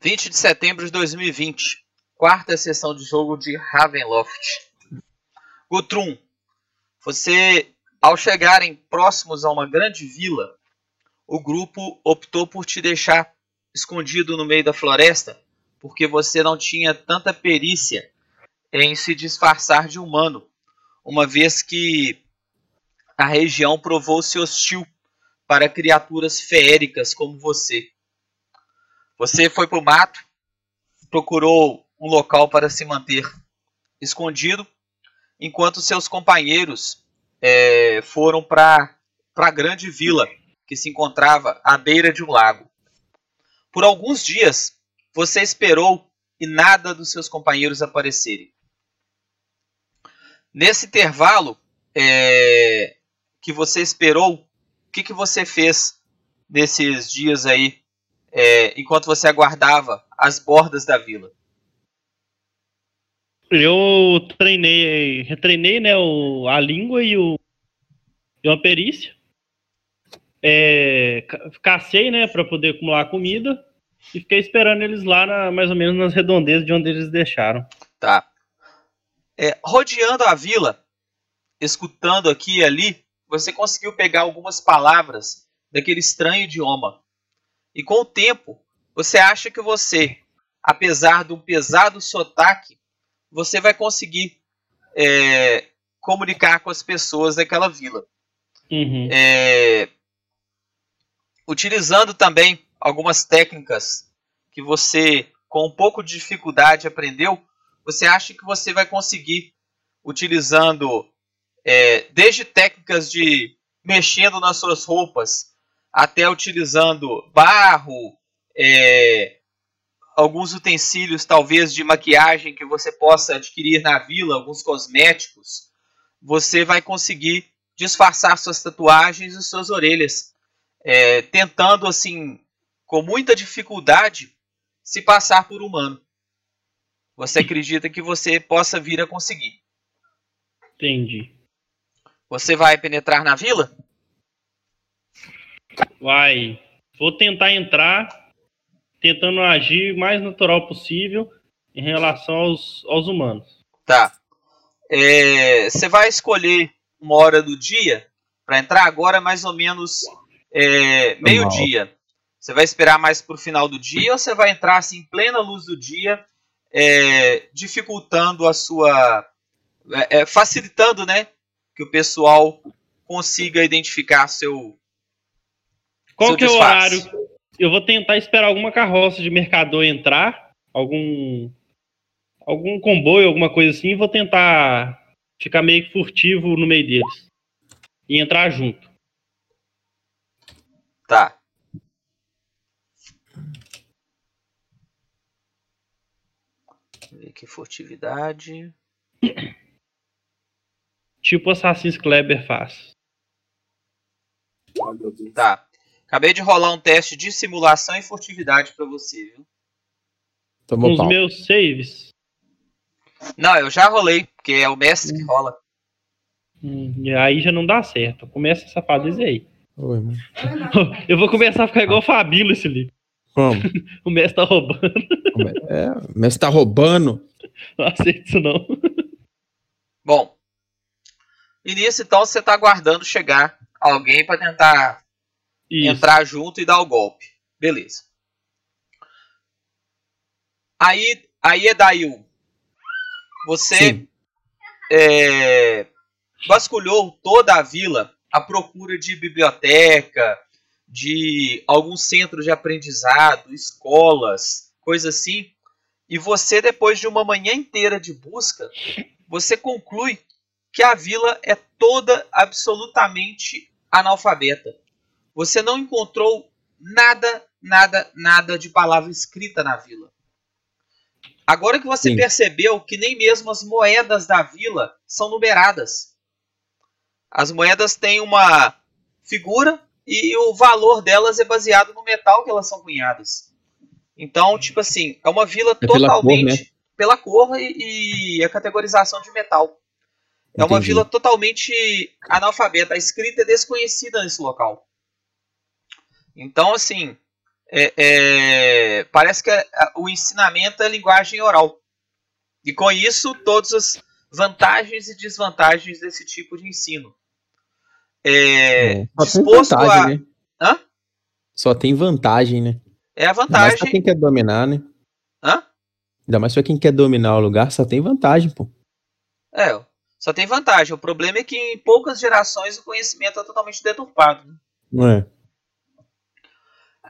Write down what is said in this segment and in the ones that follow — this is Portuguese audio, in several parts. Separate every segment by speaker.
Speaker 1: 20 de setembro de 2020, quarta sessão de jogo de Ravenloft. Guthrum, você, ao chegarem próximos a uma grande vila, o grupo optou por te deixar escondido no meio da floresta, porque você não tinha tanta perícia em se disfarçar de humano, uma vez que a região provou-se hostil para criaturas feéricas como você. Você foi para o mato, procurou um local para se manter escondido, enquanto seus companheiros é, foram para a grande vila que se encontrava à beira de um lago. Por alguns dias, você esperou e nada dos seus companheiros aparecerem. Nesse intervalo é, que você esperou, o que, que você fez nesses dias aí, é, enquanto você aguardava as bordas da vila?
Speaker 2: Eu treinei, retreinei né, o, a língua e, o, e uma perícia. É, cacei, né, para poder acumular comida e fiquei esperando eles lá, na, mais ou menos nas redondezas de onde eles deixaram.
Speaker 1: Tá. É, rodeando a vila, escutando aqui e ali, você conseguiu pegar algumas palavras daquele estranho idioma. E com o tempo, você acha que você, apesar um pesado sotaque, você vai conseguir é, comunicar com as pessoas daquela vila.
Speaker 2: Uhum.
Speaker 1: É, utilizando também algumas técnicas que você, com um pouco de dificuldade, aprendeu, você acha que você vai conseguir, utilizando é, desde técnicas de mexendo nas suas roupas, até utilizando barro, é, alguns utensílios, talvez de maquiagem que você possa adquirir na vila, alguns cosméticos, você vai conseguir disfarçar suas tatuagens e suas orelhas, é, tentando assim com muita dificuldade, se passar por humano. Você acredita que você possa vir a conseguir?
Speaker 2: Entendi.
Speaker 1: Você vai penetrar na vila?
Speaker 2: Vai. Vou tentar entrar, tentando agir o mais natural possível em relação aos, aos humanos.
Speaker 1: Tá. É, você vai escolher uma hora do dia para entrar agora, mais ou menos é, meio-dia. Você vai esperar mais para o final do dia ou você vai entrar assim, em plena luz do dia, é, dificultando a sua. É, é, facilitando, né? Que o pessoal consiga identificar seu.
Speaker 2: Qual que é o horário? Eu vou tentar esperar alguma carroça de mercador entrar, algum. algum comboio, alguma coisa assim, e vou tentar ficar meio que furtivo no meio deles. E entrar junto.
Speaker 1: Tá. ver aqui, furtividade.
Speaker 2: Tipo Assassin's Kleber faz.
Speaker 1: Tá. Acabei de rolar um teste de simulação e furtividade para você, viu?
Speaker 2: Tomou Com os meus saves.
Speaker 1: Não, eu já rolei, porque é o mestre hum. que rola.
Speaker 2: Hum, e aí já não dá certo. Começa essa fase aí. Oi, eu vou começar a ficar igual o Fabílio esse livro.
Speaker 3: Como?
Speaker 2: o mestre tá roubando.
Speaker 3: É, o mestre tá roubando.
Speaker 2: Não aceito isso não.
Speaker 1: Bom, e nisso então você tá aguardando chegar alguém para tentar isso. entrar junto e dar o golpe. Beleza. Aí, aí Edail, você é, vasculhou toda a vila à procura de biblioteca, de alguns centros de aprendizado, escolas, coisa assim, e você depois de uma manhã inteira de busca, você conclui que a vila é toda absolutamente analfabeta. Você não encontrou nada, nada, nada de palavra escrita na vila. Agora que você Sim. percebeu que nem mesmo as moedas da vila são numeradas. As moedas têm uma figura e o valor delas é baseado no metal que elas são cunhadas. Então, tipo assim, é uma vila é totalmente pela cor, né? pela cor e, e, a categorização de metal. É Entendi. uma vila totalmente analfabeta. A escrita é desconhecida nesse local. Então, assim, é, é, parece que o ensinamento é linguagem oral. E com isso, todas as vantagens e desvantagens desse tipo de ensino. É,
Speaker 3: é disposto vantagem, a. Né? Hã? Só tem vantagem, né?
Speaker 1: É a vantagem. Ainda mais
Speaker 3: pra quem quer dominar, né?
Speaker 1: Hã?
Speaker 3: Ainda mais pra quem quer dominar o lugar, só tem vantagem, pô.
Speaker 1: É, só tem vantagem. O problema é que em poucas gerações o conhecimento é totalmente deturpado.
Speaker 3: Né? É.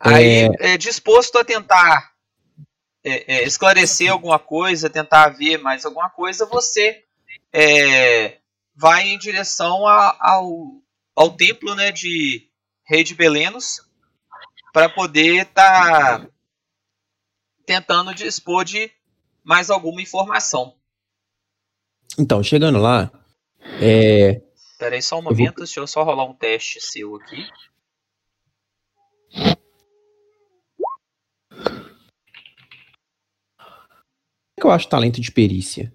Speaker 1: Aí, é... é disposto a tentar é, é, esclarecer alguma coisa, tentar ver mais alguma coisa, você é, vai em direção a, ao, ao templo né, de Rei de Belenos para poder estar tá tentando dispor de mais alguma informação.
Speaker 3: Então, chegando lá. É...
Speaker 1: Peraí só um momento, vou... deixa eu só rolar um teste seu aqui.
Speaker 3: Que eu acho talento de perícia?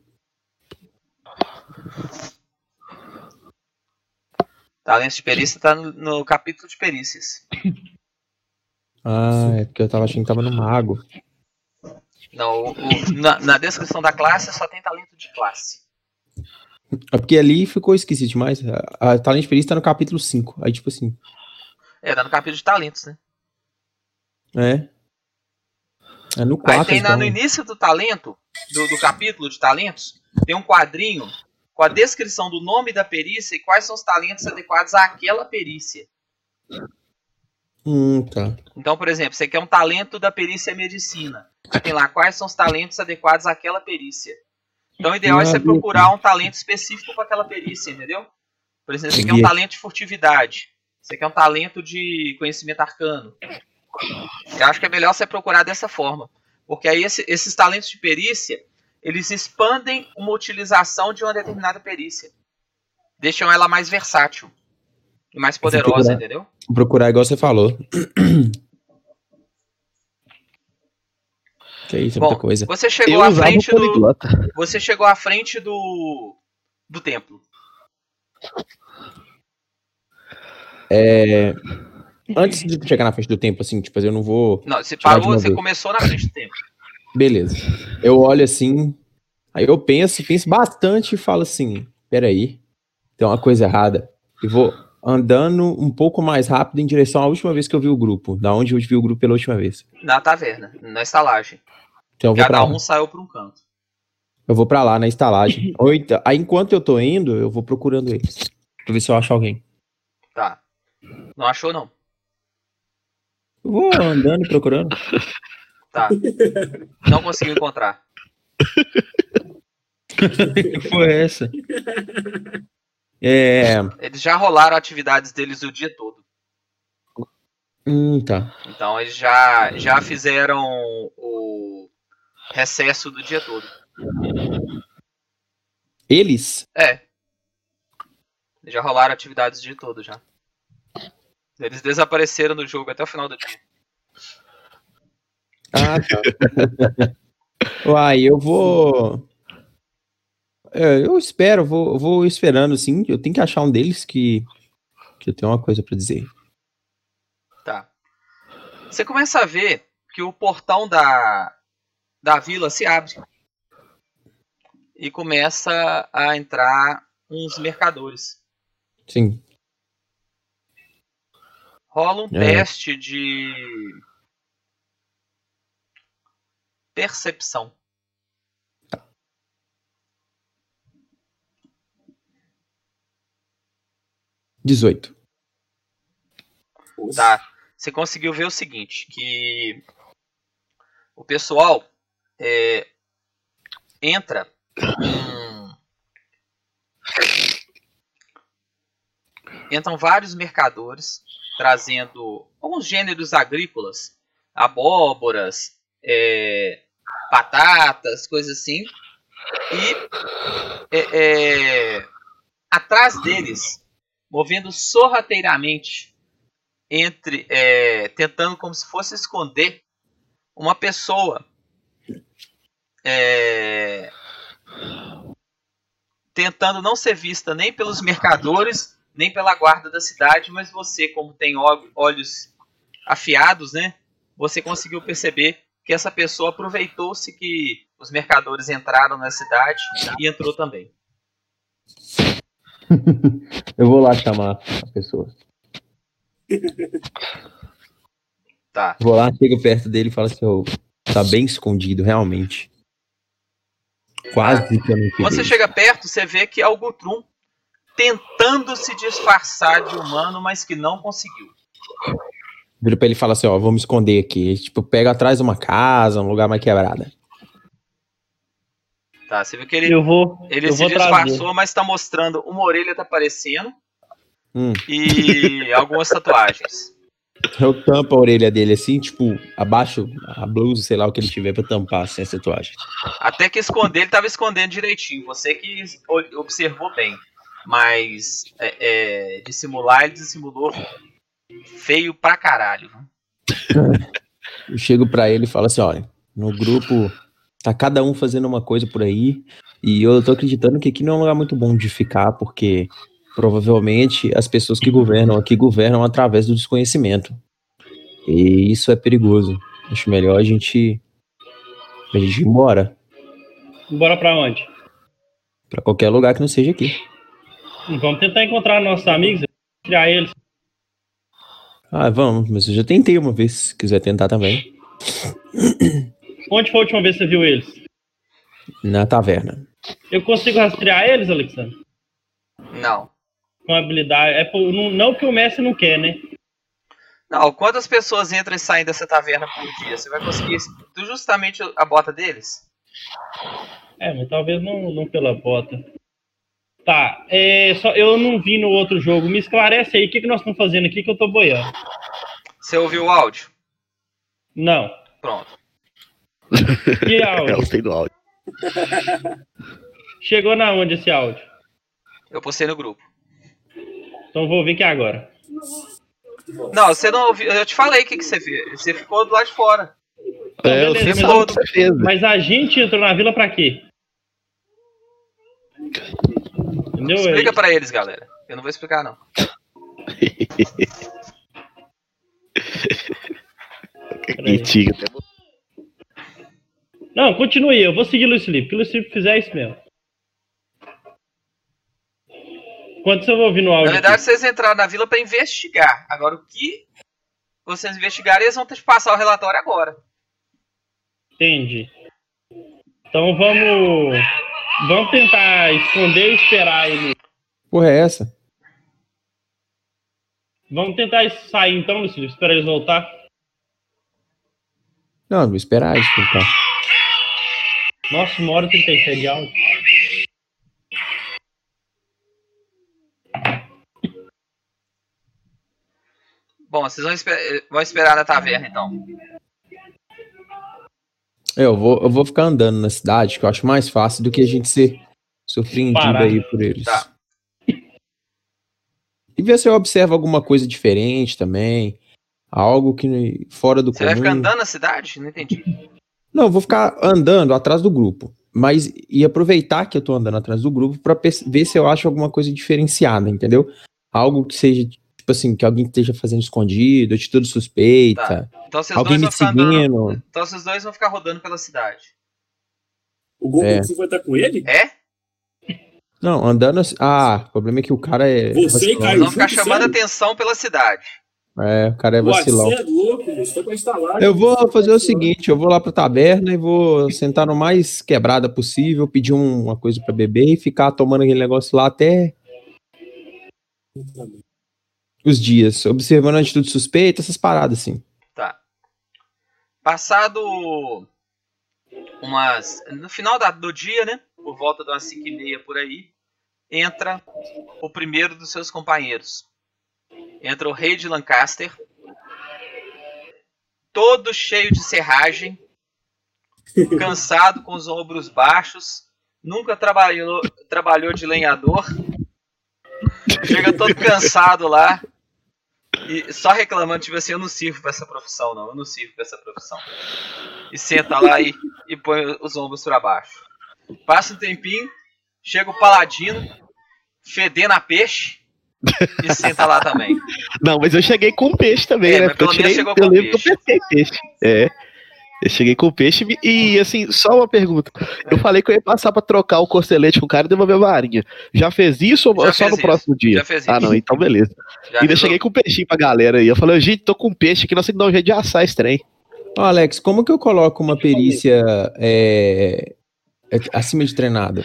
Speaker 1: Talento de perícia tá no, no capítulo de perícias.
Speaker 3: Ah, é porque eu tava achando que tava no mago.
Speaker 1: Não, o, o, na, na, descrição da classe só tem talento de classe.
Speaker 3: É porque ali ficou esquisito demais. A, a talento de perícia tá no capítulo 5. Aí, tipo assim.
Speaker 1: É, tá no capítulo de talentos, né?
Speaker 3: É. É no 4.
Speaker 1: Aí tem então. no início do talento, do, do capítulo de talentos, tem um quadrinho com a descrição do nome da perícia e quais são os talentos adequados àquela perícia.
Speaker 3: Hum, tá.
Speaker 1: Então, por exemplo, você quer um talento da perícia medicina. Tem lá quais são os talentos adequados àquela perícia. Então, o ideal é você procurar um talento específico para aquela perícia, entendeu? Por exemplo, você quer um talento de furtividade. Você quer um talento de conhecimento arcano. Eu acho que é melhor você procurar dessa forma. Porque aí esse, esses talentos de perícia, eles expandem uma utilização de uma determinada perícia. Deixam ela mais versátil e mais poderosa,
Speaker 3: procurar,
Speaker 1: entendeu?
Speaker 3: Procurar igual você falou. que isso, é Bom, muita coisa.
Speaker 1: Você chegou à frente do. Você chegou à frente do. do templo.
Speaker 3: É. Antes de chegar na frente do templo, assim, tipo, eu não vou.
Speaker 1: Não, você parou, você vez. começou na frente do templo.
Speaker 3: Beleza. Eu olho assim, aí eu penso, penso bastante e falo assim: peraí, tem uma coisa errada. E vou andando um pouco mais rápido em direção à última vez que eu vi o grupo. Da onde eu vi o grupo pela última vez.
Speaker 1: Na taverna, na estalagem.
Speaker 3: Então eu vou
Speaker 1: Cada
Speaker 3: pra
Speaker 1: um lá. saiu para um canto.
Speaker 3: Eu vou para lá, na estalagem. Oita. Aí enquanto eu tô indo, eu vou procurando eles. Pra ver se eu acho alguém.
Speaker 1: Tá. Não achou, não.
Speaker 3: Eu vou andando e procurando.
Speaker 1: Tá. Não conseguiu encontrar.
Speaker 3: que foi essa? É...
Speaker 1: Eles já rolaram atividades deles o dia todo.
Speaker 3: Hum, tá.
Speaker 1: Então eles já, já fizeram o recesso do dia todo.
Speaker 3: Eles?
Speaker 1: É. Já rolaram atividades o dia todo já. Eles desapareceram do jogo até o final do dia.
Speaker 3: Ah, tá. Uai, eu vou. É, eu espero, vou, vou esperando, sim. Eu tenho que achar um deles que, que eu tenho uma coisa para dizer.
Speaker 1: Tá. Você começa a ver que o portão da, da vila se abre. E começa a entrar uns mercadores.
Speaker 3: Sim.
Speaker 1: Rola um é. teste de percepção.
Speaker 3: Tá. Dezoito.
Speaker 1: Tá. Você conseguiu ver o seguinte, que o pessoal é, entra entram vários mercadores trazendo alguns gêneros agrícolas, abóboras, é, batatas, coisas assim. E é, é, atrás deles, movendo sorrateiramente, entre é, tentando como se fosse esconder uma pessoa é, tentando não ser vista nem pelos mercadores nem pela guarda da cidade, mas você, como tem olhos afiados, né? você conseguiu perceber que essa pessoa aproveitou-se que os mercadores entraram na cidade e entrou também.
Speaker 3: Eu vou lá chamar a pessoa.
Speaker 1: Tá.
Speaker 3: Vou lá, chego perto dele e falo assim, oh, tá bem escondido, realmente. Quase que eu não
Speaker 1: Quando você chega perto, você vê que é o Gutrum tentando se disfarçar de humano, mas que não conseguiu.
Speaker 3: Vira pra ele e fala assim, ó, vamos esconder aqui. Tipo, pega atrás de uma casa, um lugar mais quebrado.
Speaker 1: Tá, você viu que ele,
Speaker 2: Eu vou.
Speaker 1: ele
Speaker 2: eu
Speaker 1: se
Speaker 2: vou
Speaker 1: disfarçou,
Speaker 2: trazer.
Speaker 1: mas tá mostrando uma orelha tá aparecendo
Speaker 3: Hum.
Speaker 1: e algumas tatuagens.
Speaker 3: Eu tampo a orelha dele assim, tipo, abaixo a blusa, sei lá o que ele tiver pra tampar assim, essa tatuagem.
Speaker 1: Até que esconder, ele tava escondendo direitinho. Você que observou bem. Mas é, é, dissimular, ele dissimulou feio pra caralho.
Speaker 3: Eu chego pra ele e falo assim, olha, no grupo tá cada um fazendo uma coisa por aí, e eu tô acreditando que aqui não é um lugar muito bom de ficar, porque provavelmente as pessoas que governam aqui governam através do desconhecimento. E isso é perigoso. Acho melhor a gente a gente ir embora
Speaker 2: Bora pra onde?
Speaker 3: Pra qualquer lugar que não seja aqui.
Speaker 2: Vamos tentar encontrar nossos amigos, criar eles.
Speaker 3: Ah, vamos, mas eu já tentei uma vez, se quiser tentar também.
Speaker 2: Onde foi a última vez que você viu eles?
Speaker 3: Na taverna.
Speaker 2: Eu consigo rastrear eles, Alexandre?
Speaker 1: Não.
Speaker 2: Com habilidade. É por- não, não que o Messi não quer, né?
Speaker 1: Não, quantas pessoas entram e saem dessa taverna por dia? Você vai conseguir justamente a bota deles?
Speaker 2: É, mas talvez não, não pela bota. Tá, é, só, eu não vi no outro jogo. Me esclarece aí o que, que nós estamos fazendo aqui que eu tô boiando.
Speaker 1: Você ouviu o áudio?
Speaker 2: Não.
Speaker 1: Pronto.
Speaker 2: Que
Speaker 4: É,
Speaker 2: áudio?
Speaker 4: eu sei do áudio.
Speaker 2: Chegou na onde esse áudio?
Speaker 1: Eu postei no grupo.
Speaker 2: Então vou ver que é agora.
Speaker 1: Não, você não ouviu. Eu te falei o que, que você fez. Você ficou do lado de fora.
Speaker 4: É, eu
Speaker 2: beleza, mas-
Speaker 4: que você fez.
Speaker 2: Mas a gente entrou na vila pra quê? Entendeu?
Speaker 1: Explica
Speaker 2: É-
Speaker 1: pra eles, galera. Eu não vou explicar, não.
Speaker 4: Antiga, até
Speaker 2: Não, continue. Eu vou seguir o Luiz Felipe. O que o Luiz Felipe fizer é isso mesmo. Quanto você vai ouvir no
Speaker 1: Na
Speaker 2: áudio?
Speaker 1: verdade,
Speaker 2: aqui?
Speaker 1: vocês entraram na vila pra investigar. Agora, o que vocês investigarem, eles vão ter que passar o relatório agora.
Speaker 2: Entendi. Então vamos. Vamos tentar esconder e esperar ele.
Speaker 3: Porra, é essa?
Speaker 2: Vamos tentar sair então, Felipe, esperar eles voltar.
Speaker 3: Não, vou esperar isso tentar.
Speaker 2: Nossa, uma hora e 37 de áudio.
Speaker 1: Bom, vocês vão, esper- vão esperar na taverna, então.
Speaker 3: É, Eu vou, eu vou ficar andando na cidade, que eu acho mais fácil do que a gente ser surpreendido
Speaker 2: Parar.
Speaker 3: aí por eles.
Speaker 1: Tá.
Speaker 3: E ver se eu observo alguma coisa diferente também. Algo que fora do
Speaker 1: Você vai
Speaker 3: comum.
Speaker 1: ficar andando na cidade? Não entendi.
Speaker 3: Não, eu vou ficar andando atrás do grupo. Mas e aproveitar que eu tô andando atrás do grupo pra pers- ver se eu acho alguma coisa diferenciada, entendeu? Algo que seja, tipo assim, que alguém esteja fazendo escondido, atitude suspeita,
Speaker 1: Então vocês
Speaker 3: alguém
Speaker 1: dois
Speaker 3: me seguindo.
Speaker 1: Então vocês dois vão ficar rodando pela cidade.
Speaker 5: O Goku
Speaker 3: É.
Speaker 5: vai estar com ele?
Speaker 1: É?
Speaker 3: Não, andando assim. Ah, o problema é que o cara é.
Speaker 5: Você e
Speaker 1: Vocês vão ficar
Speaker 5: junto,
Speaker 1: chamando
Speaker 5: sério?
Speaker 1: atenção pela cidade.
Speaker 3: É, o cara é vacilão.
Speaker 5: Você é louco, instalar.
Speaker 3: Eu vou fazer o seguinte, eu vou lá pra taberna e vou sentar no mais quebrada possível, pedir um- uma coisa pra beber e ficar tomando aquele negócio lá até os dias, observando a atitude suspeita, essas paradas assim.
Speaker 1: Tá. Passado umas. No final da- do dia, né? Por volta de umas 5 e meia por aí, entra o primeiro dos seus companheiros. Entra o rei de Lancaster. Todo cheio de serragem. Cansado, com os ombros baixos. Nunca trabalhou, trabalhou de lenhador. Chega todo cansado lá. E só reclamando, tipo assim, eu não sirvo pra essa profissão, não. Eu não sirvo pra essa profissão. E senta lá e, e põe os ombros pra baixo. Passa um tempinho, chega o paladino, fedendo a peixe. E senta lá também.
Speaker 4: Não, mas eu cheguei com peixe também,
Speaker 1: É,
Speaker 4: né? Porque eu tirei,
Speaker 1: chegou
Speaker 4: eu
Speaker 1: com
Speaker 4: lembro que eu pesquei peixe. É. Eu cheguei com peixe e, assim, só uma pergunta. Eu falei que eu ia passar pra trocar o corcelete com o cara e devolver a varinha. Já fez isso ou
Speaker 1: Já
Speaker 4: só no
Speaker 1: isso.
Speaker 4: próximo dia?
Speaker 1: Já fez
Speaker 4: Ah,
Speaker 1: isso.
Speaker 4: não, então beleza.
Speaker 1: Já
Speaker 4: Ainda cheguei com peixinho pra galera aí. Eu falei, gente, tô com peixe aqui, nós temos que dar um jeito de assar esse trem.
Speaker 3: Ô, Alex, como que eu coloco uma perícia é, é, acima de treinada?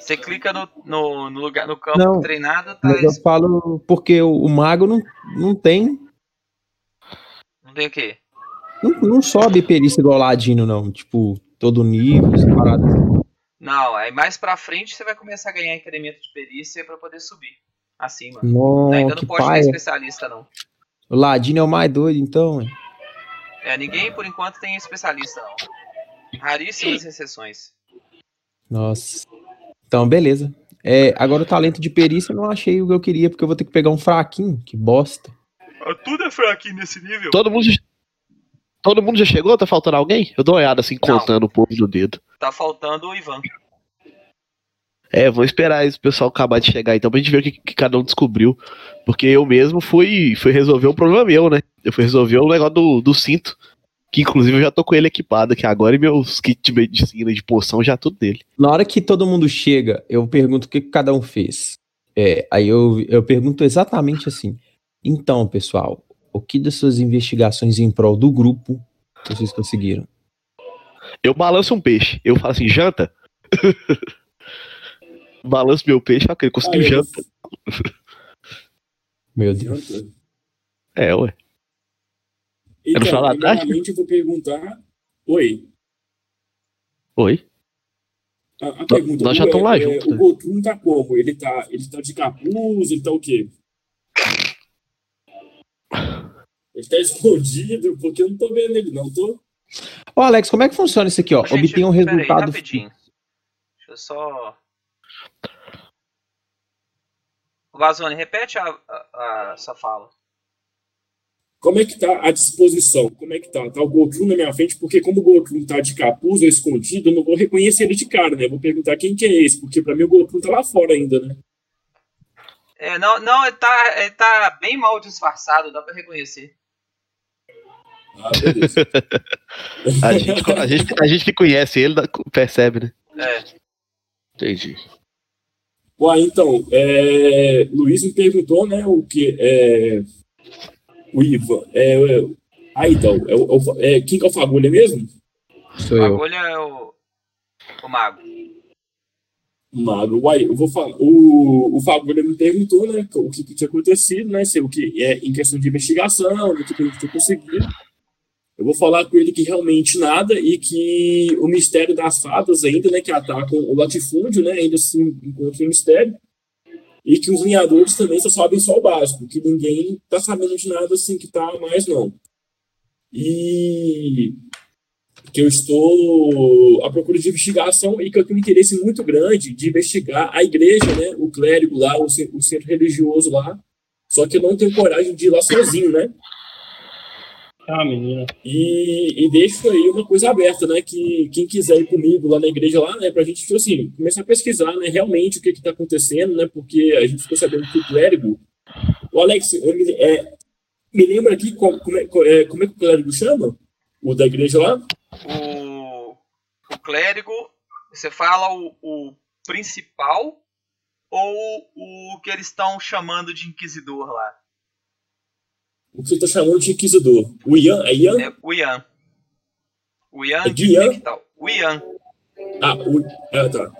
Speaker 1: Você clica no, no, no lugar, no campo
Speaker 3: Não,
Speaker 1: treinado, tá.
Speaker 3: Mas eu falo porque o, o mago não, não tem.
Speaker 1: Não tem o quê?
Speaker 3: Não, não sobe perícia igual ladino, não. Tipo, todo nível, separado.
Speaker 1: Não, aí mais pra frente você vai começar a ganhar incremento de perícia pra poder subir acima.
Speaker 3: Não,
Speaker 1: Ainda não pode ter
Speaker 3: pai.
Speaker 1: especialista, não.
Speaker 3: O ladino é o mais doido, então. hein?
Speaker 1: É, ninguém por enquanto tem especialista, não. Raríssimas exceções.
Speaker 3: Nossa. Então, beleza. É, agora o talento de perícia eu não achei o que eu queria, porque eu vou ter que pegar um fraquinho. Que bosta.
Speaker 1: Tudo é fraquinho nesse nível.
Speaker 4: Todo mundo todo mundo já chegou? Tá faltando alguém? Eu dou uma olhada assim,
Speaker 1: Não.
Speaker 4: contando o povo no dedo.
Speaker 1: Tá faltando o Ivan.
Speaker 4: É, vou esperar esse pessoal acabar de chegar então pra gente ver o que, que cada um descobriu. Porque eu mesmo fui, fui resolver um problema meu, né? Eu fui resolver o negócio do, do cinto. Que inclusive eu já tô com ele equipado aqui agora e meus kits de medicina e de poção já tudo dele.
Speaker 3: Na hora que todo mundo chega, eu pergunto o que, que cada um fez. É, aí eu, eu pergunto exatamente assim. Então, pessoal, o que das suas investigações em prol do grupo vocês conseguiram?
Speaker 4: Eu balanço um peixe. Eu falo assim, janta? balanço meu peixe, ok, conseguiu
Speaker 5: Ah,
Speaker 4: janta.
Speaker 3: Meu Deus.
Speaker 5: Janta.
Speaker 4: É, ué.
Speaker 5: Então,
Speaker 4: final da tarde?
Speaker 5: primeiramente eu vou perguntar. Oi.
Speaker 4: Oi?
Speaker 5: A, a pergunta,
Speaker 4: nós já
Speaker 5: o-
Speaker 4: tamo lá
Speaker 5: é,
Speaker 4: junto,
Speaker 5: O
Speaker 4: né?
Speaker 5: Gotrum tá como? Ele tá, ele tá de capuz, ele tá o quê? Ele tá escondido, porque eu não tô vendo ele, não. Tô.
Speaker 3: Ô, Alex, como é que funciona isso aqui, ó?
Speaker 1: Gente,
Speaker 3: Obtenha um
Speaker 1: aí,
Speaker 3: resultado.
Speaker 1: rapidinho. Deixa eu só. Vazone, repete a, a, a sua fala.
Speaker 5: Como é que tá a disposição? Como é que tá? Tá o Gotrum na minha frente, porque como o Gotrum tá de capuz ou escondido, eu não vou reconhecer ele de cara, né? Eu vou perguntar quem que é esse, porque pra mim o Gotrum tá lá fora ainda, né?
Speaker 1: É, não, não, ele tá, ele tá bem mal disfarçado, dá pra reconhecer.
Speaker 5: Ah, beleza.
Speaker 4: A gente, a gente, a gente que conhece ele percebe, né?
Speaker 1: É.
Speaker 4: Entendi.
Speaker 5: Ué, então, é, Luiz me perguntou, né, o que é, o Ivan, é, é, ah, então, é, o- é o- é, quem que é o Fagulha mesmo?
Speaker 3: Sou
Speaker 1: bagulho é o, o mago.
Speaker 5: Mago, uai, eu vou falar, o, o Fagulha me perguntou, né, o que, que tinha acontecido, né, se o que é em questão de investigação, o que, que a gente tinha conseguido. Eu vou falar com ele que realmente nada e que o mistério das fadas ainda, né, que atacam o latifúndio, né, ainda se encontra um mistério. E que os linhadores também só sabem só o básico, que ninguém tá sabendo de nada assim que tá mais, não. E que eu estou à procura de investigação e que eu tenho um interesse muito grande de investigar a igreja, né, o clérigo lá, o, o centro religioso lá. Só que eu não tenho coragem de ir lá sozinho, né?
Speaker 2: Ah, menina.
Speaker 5: E, e deixo aí uma coisa aberta, né? Que quem quiser ir comigo lá na igreja, lá, né? Pra gente, tipo assim, começar a pesquisar, né? Realmente o que que tá acontecendo, né? Porque a gente ficou sabendo que o clérigo... O Alex, é, me lembra aqui como, como, é, co- é, como é que o clérigo chama? O da igreja lá?
Speaker 1: O, o clérigo, você fala o, o principal ou o que eles estão chamando de inquisidor lá?
Speaker 5: O que você tá chamando de inquisidor? O Ian? É Ian?
Speaker 1: É o Ian. O Ian
Speaker 5: É
Speaker 1: de? Pictal. O Ian.
Speaker 5: Ah, o, ah, tá.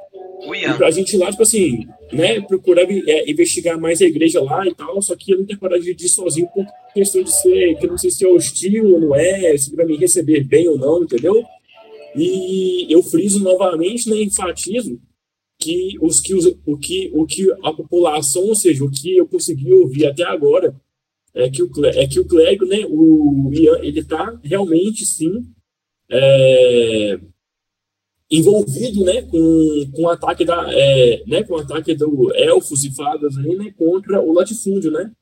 Speaker 1: O
Speaker 5: E
Speaker 1: Ian.
Speaker 5: pra gente ir lá, tipo assim, né, procurar é, investigar mais a igreja lá e tal, só que eu não tenho coragem de ir sozinho por questão de ser, que eu não sei se é hostil ou não é, se vai me receber bem ou não, entendeu? E eu friso novamente, né, enfatizo que os que os, o que o que a população, ou seja, o que eu consegui ouvir até agora é que o é que o clérigo, né, o Ian, ele tá realmente sim é, envolvido, né, com, com o ataque da, é, né, com o ataque do elfos e fadas aí, né, contra o latifúndio, né?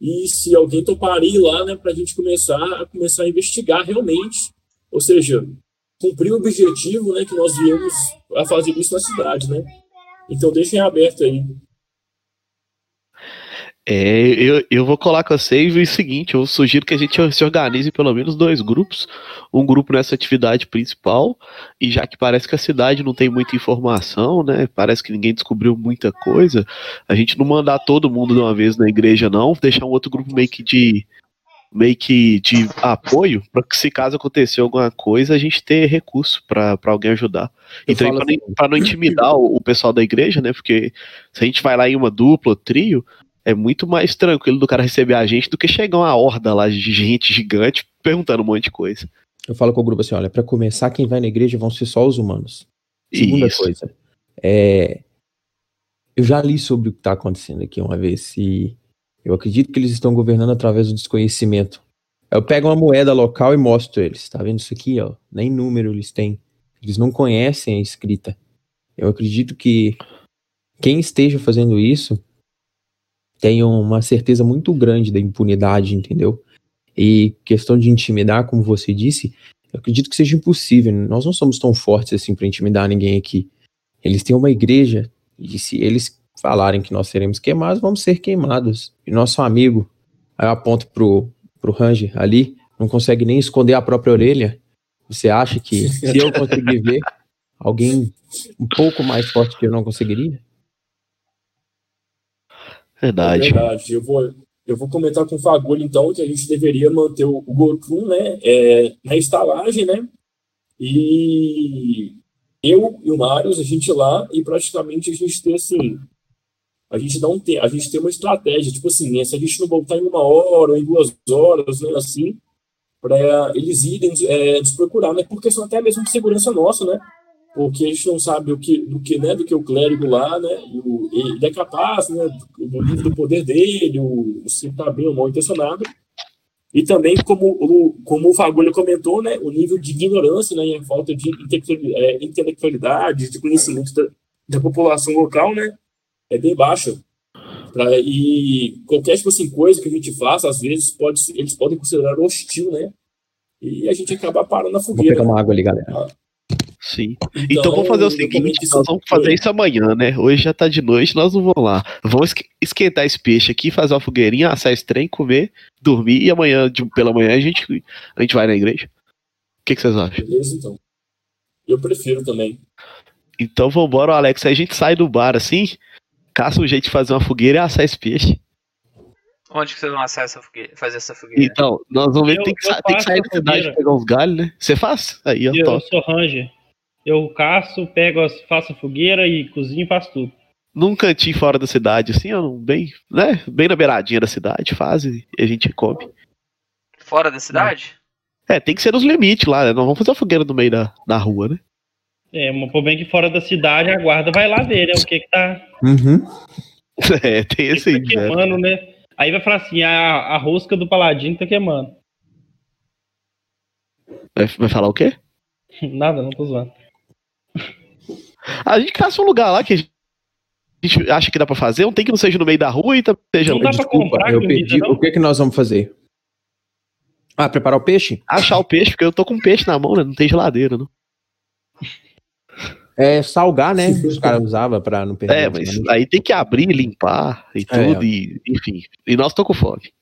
Speaker 5: E se alguém topar ir lá, né, para a gente começar a começar a investigar realmente, ou seja, cumprir o objetivo, né, que nós viemos a fazer isso na cidade, né? Então deixem aberto aí.
Speaker 4: É, eu, eu vou colar com você e o seguinte, eu sugiro que a gente se organize em pelo menos dois grupos, um grupo nessa atividade principal, e já que parece que a cidade não tem muita informação, né, parece que ninguém descobriu muita coisa, a gente não mandar todo mundo de uma vez na igreja não, deixar um outro grupo meio que de meio que de apoio, para que se caso acontecer alguma coisa, a gente ter recurso para alguém ajudar. Eu então, para assim, não, não intimidar o, o pessoal da igreja, né, porque se a gente vai lá em uma dupla trio, é muito mais tranquilo do cara receber a gente do que chegar uma horda lá de gente gigante perguntando um monte de coisa.
Speaker 3: Eu falo com o grupo assim: olha, para começar, quem vai na igreja vão ser só os humanos. Segunda Isso. coisa, é, eu já li sobre o que está acontecendo aqui uma vez e eu acredito que eles estão governando através do desconhecimento. Eu pego uma moeda local e mostro eles. Tá vendo isso aqui, ó? Nem número eles têm. Eles não conhecem a escrita. Eu acredito que quem esteja fazendo isso tenham uma certeza muito grande da impunidade, entendeu? E questão de intimidar, como você disse, eu acredito que seja impossível. Nós não somos tão fortes assim para intimidar ninguém aqui. Eles têm uma igreja e se eles falarem que nós seremos queimados, vamos ser queimados. E nosso amigo, aí eu aponto pro, pro Ranger ali, não consegue nem esconder a própria orelha. Você acha que se eu conseguir ver, alguém um pouco mais forte que eu não conseguiria?
Speaker 4: Verdade.
Speaker 5: É verdade. Eu vou, eu vou comentar com o Fagulho, então, que a gente deveria manter o, o Gotrum, né, é, na estalagem, né, e eu e o Marius, a gente lá, e praticamente a gente tem, assim, a gente não tem, a gente tem uma estratégia, tipo assim, né, se a gente não voltar em uma hora ou em duas horas, né, assim, para eles irem é, nos procurar, né, por questão até mesmo de segurança nossa, né, porque a gente não sabe o que, do que, né, do que o clérigo lá, né, o, ele é capaz, né, do nível do poder dele, o, se está bem ou mal intencionado, e também como o, como o Fagulho comentou, né, o nível de ignorância, né, e a falta de é, intelectualidade, de conhecimento da, da população local, né, é bem baixa. Pra, e qualquer tipo assim, coisa que a gente faça, às vezes pode, eles podem considerar hostil, né, e a gente acaba parando na fogueira.
Speaker 3: Vou pegar uma água ali, galera.
Speaker 4: Sim. Então, então vamos fazer o seguinte, nós vamos fazer isso amanhã, né? Hoje já tá de noite, nós não vamos lá. Vamos esquentar esse peixe aqui, fazer uma fogueirinha, assar esse trem, comer, dormir e amanhã, de, pela manhã, a gente, a gente vai na igreja. O que, que vocês acham?
Speaker 5: Beleza, então. Eu prefiro também.
Speaker 4: Então vambora, Alex. Aí a gente sai do bar assim, caça um jeito de fazer uma fogueira e assar esse peixe.
Speaker 1: Onde que vocês vão assar essa fogueira, fazer essa fogueira?
Speaker 4: Então, nós vamos ver, eu, tem, que, tem que sair da cidade pegar uns galhos, né? Você faz? Aí,
Speaker 2: ó, eu, eu sou ranger. Eu caço, pego, faço fogueira e cozinho e faço tudo.
Speaker 4: Num cantinho fora da cidade, assim, bem, né? Bem na beiradinha da cidade, faz e a gente come.
Speaker 1: Fora da cidade?
Speaker 4: É, tem que ser nos limites lá, né? Não vamos fazer a fogueira no meio da, da rua, né?
Speaker 2: É, mas por bem que fora da cidade a guarda vai lá ver, né? O que que tá.
Speaker 3: Uhum.
Speaker 4: É, tem esse
Speaker 2: aí. Tá queimando, né? Aí vai falar assim: a, a rosca do paladino tá queimando.
Speaker 4: Vai, vai falar o quê?
Speaker 2: Nada, não tô zoando.
Speaker 4: A gente caça um lugar lá que a gente acha que dá pra fazer, não tem que não seja no meio da rua e seja.
Speaker 2: Não dá pra comprar
Speaker 3: eu perdi. Não? O que que nós vamos fazer? Ah, preparar o peixe?
Speaker 4: Achar o peixe, porque eu tô com peixe na mão, né? Não tem geladeira, não.
Speaker 3: É salgar, né? Os caras usavam pra não perder.
Speaker 4: É, mas aí tem que abrir, limpar e é. tudo, é. e enfim. E nós tô com fome.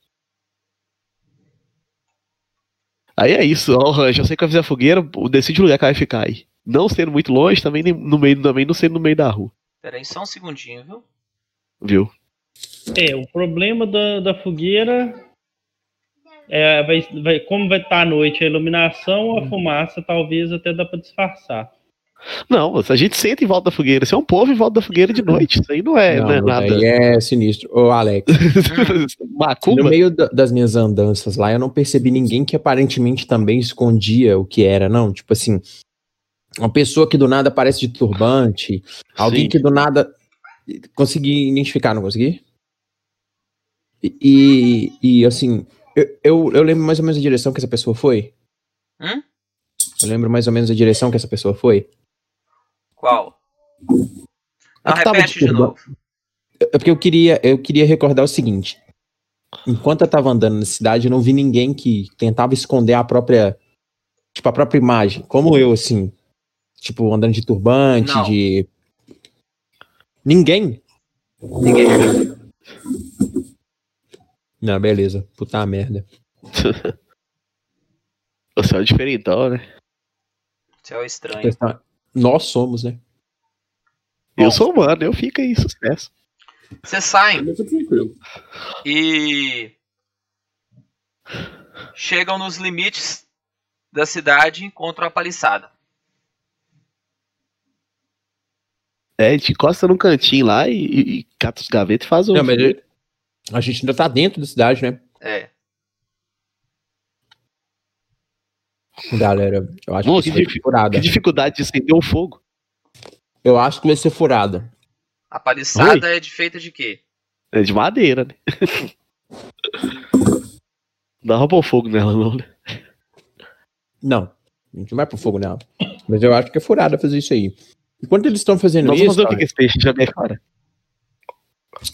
Speaker 4: Aí é isso, ó, Rancho, eu sei que vai fazer a fogueira, decide o lugar que vai ficar aí. Não sendo muito longe, também no meio, também não sendo no meio da rua.
Speaker 1: Pera aí só um segundinho, viu?
Speaker 4: Viu?
Speaker 2: É, o problema da, da fogueira é, vai, vai, como vai estar à noite a iluminação, a fumaça talvez até dá para disfarçar.
Speaker 4: Não, a gente senta em volta da fogueira. Você é um povo em volta da fogueira de noite. Isso aí não é, não, não é nada.
Speaker 3: Aí é sinistro. Ô, Alex.
Speaker 4: Macumba?
Speaker 3: No meio das minhas andanças lá, eu não percebi ninguém que aparentemente também escondia o que era, não. Tipo assim, uma pessoa que do nada aparece de turbante, alguém Sim. que do nada. Consegui identificar, não consegui? E, e, assim, eu, eu, eu, lembro mais ou menos a direção que essa pessoa foi.
Speaker 1: Hum?
Speaker 3: Eu lembro mais ou menos a direção que essa pessoa foi.
Speaker 1: Qual? Não, repete de, de novo.
Speaker 3: É porque eu queria, eu queria recordar o seguinte. Enquanto eu tava andando na cidade, eu não vi ninguém que tentava esconder a própria. Tipo, a própria imagem. Como eu, assim. Tipo, andando de turbante, não. de. Ninguém?
Speaker 1: Ninguém.
Speaker 3: Não, beleza. Puta merda.
Speaker 4: Você é um diferentão, né?
Speaker 1: Você é o estranho.
Speaker 3: Nós somos, né?
Speaker 4: Eu
Speaker 1: Bom.
Speaker 4: sou humano, eu fico aí, sucesso.
Speaker 1: Vocês saem
Speaker 5: Eu tô tranquilo.
Speaker 1: e chegam nos limites da cidade e encontram a paliçada.
Speaker 4: É, a gente encosta num cantinho lá e, e, e cata os gavetas e faz o.
Speaker 3: Não, mas a gente ainda tá dentro da cidade, né?
Speaker 1: É.
Speaker 3: Galera, eu acho
Speaker 4: Nossa,
Speaker 3: que vai
Speaker 4: que
Speaker 3: ser furada.
Speaker 4: Que dificuldade de acender um fogo.
Speaker 3: Eu acho que vai ser furada.
Speaker 1: A paliçada é de feita de quê?
Speaker 4: É de madeira, né? Não dá pra pôr fogo nela, não, né?
Speaker 3: Não, a gente não vai pro fogo nela. Mas eu acho que é furada fazer isso aí. Enquanto eles estão fazendo
Speaker 4: Nós
Speaker 3: isso.
Speaker 4: vamos fazer o que
Speaker 3: cara,
Speaker 4: que esse peixe já é fora.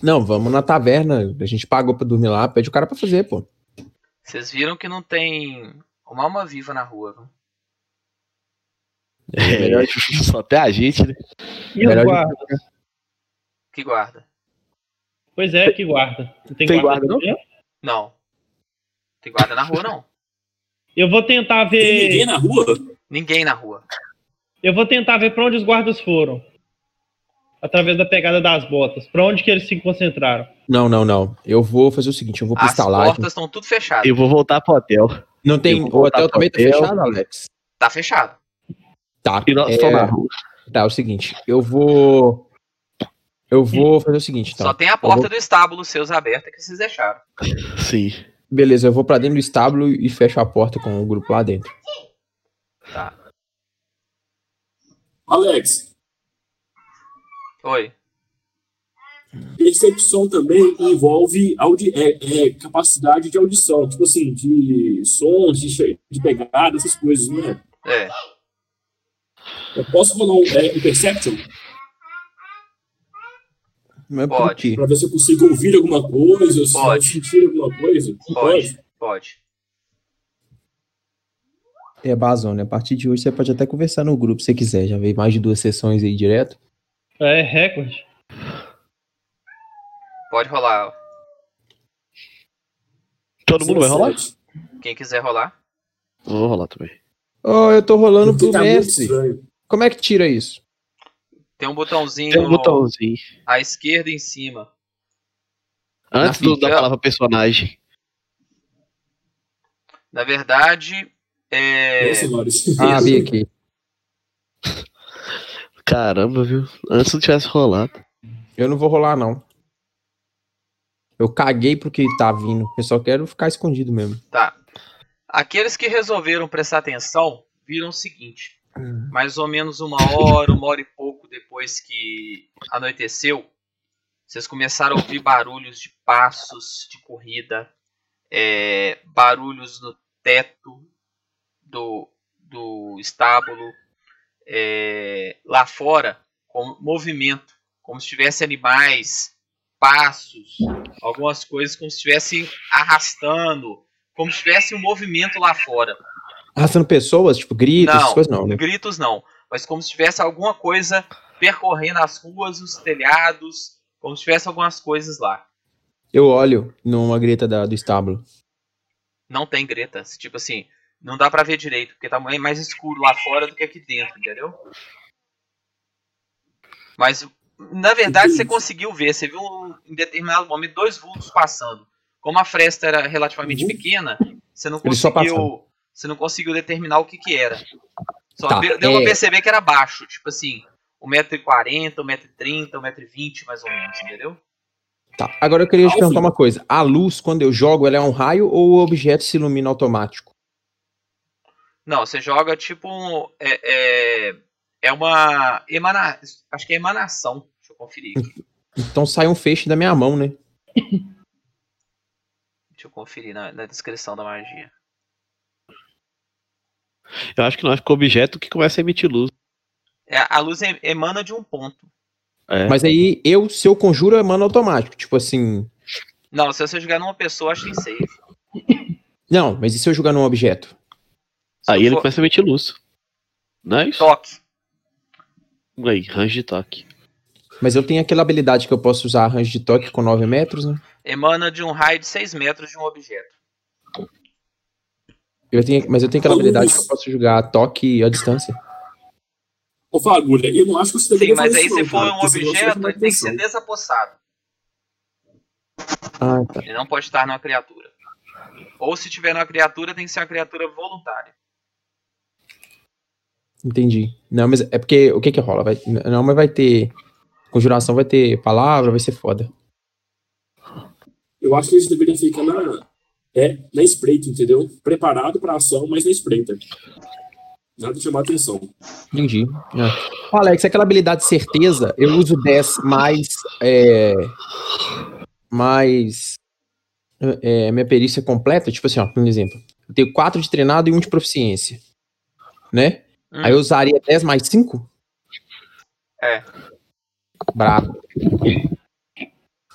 Speaker 3: Não, vamos na taverna. A gente pagou pra dormir lá, pede o cara pra fazer, pô.
Speaker 1: Vocês viram que não tem uma alma viva na rua, viu?
Speaker 4: É,
Speaker 3: melhor-
Speaker 4: só até a gente, né?
Speaker 2: E
Speaker 3: Melhor de-
Speaker 2: guardas?
Speaker 1: Que guarda?
Speaker 2: Pois é, que guarda. Não tem,
Speaker 4: Tem
Speaker 2: guarda,
Speaker 4: guarda, não?
Speaker 2: não?
Speaker 1: Tem guarda na rua, não.
Speaker 2: Eu vou tentar
Speaker 5: Tem
Speaker 2: ver.
Speaker 5: ninguém na rua?
Speaker 1: Ninguém na rua.
Speaker 2: Eu vou tentar ver pra onde os guardas foram. Através da pegada das botas. Pra onde que eles se concentraram?
Speaker 3: Não, não, não. Eu vou fazer o seguinte, eu vou pra
Speaker 1: As
Speaker 3: estalagem.
Speaker 1: portas estão tudo fechadas.
Speaker 4: Eu vou voltar pro hotel.
Speaker 3: Não tem. O hotel também tá
Speaker 4: hotel.
Speaker 3: fechado, Alex.
Speaker 1: Tá fechado.
Speaker 3: Tá.
Speaker 4: E nós
Speaker 3: é,
Speaker 4: estamos na rua.
Speaker 3: Tá, é o seguinte, eu vou. Eu vou fazer o seguinte, então.
Speaker 1: Só tem a porta
Speaker 3: vou-
Speaker 1: do estábulo seus aberta que vocês deixaram.
Speaker 4: Sim.
Speaker 3: Beleza, eu vou pra dentro do estábulo e fecho a porta com o grupo lá dentro.
Speaker 1: Tá.
Speaker 5: Alex,
Speaker 1: Oi.
Speaker 5: percepção também envolve audi é, é, capacidade de audição, tipo assim, de sons, de, de pegada, essas coisas, não é? Eu posso rolar um, é, um Perception
Speaker 3: por
Speaker 1: Pode.
Speaker 5: pra ver se eu consigo ouvir alguma coisa, se eu
Speaker 1: Pode.
Speaker 5: sentir alguma coisa?
Speaker 1: Pode. Pode.
Speaker 3: É, Bazone, a partir de hoje você pode até conversar no grupo se você quiser. Já veio mais de duas sessões aí direto.
Speaker 2: É recorde.
Speaker 1: Pode rolar.
Speaker 4: Todo mundo vai rolar?
Speaker 5: 17.
Speaker 1: Quem quiser rolar.
Speaker 4: Vou rolar também.
Speaker 3: Oh, eu tô rolando pro
Speaker 5: tá
Speaker 3: mestre. Como é que tira isso?
Speaker 1: Tem um botãozinho
Speaker 4: Tem um botãozinho.
Speaker 1: à esquerda em cima.
Speaker 4: Antes do, da palavra personagem.
Speaker 1: Na verdade, é.
Speaker 5: Senhores.
Speaker 3: Ah, vi aqui.
Speaker 4: Caramba, viu? Antes não tivesse rolado.
Speaker 3: Eu não vou rolar, não. Eu caguei pro que tá vindo. Eu só quero ficar escondido mesmo.
Speaker 1: Tá. Aqueles que resolveram prestar atenção viram o seguinte: mais ou menos uma hora, uma hora e pouco depois que anoiteceu, vocês começaram a ouvir barulhos de passos, de corrida, é, barulhos no teto do, do estábulo, é, lá fora, com movimento, como se tivesse animais, passos, algumas coisas como se estivessem arrastando, como se tivesse um movimento lá fora.
Speaker 3: Arrastando pessoas, tipo, gritos, essas coisas não, né?
Speaker 1: gritos não, mas como se tivesse alguma coisa percorrendo as ruas, os telhados, como se tivesse algumas coisas lá.
Speaker 3: Eu olho numa greta da- do estábulo.
Speaker 1: Não tem gretas, tipo assim, não dá pra ver direito, porque tá mais escuro lá fora do que aqui dentro, entendeu? Mas na verdade você conseguiu ver, você viu em determinado momento dois vultos passando. Como a fresta era relativamente
Speaker 5: Uhum.
Speaker 1: pequena, você não conseguiu, você não conseguiu determinar o que que era. Só
Speaker 3: Tá,
Speaker 1: deu deu pra
Speaker 3: é.
Speaker 1: perceber que era baixo, tipo assim, 1,40m, 1,30m, 1,20m mais ou menos, entendeu?
Speaker 3: Tá. Agora eu queria te perguntar uma coisa. A luz, quando eu jogo, ela é um raio ou o objeto se ilumina automático?
Speaker 1: Não, você joga tipo. um- É, é, é uma. Emana, acho que é emanação. Deixa eu conferir aqui.
Speaker 3: Então sai um feixe da minha mão, né?
Speaker 1: Deixa eu conferir na, na descrição da magia.
Speaker 4: Eu acho que não, acho que o objeto que começa a emitir luz.
Speaker 1: É, a luz em- emana de um ponto.
Speaker 4: É.
Speaker 3: Mas aí eu, se eu conjuro, emana automático. Tipo assim.
Speaker 1: Não, se você jogar numa pessoa, acho que safe.
Speaker 3: Não, mas e se eu jogar num objeto?
Speaker 4: Aí ele
Speaker 1: for-
Speaker 4: começa a emitir luz. Não é isso?
Speaker 1: Toque.
Speaker 4: Aí, range de toque.
Speaker 3: Mas eu tenho aquela habilidade que eu posso usar arranjo de toque com 9 metros, né?
Speaker 1: Emana de um raio de 6 metros de um objeto.
Speaker 3: Eu tenho, mas eu tenho aquela habilidade que eu posso jogar toque à distância.
Speaker 5: Ô, Fagulha, eu não acho que você
Speaker 1: Sim, mas aí se for um objeto, ele tem que ser desapossado.
Speaker 3: Ah, tá.
Speaker 1: Ele não pode estar numa criatura. Ou se tiver numa criatura, tem que ser uma criatura voluntária.
Speaker 3: Entendi. Não, mas é porque o que que rola? Vai, não, mas vai ter conjuração, vai ter palavra, vai ser foda.
Speaker 5: Eu acho que eles deveriam ficar na é na espreita, entendeu? Preparado para ação, mas na espreita. Nada de chamar atenção.
Speaker 3: Entendi. É. Alex, aquela habilidade de certeza, eu uso 10 mais. É, mais. É, minha perícia completa, tipo assim, ó, por exemplo. Eu tenho 4 de treinado e 1 de proficiência. Né? Hum. Aí eu usaria 10 mais 5?
Speaker 1: É.
Speaker 3: Brabo.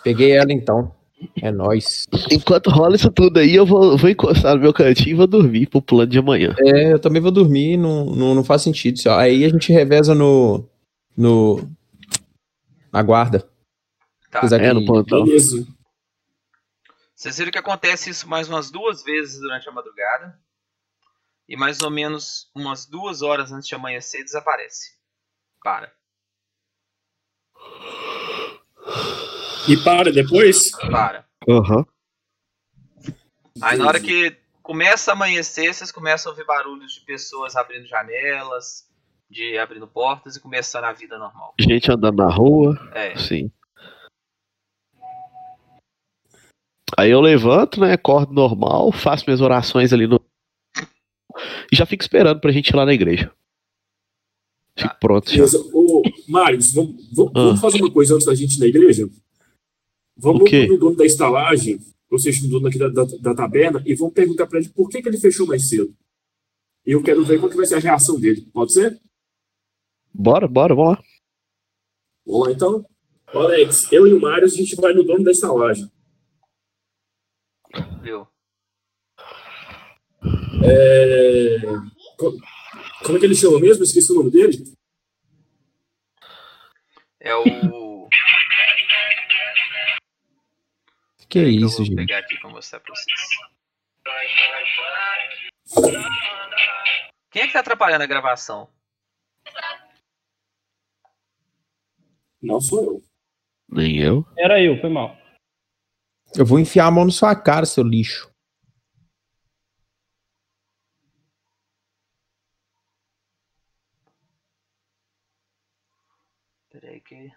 Speaker 3: Peguei ela então. É nóis.
Speaker 4: Enquanto rola isso tudo aí, eu vou, vou encostar no meu cantinho e vou dormir pro plano de amanhã.
Speaker 3: É, eu também vou dormir, não, não, não faz sentido. Só. Aí a gente reveza no. no. na guarda.
Speaker 1: Tá.
Speaker 4: É, no plantão.
Speaker 5: Beleza.
Speaker 1: Vocês viram que acontece isso mais umas duas vezes durante a madrugada. E mais ou menos umas duas horas antes de amanhecer desaparece. Para.
Speaker 5: E para depois?
Speaker 1: Para.
Speaker 4: Aham.
Speaker 1: Aí na hora que começa a amanhecer, vocês começam a ouvir barulhos de pessoas abrindo janelas, de abrindo portas e começando a vida normal.
Speaker 4: Gente andando na rua.
Speaker 1: É.
Speaker 4: Sim. Aí eu levanto, né? Acordo normal, faço minhas orações ali no. E já fico esperando pra gente ir lá na igreja. Fico
Speaker 1: Tá.
Speaker 4: pronto já.
Speaker 5: Ô, Marius, vamos, vamos-
Speaker 4: Ah.
Speaker 5: vamos fazer uma coisa antes da gente ir na igreja? Vamos no dono da estalagem, ou seja, no dono aqui da, da, da taberna, e vamos perguntar pra ele por que, que ele fechou mais cedo. E eu quero ver qual que vai ser a reação dele. Pode ser?
Speaker 4: Bora, bora, vamos lá.
Speaker 5: Vamos lá então? Alex, eu e o Marius, a gente vai no dono da estalagem.
Speaker 1: Viu?
Speaker 5: É... co- Como é que ele chama mesmo? Esqueci o nome dele.
Speaker 1: É o.
Speaker 3: Que
Speaker 1: eu
Speaker 3: isso,
Speaker 1: vou
Speaker 3: gente.
Speaker 1: pegar aqui pra mostrar pra vocês. Quem é que tá atrapalhando a gravação?
Speaker 5: Não sou eu.
Speaker 4: Nem eu.
Speaker 2: Era eu, foi mal.
Speaker 3: Eu vou enfiar a mão na sua cara, seu lixo.
Speaker 1: Peraí que.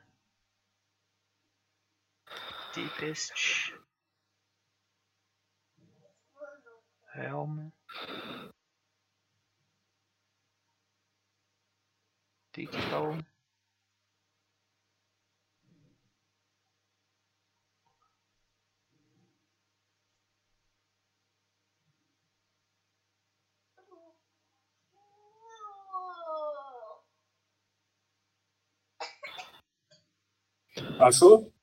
Speaker 1: Deepest. Helm. Digital.
Speaker 5: Achou?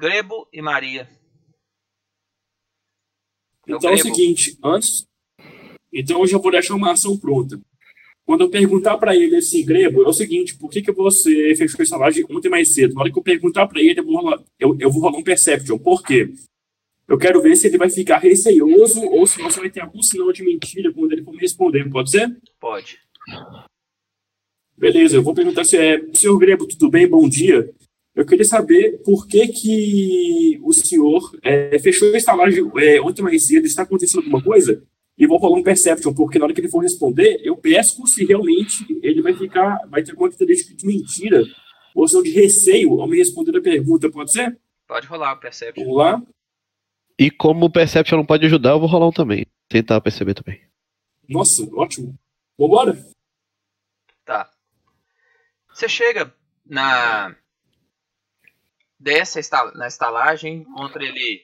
Speaker 1: Grebo e Maria. Eu
Speaker 5: Então é o
Speaker 1: grebo.
Speaker 5: seguinte, antes. Então eu já vou deixar uma ação pronta. Quando eu perguntar pra ele assim, Grebo, é o seguinte, por que, que você fechou essa laje ontem mais cedo? Na hora que eu perguntar pra ele, eu vou, rolar, eu, eu vou rolar um Perception. Por quê? Eu quero ver se ele vai ficar receioso ou se você vai ter algum sinal de mentira quando ele for me responder. Pode ser?
Speaker 1: Pode.
Speaker 5: Beleza, eu vou perguntar se é. Senhor Grebo, tudo bem? Bom dia. Eu queria saber por que, que o senhor é, fechou essa laje é, ontem mais cedo. Está acontecendo alguma coisa? E vou rolar um Perception, porque na hora que ele for responder, eu pesco se realmente ele vai ficar. Vai ter alguma característica de mentira ou se não de receio ao me responder a pergunta. Pode ser?
Speaker 1: Pode rolar o Perception.
Speaker 5: Vamos lá.
Speaker 4: E como o Perception não pode ajudar, eu vou rolar um também. Tentar perceber também.
Speaker 5: Nossa, ótimo. Vambora?
Speaker 1: Tá. Você chega na. Desce na estalagem, encontra ele,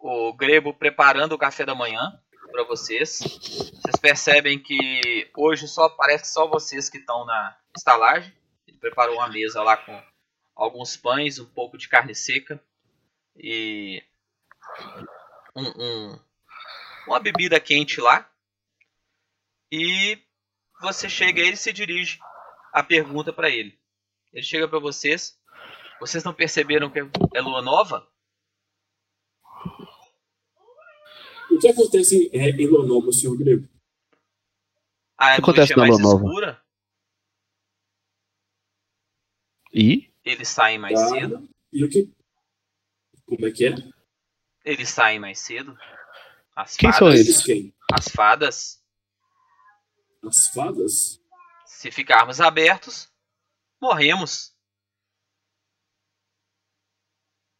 Speaker 1: o Grebo, preparando o café da manhã para vocês. Vocês percebem que hoje só parece só vocês que estão na estalagem. Ele preparou uma mesa lá com alguns pães, um pouco de carne seca e um- um- uma bebida quente lá. e você chega e ele se dirige a pergunta para ele. Ele chega para vocês. Vocês não perceberam que é lua nova?
Speaker 5: O que acontece é, em lua nova, senhor Grego?
Speaker 1: A
Speaker 4: O que acontece
Speaker 1: noite é
Speaker 4: na
Speaker 1: mais
Speaker 4: lua nova?
Speaker 1: escura,
Speaker 4: E?
Speaker 1: eles saem mais
Speaker 5: Tá.
Speaker 1: cedo.
Speaker 5: E o que? Como é que é?
Speaker 1: Eles saem mais cedo. As
Speaker 4: Quem
Speaker 1: fadas,
Speaker 4: são
Speaker 5: Eles quem?
Speaker 1: As fadas,
Speaker 5: As fadas?
Speaker 1: se ficarmos abertos, morremos.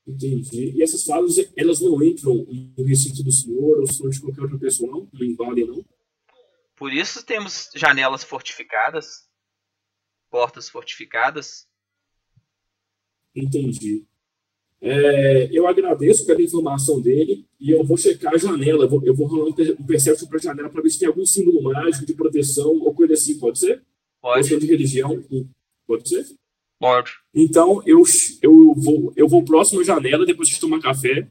Speaker 5: Entendi. E essas fadas, elas não entram no recinto do senhor ou senhor de qualquer outra pessoa, não? Não invadem, não?
Speaker 1: Por isso temos janelas fortificadas, portas fortificadas.
Speaker 5: Entendi. É, eu agradeço pela informação dele e eu vou checar a janela. Eu vou, eu vou rolar um per- um perception para a janela para ver se tem algum símbolo mágico de proteção ou coisa assim, pode ser?
Speaker 1: Pode,
Speaker 5: Questão de religião, pode ser?
Speaker 1: Pode.
Speaker 5: Então eu, eu, vou, eu vou próximo à janela depois de tomar café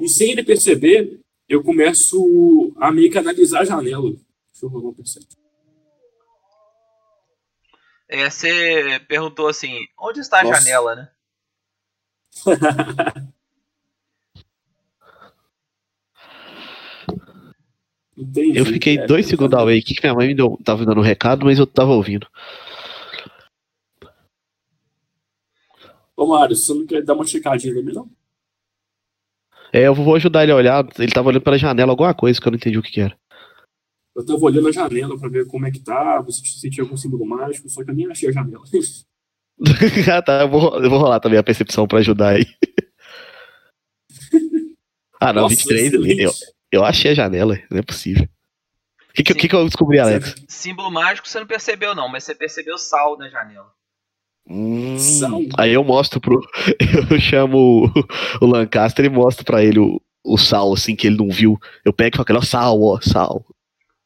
Speaker 5: e sem ele perceber, eu começo a meio que analisar a janela. Deixa eu rolar um.
Speaker 1: É, você perguntou assim, onde está a
Speaker 5: Nossa.
Speaker 1: janela, né?
Speaker 5: Entendi.
Speaker 4: Eu fiquei
Speaker 5: É,
Speaker 4: dois segundos away aqui que minha mãe me deu, tava dando um recado, mas eu tava ouvindo.
Speaker 5: Ô, Mário, você não quer dar uma checadinha também, não?
Speaker 4: É, eu vou ajudar ele a olhar. Ele tava olhando pela janela alguma coisa que eu não entendi o que, que era.
Speaker 5: Eu tava olhando a janela pra ver como é que tava, se se tinha algum símbolo mágico, só que eu nem achei a janela.
Speaker 4: ah, tá. Eu vou, eu vou rolar também a percepção pra ajudar aí. ah, não,
Speaker 5: Nossa,
Speaker 4: 23.
Speaker 5: excelente.
Speaker 4: Eu, eu achei a janela, não é possível. O que, que, que, que eu descobri, Alex?
Speaker 1: Símbolo mágico você não percebeu não, mas você percebeu sal na janela.
Speaker 4: Hum, aí eu mostro pro. Eu chamo o, o Lancaster e mostro pra ele o, o sal, assim, que ele não viu. Eu pego e falo, ó, sal, ó, sal.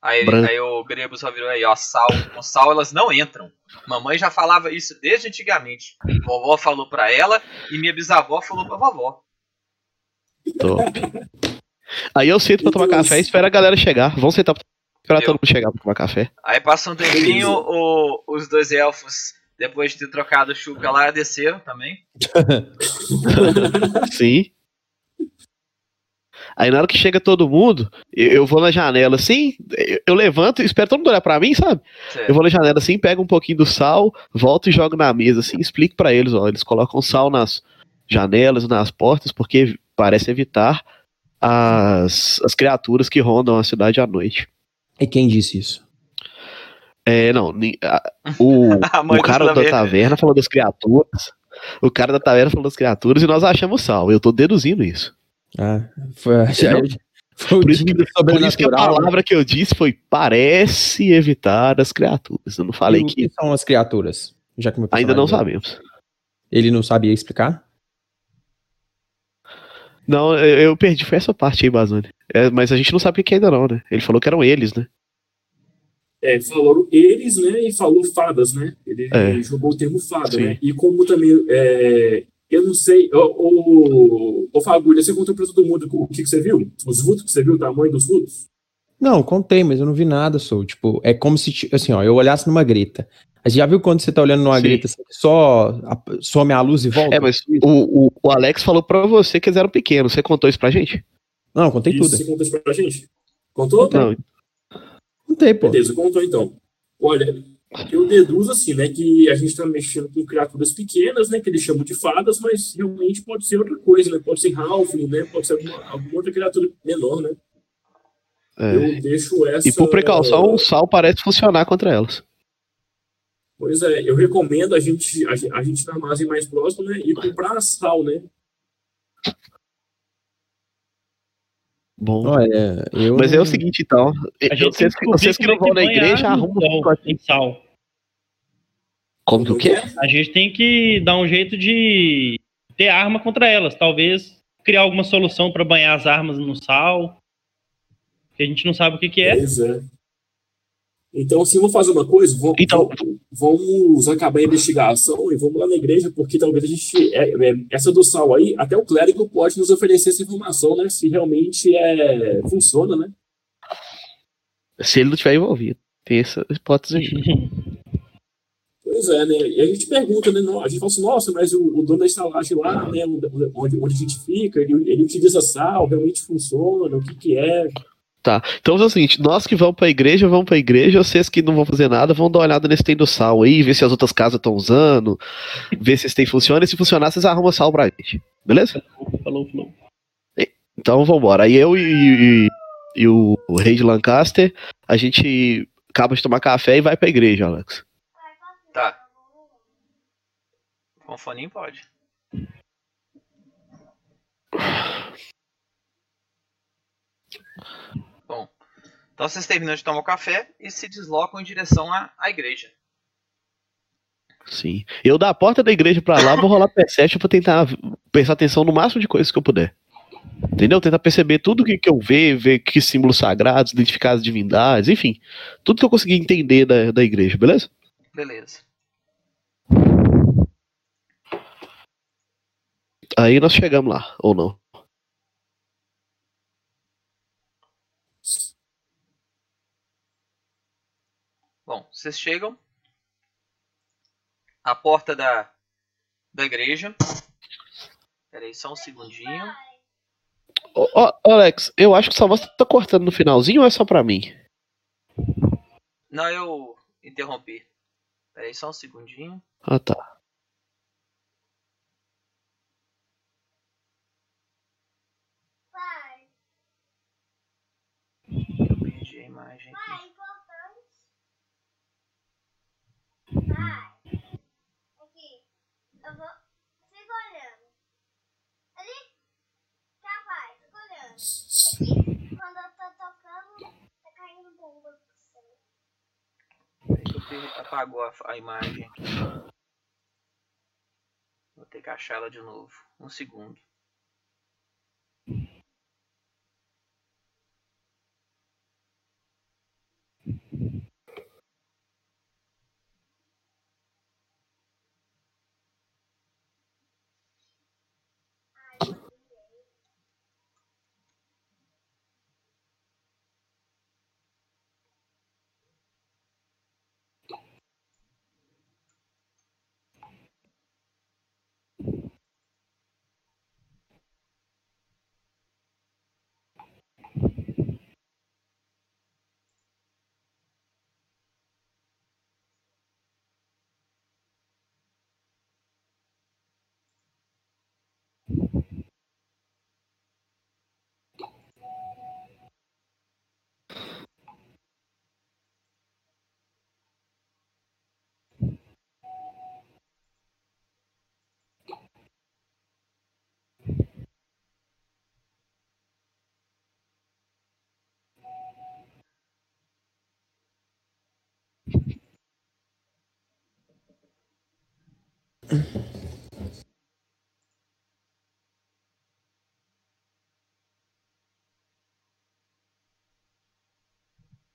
Speaker 1: Aí, aí o Grego só virou aí, ó, sal. Com sal elas não entram. Mamãe já falava isso desde antigamente. Vovó falou pra ela e minha bisavó falou pra vovó.
Speaker 4: Top. Aí eu sento pra tomar café e espero a galera chegar. Vamos sentar pra esperar
Speaker 1: Eu.
Speaker 4: todo mundo chegar pra tomar café.
Speaker 1: Aí passa um tempinho, o- os dois elfos, depois de ter trocado o Chuca lá, desceram também.
Speaker 4: Sim. Aí na hora que chega todo mundo, eu, eu vou na janela assim, eu, eu levanto e espero todo mundo olhar pra mim, sabe?
Speaker 1: Certo.
Speaker 4: Eu vou na janela assim, pego um pouquinho do sal, volto e jogo na mesa assim, explico pra eles, ó, eles colocam sal nas janelas, nas portas, porque parece evitar as, as criaturas que rondam a cidade à noite.
Speaker 3: E quem disse isso?
Speaker 4: É, não, o, o cara da
Speaker 1: Slaver.
Speaker 4: taverna falou das criaturas. O cara da taverna falou das criaturas e nós achamos sal. Eu tô deduzindo isso.
Speaker 3: Ah, foi, foi o
Speaker 4: Por isso, que,
Speaker 3: dia
Speaker 4: por isso que a
Speaker 3: sobrenatural.
Speaker 4: palavra que eu disse foi parece evitar as criaturas. Eu não falei
Speaker 3: E o
Speaker 4: que
Speaker 3: são as criaturas? Já que meu
Speaker 4: ainda não sabemos.
Speaker 3: Ele não sabia explicar?
Speaker 4: Não, eu, eu perdi, foi essa parte aí, Bazone. É, mas a gente não sabe o que é ainda não, né? Ele falou que eram eles, né?
Speaker 5: É, falaram eles, né? E falou fadas, né? Ele
Speaker 4: É.
Speaker 5: jogou o termo fada,
Speaker 4: Sim.
Speaker 5: né? E como também. é, eu não sei. Ô, ô, ô Fagulha, você contou pra todo mundo o que, que você viu? Os vultos que você viu, o tamanho dos vultos?
Speaker 3: Não, contei, mas eu não vi nada, sou. Tipo, é como se, assim, ó, eu olhasse numa Você já viu quando você tá olhando numa
Speaker 4: Sim.
Speaker 3: grita, assim, só a- some a luz e volta?
Speaker 4: É, mas o, o, o Alex falou pra você que eles eram pequenos. Você contou isso pra gente?
Speaker 3: Não, contei
Speaker 5: Isso,
Speaker 3: tudo.
Speaker 5: Você contou isso pra gente? Contou?
Speaker 4: Não.
Speaker 3: Contei, pô.
Speaker 5: Beleza, contou então. Olha, eu deduzo assim, né, que a gente tá mexendo com criaturas pequenas, né, que eles chamam de fadas, mas realmente pode ser outra coisa, né? Pode ser Halfling, né? Pode ser alguma, alguma outra criatura menor, né?
Speaker 4: É.
Speaker 5: Eu deixo essa.
Speaker 4: E por precaução, o sal parece funcionar contra elas.
Speaker 5: Pois é, eu recomendo a gente, a, gen- a gente na armazém mais próximo, né? E comprar sal, né?
Speaker 4: Bom.
Speaker 3: Olha, eu.
Speaker 4: Mas é o seguinte, então.
Speaker 2: A gente
Speaker 4: Vocês,
Speaker 2: tem que
Speaker 4: vocês que não
Speaker 2: descobrir
Speaker 4: vão na
Speaker 2: é
Speaker 4: igreja, arrumam um
Speaker 2: sal.
Speaker 4: Como que o quê?
Speaker 2: A gente tem que dar um jeito de ter arma contra elas. Talvez criar alguma solução para banhar as armas no sal. Que a gente não sabe o que, que é.
Speaker 5: Pois é. Então, assim, vamos fazer uma coisa, vamos,
Speaker 4: Então-
Speaker 5: vamos acabar a investigação e vamos lá na igreja, porque talvez a gente, é, é, essa do sal aí, até o clérigo pode nos oferecer essa informação, né, se realmente é, funciona, né?
Speaker 4: Se ele não estiver envolvido. Tem essa hipótese aí.
Speaker 5: Pois é, né? E a gente pergunta, né? A gente fala assim, nossa, mas o, o dono da estalagem lá, né? Onde, onde a gente fica, ele, ele utiliza sal, realmente funciona, o que que é?
Speaker 4: Tá. Então é o seguinte, nós que vamos pra igreja, vamos pra igreja, vocês que não vão fazer nada, vão dar uma olhada nesse tem do sal aí, ver se as outras casas estão usando, ver se esse tem funciona, e se funcionar, vocês arrumam sal pra gente. Beleza?
Speaker 2: Falou, falou.
Speaker 4: Então vambora. Aí eu e, e, e o, o rei de Lancaster, a gente acaba de tomar café e vai pra igreja, Alex.
Speaker 1: Tá. Com foninho pode. Então vocês terminam de tomar o café e se deslocam em direção à, à igreja.
Speaker 4: Sim. Eu da porta da igreja pra lá vou rolar Perception pra tentar prestar atenção no máximo de coisas que eu puder. Entendeu? Tentar perceber tudo que, que eu ver, ver que símbolos sagrados, identificar as divindades, enfim. Tudo que eu conseguir entender da, da igreja, beleza?
Speaker 1: Beleza.
Speaker 4: Aí nós chegamos lá, ou não.
Speaker 1: Bom, vocês chegam à porta da, da igreja. Peraí, só um segundinho.
Speaker 4: Ô, ô, Alex, eu acho que sua voz tá cortando no finalzinho ou é só pra mim?
Speaker 1: Não, eu interrompi. Peraí, só um segundinho.
Speaker 4: Ah, tá.
Speaker 1: Eu perdi a imagem aqui.
Speaker 6: Aqui. Eu vou. Fica olhando. Ali. Capaz, fica olhando. Aqui. Quando eu tô tocando, tá caindo bomba
Speaker 1: per- apagou a, a imagem. Vou ter que achar ela de novo. Um segundo.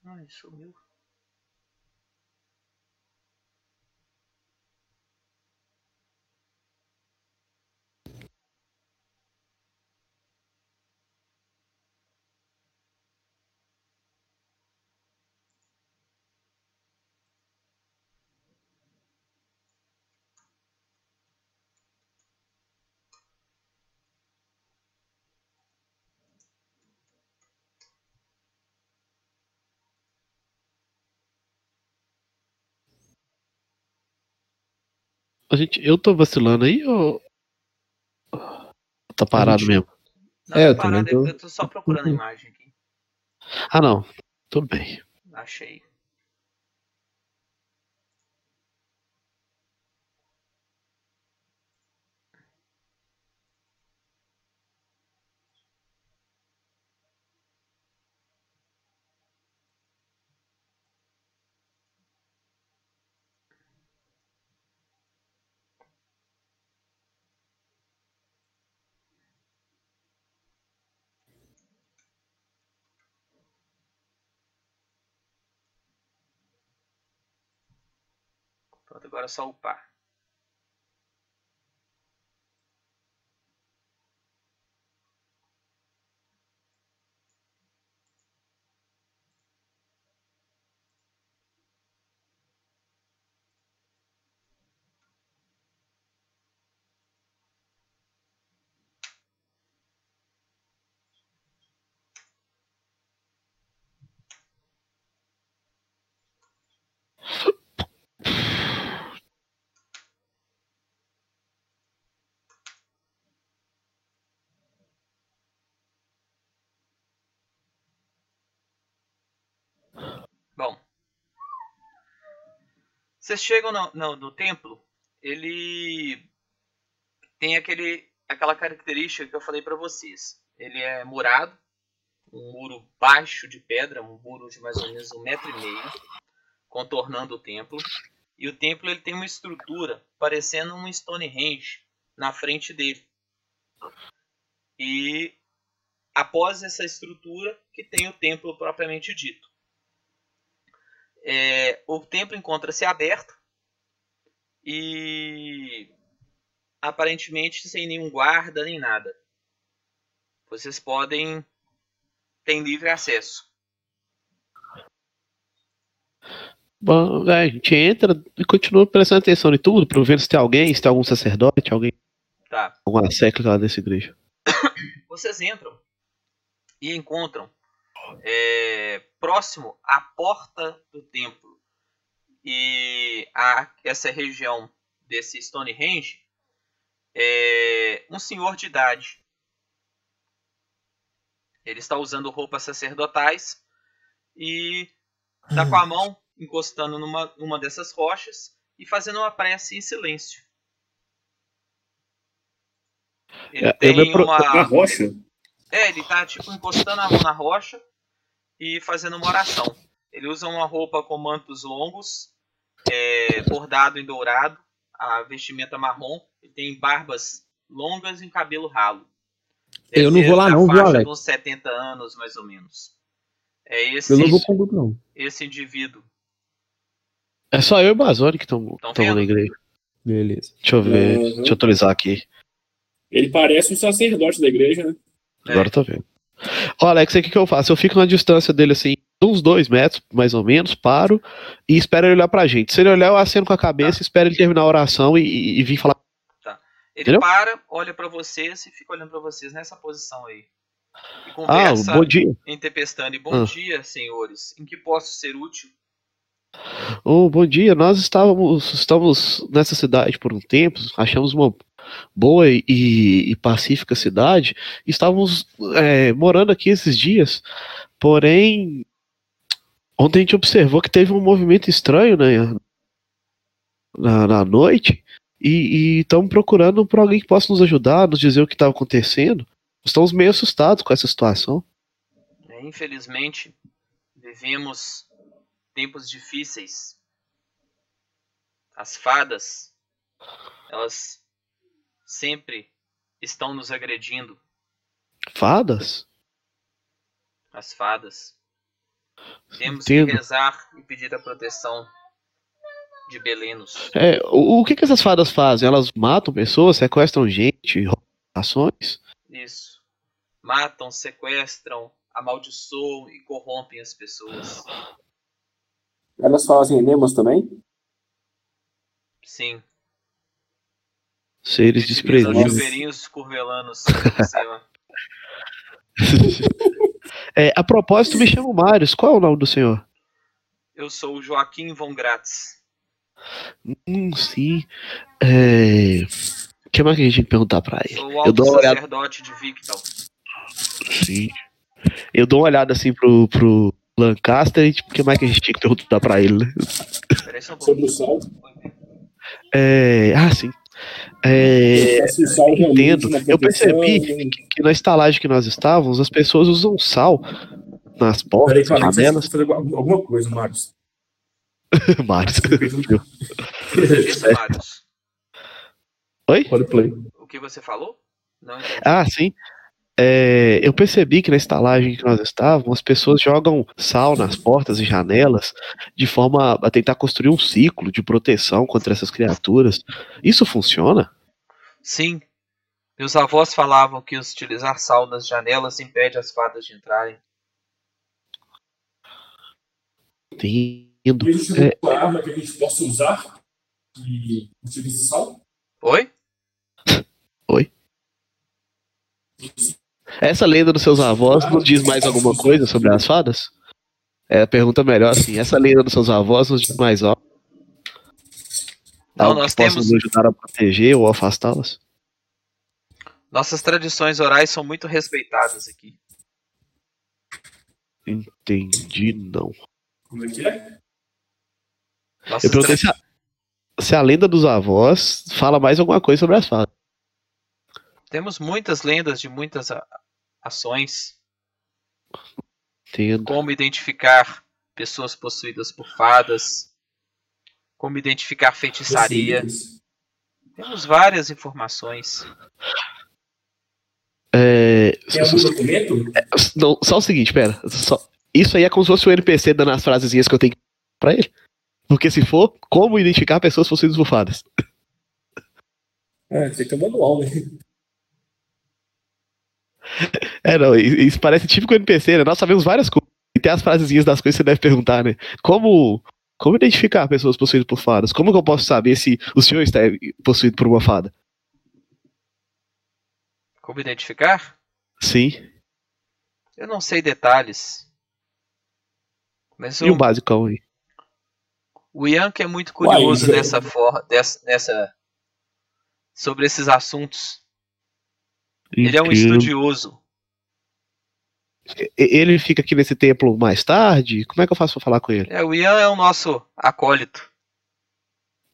Speaker 1: Ai, sumiu.
Speaker 4: A gente, eu tô vacilando aí ou. Tá parado
Speaker 3: gente-
Speaker 4: mesmo?
Speaker 1: Não,
Speaker 3: É,
Speaker 1: tô
Speaker 3: eu também
Speaker 1: parado,
Speaker 3: tô-
Speaker 1: eu tô só procurando a imagem aqui.
Speaker 4: Ah, não. Tudo bem.
Speaker 1: Achei. Pronto, agora só upar. Vocês chegam no, no, no templo, ele tem aquele, aquela característica que eu falei para vocês. Ele é murado, um muro baixo de pedra, um muro de mais ou menos um metro e meio, contornando o templo. E o templo ele tem uma estrutura parecendo um Stonehenge na frente dele. E após essa estrutura que tem o templo propriamente dito. É, o templo encontra-se aberto e aparentemente sem nenhum guarda nem nada. Vocês podem ter livre acesso.
Speaker 4: Bom, é, a gente entra e continua prestando atenção em tudo, para ver se tem alguém, se tem algum sacerdote, alguém.
Speaker 1: Tá.
Speaker 4: Alguma século lá dessa igreja.
Speaker 1: Vocês entram e encontram é, próximo à porta do templo e a essa região desse Stonehenge é, um senhor de idade. Ele está usando roupas sacerdotais e está com a mão encostando numa, numa dessas rochas e fazendo uma prece em silêncio. Ele
Speaker 4: É,
Speaker 1: tem uma.
Speaker 5: Na rocha?
Speaker 1: É, ele tá tipo encostando a mão na rocha e fazendo uma oração. Ele usa uma roupa com mantos longos, é, bordado em dourado, a vestimenta marrom, ele tem barbas longas e um cabelo ralo.
Speaker 3: Eu não vou lá
Speaker 1: da
Speaker 3: não, viu,
Speaker 1: faixa
Speaker 3: Alex?
Speaker 1: uns 70 anos, mais ou menos. É esse,
Speaker 3: Eu não vou com o grupo, não.
Speaker 1: esse indivíduo.
Speaker 4: É só eu e o Bazone que estão na igreja.
Speaker 3: Beleza.
Speaker 4: Deixa eu ver,
Speaker 5: Uhum.
Speaker 4: deixa eu atualizar aqui.
Speaker 5: Ele parece um sacerdote da igreja, né?
Speaker 1: É.
Speaker 4: Agora eu tô vendo. Ó, Alex, o que, que eu faço? Eu fico na distância dele assim, uns dois metros, mais ou menos, paro e espero ele olhar pra gente. Se ele olhar, eu aceno com a cabeça, espero ele terminar a oração e, e, e vir falar.
Speaker 1: Ele
Speaker 4: Entendeu?
Speaker 1: para, olha pra vocês e fica olhando pra vocês nessa posição aí. E
Speaker 4: Ah,
Speaker 1: conversa
Speaker 4: bom dia.
Speaker 1: em. Bom
Speaker 4: Ah.
Speaker 1: dia, senhores. Em que posso ser útil?
Speaker 4: Oh, bom dia, nós estávamos, estamos nessa cidade por um tempo, achamos uma boa e, e pacífica cidade, estávamos é, morando aqui esses dias, porém, ontem a gente observou que teve um movimento estranho né, na, na noite, e estamos procurando por alguém que possa nos ajudar, nos dizer o que estava acontecendo. Estamos meio assustados com essa situação.
Speaker 1: É, Infelizmente, vivemos tempos difíceis. As fadas, elas sempre estão nos agredindo.
Speaker 4: Fadas?
Speaker 1: As fadas. Temos
Speaker 4: Entendo.
Speaker 1: que rezar e pedir a proteção de Belenos.
Speaker 4: É, o, o que, que essas fadas fazem? Elas matam pessoas, sequestram gente, roubam ações?
Speaker 1: Isso. Matam, sequestram, amaldiçoam e corrompem as pessoas.
Speaker 5: Elas fazem enemas também?
Speaker 1: Sim.
Speaker 4: Seres desprezíveis.
Speaker 1: chuveirinhos curvelanos cima.
Speaker 4: É, a propósito, me chamo Marius. Qual é o nome do senhor?
Speaker 1: Eu sou o Joaquim von Gratz.
Speaker 4: Hum, sim. É... O que mais que a gente tem que perguntar pra ele?
Speaker 1: Sou o
Speaker 4: Eu dou uma olhada.
Speaker 1: sacerdote de Victal.
Speaker 4: Sim. Eu dou uma olhada assim pro, pro Lancaster e tipo, o que mais que a gente tinha que perguntar pra ele, né?
Speaker 1: Um
Speaker 5: Sobre o sal.
Speaker 4: É... Ah, sim. É... Entendo. Eu percebi que na estalagem que nós estávamos, as pessoas usam sal nas
Speaker 5: Peraí,
Speaker 4: portas,
Speaker 5: você
Speaker 4: janelas.
Speaker 5: fazer alguma coisa, Marcos.
Speaker 4: Marius.
Speaker 1: Isso, Marius.
Speaker 4: Oi?
Speaker 5: Roleplay.
Speaker 1: O que você falou? Não.
Speaker 4: Ah, sim. É, eu percebi que na estalagem que nós estávamos, as pessoas jogam sal nas portas e janelas de forma a tentar construir um ciclo de proteção contra essas criaturas. Isso funciona?
Speaker 1: Sim. Meus avós falavam que utilizar sal nas janelas impede as fadas de entrarem.
Speaker 4: Entendo.
Speaker 5: Existe
Speaker 4: É.
Speaker 5: alguma arma que a gente possa usar que utilize sal?
Speaker 1: Oi?
Speaker 4: Essa lenda dos seus avós não diz mais alguma coisa sobre as fadas? É a pergunta melhor assim. Essa lenda dos seus avós nos diz mais algo?
Speaker 1: Não,
Speaker 4: Algo
Speaker 1: nós
Speaker 4: que possa
Speaker 1: temos-
Speaker 4: nos ajudar a proteger ou afastá-las?
Speaker 1: Nossas tradições orais são muito respeitadas aqui.
Speaker 4: Entendi, não.
Speaker 5: Como é que é?
Speaker 1: Nossas,
Speaker 4: Eu perguntei se a, se a lenda dos avós fala mais alguma coisa sobre as fadas.
Speaker 1: Temos muitas lendas de muitas ações.
Speaker 4: Entendo.
Speaker 1: Como identificar pessoas possuídas por fadas. Como identificar feitiçaria. Temos várias informações.
Speaker 4: É,
Speaker 5: Tem algum documento?
Speaker 4: É, não, só o seguinte, pera. Só, isso aí é como se fosse o NPC dando as frasezinhas que eu tenho pra ele. Porque se for, como identificar pessoas possuídas por fadas?
Speaker 5: É, tem que ter um manual, né?
Speaker 4: É, não, isso parece típico NPC, né? Nós sabemos várias coisas. E tem as frasezinhas das coisas que você deve perguntar, né? Como, como identificar pessoas possuídas por fadas? Como que eu posso saber se o senhor está possuído por uma fada?
Speaker 1: Como identificar?
Speaker 4: Sim.
Speaker 1: Eu não sei detalhes. Mas
Speaker 4: e o, o basicão aí?
Speaker 1: O Ian que é muito curioso Uai, nessa forma, dessa, nessa sobre esses assuntos. Ele é um estudioso.
Speaker 4: Ele fica aqui nesse templo mais tarde? Como é que eu faço pra falar com ele?
Speaker 1: É, o Ian é o nosso acólito.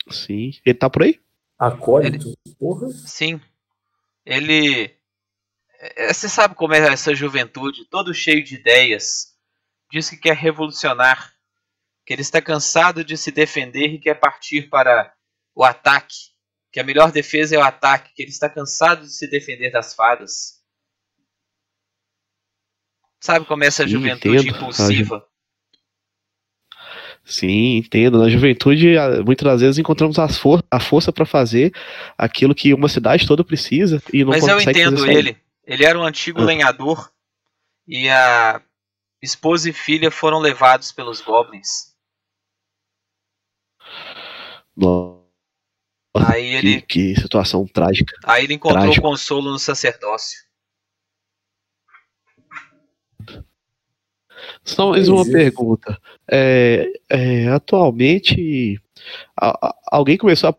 Speaker 4: Sim. Ele tá por aí?
Speaker 5: Acólito? Ele... Porra.
Speaker 1: Sim. Ele. É, você sabe como é essa juventude, todo cheio de ideias. Diz que quer revolucionar. Que ele está cansado de se defender e quer partir para o ataque. Que a melhor defesa é o ataque. Que ele está cansado de se defender das fadas. Sabe como é essa Sim, juventude entendo. impulsiva?
Speaker 4: Sim, entendo. Na juventude, muitas das vezes encontramos for a força para fazer aquilo que uma cidade toda precisa e não
Speaker 1: Mas
Speaker 4: eu
Speaker 1: entendo ele. Ele era um antigo ah. lenhador e a esposa e filha foram levados pelos goblins.
Speaker 4: Nossa,
Speaker 1: aí ele
Speaker 4: que, que situação trágica.
Speaker 1: Aí ele encontrou Trágico. consolo no sacerdócio.
Speaker 4: Só mais uma pergunta. É, é, atualmente, a, a, alguém começou a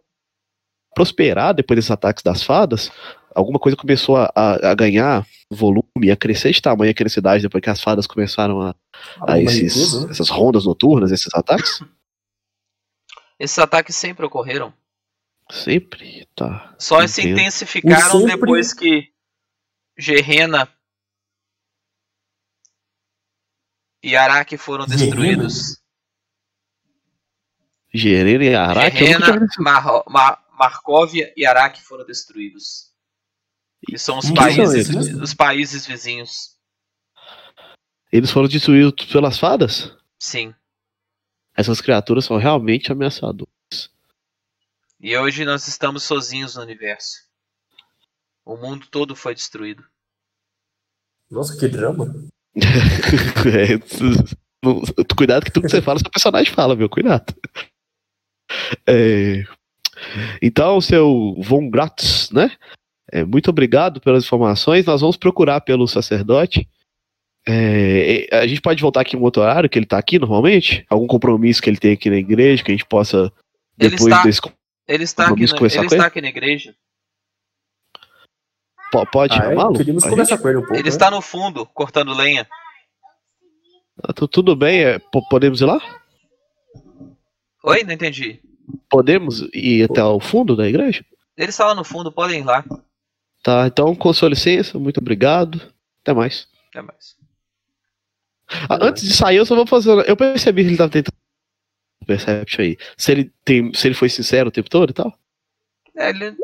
Speaker 4: prosperar depois desses ataques das fadas? Alguma coisa começou a, a, ganhar volume, a crescer de tamanho aqui na cidade depois que as fadas começaram a, a esses, né? essas rondas noturnas, esses ataques?
Speaker 1: Esses ataques sempre ocorreram.
Speaker 4: Sempre? Tá.
Speaker 1: Só se intensificaram sempre... depois que Gerena e Araque foram destruídos.
Speaker 4: Gerena e Araque?
Speaker 1: Gerena, Mar Mar Marcóvia e Araque foram destruídos. E são os países, são os países vizinhos.
Speaker 4: Eles foram destruídos pelas fadas?
Speaker 1: Sim.
Speaker 4: Essas criaturas são realmente ameaçadoras.
Speaker 1: E hoje nós estamos sozinhos no universo. O mundo todo foi destruído.
Speaker 5: Nossa, que drama.
Speaker 4: é, tu, cuidado que tudo que você fala, seu personagem fala, meu, cuidado. É, então, seu Von Gratz, né? É, muito obrigado pelas informações. Nós vamos procurar pelo sacerdote. É, a gente pode voltar aqui em um outro horário que ele está aqui normalmente? Algum compromisso que ele tem aqui na igreja que a gente possa depois
Speaker 1: está,
Speaker 4: desse
Speaker 1: ele está aqui na, ele está aqui na igreja.
Speaker 4: P pode ah, chamá-lo?
Speaker 5: Queríamos conversar com ele um pouco.
Speaker 1: Ele né? está no fundo, cortando lenha.
Speaker 4: Ah, tudo bem, é, podemos ir lá?
Speaker 1: Oi, não entendi.
Speaker 4: Podemos ir até o fundo da igreja?
Speaker 1: Ele está lá no fundo, podem ir lá.
Speaker 4: Tá, então com sua licença, muito obrigado. Até mais.
Speaker 1: Até mais.
Speaker 4: Ah, antes de sair, eu só vou fazer. Eu percebi que ele estava tentando. Perception aí. Se ele, tem, se ele foi sincero o tempo todo e tal?
Speaker 1: É, ele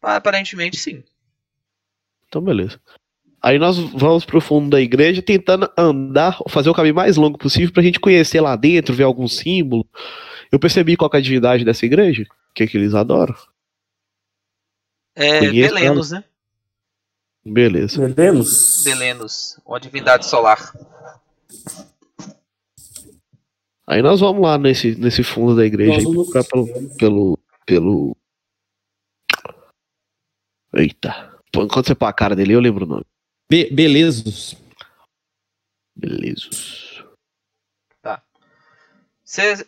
Speaker 1: Aparentemente sim.
Speaker 4: Então beleza. Aí nós vamos pro fundo da igreja tentando andar, fazer o caminho mais longo possível pra gente conhecer lá dentro, ver algum símbolo. Eu percebi qual é a divindade dessa igreja, o que, é que eles adoram.
Speaker 1: É Conheço Belenos, ela. né?
Speaker 4: Beleza.
Speaker 5: Belenos?
Speaker 1: Belenos, uma divindade solar.
Speaker 4: Aí nós vamos lá nesse, nesse fundo da igreja aí, procurar pelo, pelo, pelo Eita. Quando você põe a cara dele, eu lembro o nome.
Speaker 3: Be Belezos.
Speaker 4: Belezos.
Speaker 1: Tá. Vocês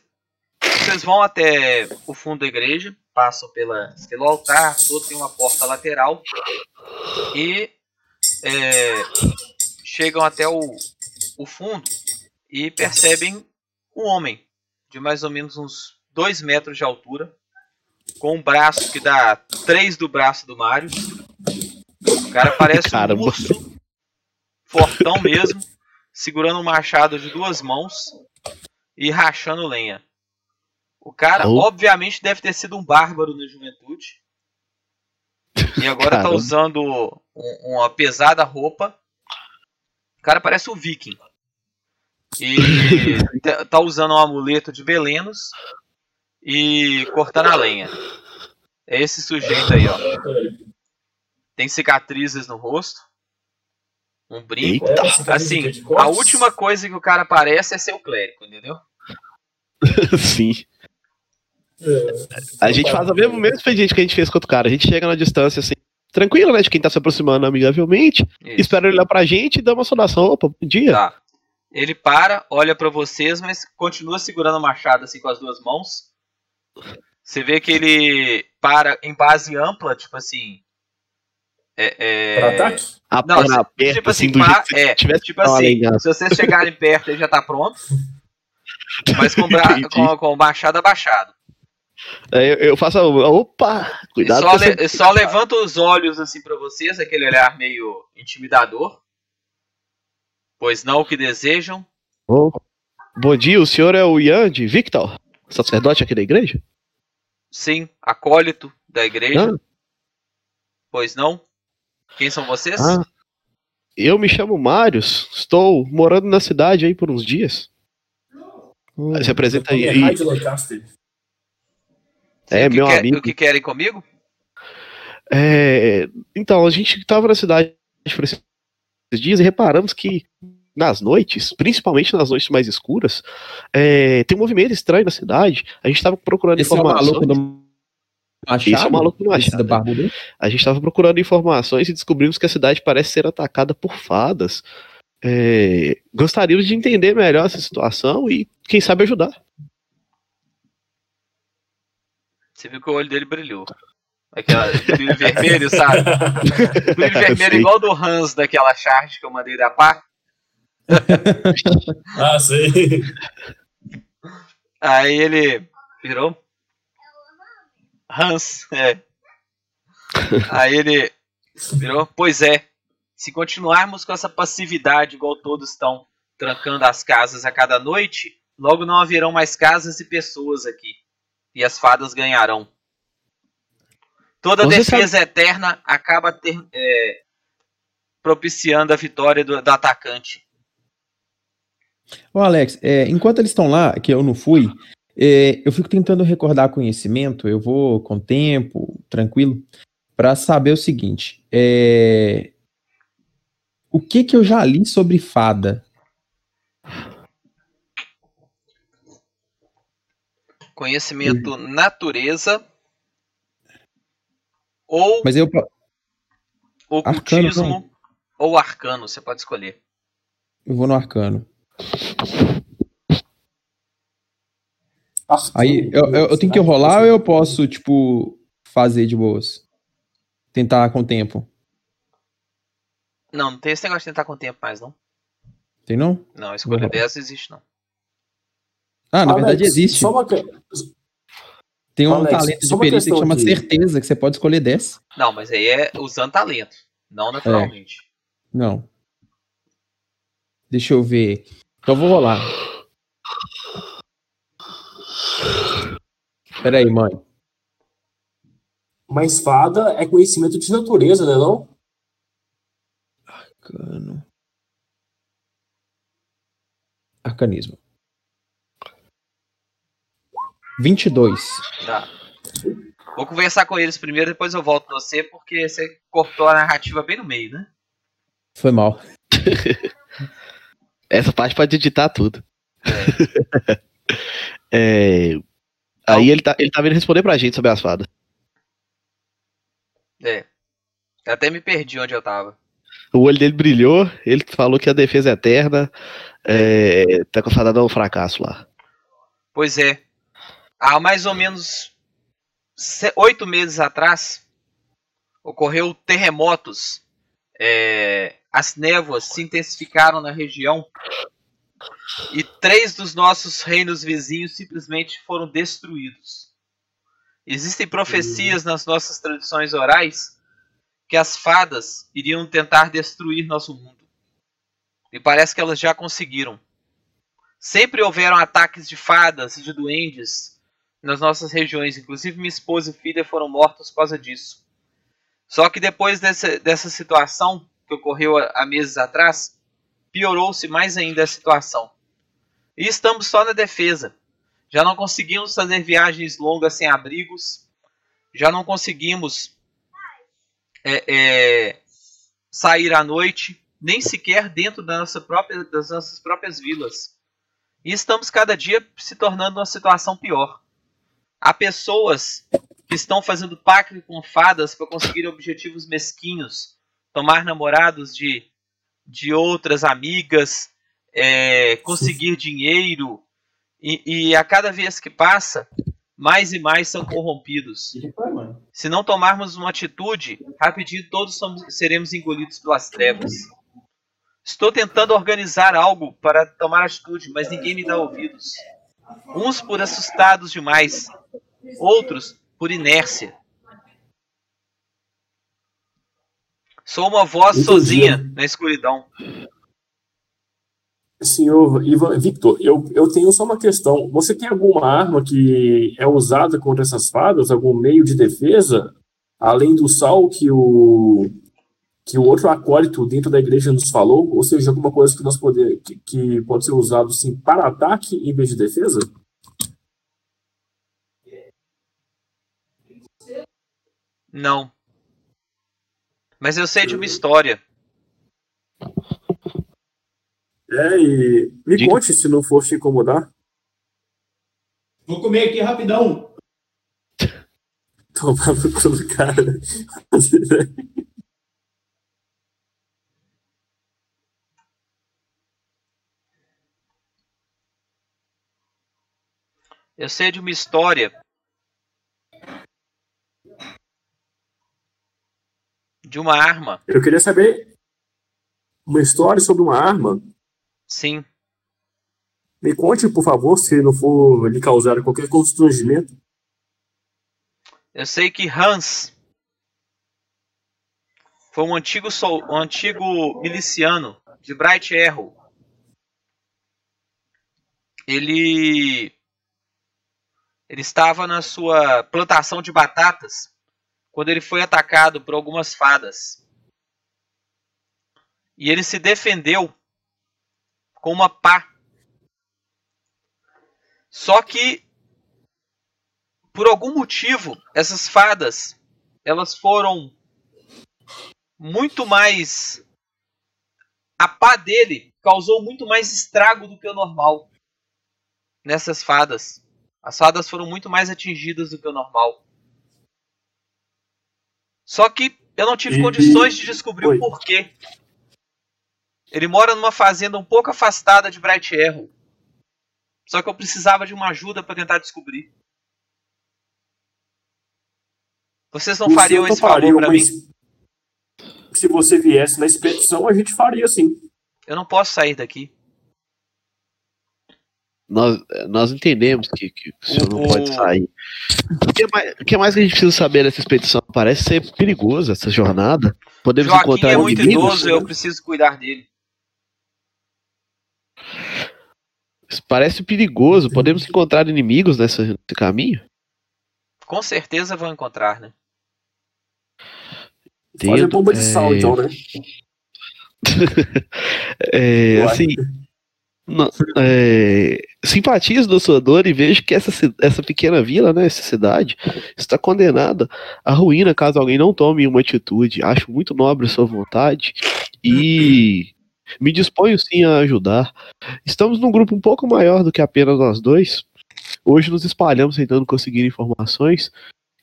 Speaker 1: vão até o fundo da igreja, passam pela, pelo altar, todo tem uma porta lateral e é, chegam até o, o fundo e percebem um homem de mais ou menos uns 2 metros de altura, com um braço que dá 3 do braço do Mario. O cara parece
Speaker 4: Caramba.
Speaker 1: um urso, fortão mesmo, segurando um machado de duas mãos e rachando lenha. O cara,
Speaker 4: Oh.
Speaker 1: obviamente, deve ter sido um bárbaro na juventude. E agora tá
Speaker 4: Caramba.
Speaker 1: usando um- uma pesada roupa. O cara parece um viking. E tá- tá usando um amuleto de belenos e cortando a lenha. É esse sujeito aí, ó. Tem cicatrizes no rosto. Um brinco.
Speaker 4: Eita.
Speaker 1: Assim, a última coisa que o cara parece é ser o clérigo, entendeu?
Speaker 4: Sim.
Speaker 5: É,
Speaker 4: A gente faz o mesmo, mesmo expediente que a gente fez com outro cara. A gente chega na distância assim, tranquilo, né? De quem tá se aproximando amigavelmente.
Speaker 1: Isso.
Speaker 4: Espera ele olhar pra gente e dá uma saudação. Opa, bom dia.
Speaker 1: Tá. Ele para, olha pra vocês, mas continua segurando o machado assim com as duas mãos. Você vê que ele para em base ampla, tipo assim. É, é...
Speaker 5: Pra ataque?
Speaker 4: A
Speaker 1: Não,
Speaker 4: perna aberta,
Speaker 1: tipo
Speaker 4: assim,
Speaker 1: assim, pá, é,
Speaker 4: tivesse
Speaker 1: tipo assim, se vocês chegarem perto, ele já tá pronto. Mas com, com, com o machado abaixado.
Speaker 4: Aí eu, eu faço. a- Opa! Cuidado
Speaker 1: só,
Speaker 4: com
Speaker 1: le- só levanta os olhos assim pra vocês, aquele olhar meio intimidador. Pois não o que desejam.
Speaker 4: Bom, bom dia, o senhor é o Yandi Victor, sacerdote aqui da igreja?
Speaker 1: Sim, acólito da igreja.
Speaker 4: Ah.
Speaker 1: Pois não? Quem são vocês?
Speaker 4: Ah, eu me chamo Marius, estou morando na cidade aí por uns dias. Aí Se apresenta aí.
Speaker 5: É
Speaker 4: aí.
Speaker 5: Lancaster.
Speaker 4: É, meu
Speaker 1: quer-
Speaker 4: amigo.
Speaker 1: O que querem comigo?
Speaker 4: É, então, a gente estava na cidade por esses dias e reparamos que nas noites, principalmente nas noites mais escuras, é, tem um movimento estranho na cidade. A gente estava procurando
Speaker 3: Esse é o
Speaker 4: informações.
Speaker 3: maluco do Machado?
Speaker 4: Esse é o maluco do
Speaker 3: Esse
Speaker 4: Machado.
Speaker 3: da barbuda?
Speaker 4: A gente estava procurando informações e descobrimos que a cidade parece ser atacada por fadas. É, gostaríamos de entender melhor essa situação e, quem sabe, ajudar.
Speaker 1: Você viu que o olho dele brilhou. Aquela brilho vermelho, sabe? Brilho vermelho igual do Hans daquela charge que eu mandei da pá.
Speaker 5: Ah, sei.
Speaker 1: Aí ele virou. Hans, é. Aí ele virou. Pois é. Se continuarmos com essa passividade, igual todos estão trancando as casas a cada noite, logo não haverão mais casas e pessoas aqui. E as fadas ganharão. Toda
Speaker 4: Você
Speaker 1: defesa eterna acaba ter, é, propiciando a vitória do, do atacante.
Speaker 3: Ô, Alex, é, enquanto eles estão lá, que eu não fui, é, eu fico tentando recordar conhecimento, eu vou com tempo, tranquilo, para saber o seguinte: é, o que que eu já li sobre fada?
Speaker 1: Conhecimento natureza ou
Speaker 3: Mas eu,
Speaker 1: ocultismo
Speaker 3: Arcano,
Speaker 1: ou arcano, você pode escolher.
Speaker 3: eu vou no arcano. Aí, eu, eu- eu tenho que rolar ou eu posso, tipo, fazer de boas? Tentar com o tempo.
Speaker 1: Não, não tem esse negócio de tentar com o tempo mais, não.
Speaker 3: Tem não?
Speaker 1: Não, escolha dessa existe, não.
Speaker 3: Ah, na
Speaker 5: Alex,
Speaker 3: verdade existe.
Speaker 5: Só uma...
Speaker 3: Tem um
Speaker 5: Alex,
Speaker 3: talento de perícia que chama
Speaker 5: aqui.
Speaker 3: certeza, que você pode escolher 10.
Speaker 1: Não, mas aí é usando talento, não naturalmente.
Speaker 3: Não. Deixa eu ver. Então eu vou rolar. Pera aí, mãe.
Speaker 5: Mas fada é conhecimento de natureza, né não?
Speaker 3: Arcano. Arcanismo. 22.
Speaker 1: Tá. Vou conversar com eles primeiro, depois eu volto pra você, porque você cortou a narrativa bem no meio, né?
Speaker 3: Foi mal.
Speaker 4: Essa parte pode editar tudo. É, Aí ele tá, ele tá vindo responder pra gente sobre as fadas.
Speaker 1: É. Eu até me perdi onde eu tava.
Speaker 4: O olho dele brilhou, ele falou que a defesa é eterna, é, tá com a fada um fracasso lá.
Speaker 1: Pois é. Há mais ou menos oito meses atrás, ocorreu terremotos. É, as névoas se intensificaram na região e três dos nossos reinos vizinhos simplesmente foram destruídos. Existem profecias nas nossas tradições orais que as fadas iriam tentar destruir nosso mundo. E parece que elas já conseguiram. Sempre houveram ataques de fadas e de duendes nas nossas regiões. Inclusive, minha esposa e filha foram mortos por causa disso. Só que depois dessa, dessa situação que ocorreu há, meses atrás, piorou-se mais ainda a situação. E estamos só na defesa. Já não conseguimos fazer viagens longas sem abrigos. Já não conseguimos é, é, sair à noite, nem sequer dentro da nossa própria, das nossas próprias vilas. E estamos cada dia se tornando uma situação pior. Há pessoas que estão fazendo pacto com fadas para conseguir objetivos mesquinhos, tomar namorados de, de outras amigas, é, conseguir dinheiro, e, e, a cada vez que passa, mais e mais são corrompidos. Se não tomarmos uma atitude, rapidinho todos somos, seremos engolidos pelas trevas. Estou tentando organizar algo para tomar atitude, mas ninguém me dá ouvidos. Uns por assustados demais, outros por inércia. Sou uma voz Entendi. sozinha na escuridão.
Speaker 5: Senhor Ivan, Victor, eu, eu tenho só uma questão. Você tem alguma arma que é usada contra essas fadas? Algum meio de defesa? Além do sal que o que o outro acólito dentro da igreja nos falou, ou seja, alguma coisa que nós poder, que, que pode ser usado sim para ataque em vez de defesa?
Speaker 1: Não. Mas eu sei de uma história.
Speaker 5: É, e me Diga. conte se não for te incomodar.
Speaker 7: Vou comer aqui rapidão.
Speaker 5: Tomar no cu do cara.
Speaker 1: Eu sei de uma história de uma arma.
Speaker 5: Eu queria saber uma história sobre uma arma.
Speaker 1: Sim.
Speaker 5: Me conte, por favor, se não for lhe causar qualquer constrangimento.
Speaker 1: Eu sei que Hans foi um antigo, um antigo miliciano de Bright Arrow. Ele ele estava na sua plantação de batatas quando ele foi atacado por algumas fadas. E ele se defendeu com uma pá. Só que por algum motivo essas fadas elas foram muito mais a pá dele causou muito mais estrago do que o normal nessas fadas. As fadas foram muito mais atingidas do que o normal. Só que eu não tive e... condições de descobrir Oi. o porquê. Ele mora numa fazenda um pouco afastada de Bright Arrow. Só que eu precisava de uma ajuda para tentar descobrir. Vocês não fariam esse favor para mim?
Speaker 5: Se você viesse na expedição, a gente faria sim.
Speaker 1: Eu não posso sair daqui
Speaker 4: nós, nós entendemos que, que o senhor não pode sair. O que, mais, o que mais que a gente precisa saber dessa expedição? Parece ser perigosa essa jornada. Podemos Joaquim encontrar é
Speaker 1: muito inimigos, idoso, eu preciso cuidar dele.
Speaker 4: Parece perigoso. Podemos encontrar inimigos nessa, nesse caminho?
Speaker 1: Com certeza vão encontrar, né?
Speaker 5: Olha bomba de é... sal, então, né?
Speaker 4: é, assim, é, simpatizo da sua dor e vejo que essa, essa pequena vila, né, essa cidade, está condenada à ruína caso alguém não tome uma atitude. Acho muito nobre a sua vontade e me disponho sim a ajudar. Estamos num grupo um pouco maior do que apenas nós dois. Hoje nos espalhamos tentando conseguir informações.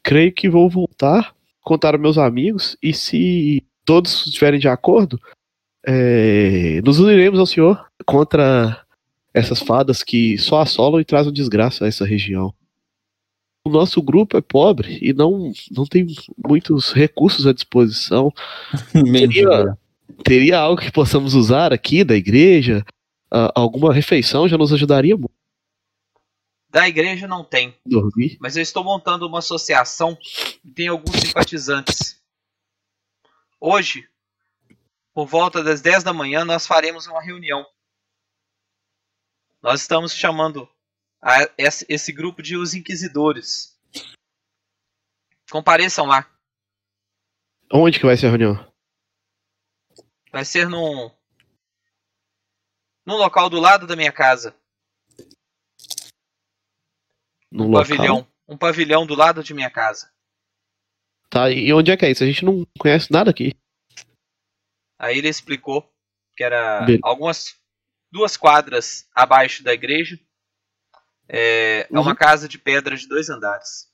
Speaker 4: Creio que vou voltar, contar aos meus amigos e se todos estiverem de acordo, é, nos uniremos ao senhor contra essas fadas que só assolam e trazem desgraça a essa região. O nosso grupo é pobre e não, não tem muitos recursos à disposição. teria, teria algo que possamos usar aqui da igreja? uh, alguma refeição já nos ajudaria muito.
Speaker 1: Da igreja não tem.
Speaker 4: Dormir.
Speaker 1: Mas eu estou montando uma associação e tem alguns simpatizantes. Hoje, por volta das 10 da manhã, nós faremos uma reunião. Nós estamos chamando esse grupo de os inquisidores. Compareçam lá.
Speaker 4: Onde que vai ser a reunião?
Speaker 1: Vai ser num. num local do lado da minha casa.
Speaker 4: Num
Speaker 1: um
Speaker 4: local?
Speaker 1: pavilhão. Um pavilhão do lado de minha casa.
Speaker 4: Tá, e onde é que é isso? A gente não conhece nada aqui.
Speaker 1: Aí ele explicou que era algumas. Duas quadras abaixo da igreja. É, uhum. é uma uhum. casa de pedra de dois andares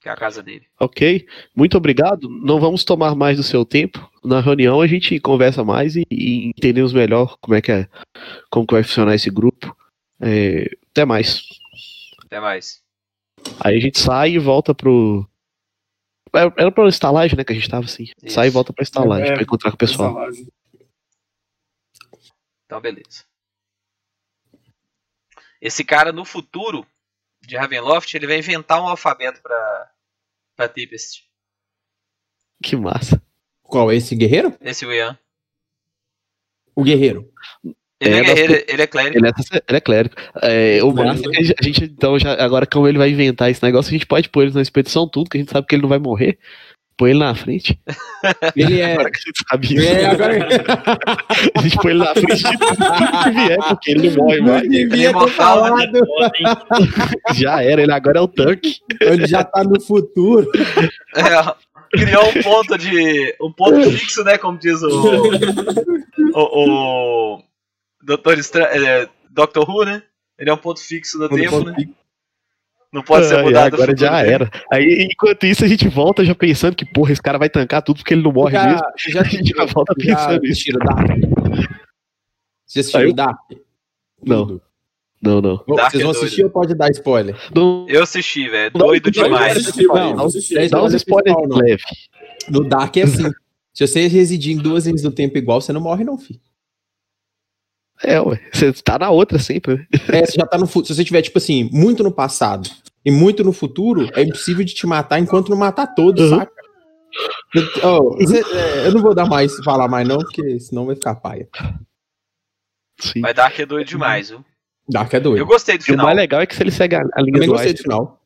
Speaker 1: que é a casa dele.
Speaker 4: Ok, muito obrigado. Não vamos tomar mais do seu tempo. Na reunião a gente conversa mais e, e entendemos melhor como é que é, como que vai funcionar esse grupo. É, até mais.
Speaker 1: Até mais.
Speaker 4: Aí a gente sai e volta pro. É, era pra estalagem, né? Que a gente tava assim. Isso. Sai e volta pra estalagem é, pra encontrar com o pessoal. Estalagem.
Speaker 1: Então, beleza. Esse cara no futuro de Ravenloft, ele vai inventar um alfabeto para pra Tempest.
Speaker 4: Que massa.
Speaker 3: Qual? Esse guerreiro?
Speaker 1: Esse Ian.
Speaker 3: O guerreiro.
Speaker 1: Ele é, é guerreiro, ele é clérigo.
Speaker 4: Ele é, ele é clérigo. É, o massa é que a gente, então, já, agora como ele vai inventar esse negócio, a gente pode pôr ele na expedição tudo, que a gente sabe que ele não vai morrer. Põe ele na frente.
Speaker 3: Ele é.
Speaker 4: Agora que a gente sabe isso. É, agora... a gente põe ele na frente de tudo, que vier, porque ele não morre mais.
Speaker 3: Devia ter falado.
Speaker 4: Já era, ele agora é o tanque.
Speaker 3: Ele já tá no futuro.
Speaker 1: É, criou um ponto de. um ponto fixo, né? Como diz o. o, o Doutor Estra... É, Doctor Who, né? Ele é um ponto fixo no tempo, né? Fixo. Não pode ser mudado.
Speaker 4: agora já era. Aí, enquanto isso, a gente volta já pensando que, porra, esse cara vai tancar tudo porque ele não morre já, mesmo.
Speaker 3: Já, a gente já volta pensando nisso. Você assistiu o Dark?
Speaker 4: Não. Não, não.
Speaker 3: Dark Vocês vão é assistir ou pode dar spoiler?
Speaker 1: Não. Eu assisti, velho. Doido não, demais.
Speaker 3: Não, dá uns spoilers leve. No Dark é assim. Se você residir em duas linhas do tempo igual, você não morre, não, filho.
Speaker 4: É, ué. Você tá na outra sempre. Né?
Speaker 3: É, você já tá no futuro. Se você tiver, tipo assim, muito no passado e muito no futuro, é impossível de te matar enquanto não matar todos, uhum. saca? Oh, cê, é, eu não vou dar mais falar mais, não, porque senão vai ficar paia.
Speaker 1: Sim. Mas Dark é doido demais, viu?
Speaker 3: Dark é doido.
Speaker 1: Eu gostei do final.
Speaker 4: o mais legal é que se ele segue a, a linha
Speaker 3: do gostei do final.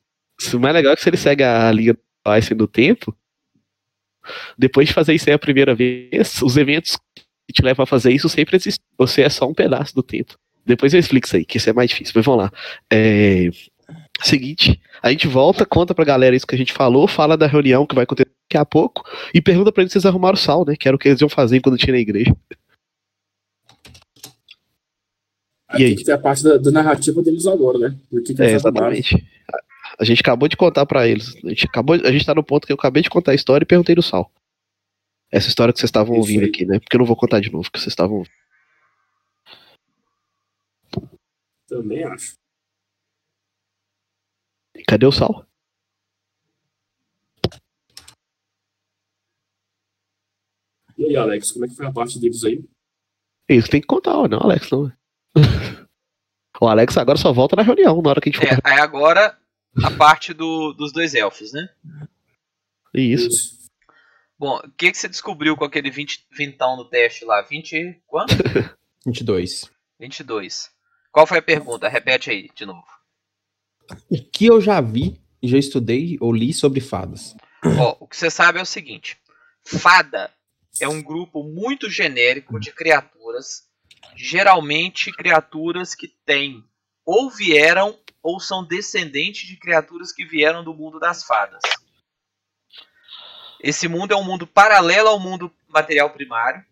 Speaker 4: O mais legal é que se ele segue a linha do Einstein do tempo, depois de fazer isso aí a primeira vez, os eventos que te leva a fazer isso sempre existe. Você é só um pedaço do tempo. Depois eu explico isso aí, que isso é mais difícil. Mas vamos lá. É... Seguinte, a gente volta, conta pra galera isso que a gente falou, fala da reunião que vai acontecer daqui a pouco e pergunta pra eles se eles arrumaram o sal, né? Que era o que eles iam fazer quando tinha na igreja.
Speaker 5: e aí? Tem que ter a parte da, da narrativa deles agora, né?
Speaker 4: Que que é, exatamente. A gente acabou de contar para eles. A gente, acabou, a gente tá no ponto que eu acabei de contar a história e perguntei do sal. Essa história que vocês estavam ouvindo aqui, né? Porque eu não vou contar de novo, que vocês estavam ouvindo.
Speaker 5: Também acho.
Speaker 4: Cadê o sal?
Speaker 5: E aí, Alex, como é que foi a parte deles aí?
Speaker 4: Isso tem que contar, ó, não, Alex, não. o Alex agora só volta na reunião, na hora que a gente
Speaker 1: for. É, agora a parte do, dos dois elfos, né?
Speaker 4: Isso. Isso.
Speaker 1: Bom, o que, que você descobriu com aquele 20, vintão no teste lá? 20 quanto?
Speaker 3: 22.
Speaker 1: 22. Qual foi a pergunta? Repete aí de novo.
Speaker 3: O que eu já vi, já estudei ou li sobre fadas?
Speaker 1: Ó, o que você sabe é o seguinte: fada é um grupo muito genérico de criaturas, geralmente criaturas que têm ou vieram ou são descendentes de criaturas que vieram do mundo das fadas. Esse mundo é um mundo paralelo ao mundo material primário.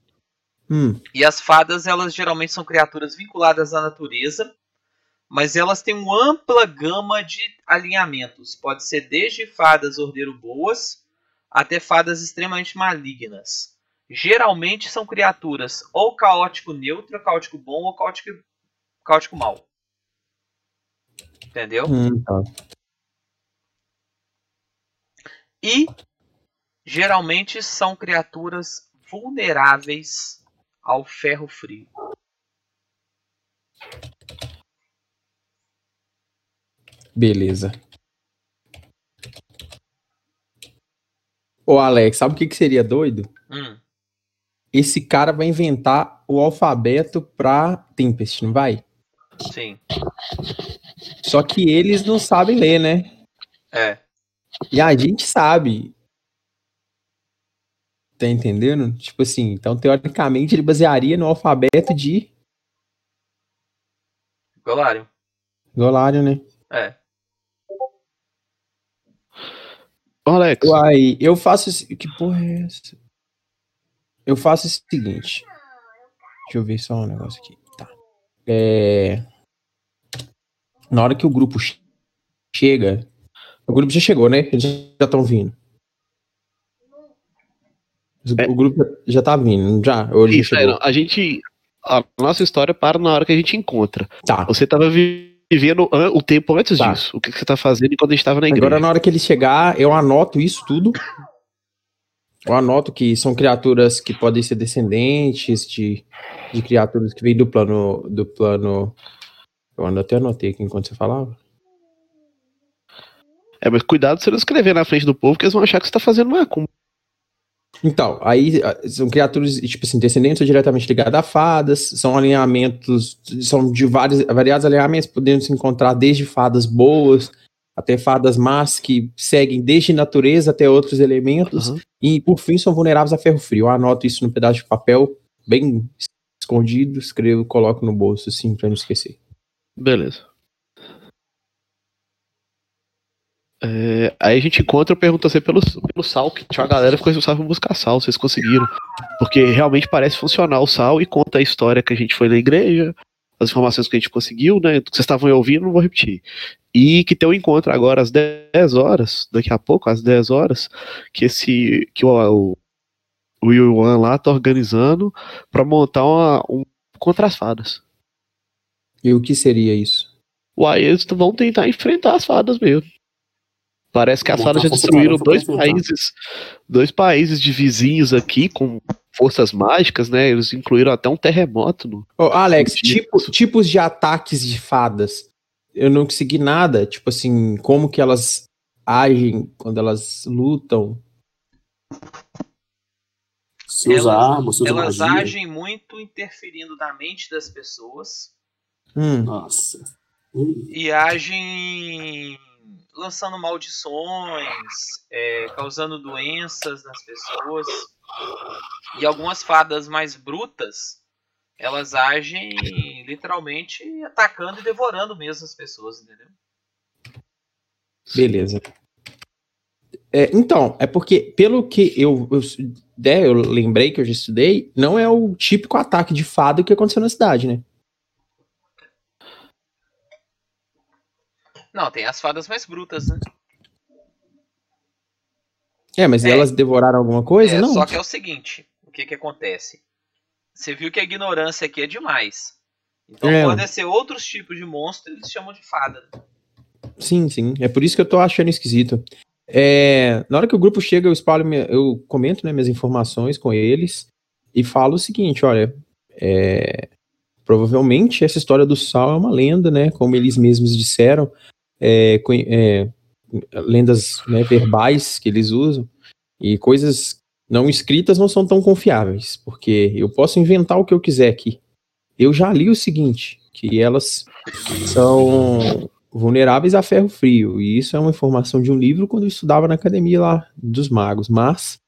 Speaker 3: Hum.
Speaker 1: E as fadas, elas geralmente são criaturas vinculadas à natureza, mas elas têm uma ampla gama de alinhamentos. Pode ser desde fadas ordeiro boas até fadas extremamente malignas. Geralmente são criaturas ou caótico neutro, caótico bom ou caótico, caótico mal. Entendeu?
Speaker 3: Hum, tá.
Speaker 1: E geralmente são criaturas vulneráveis ao ferro frio.
Speaker 3: Beleza. Ô, Alex, sabe o que, que seria doido?
Speaker 1: Hum.
Speaker 3: Esse cara vai inventar o alfabeto pra Tempest, não vai?
Speaker 1: Sim.
Speaker 3: Só que eles não sabem ler, né?
Speaker 1: É.
Speaker 3: E a gente sabe. Tá entendendo? Tipo assim, então teoricamente ele basearia no alfabeto de
Speaker 1: Golário.
Speaker 3: Golário, né?
Speaker 1: É.
Speaker 4: Ô, Alex,
Speaker 3: Uai, eu faço. esse- Que porra é essa? Eu faço o seguinte. Deixa eu ver só um negócio aqui. Tá. É... Na hora que o grupo che- chega. O grupo já chegou, né? Eles já estão vindo.
Speaker 4: É.
Speaker 3: O grupo já tá vindo, já? Ou ele já
Speaker 4: isso, é, a gente. A nossa história para na hora que a gente encontra.
Speaker 3: Tá.
Speaker 4: Você tava vi- vivendo o tempo antes
Speaker 3: Tá.
Speaker 4: disso. O que, que você tá fazendo enquanto a gente tava na igreja.
Speaker 3: Agora, na hora que ele chegar, eu anoto isso tudo. Eu anoto que são criaturas que podem ser descendentes de, de criaturas que vêm do plano. Do plano. Eu até anotei aqui enquanto você falava.
Speaker 4: É, mas cuidado se você não escrever na frente do povo, que eles vão achar que você tá fazendo macumba.
Speaker 3: Então, aí ah, são criaturas, tipo assim, descendentes ou diretamente ligadas a fadas, são alinhamentos, são de vários, variados alinhamentos, podendo se encontrar desde fadas boas até fadas más que seguem desde natureza até outros elementos.
Speaker 4: Uhum.
Speaker 3: E, por fim, são vulneráveis a ferro frio. Eu anoto isso num pedaço de papel, bem escondido, escrevo, coloco no bolso, assim, pra não esquecer.
Speaker 4: Beleza. É, aí a gente encontra e pergunta você pelo, pelo sal, que tinha uma galera que ficou responsável por buscar sal, vocês conseguiram. Porque realmente parece funcionar o sal e conta a história que a gente foi na igreja, as informações que a gente conseguiu, né? Que vocês estavam ouvindo, não vou repetir. E que tem um encontro agora às 10 horas, daqui a pouco, às 10 horas, que esse. que o, o, o Yuan lá tá organizando pra montar uma, um contra as fadas.
Speaker 3: E o que seria isso?
Speaker 4: Uai, eles vão tentar enfrentar as fadas mesmo. Parece que as
Speaker 5: Montar
Speaker 4: fadas já destruíram
Speaker 5: pra
Speaker 4: dois
Speaker 5: enfrentar.
Speaker 4: países, dois países de vizinhos aqui com forças mágicas, né? Eles incluíram até um terremoto. No...
Speaker 3: Ô, Alex,
Speaker 4: Sentido.
Speaker 3: tipo, tipos de ataques de fadas. Eu não consegui nada, tipo assim, como que elas agem quando elas lutam.
Speaker 5: Se usa
Speaker 1: Elas-
Speaker 5: arma, se usa
Speaker 1: Elas
Speaker 5: magia.
Speaker 1: agem muito interferindo na mente das pessoas
Speaker 3: Hum,
Speaker 5: Nossa. Hum,
Speaker 1: e agem lançando maldições, é, causando doenças nas pessoas. E algumas fadas mais brutas, elas agem literalmente atacando e devorando mesmo as pessoas, entendeu?
Speaker 3: beleza. É, então, é porque, pelo que eu, eu, né, eu lembrei que eu já estudei, não é o típico ataque de fada que aconteceu na cidade, né?
Speaker 1: Não, tem as fadas mais brutas, né?
Speaker 3: É, mas
Speaker 1: É.
Speaker 3: elas devoraram alguma coisa?
Speaker 1: É,
Speaker 3: não.
Speaker 1: Só que é o seguinte, o que que acontece? Você viu que a ignorância aqui é demais. Então
Speaker 3: É.
Speaker 1: pode ser outros tipos de monstro, eles chamam de fada.
Speaker 3: Sim, sim. É por isso que eu tô achando esquisito. É, na hora que o grupo chega, eu espalho, minha- eu comento né, minhas informações com eles e falo o seguinte: olha, é, provavelmente essa história do sal é uma lenda, né? Como eles mesmos disseram, é, é, lendas né, verbais que eles usam e coisas não escritas não são tão confiáveis, porque eu posso inventar o que eu quiser aqui. Eu já li o seguinte, que elas são vulneráveis a ferro frio. E isso é uma informação de um livro quando eu estudava na academia lá dos magos. Mas,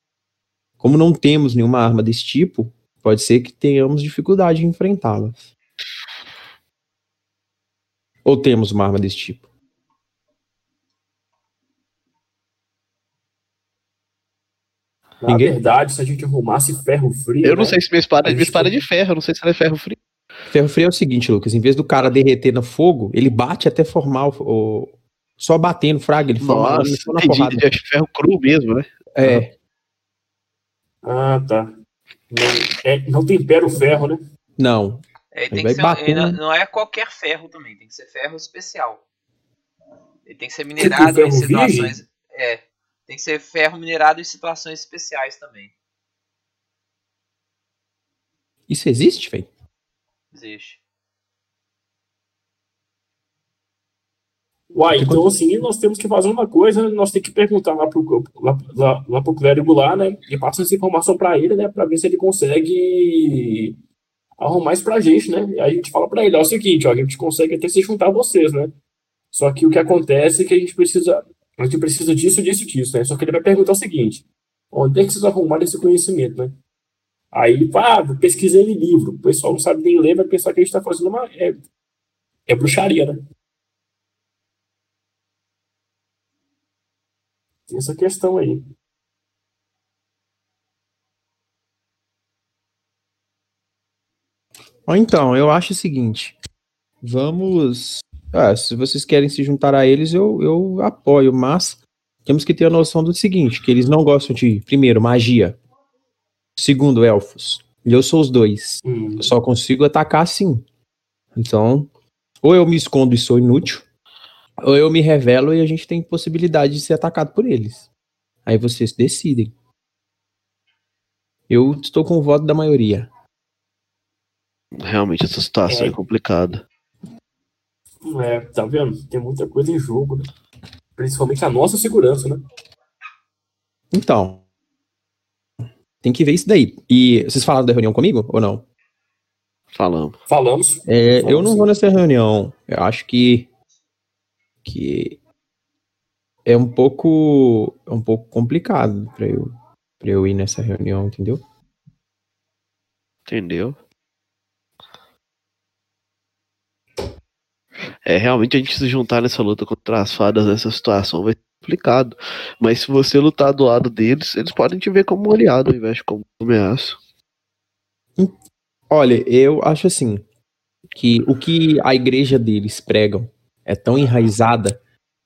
Speaker 3: como não temos nenhuma arma desse tipo, pode ser que tenhamos dificuldade em enfrentá-las. Ou temos uma arma desse tipo?
Speaker 5: Na
Speaker 3: Ninguém-
Speaker 5: verdade, se a gente arrumasse ferro frio.
Speaker 4: Eu não
Speaker 5: né?
Speaker 4: sei se minha espada, minha espada é de ferro, eu não sei se ela é ferro frio.
Speaker 3: Ferro frio é o seguinte, Lucas: em vez do cara derreter no fogo, ele bate até formar o. o- só batendo fraga, ele forma
Speaker 4: Nossa,
Speaker 3: só na
Speaker 4: entendi,
Speaker 3: porrada.
Speaker 4: é ferro cru mesmo, né?
Speaker 3: É,
Speaker 5: Ah, tá. Não, é, não tempera o ferro, né?
Speaker 3: não.
Speaker 1: É,
Speaker 3: Ele
Speaker 1: tem que ser,
Speaker 3: bater,
Speaker 1: não, não é qualquer ferro também, tem que ser ferro especial. Ele tem que ser
Speaker 5: Tipo
Speaker 1: minerado em situações. É, tem que ser ferro minerado em situações especiais também.
Speaker 3: Isso existe, velho?
Speaker 1: Existe.
Speaker 5: Uai, então assim, nós temos que fazer uma coisa, nós temos que perguntar lá pro, lá, lá, lá pro clérigo lá, né? E passa essa informação para ele, né? Para ver se ele consegue arrumar isso pra gente, né? E aí a gente fala para ele, ó, é o seguinte, ó, a gente consegue até se juntar a vocês, né? Só que o que acontece é que a gente precisa, a gente precisa disso, disso, disso, né? Só que ele vai perguntar o seguinte, onde é que vocês arrumaram esse conhecimento, né? Aí, ah, pesquisei em livro. O pessoal não sabe nem ler, vai pensar que a gente está fazendo uma. É, é bruxaria, né? Tem essa questão aí.
Speaker 3: Então, eu acho o seguinte. Vamos. Ah, se vocês querem se juntar a eles, eu, eu apoio, mas temos que ter a noção do seguinte: que eles não gostam de, primeiro, magia. Segundo, elfos. E eu sou os dois. Hum. Eu só consigo atacar assim. Então, ou eu me escondo e sou inútil, ou eu me revelo e a gente tem possibilidade de ser atacado por eles. Aí vocês decidem. Eu estou com o voto da maioria.
Speaker 4: Realmente essa situação é, é complicada.
Speaker 5: É, tá vendo? Tem muita coisa em jogo, né? Principalmente a nossa segurança, né?
Speaker 3: Então, tem que ver isso daí. E vocês falaram da reunião comigo ou não?
Speaker 4: Falamos.
Speaker 5: Falamos.
Speaker 3: É,
Speaker 5: Falamos
Speaker 3: eu não vou nessa reunião. Eu acho que que é um pouco é um pouco complicado para eu para eu ir nessa reunião, entendeu?
Speaker 4: Entendeu? É, realmente a gente se juntar nessa luta contra as fadas nessa situação vai complicado. Mas se você lutar do lado deles, eles podem te ver como um aliado ao invés de como ameaça.
Speaker 3: Olha, eu acho assim que o que a igreja deles pregam é tão enraizada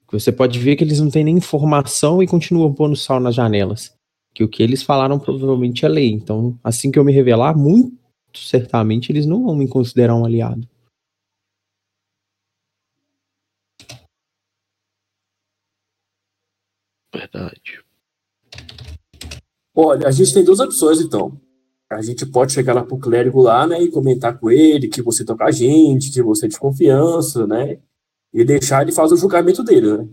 Speaker 3: que você pode ver que eles não têm nem informação e continuam pondo sal nas janelas. Que o que eles falaram provavelmente é lei. Então, assim que eu me revelar, muito certamente eles não vão me considerar um aliado.
Speaker 4: Verdade.
Speaker 5: Olha, a gente tem duas opções, então. A gente pode chegar lá pro clérigo lá, né, e comentar com ele que você tá com a gente, que você é de confiança, né, e deixar ele fazer o julgamento dele, né.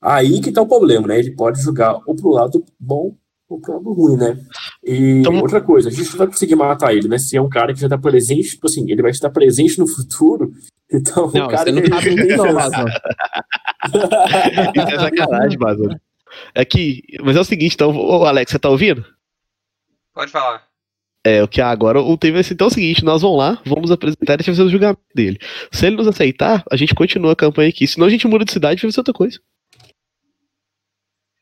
Speaker 5: Aí que tá o problema, né, ele pode julgar ou pro lado bom ou pro lado ruim, né. E então, outra coisa, a gente não vai conseguir matar ele, né, se é um cara que já tá presente, tipo assim, ele vai estar presente no futuro, então
Speaker 3: não,
Speaker 5: o cara...
Speaker 3: Você não tá não,
Speaker 4: Isso é sacanagem, Basil. É que, mas é o seguinte, então, ô Alex, você tá ouvindo?
Speaker 1: Pode falar.
Speaker 4: É, o que agora o tema vai ser então é o seguinte: nós vamos lá, vamos apresentar e fazer o julgamento dele. Se ele nos aceitar, a gente continua a campanha aqui. Senão a gente muda de cidade e vai fazer outra coisa.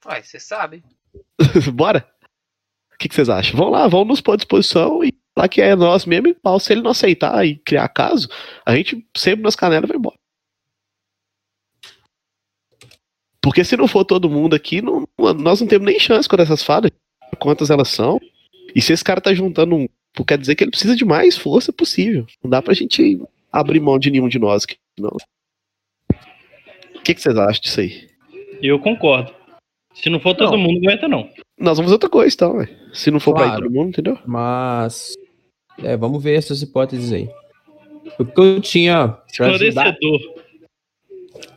Speaker 1: Ué, você sabe.
Speaker 4: Bora? O que, vocês acham? Vamos lá, vamos nos pôr à disposição e lá que é nós mesmo e pau. Se ele não aceitar e criar caso, a gente sempre nas canelas vai embora. Porque se não for todo mundo aqui, não, nós não temos nem chance com essas fadas. Quantas elas são. E se esse cara tá juntando um. Quer dizer que ele precisa de mais força possível. Não dá pra gente abrir mão de nenhum de nós aqui, não. O que, que vocês acham disso aí?
Speaker 2: Eu concordo. Se não for todo não. mundo, não entra, não.
Speaker 4: Nós vamos fazer outra coisa, então, véio. Se não for claro, pra ir todo mundo, entendeu?
Speaker 3: Mas. É, vamos ver essas hipóteses aí. O que eu tinha.
Speaker 2: Esclarecedor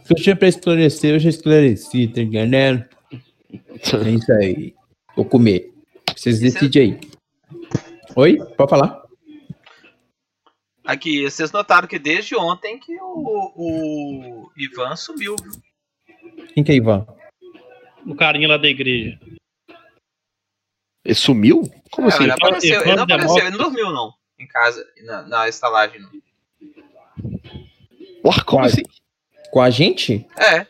Speaker 3: que eu tinha pra esclarecer, eu já esclareci, tá entendendo? É isso aí. Vou comer. Vocês decidem aí. Oi? Pode falar?
Speaker 1: Aqui, vocês notaram que desde ontem que o, o Ivan sumiu, viu?
Speaker 3: Quem que é Ivan?
Speaker 2: O carinha lá da igreja.
Speaker 4: Ele sumiu?
Speaker 1: Como é, assim? Ele, apareceu, ele não apareceu, ele não dormiu não, em casa, na, na estalagem. Não.
Speaker 4: Ué, como Quase. assim?
Speaker 3: Com a gente?
Speaker 1: É.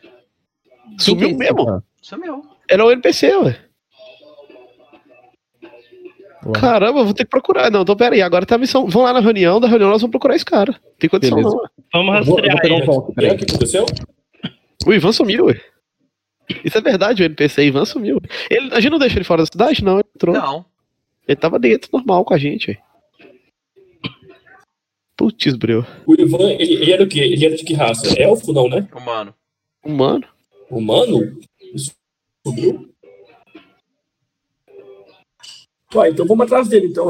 Speaker 4: Sumiu mesmo?
Speaker 1: Sumiu.
Speaker 4: Era o NPC, ué. Ué. Caramba, vou ter que procurar. Não, então pera aí. Agora tá a missão. Vamos lá na reunião. Da reunião nós vamos procurar esse cara. Tem condição Beleza. não.
Speaker 2: Vamos rastrear vou, vou
Speaker 5: um ponto, O que aconteceu?
Speaker 4: O Ivan sumiu, ué. Isso é verdade, o NPC Ivan sumiu. Ele, a gente não deixou ele fora da cidade? Não, ele entrou.
Speaker 1: Não.
Speaker 4: Ele tava dentro, normal, com a gente, ué. Putz, breu.
Speaker 5: O Ivan, ele, ele, era o quê? Ele era de que raça? Elfo, não, né?
Speaker 1: Humano.
Speaker 4: Humano?
Speaker 5: Humano? Isso subiu? Ué, então vamos atrás dele, então.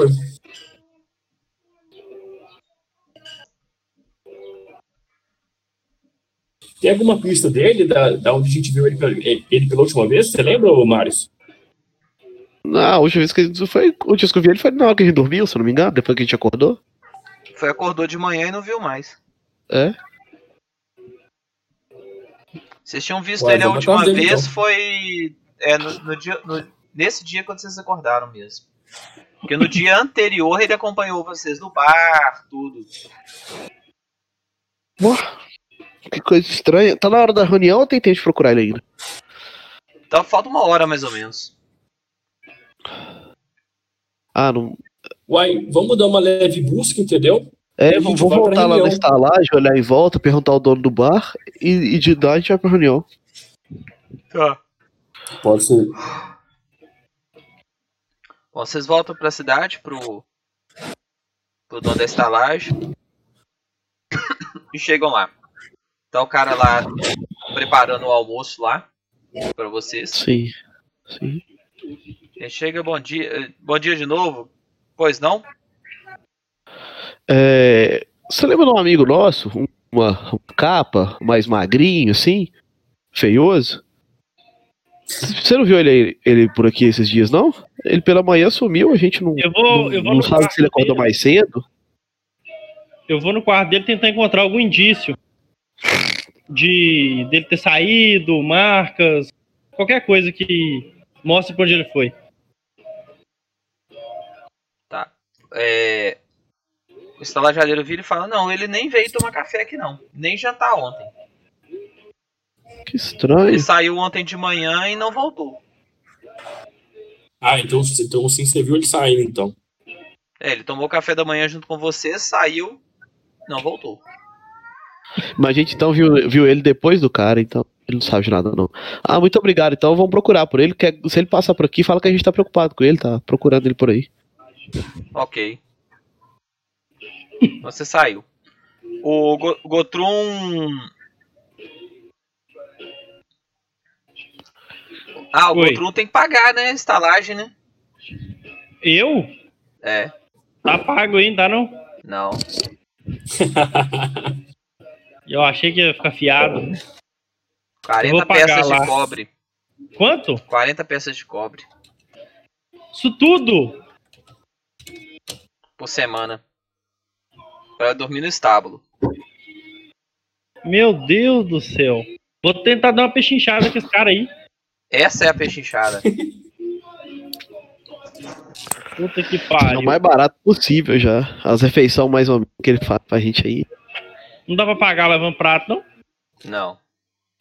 Speaker 5: tem alguma pista dele, da, da onde a gente viu ele, ele, ele pela última vez? Você lembra, Marius?
Speaker 4: Não, a última vez que a gente foi. O dia que eu vi ele foi na hora que a gente dormiu, se eu não me engano, depois que a gente acordou.
Speaker 1: Foi, acordou de manhã e não viu mais.
Speaker 4: É.
Speaker 1: Vocês tinham visto
Speaker 5: Ué,
Speaker 1: ele a última vez,
Speaker 5: então.
Speaker 1: foi é, no, no dia, no- nesse dia quando vocês acordaram mesmo. Porque no dia anterior ele acompanhou vocês no bar, tudo.
Speaker 4: Que coisa estranha. Tá na hora da reunião ou tem tempo de procurar ele ainda?
Speaker 1: Então falta uma hora mais ou menos.
Speaker 4: Ah, não.
Speaker 5: Uai, vamos dar uma leve busca, entendeu?
Speaker 4: É,
Speaker 5: gente
Speaker 4: vamos voltar lá na estalagem, olhar em volta, perguntar ao dono do bar e, e de dar a gente vai pra reunião.
Speaker 1: Tá.
Speaker 5: Pode ser.
Speaker 1: Bom, vocês voltam pra cidade, pro, pro dono da estalagem. e chegam lá. Tá o cara lá preparando o almoço lá pra vocês.
Speaker 4: Sim. Sim.
Speaker 1: Ele chega, bom dia. Bom dia de novo. Pois não?
Speaker 4: É, você lembra de um amigo nosso? Um- Uma, uma capa, mais magrinho, assim? Feioso? Você não viu ele, ele por aqui esses dias, não? Ele pela manhã sumiu, a gente não,
Speaker 2: Eu vou,
Speaker 4: não,
Speaker 2: eu vou
Speaker 4: não
Speaker 2: no
Speaker 4: sabe
Speaker 2: quarto
Speaker 4: se ele acordou
Speaker 2: dele,
Speaker 4: mais cedo.
Speaker 2: Eu vou no quarto dele tentar encontrar algum indício de dele ter saído, marcas, qualquer coisa que mostre pra onde ele foi.
Speaker 1: Tá. É... O estalajadeiro vira e fala: Não, ele nem veio tomar café aqui, não. Nem jantar ontem.
Speaker 4: Que estranho.
Speaker 1: Ele saiu ontem de manhã e não voltou.
Speaker 5: Ah, então, então sim, você viu ele saindo, então.
Speaker 1: É, ele tomou café da manhã junto com você, saiu, não voltou.
Speaker 4: Mas a gente então viu, viu ele depois do cara, então ele não sabe de nada, não. Ah, muito obrigado. Então vamos procurar por ele. Que se ele passar por aqui, fala que a gente tá preocupado com ele, tá procurando ele por aí.
Speaker 1: Ok. Você saiu. O Go Gotrum. Ah, o
Speaker 2: Oi.
Speaker 1: Gotrum tem que pagar, né? Estalagem, né?
Speaker 2: Eu?
Speaker 1: É.
Speaker 2: Tá pago ainda, tá não?
Speaker 1: Não.
Speaker 2: Eu achei que ia ficar fiado.
Speaker 1: 40
Speaker 2: vou pagar
Speaker 1: peças
Speaker 2: lá.
Speaker 1: de cobre.
Speaker 2: Quanto?
Speaker 1: 40 peças de cobre
Speaker 2: Isso tudo?
Speaker 1: Por semana. Pra dormir no estábulo.
Speaker 2: Meu Deus do céu. Vou tentar dar uma pechinchada com esse cara aí.
Speaker 1: Essa é a pechinchada.
Speaker 2: Puta que
Speaker 4: É o
Speaker 2: pariu.
Speaker 4: mais barato possível já. As refeições mais ou menos que ele faz pra gente aí.
Speaker 2: Não dá pra pagar levando prato, não?
Speaker 1: Não.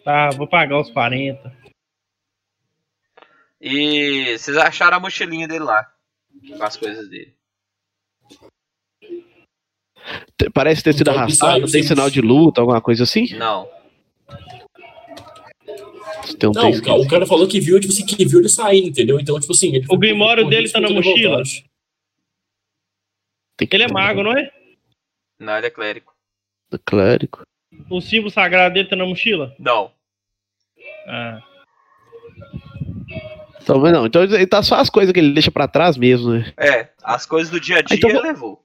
Speaker 2: Tá, vou pagar os 40.
Speaker 1: E vocês acharam a mochilinha dele lá. Com as coisas dele.
Speaker 4: Te- Parece ter sido
Speaker 5: Então,
Speaker 4: arrastado, tem sinal de luta, alguma coisa assim?
Speaker 1: Não.
Speaker 4: Tem um
Speaker 5: Não,
Speaker 4: texto
Speaker 5: o cara- o cara falou que viu, tipo assim, que viu ele saindo, entendeu? Então, tipo assim. Ele
Speaker 2: O Grimório dele tá na mochila?
Speaker 4: que-
Speaker 2: Ele é mago, não é?
Speaker 1: Não, ele é clérigo.
Speaker 4: Clérigo.
Speaker 2: O símbolo sagrado dele tá na mochila?
Speaker 1: Não.
Speaker 2: Ah.
Speaker 4: Então, mas não, então ele tá só as coisas que ele deixa pra trás mesmo, né?
Speaker 1: É, as coisas do dia a dia
Speaker 4: Então,
Speaker 1: ele levou.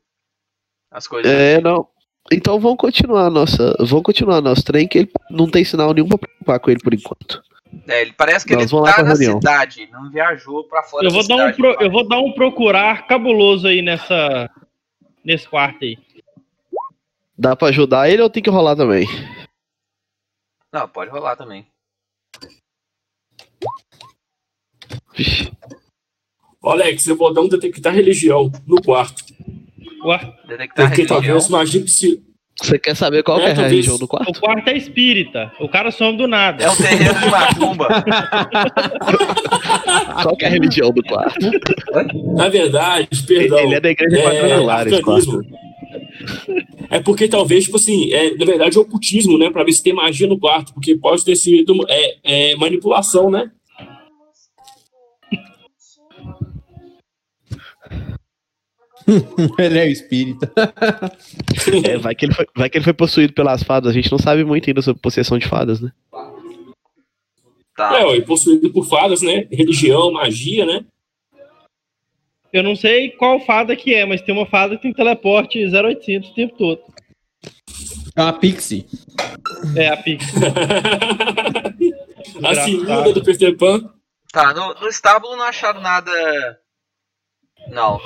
Speaker 1: As coisas.
Speaker 4: É, não. Então vamos continuar a nossa. Vamos continuar nosso trem, que ele não tem sinal nenhum pra preocupar com ele por enquanto.
Speaker 1: É, ele parece que
Speaker 4: Nós
Speaker 1: ele tá na
Speaker 4: reunião.
Speaker 1: cidade, não viajou pra fora
Speaker 2: Eu vou,
Speaker 1: da
Speaker 2: dar um
Speaker 1: cidade.
Speaker 2: pro- eu vou dar um procurar cabuloso aí nessa. Nesse quarto aí.
Speaker 4: Dá pra ajudar ele ou tem que rolar também?
Speaker 1: Não, pode rolar também.
Speaker 5: Alex, eu vou dar um detectar religião no quarto.
Speaker 2: Ué,
Speaker 1: Detectar
Speaker 5: Porque
Speaker 1: religião.
Speaker 5: talvez magia psi...
Speaker 4: Você quer saber qual
Speaker 5: É,
Speaker 4: é a religião do
Speaker 2: o
Speaker 4: quarto?
Speaker 2: quarto é espírita. O cara some do nada.
Speaker 1: É um terreno de macumba.
Speaker 4: Qual que é a religião do quarto?
Speaker 5: Na verdade, perdão.
Speaker 4: Ele é da igreja quadrangular, esse quarto.
Speaker 5: É porque talvez, tipo assim, é, na verdade é ocultismo, né? Pra ver se tem magia no quarto, porque pode ter sido é, é, manipulação, né?
Speaker 3: Ele é o espírita.
Speaker 4: É, vai, que ele foi, vai que ele foi possuído pelas fadas. A gente não sabe muito ainda sobre possessão de fadas, né?
Speaker 1: Tá.
Speaker 5: É, ó, e possuído por fadas, né? Religião, magia, né?
Speaker 2: Eu não sei qual fada que é, mas tem uma fada que tem teleporte 0800 o tempo todo.
Speaker 3: É uma pixie.
Speaker 2: É, a Pix.
Speaker 5: a segunda do Peter Pan.
Speaker 1: Tá, no, no estábulo não acharam nada. Não.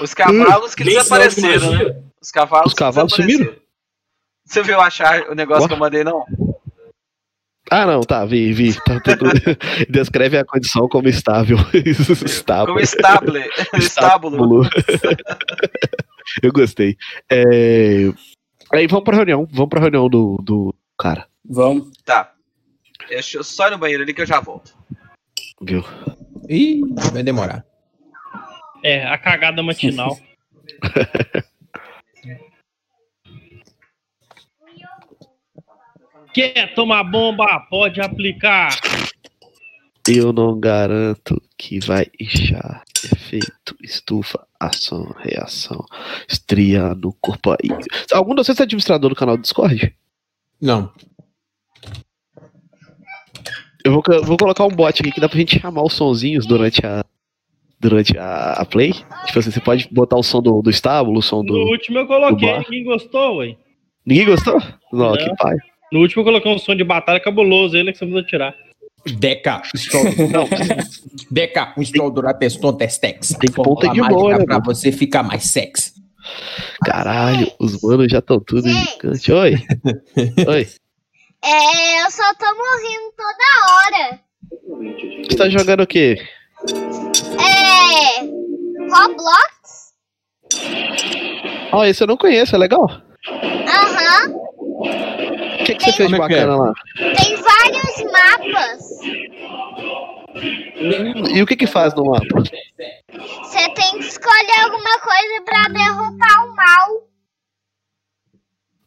Speaker 1: Os cavalos que desapareceram, né? Os cavalos,
Speaker 4: Os cavalos
Speaker 1: desapareceram. Você viu achar o negócio que eu mandei, não?
Speaker 4: Ah, não, tá, vi, vi. Tá, tudo- Descreve a condição como estável. estável.
Speaker 1: Como estable. estábulo.
Speaker 4: Estábulo. Eu gostei. É... Aí vamos pra reunião. Vamos pra reunião do, do cara.
Speaker 5: Vamos.
Speaker 1: Tá. Deixa eu só ir no banheiro ali que eu já volto.
Speaker 4: Viu?
Speaker 3: Ih, vai demorar.
Speaker 2: É, a cagada matinal. Quer tomar bomba? Pode aplicar.
Speaker 4: Eu não garanto que vai inchar. Efeito, estufa, ação, reação. Estria no corpo aí. Algum de vocês é administrador do canal do Discord?
Speaker 3: Não.
Speaker 4: Eu vou, vou colocar um bot aqui que dá pra gente chamar os sonzinhos durante a. Durante a, a play. Tipo assim, você pode botar o som do, do estábulo, o som
Speaker 2: No
Speaker 4: do.
Speaker 2: último eu coloquei, ninguém gostou, ué.
Speaker 4: Ninguém gostou? Não,
Speaker 2: Não.
Speaker 4: que pai.
Speaker 2: No último eu coloquei um som de batalha cabuloso, ele que você precisa tirar.
Speaker 3: Deca, stroll. Não. Deca, um stroll durateston testex.
Speaker 4: Tem ponta de boa, né,
Speaker 3: pra
Speaker 4: mano?
Speaker 3: você ficar mais sexy.
Speaker 4: Caralho, os manos já estão tudo gigante. Oi. Oi.
Speaker 6: É, eu só tô morrendo toda hora.
Speaker 4: Você tá jogando o quê?
Speaker 6: É. Roblox?
Speaker 4: Ó, esse eu não conheço, é legal.
Speaker 6: Aham.
Speaker 4: O que, que você fez de
Speaker 3: é é?
Speaker 4: bacana lá?
Speaker 6: Tem vários mapas.
Speaker 4: E o que que faz no mapa?
Speaker 6: Você tem que escolher alguma coisa pra derrotar o mal.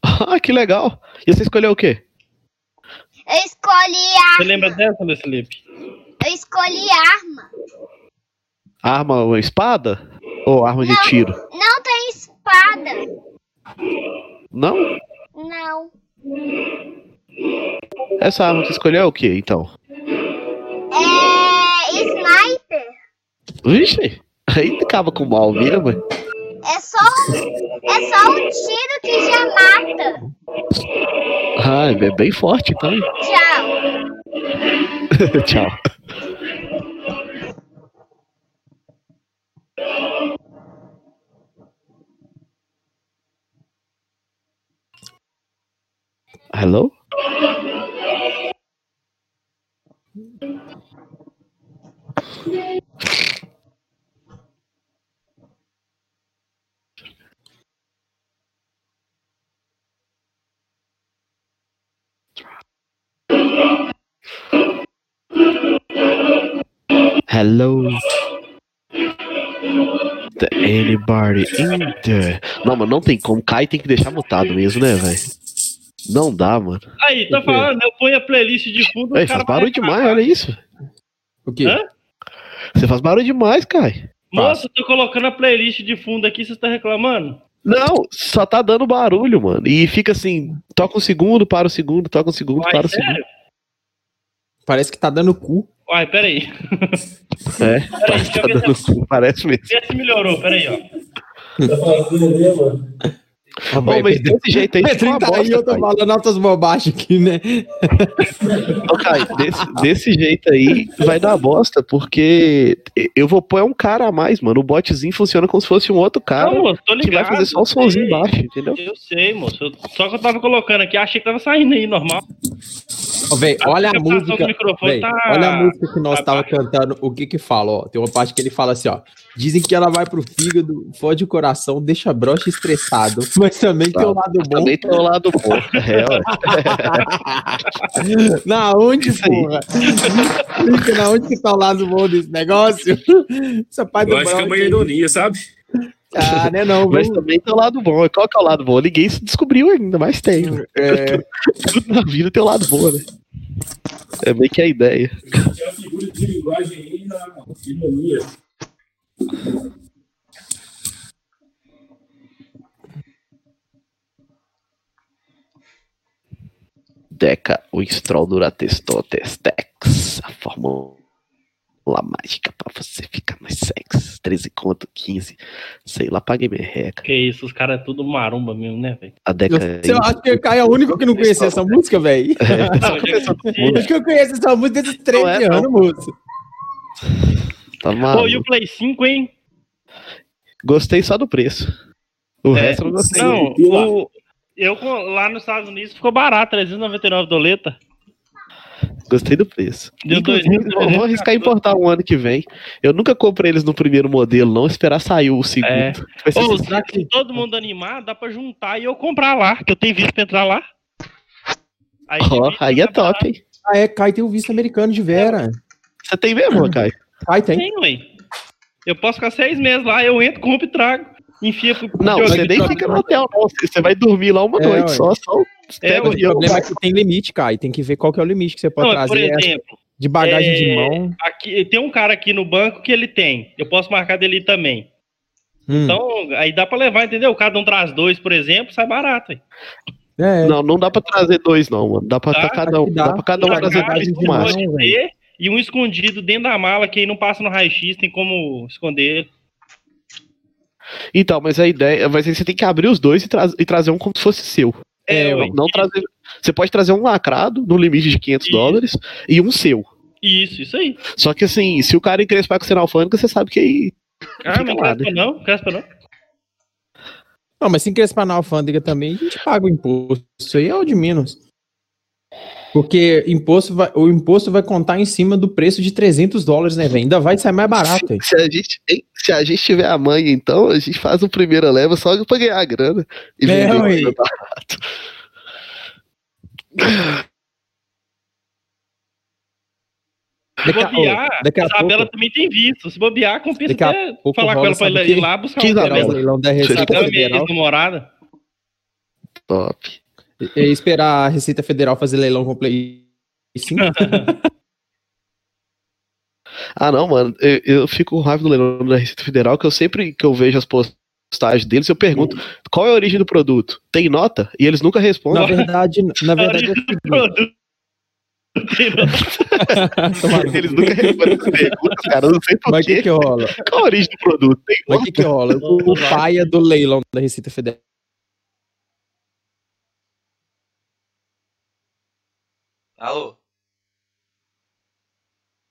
Speaker 4: Ah, que legal. E você escolheu o quê?
Speaker 6: Eu escolhi
Speaker 2: Você
Speaker 6: arma.
Speaker 2: lembra dessa, Luiz Felipe?
Speaker 6: Eu escolhi arma.
Speaker 4: Arma ou espada? Ou arma de
Speaker 6: Não.
Speaker 4: tiro?
Speaker 6: Não tem espada.
Speaker 4: Não?
Speaker 6: Não.
Speaker 4: Essa arma que você escolheu é o quê, então?
Speaker 6: É. Sniper.
Speaker 4: Vixe, aí acaba com mal mesmo.
Speaker 6: É só. É só um tiro que já mata.
Speaker 4: Ah, é bem forte, então.
Speaker 6: Tchau.
Speaker 4: Tchau. Hello? Hello? Anybody in there? Não, mas não tem como. Cai tem que deixar mutado mesmo, né, velho? Não dá, mano.
Speaker 2: Aí,
Speaker 3: quê?
Speaker 2: falando, eu ponho a playlist de fundo.
Speaker 4: Ei,
Speaker 2: o cara
Speaker 4: faz barulho demais, olha isso.
Speaker 3: O quê?
Speaker 2: Hã?
Speaker 4: Você faz barulho demais, Kai.
Speaker 2: Eu tô colocando a playlist de fundo aqui, você está reclamando?
Speaker 4: Não, só tá dando barulho, mano. E fica assim, toca um segundo, para o segundo, toca um segundo, para o segundo.
Speaker 3: Parece que tá dando cu.
Speaker 2: Uai, peraí.
Speaker 4: É,
Speaker 2: Peraí,
Speaker 4: tá
Speaker 2: ver
Speaker 4: dando cu, parece mesmo.
Speaker 2: Vê se melhorou, peraí, ó.
Speaker 5: Tá fazendo, mano?
Speaker 4: Bom, mas desse jeito aí
Speaker 3: Petrinho tá aí, eu tô falando altas bobagens aqui, né?
Speaker 4: Ô, Kai, desse, desse jeito aí vai dar bosta, porque eu vou pôr um cara a mais, mano. O botzinho funciona como se fosse um outro cara
Speaker 2: Não, moço, tô
Speaker 4: que
Speaker 2: ligado.
Speaker 4: vai fazer só o somzinho
Speaker 2: sei.
Speaker 4: baixo, entendeu?
Speaker 2: Eu sei, moço. Eu- Só que eu tava colocando aqui, achei que tava saindo aí, normal.
Speaker 3: Ô, véi,
Speaker 2: A
Speaker 3: olha a
Speaker 2: captação
Speaker 3: música. véi,
Speaker 2: tá-
Speaker 3: Olha a música que nós
Speaker 2: tá
Speaker 3: tava
Speaker 2: baixo.
Speaker 3: cantando. O que que fala, ó? Tem uma parte que ele fala assim, ó. Dizem que ela vai pro fígado, fode o coração, deixa broxa estressado. Mas também tem o lado bom.
Speaker 4: Também tem o lado bom. É, ué.
Speaker 3: Na onde,
Speaker 4: Isso
Speaker 3: porra? Explica na onde que tá o lado bom desse negócio? Essa parte
Speaker 5: Eu
Speaker 3: do
Speaker 5: acho que é uma ironia, sabe?
Speaker 3: Ah, né não,
Speaker 4: Mas também tem o lado bom. Qual que é o lado bom? Ninguém se descobriu ainda, mas tem.
Speaker 3: É,
Speaker 4: Tudo na vida tem o lado bom, né? É meio que a ideia.
Speaker 5: Tem a figura de linguagem aí na ironia.
Speaker 4: Deca, o Stroll Durateston Testex. A fórmula mágica pra você ficar mais sexy. 13 conto, 15. Sei lá, paguei minha reca.
Speaker 2: Que isso, os caras é tudo maromba mesmo, né, velho?
Speaker 4: A década.
Speaker 3: Eu, eu acho que o Caio é o único que não conhecia essa música, velho.
Speaker 4: É,
Speaker 3: Acho que eu conheço essa música desde 13
Speaker 4: Não é,
Speaker 3: anos, moço.
Speaker 4: tá
Speaker 2: Pô,
Speaker 4: maluco.
Speaker 2: e o Play 5, hein?
Speaker 4: Gostei só do preço. O
Speaker 2: É,
Speaker 4: resto eu não gostei.
Speaker 2: Não, o, eu lá nos Estados Unidos ficou barato, 399 doleta.
Speaker 4: Gostei do preço.
Speaker 2: Deu
Speaker 4: Inclusive,
Speaker 2: 2.314.
Speaker 4: vou vou arriscar importar um ano que vem. Eu nunca comprei eles no primeiro modelo, não. Esperar sair o segundo.
Speaker 2: É.
Speaker 3: Será que-
Speaker 2: se todo mundo animar, dá pra juntar e eu comprar lá, que eu tenho visto pra entrar lá. Aí,
Speaker 4: Ó,
Speaker 2: divide,
Speaker 4: aí é top,
Speaker 2: barato.
Speaker 4: hein?
Speaker 3: Ah, é, Caio tem o visto americano de Vera.
Speaker 4: Você tem mesmo, Caio?
Speaker 3: Caio tem.
Speaker 2: Tem, ué. Eu posso ficar seis meses lá, eu entro, compro e trago. Enfia pro.
Speaker 4: Não, você nem fica no hotel, não. Você vai dormir lá uma
Speaker 3: É,
Speaker 4: noite
Speaker 3: ué.
Speaker 4: só, só
Speaker 2: É,
Speaker 4: o
Speaker 3: problema é que tem limite, Caio. Tem que ver qual que é o limite que você pode
Speaker 2: Não,
Speaker 3: trazer.
Speaker 2: por exemplo,
Speaker 3: de bagagem de
Speaker 2: é,
Speaker 3: mão.
Speaker 2: aqui, tem um cara aqui no banco que ele tem. Eu posso marcar dele também.
Speaker 3: Hum,
Speaker 2: Então, aí dá pra levar, entendeu? Cada um traz dois, por exemplo, sai barato. Aí.
Speaker 3: é,
Speaker 4: Não, não dá pra trazer dois, não, mano. Dá pra
Speaker 2: Dá,
Speaker 4: tá cada um.
Speaker 3: dá.
Speaker 4: Dá pra cada um
Speaker 3: Dá,
Speaker 4: trazer dois no máximo.
Speaker 2: E um escondido dentro da mala, que aí não passa no raio-x, tem como esconder.
Speaker 4: Então, mas a ideia. Mas aí você tem que abrir os dois e, tra e trazer um como se fosse seu.
Speaker 2: É,
Speaker 4: não,
Speaker 2: ué.
Speaker 4: não trazer. Você pode trazer um lacrado no limite de 500
Speaker 2: Isso.
Speaker 4: dólares e um seu.
Speaker 2: Isso, isso aí.
Speaker 4: Só que assim, se o cara encrespar com na alfândega, você sabe que aí.
Speaker 2: Ah, não
Speaker 4: lá,
Speaker 2: crespa não, crespa não.
Speaker 3: Não, mas se encrespar na alfândega também, a gente paga o imposto. Isso aí é o de menos. Porque imposto vai, o imposto vai contar em cima do preço de 300 dólares, né, velho? Ainda vai sair mais barato. hein?
Speaker 4: Se a, gente, hein, se a gente tiver a mãe, então, a gente faz o primeiro leva só pra ganhar a grana. E
Speaker 3: É,
Speaker 4: vender barato.
Speaker 2: Se bobear,
Speaker 3: daqui a
Speaker 2: a Isabela também tem visto. Se bobear, compensa
Speaker 3: Daqui a
Speaker 2: até
Speaker 3: pouco
Speaker 2: falar com ela pra ir lá buscar um
Speaker 4: Isabela?
Speaker 3: O
Speaker 2: Isabela.
Speaker 3: leilão da Receita
Speaker 2: Isabela é minha
Speaker 3: Federal.
Speaker 2: ex-namorada.
Speaker 4: Top.
Speaker 3: E esperar a Receita Federal fazer leilão com o Play 5.
Speaker 4: Ah, não, mano. Eu, eu fico com raiva do leilão da Receita Federal, que eu sempre que eu vejo as postagens deles, eu pergunto qual é a origem do produto? Tem nota? E eles nunca
Speaker 3: Na
Speaker 4: respondem.
Speaker 3: verdade, na verdade, é
Speaker 4: Eles nunca respondem as perguntas, cara. Eu não sei
Speaker 3: mas o que
Speaker 4: porquê.
Speaker 3: que rola?
Speaker 4: Qual a origem do produto? Tem
Speaker 3: Mas o que que rola? O, o paia do leilão da Receita Federal
Speaker 1: Alô?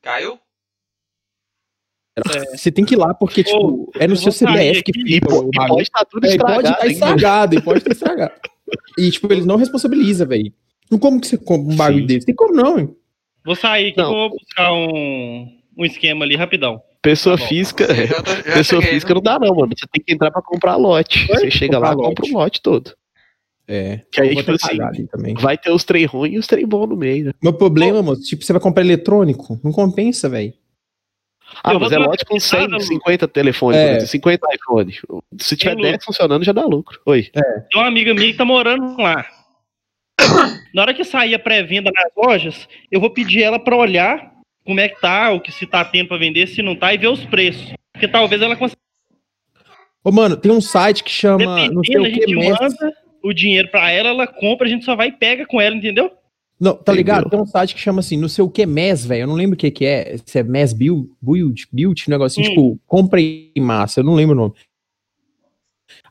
Speaker 1: Caiu?
Speaker 3: Você tem que ir lá porque, tipo, é no
Speaker 2: eu
Speaker 3: seu CPF que fica
Speaker 4: po-
Speaker 3: o
Speaker 4: e
Speaker 3: bagulho.
Speaker 4: pode estar tudo
Speaker 3: É,
Speaker 4: estragado.
Speaker 3: pode estar
Speaker 4: ainda.
Speaker 3: estragado, e pode estar estragado. E, tipo, eles não responsabilizam, velho. Não como que você compra um bagulho desse? Tem como não, hein?
Speaker 2: Vou sair aqui que
Speaker 4: Não.
Speaker 2: vou buscar um, um esquema ali rapidão.
Speaker 4: Pessoa
Speaker 2: Tá
Speaker 4: física.
Speaker 1: Já já
Speaker 4: Pessoa
Speaker 1: cheguei,
Speaker 4: física
Speaker 1: viu?
Speaker 4: não dá, não, mano. Você tem que entrar pra comprar lote.
Speaker 3: Oi?
Speaker 4: Você chega
Speaker 3: Comprar
Speaker 4: lá e
Speaker 3: lote.
Speaker 4: compra o lote todo.
Speaker 3: É.
Speaker 4: Que aí, tipo assim, vai ter os trem ruins e os trem bons no meio, né?
Speaker 3: Meu problema, moço, tipo, você vai comprar eletrônico, não compensa, velho.
Speaker 4: Ah,
Speaker 2: Eu
Speaker 4: mas é lote com 100,
Speaker 2: pesquisada,
Speaker 4: 50 telefones,
Speaker 3: É.
Speaker 4: por exemplo, 50 iPhones. Se tiver
Speaker 2: Lu?
Speaker 4: 10 funcionando, já dá lucro. Oi.
Speaker 2: Tem uma amiga minha que tá morando lá. Na hora que sair a pré-venda nas lojas, eu vou pedir ela pra olhar como é que tá, o que se tá tendo pra vender, se não tá, e ver os preços. Porque talvez ela consiga.
Speaker 3: Ô, mano, tem um site que chama, não sei
Speaker 2: Dependendo,
Speaker 3: o
Speaker 2: a
Speaker 3: que,
Speaker 2: gente
Speaker 3: mestre.
Speaker 2: manda o dinheiro pra ela, ela compra, a gente só vai e pega com ela, entendeu?
Speaker 3: Não, tá ligado? Tem um site que chama assim, não sei o que, MES, velho. Eu não lembro o que que é. Se é MES Build, Build, Build, um negócio assim,
Speaker 2: Hum.
Speaker 3: tipo, compra em massa. Eu não lembro o nome.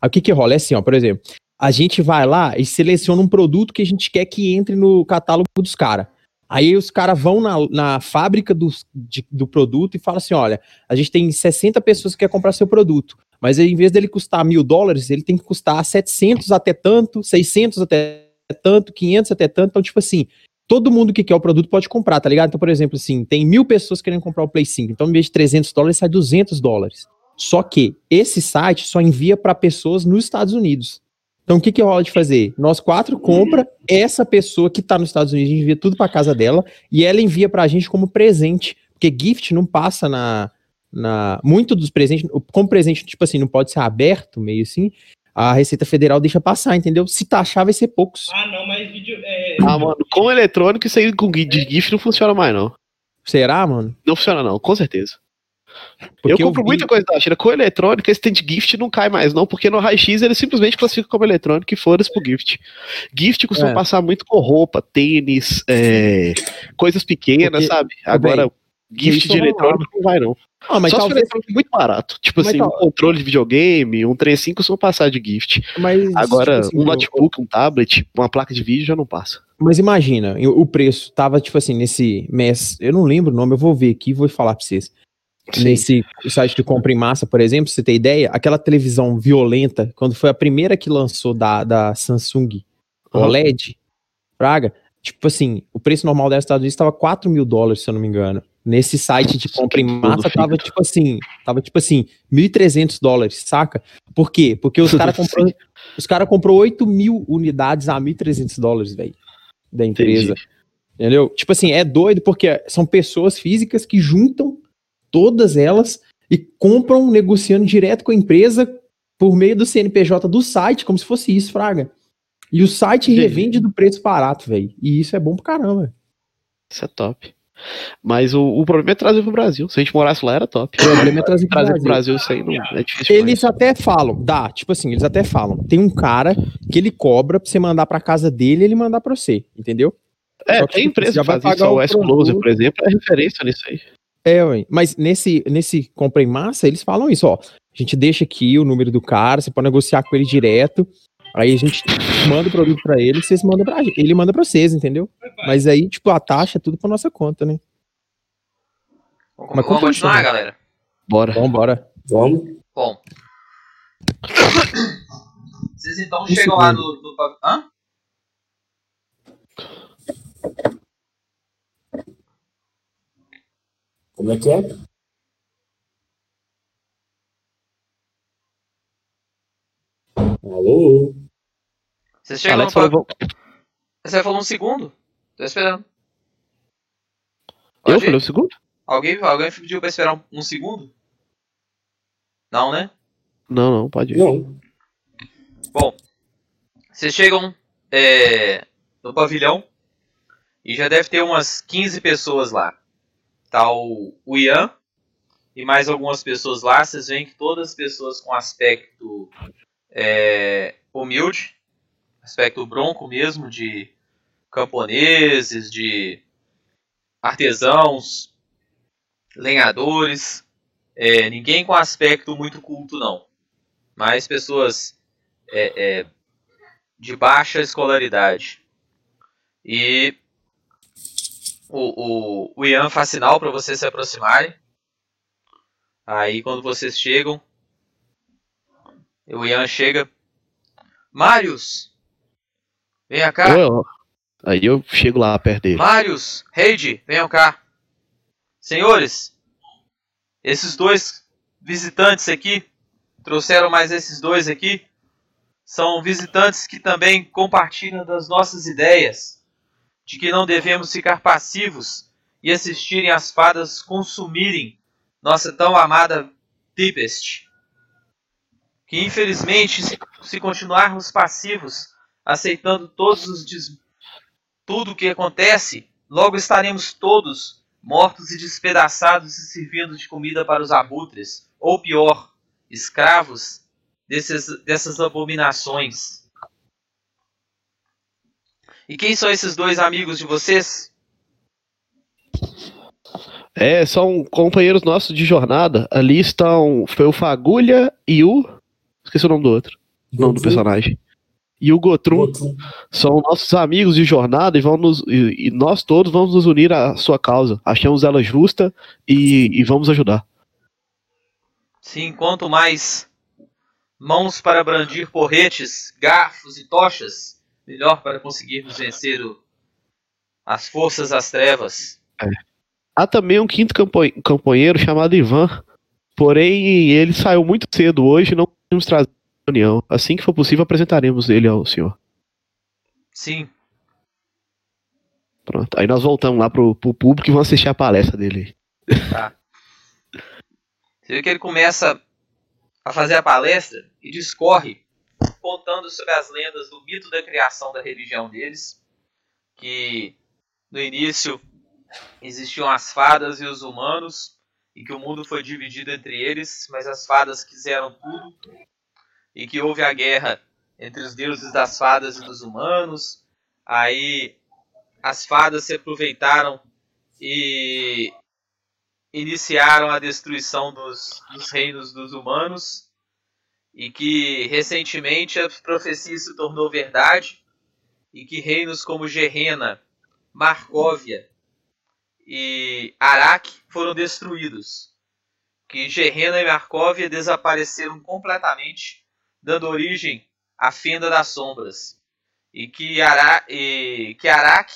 Speaker 3: Aí o que que rola? É assim, ó, por exemplo, a gente vai lá e seleciona um produto que a gente quer que entre no catálogo dos caras. Aí os caras vão na, na fábrica dos- de- do produto e falam assim: olha, a gente tem 60 pessoas que querem comprar seu produto. Mas em vez dele custar mil dólares, ele tem que custar 700 até tanto, 600 até tanto, 500 até tanto. Então, tipo assim, todo mundo que quer o produto pode comprar, tá ligado? Então, por exemplo, assim, tem mil pessoas querendo comprar o Play 5. Então, em vez de 300 dólares, sai 200 dólares. Só que esse site só envia para pessoas nos Estados Unidos. Então, o que que rola de fazer? Nós quatro compra essa pessoa que tá nos Estados Unidos, a gente envia tudo para casa dela e ela envia pra gente como presente, porque gift não passa na na muito dos presentes, como presente, tipo assim, não pode ser aberto, meio assim. A Receita Federal deixa passar, entendeu? Se taxar vai ser poucos.
Speaker 2: Ah, não, mas vídeo. É...
Speaker 4: Ah, mano, com eletrônico, isso aí com de GIF não funciona mais, não.
Speaker 3: Será, mano?
Speaker 4: Não funciona, não, com certeza.
Speaker 3: Porque
Speaker 4: eu compro
Speaker 3: vi-
Speaker 4: muita coisa da China. Com eletrônica, esse tem de gift não cai mais, não, porque no raio-x ele simplesmente classifica como eletrônico e foda-se pro gift. Gift costuma
Speaker 3: É.
Speaker 4: passar muito com roupa, tênis, é, coisas pequenas,
Speaker 3: Porque-
Speaker 4: sabe? Agora, Gift de eletrônico não vai, não. Ah, mas Só talvez... se muito barato. Tipo mas assim, tal... um controle de videogame, um 35 só passar de gift. Mas, Agora, tipo assim, um notebook, um tablet, uma placa de vídeo já não passa.
Speaker 3: Mas imagina, o preço tava, tipo assim, nesse mês, eu não lembro o nome, eu vou ver aqui e vou falar pra vocês. Sim. Nesse site de compra em massa, por exemplo, você tem ideia, aquela televisão violenta, quando foi a primeira que lançou da, da Samsung OLED, Praga, tipo assim, o preço normal dela nos Estados Unidos estava 4 mil dólares, se eu não me engano. Nesse site de compra em massa tava tipo assim, tava tipo assim, 1.300 dólares, saca? Por quê? Porque os caras comprou, os cara comprou 8 mil unidades a 1.300 dólares, velho, da empresa. Entendi. Entendeu? Tipo assim, é doido porque são pessoas físicas que juntam todas elas e compram negociando direto com a empresa por meio do CNPJ do site, como se fosse isso, Fraga. E o site Entendi. revende do preço barato, velho. E isso é bom pra caramba.
Speaker 4: Isso é top. Mas o, o problema é trazer pro Brasil. Se a gente morasse lá, era top.
Speaker 3: O problema é trazer pro trazer Brasil. Brasil. Isso aí não é difícil. Eles mais. até falam, dá, tipo assim, eles até falam. Tem um cara que ele cobra pra você mandar pra casa dele e ele mandar pra você, entendeu?
Speaker 4: É, Só que, tem tipo, empresa que faz isso. O S-Closer, por exemplo, é referência nisso aí.
Speaker 3: É, ué. mas nesse, nesse compra em massa, eles falam isso, ó. A gente deixa aqui o número do cara, você pode negociar com ele direto. Aí a gente manda o produto para ele, vocês mandam pra gente. Ele manda pra vocês, entendeu? Mas aí, tipo, a taxa é tudo pra nossa conta, né?
Speaker 1: Vamos, Mas vamos continuar, né? galera?
Speaker 3: Bora. Vamos, bora.
Speaker 5: Vamos.
Speaker 1: Bom. Vocês então chegam lá no, no. Hã?
Speaker 5: Como é que é? Alô?
Speaker 1: Vocês chegam Alex no falou... Você falou um segundo? Tô esperando.
Speaker 4: Pode eu falei um segundo?
Speaker 1: Alguém, alguém pediu pra esperar um, um, segundo? Não, né?
Speaker 4: Não, não, pode ir.
Speaker 5: Não.
Speaker 1: Bom, vocês chegam é, no pavilhão e já deve ter umas 15 pessoas lá. Tá o, o Ian e mais algumas pessoas lá. Vocês veem que todas as pessoas com aspecto é, humilde, aspecto bronco mesmo, de camponeses, de artesãos, lenhadores, é, ninguém com aspecto muito culto não, mas pessoas é, é, de baixa escolaridade. E o, o, o Ian faz sinal para vocês se aproximarem. Aí quando vocês chegam, o Ian chega. Marius! Venha cá!
Speaker 4: Aí eu chego lá perto dele.
Speaker 1: Marius! Heide, venham cá! Senhores, esses dois visitantes aqui, trouxeram mais esses dois aqui, são visitantes que também compartilham das nossas ideias, de que não devemos ficar passivos e assistirem as fadas consumirem nossa tão amada Tempest que infelizmente, se, se continuarmos passivos, aceitando todos os des... tudo o que acontece, logo estaremos todos mortos e despedaçados e servindo de comida para os abutres, ou pior, escravos desses, dessas abominações. E quem são esses dois amigos de vocês?
Speaker 4: É, são companheiros nossos de jornada. Ali estão foi o Fagulha e o Esqueci o nome do outro. O nome do personagem. E o Gotrum, são nossos amigos de jornada e, vão nos, e, e, nós todos vamos nos unir à sua causa. Achamos ela justa e, e vamos ajudar.
Speaker 1: Sim, quanto mais mãos para brandir porretes, garfos e tochas, melhor para conseguirmos vencer o, as forças das trevas.
Speaker 4: É. Há também um quinto campanheiro chamado Ivan, porém ele saiu muito cedo hoje não podemos trazer reunião. Assim que for possível, apresentaremos ele ao senhor.
Speaker 1: Sim.
Speaker 4: Pronto. Aí nós voltamos lá pro, pro público e vamos assistir a palestra dele.
Speaker 1: Tá. Você vê que ele começa a fazer a palestra e discorre contando sobre as lendas do mito da criação da religião deles, que no início existiam as fadas e os humanos, e que o mundo foi dividido entre eles, mas as fadas quiseram tudo, e que houve a guerra entre os deuses das fadas e dos humanos. Aí as fadas se aproveitaram e iniciaram a destruição dos, dos reinos dos humanos e que recentemente a profecia se tornou verdade e que reinos como Gerena, Marcóvia e Arak foram destruídos. Que Gerena e Marcóvia desapareceram completamente, dando origem à Fenda das Sombras. E que, Ara e que Arak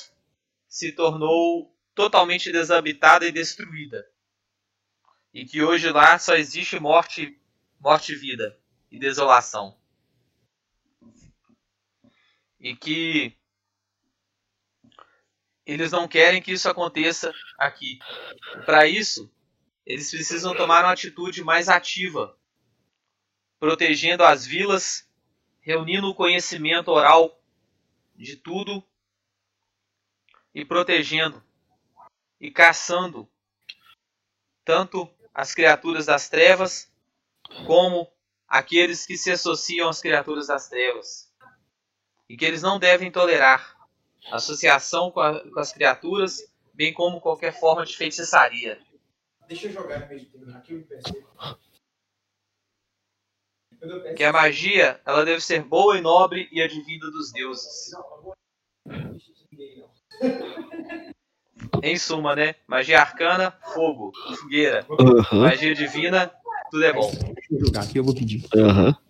Speaker 1: se tornou totalmente desabitada e destruída. E que hoje lá só existe morte, morte e vida e desolação. E que eles não querem que isso aconteça aqui. Para isso, eles precisam tomar uma atitude mais ativa, protegendo as vilas, reunindo o conhecimento oral de tudo e protegendo e caçando tanto as criaturas das trevas como aqueles que se associam às criaturas das trevas. E que eles não devem tolerar associação com, a, com as criaturas, bem como qualquer forma de feitiçaria. Deixa eu jogar em vez de terminar aqui, eu percebo. Que a magia, ela deve ser boa e nobre e advinda dos deuses. Em suma, né? Magia arcana, fogo, fogueira. Magia divina, tudo é bom. Deixa eu jogar aqui, eu vou pedir.
Speaker 4: Aham.
Speaker 5: Uhum.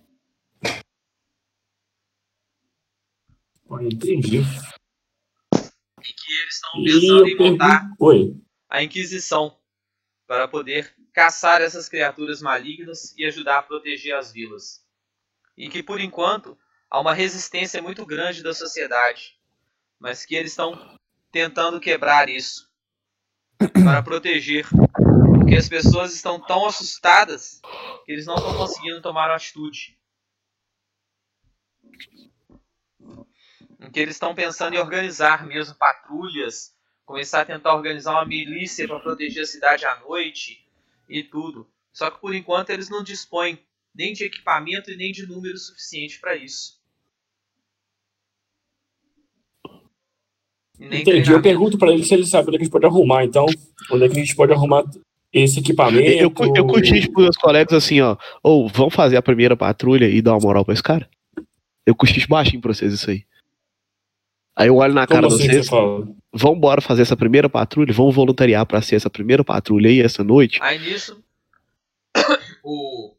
Speaker 5: Entendi.
Speaker 1: E que eles estão pensando em montar Oi. a Inquisição para poder caçar essas criaturas malignas e ajudar a proteger as vilas. E que por enquanto há uma resistência muito grande da sociedade, mas que eles estão tentando quebrar isso para proteger porque as pessoas estão tão assustadas que eles não estão conseguindo tomar atitude. Em que eles estão pensando em organizar mesmo patrulhas, começar a tentar organizar uma milícia para proteger a cidade à noite e tudo. Só que por enquanto eles não dispõem nem de equipamento e nem de número suficiente para isso.
Speaker 5: Entendi. Eu pergunto para eles se eles sabem onde é a gente pode arrumar, então. Onde é que a gente pode arrumar esse equipamento.
Speaker 4: Eu, eu curti pros meus colegas assim, ó. Ou oh, vamos fazer a primeira patrulha e dar uma moral pra esse cara? Eu curti baixinho pra vocês isso aí. Aí eu olho na Como cara assim de vocês. Vamos embora fazer essa primeira patrulha? Vamos voluntariar pra ser essa primeira patrulha aí essa noite?
Speaker 1: Aí nisso, o.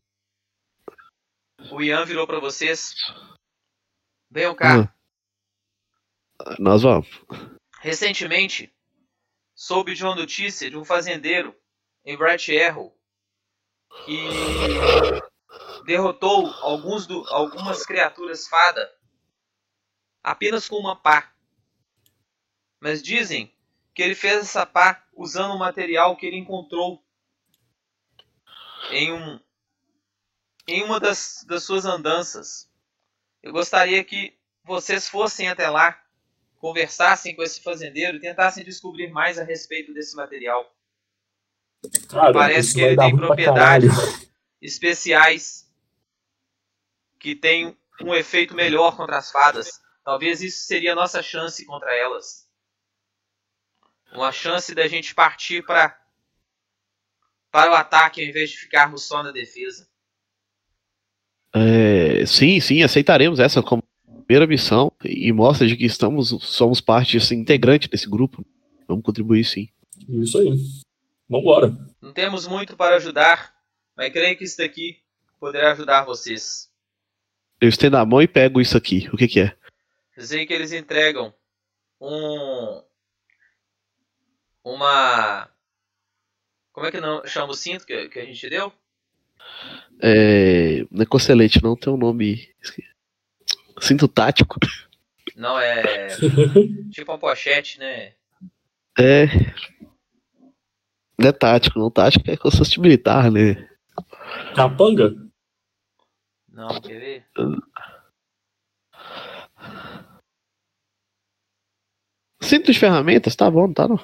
Speaker 1: O Ian virou pra vocês. Venham cá.
Speaker 4: Ah. Nós vamos.
Speaker 1: Recentemente, soube de uma notícia de um fazendeiro em Bright Arrow que derrotou alguns do, algumas criaturas fada apenas com uma pá. Mas dizem que ele fez essa pá usando um material que ele encontrou em um em uma das, das suas andanças. Eu gostaria que vocês fossem até lá, conversassem com esse fazendeiro e tentassem descobrir mais a respeito desse material. Cara, Parece que ele tem propriedades especiais que tem um efeito melhor contra as fadas. Talvez isso seria a nossa chance contra elas. Uma chance da gente partir para para o ataque ao invés de ficarmos só na defesa.
Speaker 4: É, sim, sim, aceitaremos essa como primeira missão e mostra de que estamos somos parte assim, integrante desse grupo. Vamos contribuir sim.
Speaker 5: Isso aí. Vambora.
Speaker 1: Não temos muito para ajudar, mas creio que isso daqui poderá ajudar vocês.
Speaker 4: Eu estendo a mão e pego isso aqui. O que, que é?
Speaker 1: Dizem que eles entregam um. Uma. Como é que não chama o cinto que, que a gente deu?
Speaker 4: É. Não é cocelete, não tem um nome. Cinto tático.
Speaker 1: Não, é. tipo uma pochete, né?
Speaker 4: É. Não é tático, não. Tático é como se fosse militar, né?
Speaker 5: Capanga?
Speaker 1: Não, quer ver?
Speaker 4: Cinto de ferramentas, tá bom, tá não?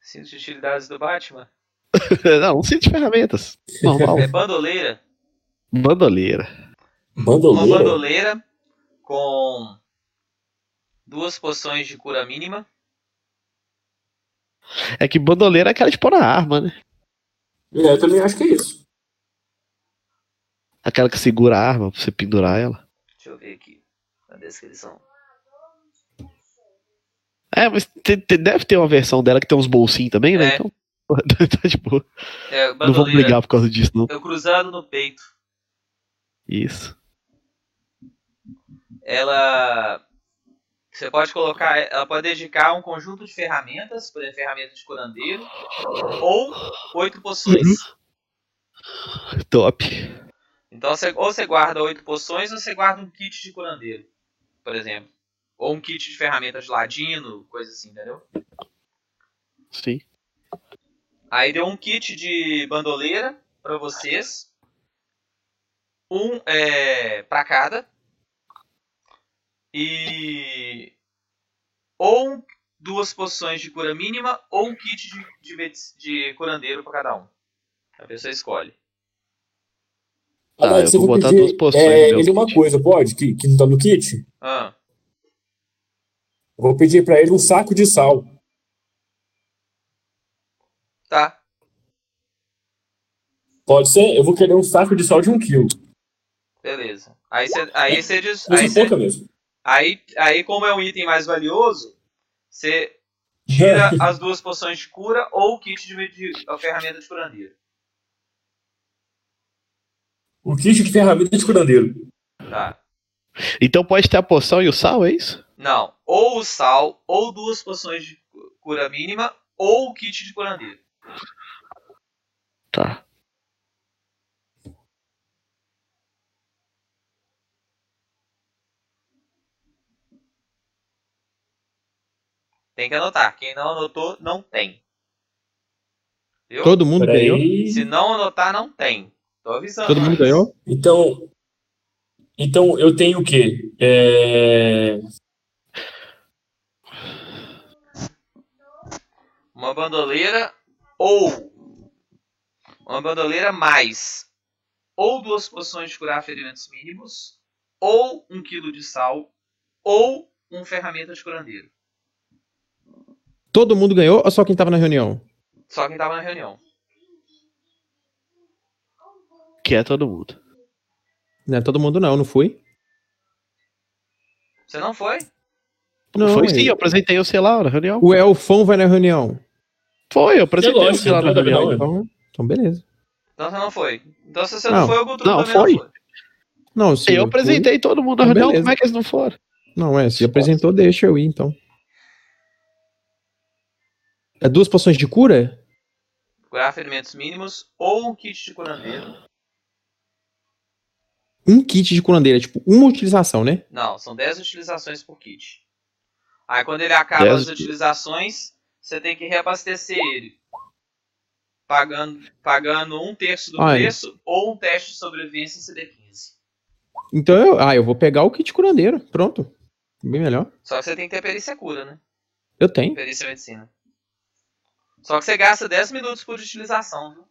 Speaker 1: Cinto de utilidades do Batman?
Speaker 4: não, um cinto de ferramentas. Normal.
Speaker 1: É bandoleira.
Speaker 4: Bandoleira.
Speaker 5: Bandoleira?
Speaker 1: Uma bandoleira com duas poções de cura mínima
Speaker 4: É que bandoleira é aquela de pôr na arma, né?
Speaker 5: É, eu também acho que é isso.
Speaker 4: Aquela que segura a arma pra você pendurar ela.
Speaker 1: Deixa eu ver aqui na descrição.
Speaker 4: É, mas te- te- deve ter uma versão dela que tem uns bolsinhos também, né?
Speaker 1: É.
Speaker 4: Então, tá de boa.
Speaker 1: É,
Speaker 4: Não vamos brigar por causa disso, não.
Speaker 1: Eu cruzado no peito.
Speaker 4: Isso.
Speaker 1: Ela. Você pode colocar. Ela pode dedicar um conjunto de ferramentas, por exemplo, ferramenta de curandeiro, ou oito poções.
Speaker 4: Top.
Speaker 1: Então, você, ou você guarda oito poções, ou você guarda um kit de curandeiro, por exemplo. Ou um kit de ferramentas de ladino, coisa assim, entendeu?
Speaker 4: Sim.
Speaker 1: Aí deu um kit de bandoleira pra vocês. Um é, para cada. E. Ou duas poções de cura mínima, ou um kit de, de, de curandeiro pra cada um. A pessoa escolhe.
Speaker 4: Tá,
Speaker 5: Alex,
Speaker 4: eu
Speaker 5: eu
Speaker 4: vou botar
Speaker 5: pedir,
Speaker 4: duas poções
Speaker 5: É, ele uma
Speaker 4: kit.
Speaker 5: coisa, pode? Que, que não tá no kit?
Speaker 1: Ah,
Speaker 5: Eu vou pedir pra ele um saco de sal.
Speaker 1: tá.
Speaker 5: Pode ser? Eu vou querer um saco de sal de um quilo.
Speaker 1: Beleza. Aí você aí você diz.
Speaker 5: Usa
Speaker 1: Aí, cê-
Speaker 5: pouca mesmo.
Speaker 1: Aí, aí, como é um item mais valioso, você tira as duas poções de cura ou o kit de, de a ferramenta de curandeiro.
Speaker 5: O kit de ferramenta de curandeiro.
Speaker 1: Tá.
Speaker 4: Então pode ter a poção e o sal, é isso?
Speaker 1: Não. Ou o sal, ou duas poções de cu- cura mínima, ou o kit de curandeiro.
Speaker 4: Tá.
Speaker 1: Tem que anotar. Quem não anotou, não tem. Viu?
Speaker 3: Todo mundo ganhou?
Speaker 5: Peraí.
Speaker 1: Se não anotar, não tem. Tô avisando.
Speaker 3: Todo mundo
Speaker 1: mas-
Speaker 3: ganhou?
Speaker 5: Então, então eu tenho o quê? É...
Speaker 1: Uma bandoleira ou uma bandoleira mais ou duas poções de curar ferimentos mínimos, ou um quilo de sal, ou um ferramenta de curandeiro.
Speaker 3: Todo mundo ganhou ou só quem tava na reunião?
Speaker 1: Só quem tava na reunião.
Speaker 4: Que é todo mundo.
Speaker 3: Não é todo mundo não, não fui?
Speaker 1: Você não foi?
Speaker 3: Não,
Speaker 4: Foi
Speaker 3: é-
Speaker 4: sim, eu apresentei o sei lá na reunião.
Speaker 3: O Elfão vai na reunião.
Speaker 4: Foi, eu apresentei o lá na reunião.
Speaker 3: Então, então beleza.
Speaker 1: Então você não foi. Então se você não,
Speaker 3: Não.
Speaker 1: foi, o Gutrun
Speaker 4: Não,
Speaker 1: também
Speaker 4: foi.
Speaker 1: não foi.
Speaker 3: Não, se
Speaker 4: Eu
Speaker 3: fui-
Speaker 4: apresentei todo mundo na
Speaker 3: Ah,
Speaker 4: reunião,
Speaker 3: beleza.
Speaker 4: como é que eles não foram?
Speaker 3: Não, é, se apresentou, deixa eu ir, então. É duas poções de cura?
Speaker 1: Curar ferimentos mínimos ou um kit de curandeiro.
Speaker 3: Um kit de curandeira, tipo, uma utilização, né?
Speaker 1: Não, são 10 utilizações por kit. Aí quando ele acaba
Speaker 4: Dez
Speaker 1: as utilizações, você tem que reabastecer ele. Pagando, pagando um terço do
Speaker 3: Ah, é.
Speaker 1: preço ou um teste de sobrevivência em CD15.
Speaker 3: Então eu, ah, eu vou pegar o kit curandeiro, pronto. Bem melhor.
Speaker 1: Só que você tem que ter perícia cura, né?
Speaker 3: Eu tenho.
Speaker 1: Perícia medicina. Só que você gasta 10 minutos por utilização, viu?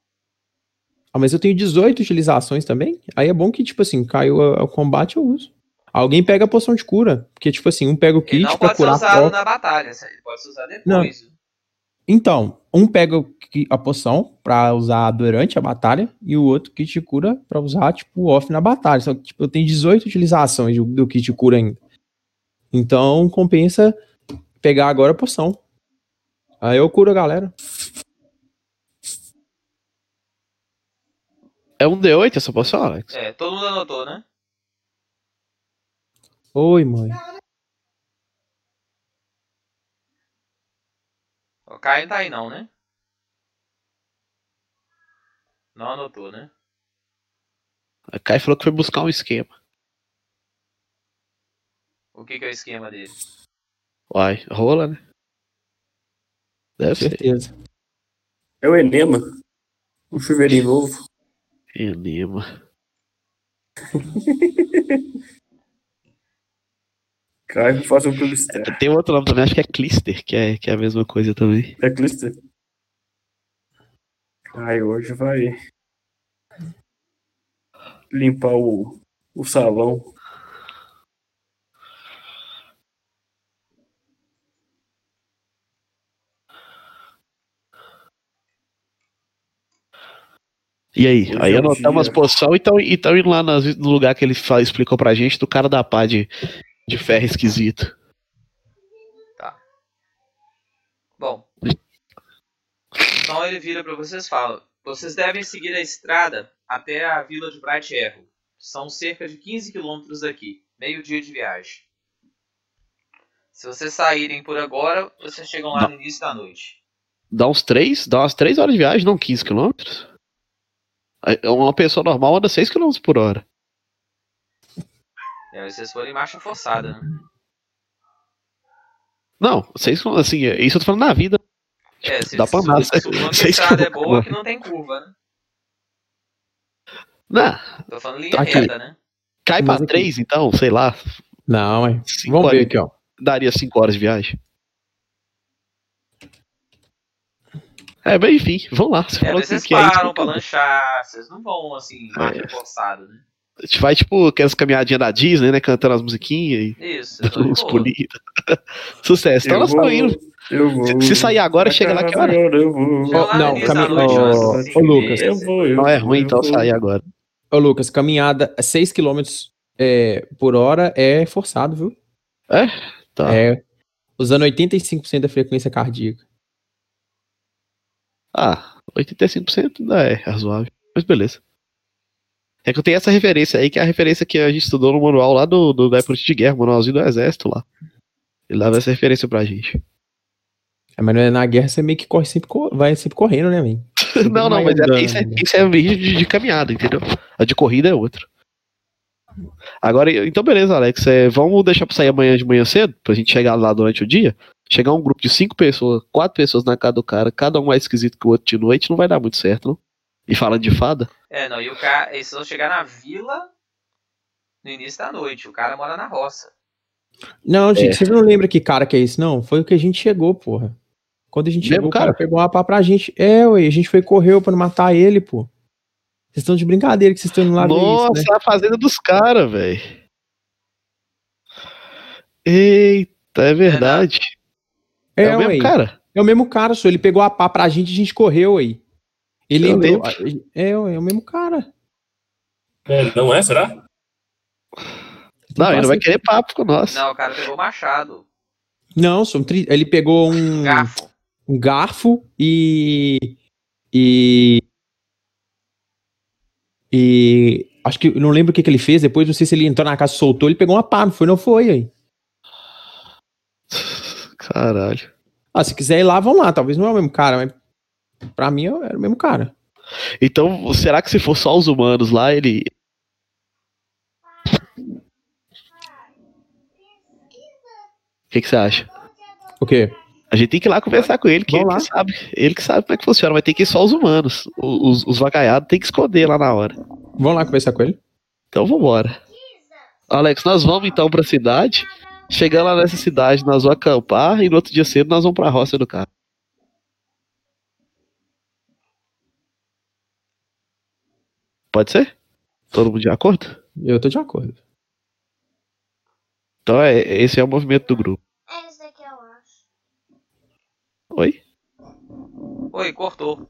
Speaker 3: Ah, mas eu tenho 18 utilizações também. Aí é bom que, tipo assim, caiu o combate, eu uso. Alguém pega a poção de cura. Porque, tipo assim, um pega o kit
Speaker 1: não
Speaker 3: pra
Speaker 1: pode ser
Speaker 3: curar
Speaker 1: usado na batalha, ele pode ser usado depois. viu?
Speaker 3: Então, um pega a poção pra usar durante a batalha e o outro kit de cura pra usar, tipo, off na batalha. Só que, tipo, eu tenho 18 utilizações do, do kit de cura ainda. Então, compensa pegar agora a poção. Aí eu curo a galera.
Speaker 4: É um D8 essa poção, Alex?
Speaker 1: É, todo mundo anotou, né?
Speaker 3: Oi, mãe.
Speaker 1: O Caio não tá aí não, né? Não anotou, né?
Speaker 4: A Kai falou que foi buscar um esquema.
Speaker 1: O que, que é o esquema dele?
Speaker 4: Uai, rola, né? Deve ser.
Speaker 3: Certeza.
Speaker 5: É o enema. Um chuveirinho novo.
Speaker 4: Enema.
Speaker 5: Caio, faz um publicitário.
Speaker 4: Tem outro nome também, acho que é Clister, que é, que é a mesma coisa também.
Speaker 5: É clister. Caio, hoje vai limpar o, o salão.
Speaker 4: E aí?
Speaker 5: Hoje
Speaker 4: aí
Speaker 5: é
Speaker 4: anotamos as posições e estão e tão indo lá nas- no lugar que ele fa- explicou pra gente do cara da pá de, de ferro esquisito.
Speaker 1: Bom. Então ele vira para vocês e fala: Vocês devem seguir a estrada até a vila de Bright Arrow. São cerca de 15 quilômetros daqui, meio dia de viagem. Se vocês saírem por agora, vocês chegam lá no início da noite.
Speaker 4: Dá uns três, dá umas três horas de viagem, não 15 quilômetros. Uma pessoa normal anda 6 km por hora.
Speaker 1: Aí vocês forem em marcha forçada, né?
Speaker 4: Não, 6 km, assim, é- isso eu tô falando na vida.
Speaker 1: É, se,
Speaker 4: Dá pra
Speaker 1: se,
Speaker 4: andar
Speaker 1: se, se, quando a
Speaker 4: seis
Speaker 1: estrada é
Speaker 4: quilômetros.
Speaker 1: boa, que não tem curva, né?
Speaker 4: Não,
Speaker 1: Tô falando linha
Speaker 3: Tá aqui.
Speaker 1: reta, né?
Speaker 4: cai
Speaker 3: Mas
Speaker 4: pra
Speaker 3: aqui-
Speaker 4: 3 então, sei lá.
Speaker 3: Não, é. Vamos ver aqui, ó.
Speaker 4: Daria 5 horas de viagem. É, bem, enfim, vamos lá. Você
Speaker 1: É,
Speaker 4: falou
Speaker 1: mas
Speaker 4: que,
Speaker 1: vocês
Speaker 4: que é
Speaker 1: param pra
Speaker 4: então.
Speaker 1: lanchar, vocês não vão assim, marcha forçada, né?
Speaker 4: A gente vai, tipo, aquelas caminhadinhas da Disney, né? Cantando as musiquinhas e
Speaker 1: Isso, vão boa.
Speaker 4: pulidos. Sucesso. Então
Speaker 5: Eu
Speaker 4: nós
Speaker 5: vou,
Speaker 4: estamos indo.
Speaker 5: eu vou.
Speaker 4: Se- se sair agora, chega lá que hora?
Speaker 5: Eu vou.
Speaker 1: No
Speaker 3: não, ô,
Speaker 1: cinco e
Speaker 3: Lucas.
Speaker 5: Eu vou, eu
Speaker 4: Não é ruim
Speaker 5: eu
Speaker 4: então
Speaker 5: vou.
Speaker 4: sair agora.
Speaker 3: Ô, Lucas, caminhada 6 km é, por hora é forçado, viu?
Speaker 4: Tá.
Speaker 3: É. Usando 85% da frequência cardíaca.
Speaker 4: Ah, 85% ainda é razoável. Mas beleza. É que eu tenho essa referência aí, que é a referência que a gente estudou no manual lá do, do da de Guerra, manualzinho do Exército lá. Ele dava essa referência pra gente.
Speaker 3: É, mas na guerra você meio que corre sempre, vai sempre correndo, né, man?
Speaker 4: não, não, mas é, isso, é,
Speaker 3: né?
Speaker 4: isso é vídeo de, de caminhada, entendeu? A de corrida é outra. Agora, então beleza, Alex. é, vamos deixar pra sair amanhã de manhã cedo, pra gente chegar lá durante o dia. Chegar um grupo de cinco pessoas, quatro pessoas na casa do cara, cada um mais esquisito que o outro de noite, não vai dar muito certo, não? E falando de fada?
Speaker 1: É, não, e o cara. Eles vão chegar na vila no início da noite. O cara mora na roça.
Speaker 3: Não, gente,
Speaker 4: É.
Speaker 3: você não lembra que cara que é esse, não? Foi o que a gente chegou, porra. Quando a gente
Speaker 4: Mesmo
Speaker 3: chegou, o cara
Speaker 4: cara?
Speaker 3: pegou uma pá pra gente. É, ué, a gente foi e correu pra não matar ele, pô. Vocês estão de brincadeira que vocês estão indo lá ver
Speaker 4: Nossa,
Speaker 3: isso, né?
Speaker 4: é a fazenda dos caras, velho. Eita, é verdade. É,
Speaker 3: É,
Speaker 4: o mesmo
Speaker 3: ué.
Speaker 4: cara?
Speaker 3: É o mesmo cara, só. Ele pegou a pá pra gente e a gente correu aí. Ele
Speaker 4: Eu
Speaker 3: lembrou. É, é o mesmo cara.
Speaker 5: É, não é, será?
Speaker 4: Não, ele não vai querer papo com nós.
Speaker 1: Não, o cara pegou o machado.
Speaker 3: Não, são tri... ele pegou um
Speaker 1: Garfo.
Speaker 3: um garfo e. E. E. Acho que. Não lembro o que, que ele fez. Depois, não sei se ele entrou na casa, soltou. Ele pegou uma pá, não foi? Não foi aí.
Speaker 4: Caralho.
Speaker 3: Ah, se quiser ir lá, vão lá. Talvez não é o mesmo cara, mas. Pra mim era o mesmo cara.
Speaker 4: Então, será que se for só os humanos lá, ele. O que, que você acha?
Speaker 3: O quê?
Speaker 4: A gente tem que ir lá conversar com ele, que ele
Speaker 3: Vamos
Speaker 4: que sabe. Ele que sabe como é que funciona, mas tem que ir só os humanos. Os, os vacaiados tem que esconder lá na hora.
Speaker 3: Vamos lá conversar com ele?
Speaker 4: Então vambora. Alex, nós vamos então pra cidade. Chegando lá nessa cidade, nós vamos acampar e no outro dia cedo nós vamos pra roça do cara. Pode ser? Todo mundo de acordo?
Speaker 3: Eu tô de acordo.
Speaker 4: Então é, esse é o movimento do grupo.
Speaker 6: É isso daqui, eu acho.
Speaker 4: Oi?
Speaker 1: Oi, cortou.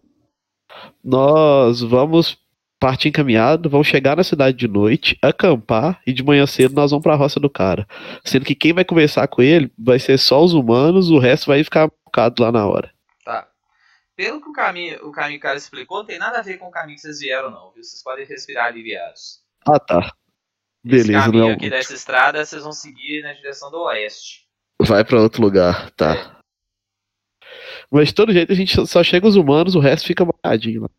Speaker 4: Nós vamos partir encaminhado, vamos chegar na cidade de noite, acampar e de manhã cedo nós vamos pra roça do cara. Sendo que quem vai conversar com ele vai ser só os humanos, o resto vai ficar focado lá na hora.
Speaker 1: Tá. Pelo que o caminho, o caminho que o cara explicou, não tem nada a ver com o caminho que vocês vieram, não. Viu? Vocês podem respirar aliviados.
Speaker 4: Ah, tá.
Speaker 1: Esse
Speaker 4: Beleza,
Speaker 1: caminho
Speaker 4: não.
Speaker 1: aqui dessa estrada, vocês vão seguir na direção do oeste.
Speaker 4: Vai pra outro lugar, tá. Mas de todo jeito a gente só chega os humanos, o resto fica paradinho lá.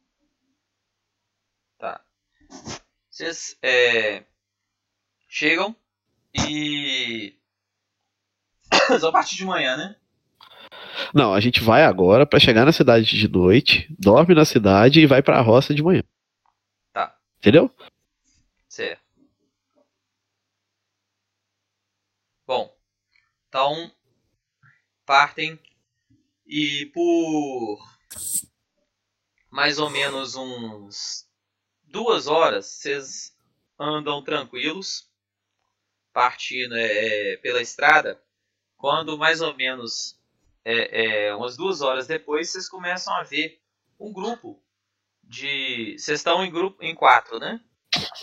Speaker 1: Tá. Vocês é, chegam e. Vão partir de manhã, né?
Speaker 4: Não, a gente vai agora pra chegar na cidade de noite, dorme na cidade e vai pra roça de manhã.
Speaker 1: Tá.
Speaker 4: Entendeu?
Speaker 1: Certo. Bom, então partem e por mais ou menos uns duas horas vocês andam tranquilos, partindo é, é, pela estrada. Quando mais ou menos é, é, umas duas horas depois vocês começam a ver um grupo de. Vocês estão em grupo em quatro, né?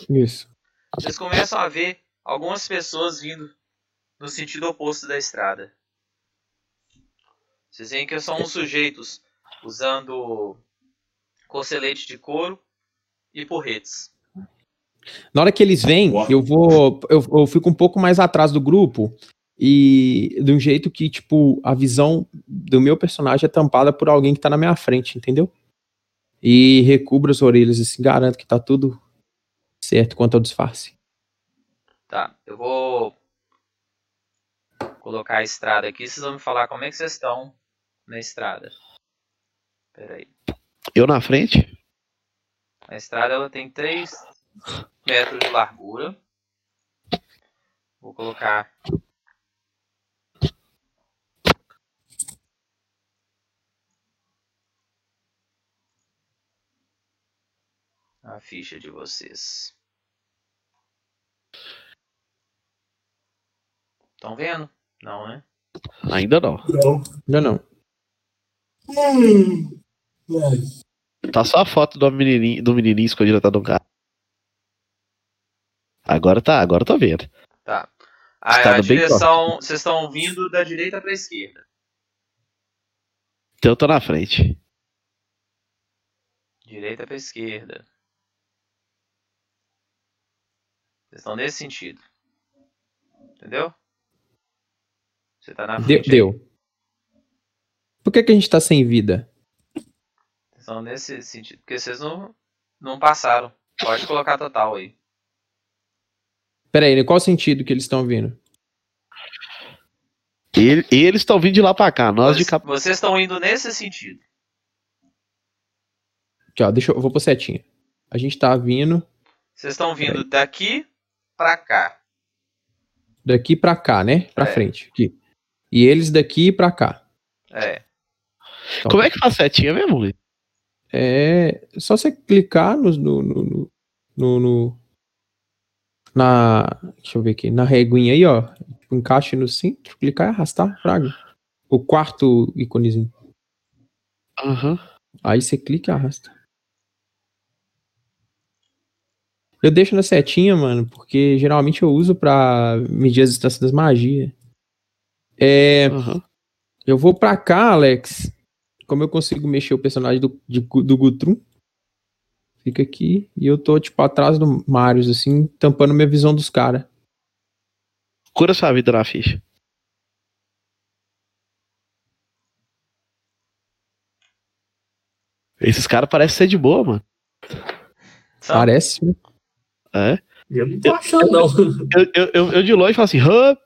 Speaker 3: Isso.
Speaker 1: Vocês começam a ver algumas pessoas vindo no sentido oposto da estrada. Vocês veem que são uns sujeitos usando cocelete de couro e porretes.
Speaker 3: Na hora que eles vêm, eu vou. Eu, eu fico um pouco mais atrás do grupo. E de um jeito que, tipo, a visão do meu personagem é tampada por alguém que tá na minha frente, entendeu? E recubra as orelhas e se garanto que tá tudo certo quanto ao disfarce.
Speaker 1: Tá, eu vou colocar a estrada aqui. Vocês vão me falar como é que vocês estão na estrada. Pera aí.
Speaker 4: Eu na frente?
Speaker 1: A estrada ela tem 3 metros de largura. Vou colocar a ficha de vocês. Estão vendo? Não, né?
Speaker 4: Ainda não.
Speaker 5: Não.
Speaker 3: Ainda não.
Speaker 5: Hum. Ai.
Speaker 4: Tá só a foto do menininho, do menininho escondido atrás do carro. Agora tá, agora eu tô vendo.
Speaker 1: Tá. A, a direção, vocês estão vindo da direita para a esquerda.
Speaker 4: Então eu tô na frente.
Speaker 1: Direita para esquerda. Vocês estão nesse sentido. Entendeu? Você tá na
Speaker 3: Deu.
Speaker 1: frente. aí.
Speaker 3: deu. Por que, que a gente tá sem vida?
Speaker 1: Estão nesse sentido. Porque vocês não, não passaram. Pode colocar total aí.
Speaker 3: Pera aí, qual sentido que eles estão vindo?
Speaker 4: Ele- eles estão vindo de lá pra cá, nós de
Speaker 1: Vocês-
Speaker 4: cá.
Speaker 1: Vocês estão indo nesse sentido.
Speaker 3: Aqui, ó, deixa eu, eu vou pôr setinha. A gente tá vindo
Speaker 1: Vocês estão vindo daqui pra cá.
Speaker 3: daqui pra cá, né? Pra
Speaker 1: É.
Speaker 3: frente. Aqui. E eles daqui pra cá.
Speaker 1: É.
Speaker 3: Então,
Speaker 4: Como é que faz setinha mesmo, Luiz?
Speaker 3: É só você clicar no, no, no, no- na deixa eu ver aqui na reguinha aí, ó, encaixe no centro, clicar e arrastar, fraga. O quarto íconezinho.
Speaker 4: Aham.
Speaker 3: Aí você clica e arrasta. Eu deixo na setinha, mano, porque geralmente eu uso pra medir as distâncias das magias. É,
Speaker 4: aham.
Speaker 3: eu vou pra cá, Alex. Como eu consigo mexer o personagem do, de do Gutrum? Fica aqui. E eu tô, tipo, atrás do Marius, assim, tampando minha visão dos caras.
Speaker 4: Cura sua vida na ficha. Esses caras parecem ser de boa, mano.
Speaker 3: Parece, né?
Speaker 4: É.
Speaker 5: Eu não tô achando, não.
Speaker 4: Eu, eu, eu, eu de longe falo assim, hã?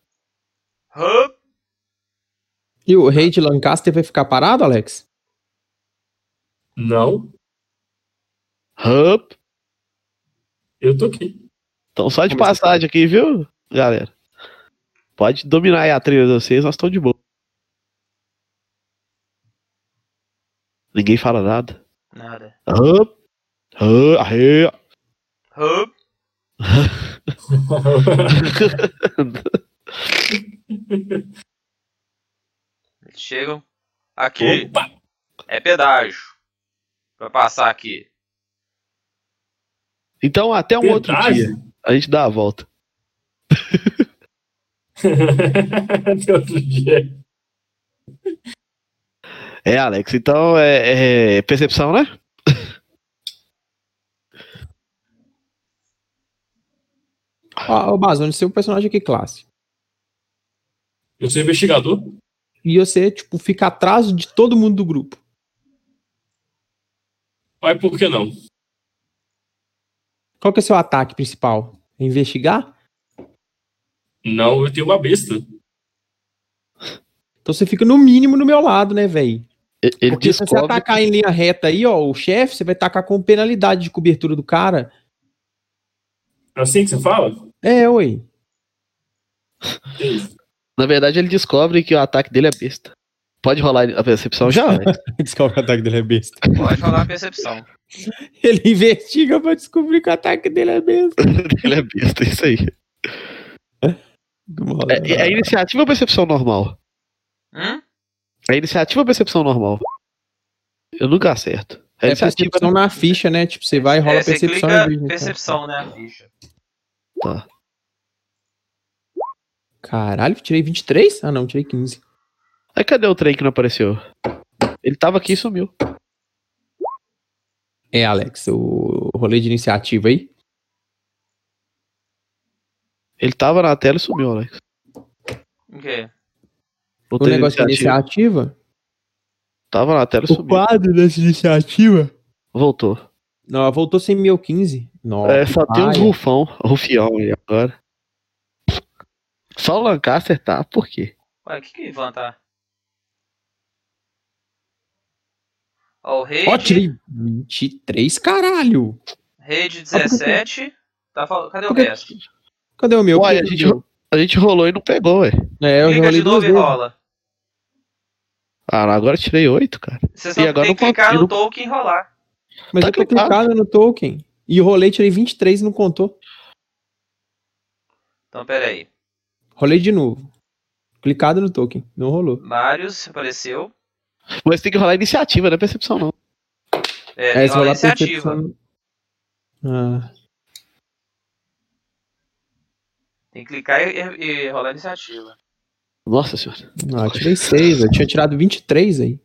Speaker 1: Hup.
Speaker 3: E o rei de Lancaster vai ficar parado, Alex?
Speaker 5: Não,
Speaker 4: hã?
Speaker 5: eu tô aqui.
Speaker 4: Então só de passagem aqui, viu, galera? Pode dominar aí a trilha de vocês, nós estamos de boa. Ninguém fala nada.
Speaker 1: Nada.
Speaker 4: Hã? Hã? Arre.
Speaker 1: Hup. Eles chegam. Aqui
Speaker 5: Opa!
Speaker 1: é pedágio. Pra passar aqui.
Speaker 4: Então até um outro dia. A gente dá a volta.
Speaker 5: Tem outro dia.
Speaker 4: É, Alex, então é, é percepção, né?
Speaker 3: Ó, ô Bazone, seu personagem aqui classe.
Speaker 5: Eu sou investigador.
Speaker 3: E você, tipo, fica atrás de todo mundo do grupo.
Speaker 5: Mas por que não?
Speaker 3: Qual que é o seu ataque principal? É investigar?
Speaker 5: Não, eu tenho uma besta.
Speaker 3: Então você fica no mínimo no meu lado, né, velho?
Speaker 4: E- Ele
Speaker 3: Porque se você
Speaker 4: descobre.
Speaker 3: atacar em linha reta aí, ó, o chefe, você vai tacar com penalidade de cobertura do cara.
Speaker 5: Assim que você fala?
Speaker 3: É, oi.
Speaker 4: Na verdade, ele descobre que o ataque dele é besta. Pode rolar a percepção já?
Speaker 3: Descobre que o ataque dele é besta.
Speaker 1: Pode rolar a percepção.
Speaker 3: Ele investiga pra descobrir que o ataque dele é besta.
Speaker 4: ele é besta, isso aí. É, é iniciativa ou percepção normal?
Speaker 1: Hum?
Speaker 4: É iniciativa ou percepção normal? Eu nunca acerto.
Speaker 3: É, é percepção na ficha, né? Tipo, você vai e rola é, percepção. Clica,
Speaker 1: percepção, né? A ficha.
Speaker 4: Tá.
Speaker 3: Caralho, tirei 23? Ah, não, tirei 15.
Speaker 4: Aí cadê o trem que não apareceu? Ele tava aqui e sumiu.
Speaker 3: É, Alex, o rolê de iniciativa aí?
Speaker 4: Ele tava na tela e sumiu, Alex.
Speaker 1: O quê?
Speaker 3: O, o negócio de iniciativa?
Speaker 4: Tava na tela e sumiu.
Speaker 3: O quadro dessa iniciativa?
Speaker 4: Voltou.
Speaker 3: Não, voltou sem 1015.
Speaker 4: Nossa, é, só tem uns rufão, rufião aí agora. Só o Lancaster tá, por quê?
Speaker 1: Ué, o que que Ivan tá? Ó, o Raid...
Speaker 3: Ó, tirei 23, caralho!
Speaker 1: Raid 17... Tá falando... Cadê o resto?
Speaker 3: Cadê o meu?
Speaker 4: Ué, a gente, a gente rolou e não pegou, ué.
Speaker 3: É, eu
Speaker 1: Clica rolei de novo e rola.
Speaker 4: Ah, agora eu tirei 8, cara.
Speaker 1: Você só e agora tem que clicar no token e rolar.
Speaker 3: Mas tá eu tô clicado no token. E rolei, tirei 23 e não contou.
Speaker 1: Então, pera aí.
Speaker 3: Rolei de novo. Clicado no token. Não rolou.
Speaker 1: Marius apareceu.
Speaker 4: Mas tem que rolar iniciativa, não é percepção, não.
Speaker 1: É, tem é, que rolar iniciativa.
Speaker 3: Percepção... Ah.
Speaker 1: Tem que clicar e, e, rolar a iniciativa.
Speaker 4: Nossa senhora.
Speaker 3: Ah, eu tirei 6, eu tinha tirado 23 aí.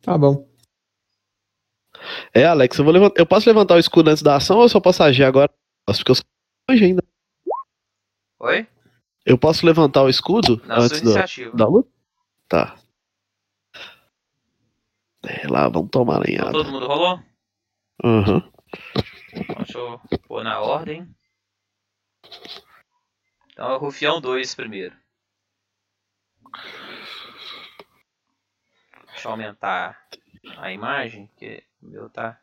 Speaker 3: Tá bom.
Speaker 4: É, Alex, eu, vou levantar, eu posso levantar o escudo antes da ação ou eu só posso agir agora? Porque eu sou longe ainda.
Speaker 1: Oi?
Speaker 4: Eu posso levantar o escudo
Speaker 1: Na antes
Speaker 4: do, da luta? Tá. É, lá, vamos tomar lenhada.
Speaker 1: Todo mundo rolou?
Speaker 4: Aham. Uhum.
Speaker 1: Deixa eu pôr na ordem. Então é o Rufião 2 primeiro. Deixa eu aumentar a imagem, que o meu tá.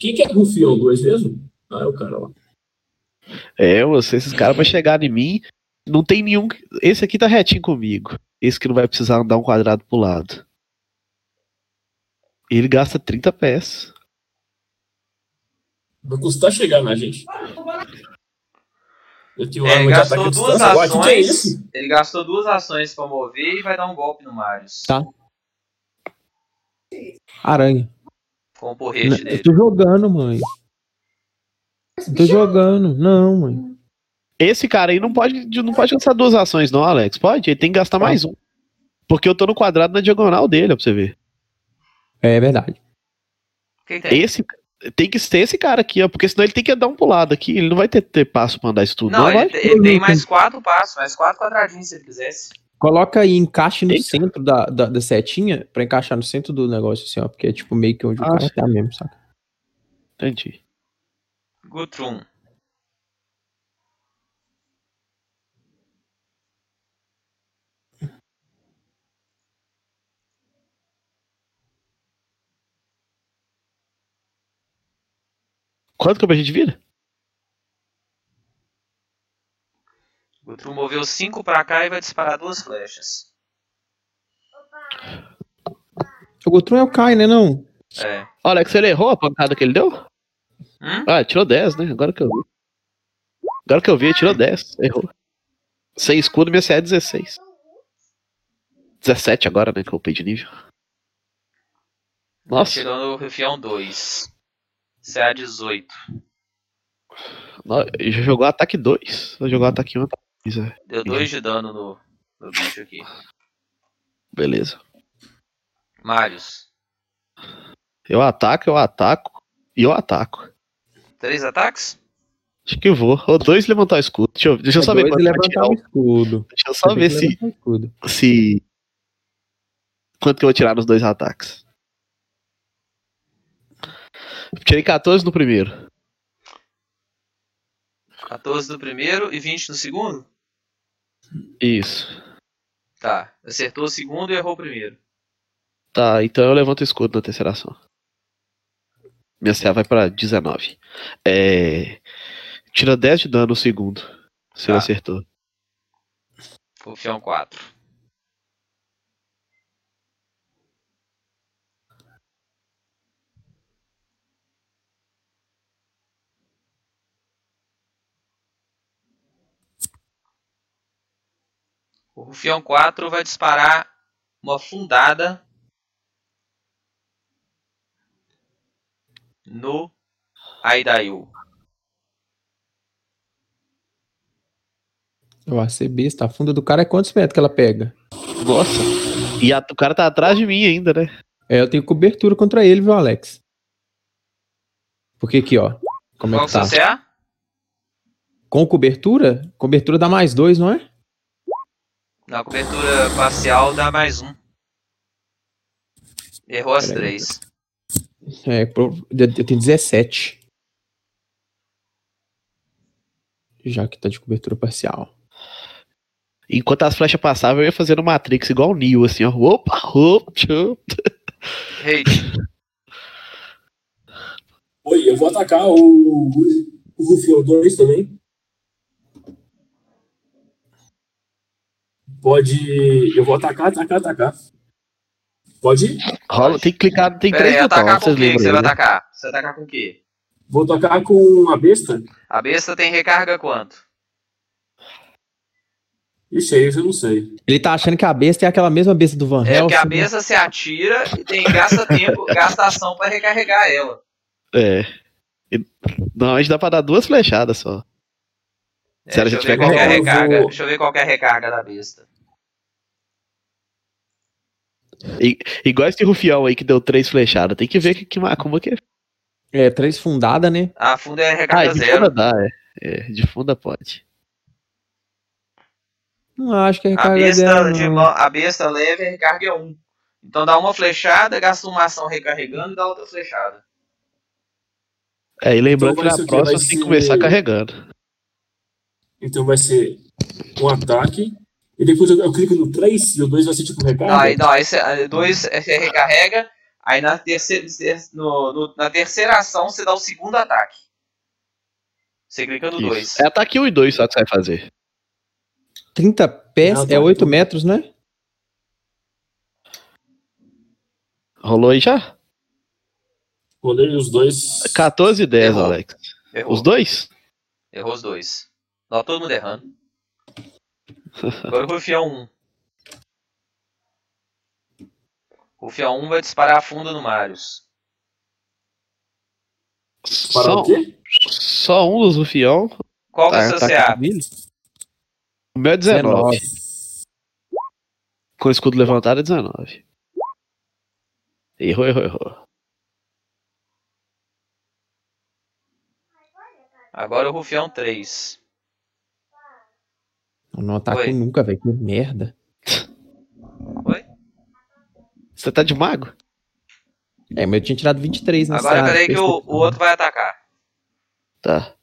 Speaker 5: Quem que é Rufião 2 mesmo? Ah, é o cara lá.
Speaker 4: É, você, esses caras pra chegar em mim, não tem nenhum. Esse aqui tá retinho comigo. Esse que não vai precisar andar um quadrado pro lado. Ele gasta 30 pés.
Speaker 5: Vai custar chegar na gente.
Speaker 1: ele gastou duas ações. É ele gastou duas ações pra mover e vai dar um golpe no Marius.
Speaker 3: Tá. Aranha.
Speaker 1: Com o porrete dele.
Speaker 3: Eu tô jogando, mãe. Eu tô jogando. Não, mãe.
Speaker 4: Esse cara aí não pode, não pode gastar duas ações, não, Alex. Pode? Ele tem que gastar mais um. Porque eu tô no quadrado na diagonal dele, ó, pra você ver.
Speaker 3: É verdade.
Speaker 1: Tem?
Speaker 4: Esse tem que ter esse cara aqui, ó, porque senão ele tem que dar um pulado aqui. Ele não vai ter, ter passo pra mandar isso tudo.
Speaker 1: Não, não ele, ele tem mais quatro passos, mais quatro quadradinhos se ele quisesse.
Speaker 3: Coloca aí, encaixe no Eita. centro da, da, da, setinha, pra encaixar no centro do negócio, assim, ó, porque é tipo meio que onde ah, o cara tá mesmo, saca?
Speaker 4: Entendi.
Speaker 1: Guthrum.
Speaker 4: Quanto que a gente vira?
Speaker 1: O outro moveu 5 pra cá e vai disparar duas flechas.
Speaker 3: O Gutrum é o Kai, né não?
Speaker 1: É.
Speaker 4: Olha, que você errou a pancada que ele deu?
Speaker 1: Hum?
Speaker 4: Ah, tirou 10, né? Agora que eu vi. Agora que eu vi, tirou 10. Errou. Sem escudo, minha CA é 16. 17 agora, né? Que eu upei de nível.
Speaker 1: Nossa. Tirou no Rufião 2. CA 18.
Speaker 4: Já jogou ataque 2. Jogou ataque 1, ataque 2.
Speaker 1: Deu 2 de dano no, no bicho aqui.
Speaker 4: Beleza.
Speaker 1: Marius.
Speaker 4: Eu ataco, eu ataco e eu ataco.
Speaker 1: Três ataques?
Speaker 4: Acho que eu vou. Ou dois levantar o escudo. Deixa eu, deixa eu só ver
Speaker 3: quanto levantar o escudo.
Speaker 4: Deixa eu só ver se, se. Quanto que eu vou tirar nos dois ataques. Tirei 14 no primeiro.
Speaker 1: 14 no primeiro e 20 no segundo?
Speaker 4: Isso.
Speaker 1: Tá. Acertou o segundo e errou o primeiro.
Speaker 4: Tá, então eu levanto o escudo na terceira ação. Minha CA vai pra 19. É... Tira 10 de dano no segundo. Se tá. ele acertou.
Speaker 1: Rufião 4. O Rufião 4 vai disparar uma fundada no Aidail.
Speaker 3: Eu ser besta. A funda do cara é quantos metros que ela pega?
Speaker 4: Nossa. E a, o cara tá atrás de mim ainda, né?
Speaker 3: É, eu tenho cobertura contra ele, viu, Alex? Porque aqui, ó. Como
Speaker 1: Qual
Speaker 3: é que tá?
Speaker 1: CA?
Speaker 3: Com cobertura? Cobertura dá mais dois, não é?
Speaker 1: Na cobertura parcial dá mais um. Errou as três.
Speaker 3: É, eu tenho 17. Já que tá de cobertura parcial.
Speaker 4: Enquanto as flechas passavam, eu ia fazendo Matrix igual o Neo, assim, ó. Opa, opa, tchau.
Speaker 1: Hate.
Speaker 5: Oi, eu vou atacar o, o Rufião 2 também. Pode. Eu vou atacar, atacar, atacar. Pode ir?
Speaker 4: Rola, tem que clicar, tem
Speaker 1: Pera aí,
Speaker 4: três
Speaker 1: atacar
Speaker 4: botões,
Speaker 1: com o
Speaker 4: vocês
Speaker 1: que que você vai
Speaker 4: aí, né?
Speaker 1: atacar? Você vai atacar com o quê?
Speaker 5: Vou tocar com a besta?
Speaker 1: A besta tem recarga quanto?
Speaker 5: Ixi, aí eu não sei.
Speaker 3: Ele tá achando que a besta é aquela mesma besta do Van
Speaker 1: É
Speaker 3: Helsing.
Speaker 1: porque a
Speaker 3: né?
Speaker 1: besta se atira e tem gasta tempo, gasta ação pra recarregar ela.
Speaker 4: É. Normalmente dá pra dar duas flechadas só.
Speaker 1: É,
Speaker 4: Se ela já tiver
Speaker 1: qual que é recarga.
Speaker 5: vou-
Speaker 1: deixa eu ver qual que é a recarga da besta.
Speaker 4: Igual esse rufião aí que deu três flechadas. Tem que ver que, que, como que é.
Speaker 3: É, três fundada, né?
Speaker 1: A funda é
Speaker 4: Ah,
Speaker 1: recarga
Speaker 4: de
Speaker 1: zero.
Speaker 4: funda dá, é. É, de funda pode.
Speaker 3: Não acho que é
Speaker 1: A
Speaker 3: recarga
Speaker 1: besta,
Speaker 3: zero,
Speaker 1: de mão- a besta leve é recarga 1. Então dá uma flechada, gasta uma ação recarregando e dá outra flechada.
Speaker 4: É, e lembrando
Speaker 5: Então
Speaker 4: que na próxima tem que começar carregando.
Speaker 5: Então vai ser um ataque. E depois eu, eu clico no 3 e o 2 vai ser tipo recarga.
Speaker 1: Não, aí, não, aí você, dois é, você recarrega, aí na terceira, no- no- na terceira ação você dá o segundo ataque. Você clica no
Speaker 4: Isso.
Speaker 1: 2.
Speaker 4: É ataque 1 e 2 só que você vai fazer.
Speaker 3: 30 pés
Speaker 5: Não,
Speaker 3: é 8
Speaker 5: tudo.
Speaker 3: metros, né?
Speaker 4: Rolou aí já?
Speaker 5: Rolei os dois.
Speaker 4: 14 e 10,
Speaker 1: Errou.
Speaker 4: Alex.
Speaker 1: Errou.
Speaker 4: Os dois?
Speaker 1: Errou os dois. Não, todo mundo errando. Agora o Rufião 1. Rufião 1 vai disparar a funda no Marius.
Speaker 4: Só,
Speaker 5: o quê?
Speaker 4: só um dos rufião.
Speaker 1: Qual que é
Speaker 4: Tá,
Speaker 1: o seu
Speaker 4: tá
Speaker 1: CA?
Speaker 4: O meu é 19. Com o escudo levantado é 19. Errou, errou, errou.
Speaker 1: Agora o Rufião 3.
Speaker 3: Eu não ataco
Speaker 1: Oi.
Speaker 3: nunca, velho. Que merda.
Speaker 1: Oi?
Speaker 4: Você tá de mago?
Speaker 3: É, mas eu tinha tirado 23 nessa
Speaker 1: Agora peraí que o, o
Speaker 3: percepção.
Speaker 1: outro vai atacar.
Speaker 4: Tá.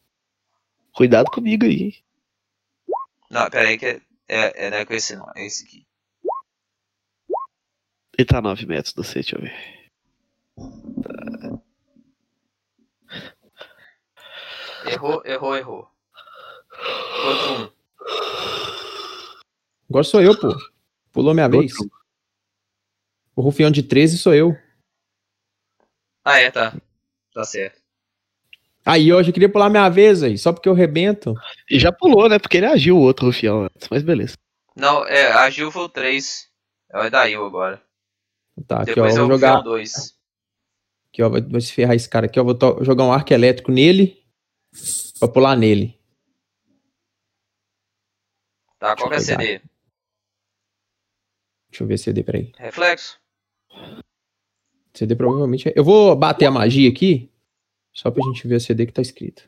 Speaker 4: Cuidado comigo aí.
Speaker 1: Não, peraí que é, é, é- não é com esse não, é esse aqui.
Speaker 4: Ele tá a 9 metros do C, deixa eu ver.
Speaker 1: Errou, errou, errou. Outro um.
Speaker 3: Agora sou eu, pô. Pulou minha vez. O rufião de 13 sou eu.
Speaker 1: Ah, é, tá. Tá certo.
Speaker 3: Aí, hoje eu queria pular minha vez, aí, só porque eu rebento.
Speaker 4: E já pulou, né? Porque ele agiu o outro rufião antes, mas beleza.
Speaker 1: Não, é, a Gil foi o 3. É o Edail agora.
Speaker 3: Tá, aqui, ó.
Speaker 1: Depois é
Speaker 3: Eu
Speaker 1: o
Speaker 3: vou jogar.
Speaker 1: Rufião 2.
Speaker 3: Aqui, ó. Vai, vai se ferrar esse cara aqui, ó. Vou to- jogar um arco elétrico nele. Pra pular nele.
Speaker 1: Tá, qual que é
Speaker 3: eu
Speaker 1: CD?
Speaker 3: Deixa eu ver CD, peraí.
Speaker 1: Reflexo?
Speaker 3: CD provavelmente é. Eu vou bater a magia aqui. Só pra gente ver o CD que tá escrito.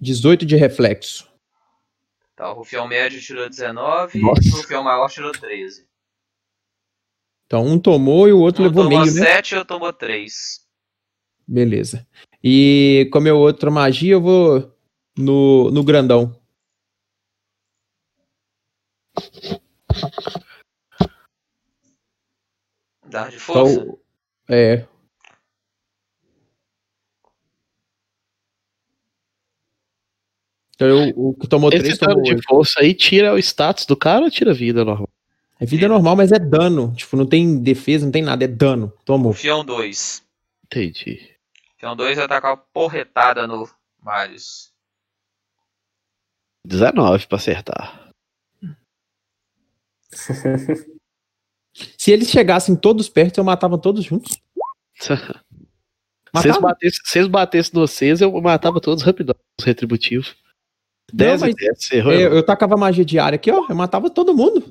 Speaker 3: 18 de reflexo.
Speaker 1: Tá, o Rufião médio tirou 19
Speaker 4: Nossa.
Speaker 1: e o Rufião maior tirou 13.
Speaker 3: Então um tomou e o outro
Speaker 1: Um
Speaker 3: levou
Speaker 1: tomou
Speaker 3: meio, né?
Speaker 1: 7 e eu tomou 3.
Speaker 3: Beleza. E como é outra magia, eu vou no, no grandão.
Speaker 1: Dar de força?
Speaker 3: Então, é. Então eu- o que tomou
Speaker 4: Esse
Speaker 3: 3
Speaker 4: dano
Speaker 3: tomou
Speaker 4: de força aí tira o status do cara ou tira a vida normal?
Speaker 3: É vida normal, mas é dano. Tipo, não tem defesa, não tem nada, é dano. Tomou.
Speaker 1: Rufião 2.
Speaker 4: Entendi.
Speaker 1: Rufião 2 vai atacar uma porretada no Marius.
Speaker 4: 19 pra acertar.
Speaker 3: Se eles chegassem todos perto, eu matava todos juntos.
Speaker 4: Se eles batessem, se eles batessem vocês, eu matava todos rapidão, os retributivos. 10
Speaker 3: mas-
Speaker 4: e 10, você errou.
Speaker 3: Eu, eu tacava magia diária aqui, ó. Eu matava todo mundo.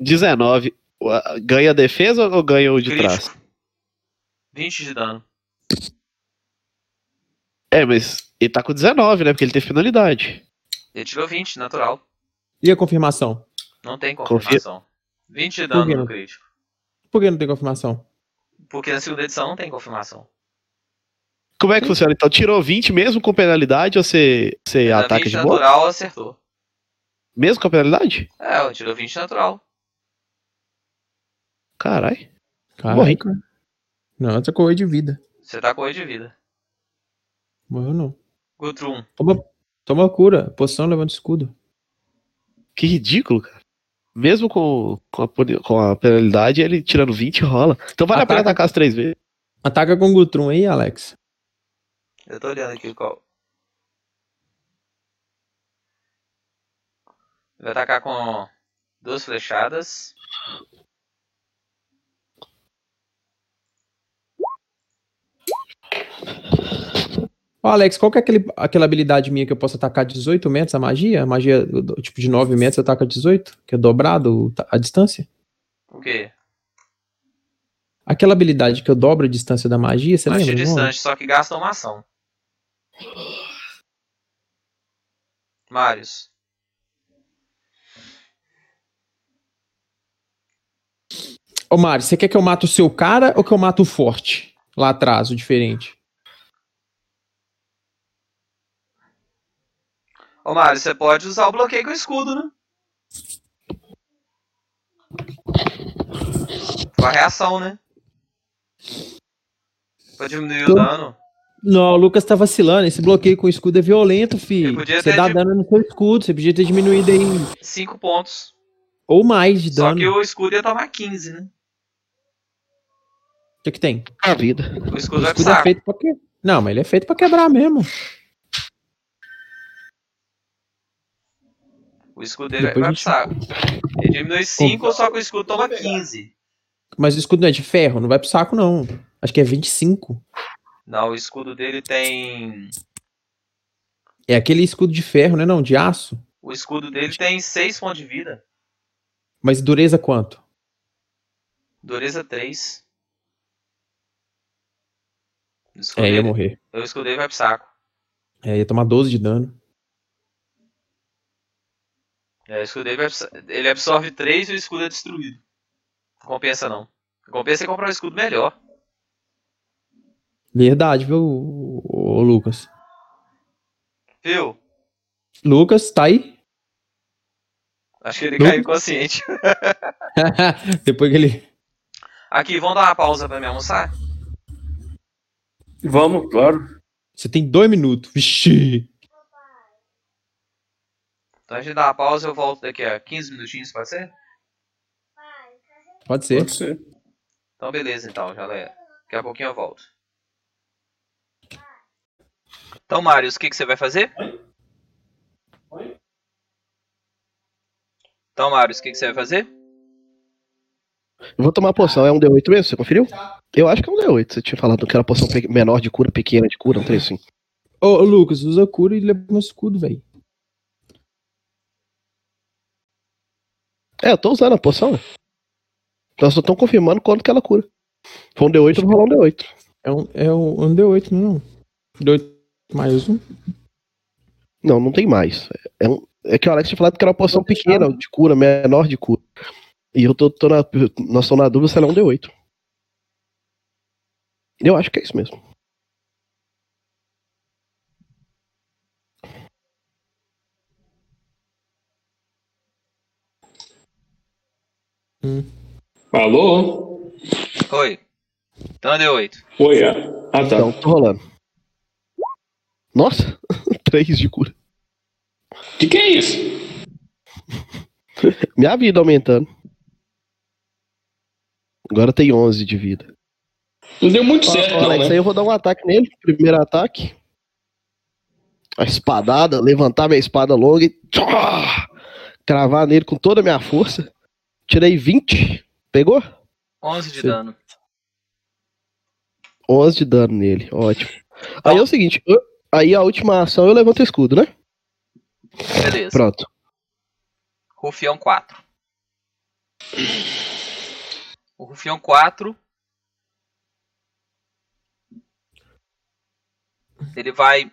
Speaker 4: 19. Ua- Ganha a defesa ou ganha o de trás?
Speaker 1: Crítico. 20 de dano.
Speaker 4: É, mas ele tá com 19, né? Porque ele tem finalidade.
Speaker 1: Ele tirou 20, natural.
Speaker 3: E a confirmação?
Speaker 1: Não tem confirmação. 20 de dano no crítico.
Speaker 3: Por que não tem confirmação?
Speaker 1: Porque na segunda edição não tem confirmação.
Speaker 4: Como é que funciona? Então, tirou 20 mesmo com penalidade ou você, você ataca
Speaker 1: 20
Speaker 4: de boa?
Speaker 1: natural acertou.
Speaker 4: Mesmo com a penalidade?
Speaker 1: É, eu tirou 20 natural.
Speaker 4: Caralho.
Speaker 3: Caraca.
Speaker 4: Morri.
Speaker 3: Não, você correu de vida.
Speaker 1: Você tá com 8 de vida.
Speaker 3: Morreu não.
Speaker 1: Gutrum.
Speaker 3: Toma, toma cura. Poção levando escudo.
Speaker 4: Que ridículo, cara. Mesmo com, com, a, com a penalidade, ele tirando 20 rola. Então vale a pena
Speaker 3: Ataca.
Speaker 4: atacar as três vezes.
Speaker 3: Ataca com Gutrum aí, Alex.
Speaker 1: Eu tô olhando aqui qual. Vai atacar com duas flechadas.
Speaker 3: Ó, Alex, qual que é aquele, aquela habilidade minha que eu posso atacar 18 metros a magia? A magia, do- tipo, de 9 metros ataca 18? Que é dobrado a distância?
Speaker 1: O quê?
Speaker 3: Aquela habilidade que eu dobro a distância da magia, você
Speaker 1: Magia
Speaker 3: lembra? nome?
Speaker 1: distante, só que gasta uma ação. Marius.
Speaker 3: Ô, Mário, você quer que eu mato o seu cara ou que eu mato o forte? Lá atrás, o diferente.
Speaker 1: Ô Mário, você pode usar o bloqueio com o escudo, né? Com a reação, né? Pra diminuir
Speaker 3: Tô-
Speaker 1: o dano.
Speaker 3: Não, o Lucas tá vacilando. Esse bloqueio com escudo é violento, filho. Você dá
Speaker 1: de-
Speaker 3: dano no seu escudo. Você podia ter diminuído aí.
Speaker 1: 5 pontos.
Speaker 3: Ou mais de
Speaker 1: Só
Speaker 3: dano.
Speaker 1: que o escudo ia tomar 15, né?
Speaker 3: O que, que tem?
Speaker 4: A vida.
Speaker 1: O
Speaker 3: O
Speaker 1: escudo vai pro
Speaker 3: escudo é
Speaker 1: saco.
Speaker 3: feito pra quê? Não, mas ele é feito pra quebrar mesmo.
Speaker 1: O escudo dele
Speaker 3: Depois
Speaker 1: vai
Speaker 3: a
Speaker 1: pro saco. Ele diminui 5, só que o escudo toma 15.
Speaker 3: Mas o escudo não é de ferro, não vai pro saco, não. Acho que é 25.
Speaker 1: Não, o escudo dele tem.
Speaker 3: É aquele escudo de ferro, né? Não, de aço.
Speaker 1: O escudo dele tem 6 pontos de vida.
Speaker 3: Mas dureza quanto?
Speaker 1: Dureza 3. O escudo,
Speaker 3: É, ia
Speaker 1: dele,
Speaker 3: morrer.
Speaker 1: o escudo dele vai pro saco.
Speaker 3: É, ia tomar 12 de dano.
Speaker 1: É, o escudo dele Ele absorve 3 e o escudo é destruído. Não compensa não. Compensa você comprar um escudo melhor.
Speaker 3: Verdade, viu, ô, Lucas?
Speaker 1: Viu?
Speaker 3: Lucas, tá aí?
Speaker 1: Acho que ele
Speaker 3: Lucas?
Speaker 1: caiu inconsciente.
Speaker 3: Depois que ele.
Speaker 1: Aqui, vamos dar uma pausa pra me almoçar?
Speaker 5: Vamos, claro.
Speaker 3: Você tem dois minutos. Vixi.
Speaker 1: Então a gente dá uma pausa eu volto daqui a 15 minutinhos, pode ser?
Speaker 3: Pode ser.
Speaker 5: Pode ser.
Speaker 1: Então beleza então, galera. Daqui a pouquinho eu volto. Então, Marius, o que, que você vai fazer? Então, Marius, o que, que você vai fazer?
Speaker 4: Eu vou tomar a poção. É um D8 mesmo? Você conferiu? Eu acho que é um D8. Você tinha falado que era poção menor de cura, pequena de cura, um trem assim.
Speaker 3: Ô, ô, Lucas, usa cura e leva meu escudo, velho.
Speaker 4: É, eu tô usando a poção. Nós só estamos confirmando quanto que ela cura. For um D8, eu vou rolar um D8.
Speaker 3: É um, é um, um D8, não é? não? D8 mais um.
Speaker 4: Não, não tem mais. É, um- é que o Alex tinha falado que era uma poção pequena de cura, menor de cura. E eu tô, tô na. Nós estamos na dúvida se ela é um D8. Eu acho que é isso mesmo.
Speaker 5: Alô?
Speaker 1: Oi. Então deu 8.
Speaker 5: Oi. Ah, ah, tá.
Speaker 4: Então, tô rolando. Nossa, 3 de cura.
Speaker 5: Que, que é isso?
Speaker 4: Minha vida aumentando. Agora tem 11 de vida.
Speaker 5: Não deu muito certo,
Speaker 4: ó,
Speaker 5: não,
Speaker 4: Alex,
Speaker 5: né?
Speaker 4: aí eu vou dar um ataque nele. Primeiro ataque. A espadada, levantar minha espada longa e cravar nele com toda a minha força. Tirei 20. Pegou?
Speaker 1: 11 de
Speaker 3: Você-
Speaker 1: dano.
Speaker 4: 11 de dano nele. Ótimo. Aí é o seguinte. eu- aí a última ação eu levanto o escudo, né?
Speaker 1: Beleza.
Speaker 4: Pronto.
Speaker 1: Rufião 4. O Rufião 4. Ele vai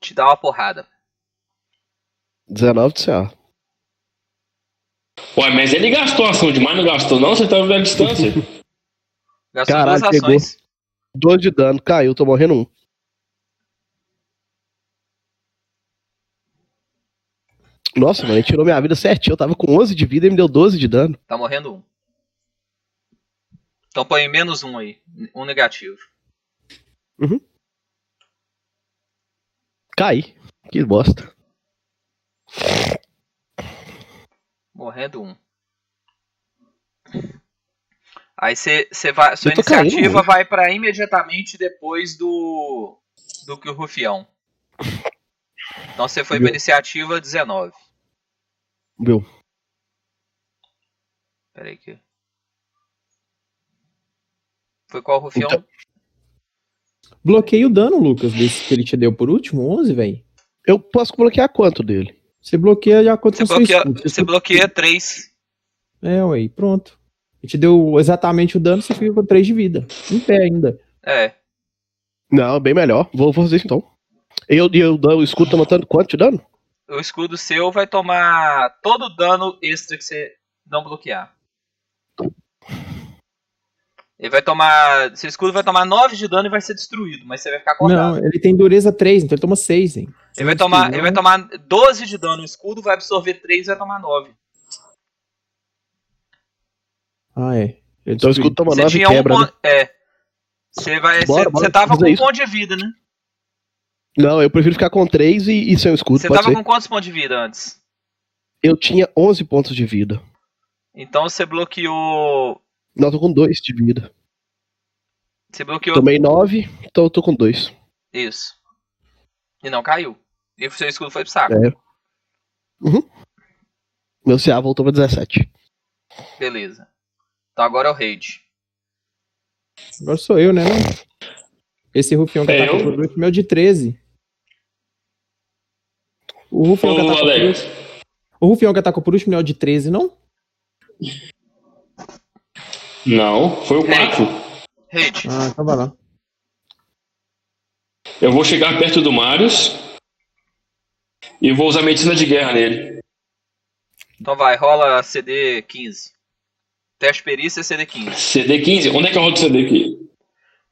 Speaker 1: te dar uma porrada.
Speaker 4: 19 de CA.
Speaker 5: Ué, mas ele gastou a ação demais, não gastou não? Você tá vendo a distância?
Speaker 1: Gastou
Speaker 4: Caralho,
Speaker 1: duas
Speaker 4: pegou.
Speaker 1: ações.
Speaker 4: 12 de dano. Caiu, tô morrendo um. Nossa, mano, ele tirou minha vida certinho. Eu tava com 11 de vida e me deu 12 de dano.
Speaker 1: Tá morrendo um. Então põe menos um aí. Um negativo.
Speaker 4: Caí. Que bosta.
Speaker 1: Morrendo um. Aí você vai. Sua
Speaker 4: caindo
Speaker 1: iniciativa
Speaker 4: muito.
Speaker 1: vai pra imediatamente depois do. do que o Rufião. Então você foi pra
Speaker 4: Meu.
Speaker 1: iniciativa 19.
Speaker 4: Meu.
Speaker 1: Pera aí que. Foi qual Rufião?
Speaker 4: Então-
Speaker 3: Bloqueia o dano, Lucas, desse que ele te deu por último, 11, velho.
Speaker 4: Eu posso bloquear quanto dele?
Speaker 3: Você bloqueia de acordo
Speaker 1: Você
Speaker 3: com seu
Speaker 1: bloqueia,
Speaker 3: escudo.
Speaker 1: você
Speaker 3: Você
Speaker 1: bloqueia 3.
Speaker 3: É, ué, pronto. Ele te deu exatamente o dano, você fica com 3 de vida. Em pé ainda.
Speaker 1: É.
Speaker 4: Não, bem melhor. Vou vou fazer isso então. Eu, eu, eu, o escudo tá matando quanto de dano?
Speaker 1: O escudo seu vai tomar todo o dano extra que você não bloquear. Ele vai tomar. Seu escudo vai tomar 9 de dano e vai ser destruído, mas você vai ficar acordado.
Speaker 3: Não, ele tem dureza 3, então ele toma 6, hein.
Speaker 1: Ele vai tomar, ele vai tomar 12 de dano no escudo, vai absorver 3 e vai tomar 9.
Speaker 3: Ah, é.
Speaker 4: Então o escudo toma
Speaker 1: Você
Speaker 4: 9 e
Speaker 1: tinha um
Speaker 4: quebra, né?
Speaker 1: ponto. É. Você vai.
Speaker 4: Bora,
Speaker 1: você,
Speaker 4: bora,
Speaker 1: você tava com um
Speaker 4: isso.
Speaker 1: ponto de vida, né?
Speaker 4: Não, eu prefiro ficar com 3 e, e sem o escudo,
Speaker 1: Você
Speaker 4: pode
Speaker 1: tava
Speaker 4: ser.
Speaker 1: com quantos pontos de vida antes?
Speaker 4: Eu tinha 11 pontos de vida.
Speaker 1: Então você bloqueou.
Speaker 4: Não, eu tô com 2 de vida.
Speaker 1: Você bloqueou.
Speaker 4: Tomei 9, então eu tô com 2.
Speaker 1: Isso. E não caiu. E o seu escudo foi pro saco.
Speaker 4: É. Meu CA voltou pra 17.
Speaker 1: Beleza. Então agora é o raid.
Speaker 3: Agora sou eu, né? Esse rufião que
Speaker 5: É
Speaker 3: atacou
Speaker 5: eu?
Speaker 3: por último é o de 13. O rufião, que atacou por último, o rufião que atacou por último não é o de 13, não?
Speaker 5: Não, foi o 4.
Speaker 1: Raid.
Speaker 3: Ah, então vai lá.
Speaker 5: Eu vou chegar perto do Marius e vou usar medicina de guerra nele.
Speaker 1: Então vai, rola CD 15. Teste perícia CD 15.
Speaker 5: CD15? Onde é que eu rodo o CD aqui?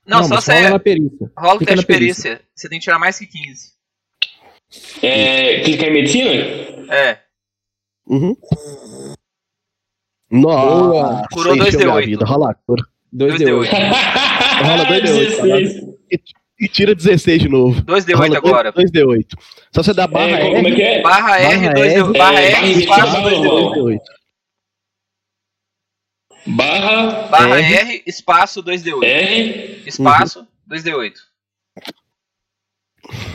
Speaker 1: Não, só
Speaker 3: mas
Speaker 1: você.
Speaker 3: rola na perícia.
Speaker 1: Rola o teste perícia. Você tem que tirar mais que 15.
Speaker 5: É, clicar em medicina?
Speaker 1: É.
Speaker 4: Uhum. Nossa,
Speaker 3: Boa.
Speaker 1: Curou
Speaker 4: encheu
Speaker 1: 2D8.
Speaker 4: minha vida. Rola, cura.
Speaker 3: 2D8.
Speaker 1: 2D8.
Speaker 4: Rola 2D8. E tira 16 de novo.
Speaker 1: 2D8
Speaker 4: Rola
Speaker 1: agora.
Speaker 4: 2D8. Só você dá barra
Speaker 5: É,
Speaker 4: R.
Speaker 5: como é que é?
Speaker 1: Barra R,
Speaker 3: Barra
Speaker 1: 2D8.
Speaker 3: R,
Speaker 1: Barra R,
Speaker 5: barra
Speaker 1: espaço
Speaker 5: R,
Speaker 1: 2D8.
Speaker 4: 2D8.
Speaker 5: Barra
Speaker 1: Barra
Speaker 4: R.
Speaker 1: R, espaço 2D8.
Speaker 5: R,
Speaker 1: Espaço 2D8.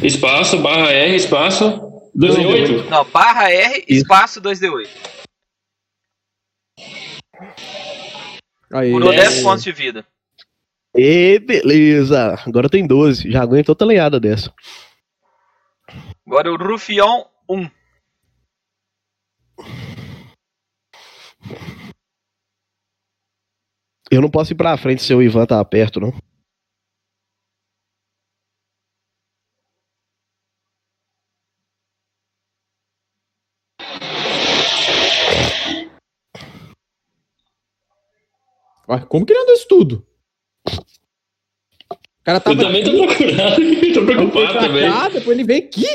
Speaker 5: espaço, barra R, espaço, 2 e 8.
Speaker 1: Não, barra R, espaço 2D8.
Speaker 3: Aí,
Speaker 1: Curou
Speaker 5: É.
Speaker 1: 10 pontos de vida.
Speaker 4: E beleza. Agora tem 12. Já aguentou outra lenhada dessa.
Speaker 1: Agora o Rufião 1.
Speaker 4: Eu não posso ir pra frente se o Ivan tá perto, não.
Speaker 3: Como que ele andou isso tudo? Cara
Speaker 5: Eu
Speaker 3: tava
Speaker 5: também tô procurando, tô preocupado
Speaker 3: pra
Speaker 5: também.
Speaker 3: cá, depois ele veio aqui.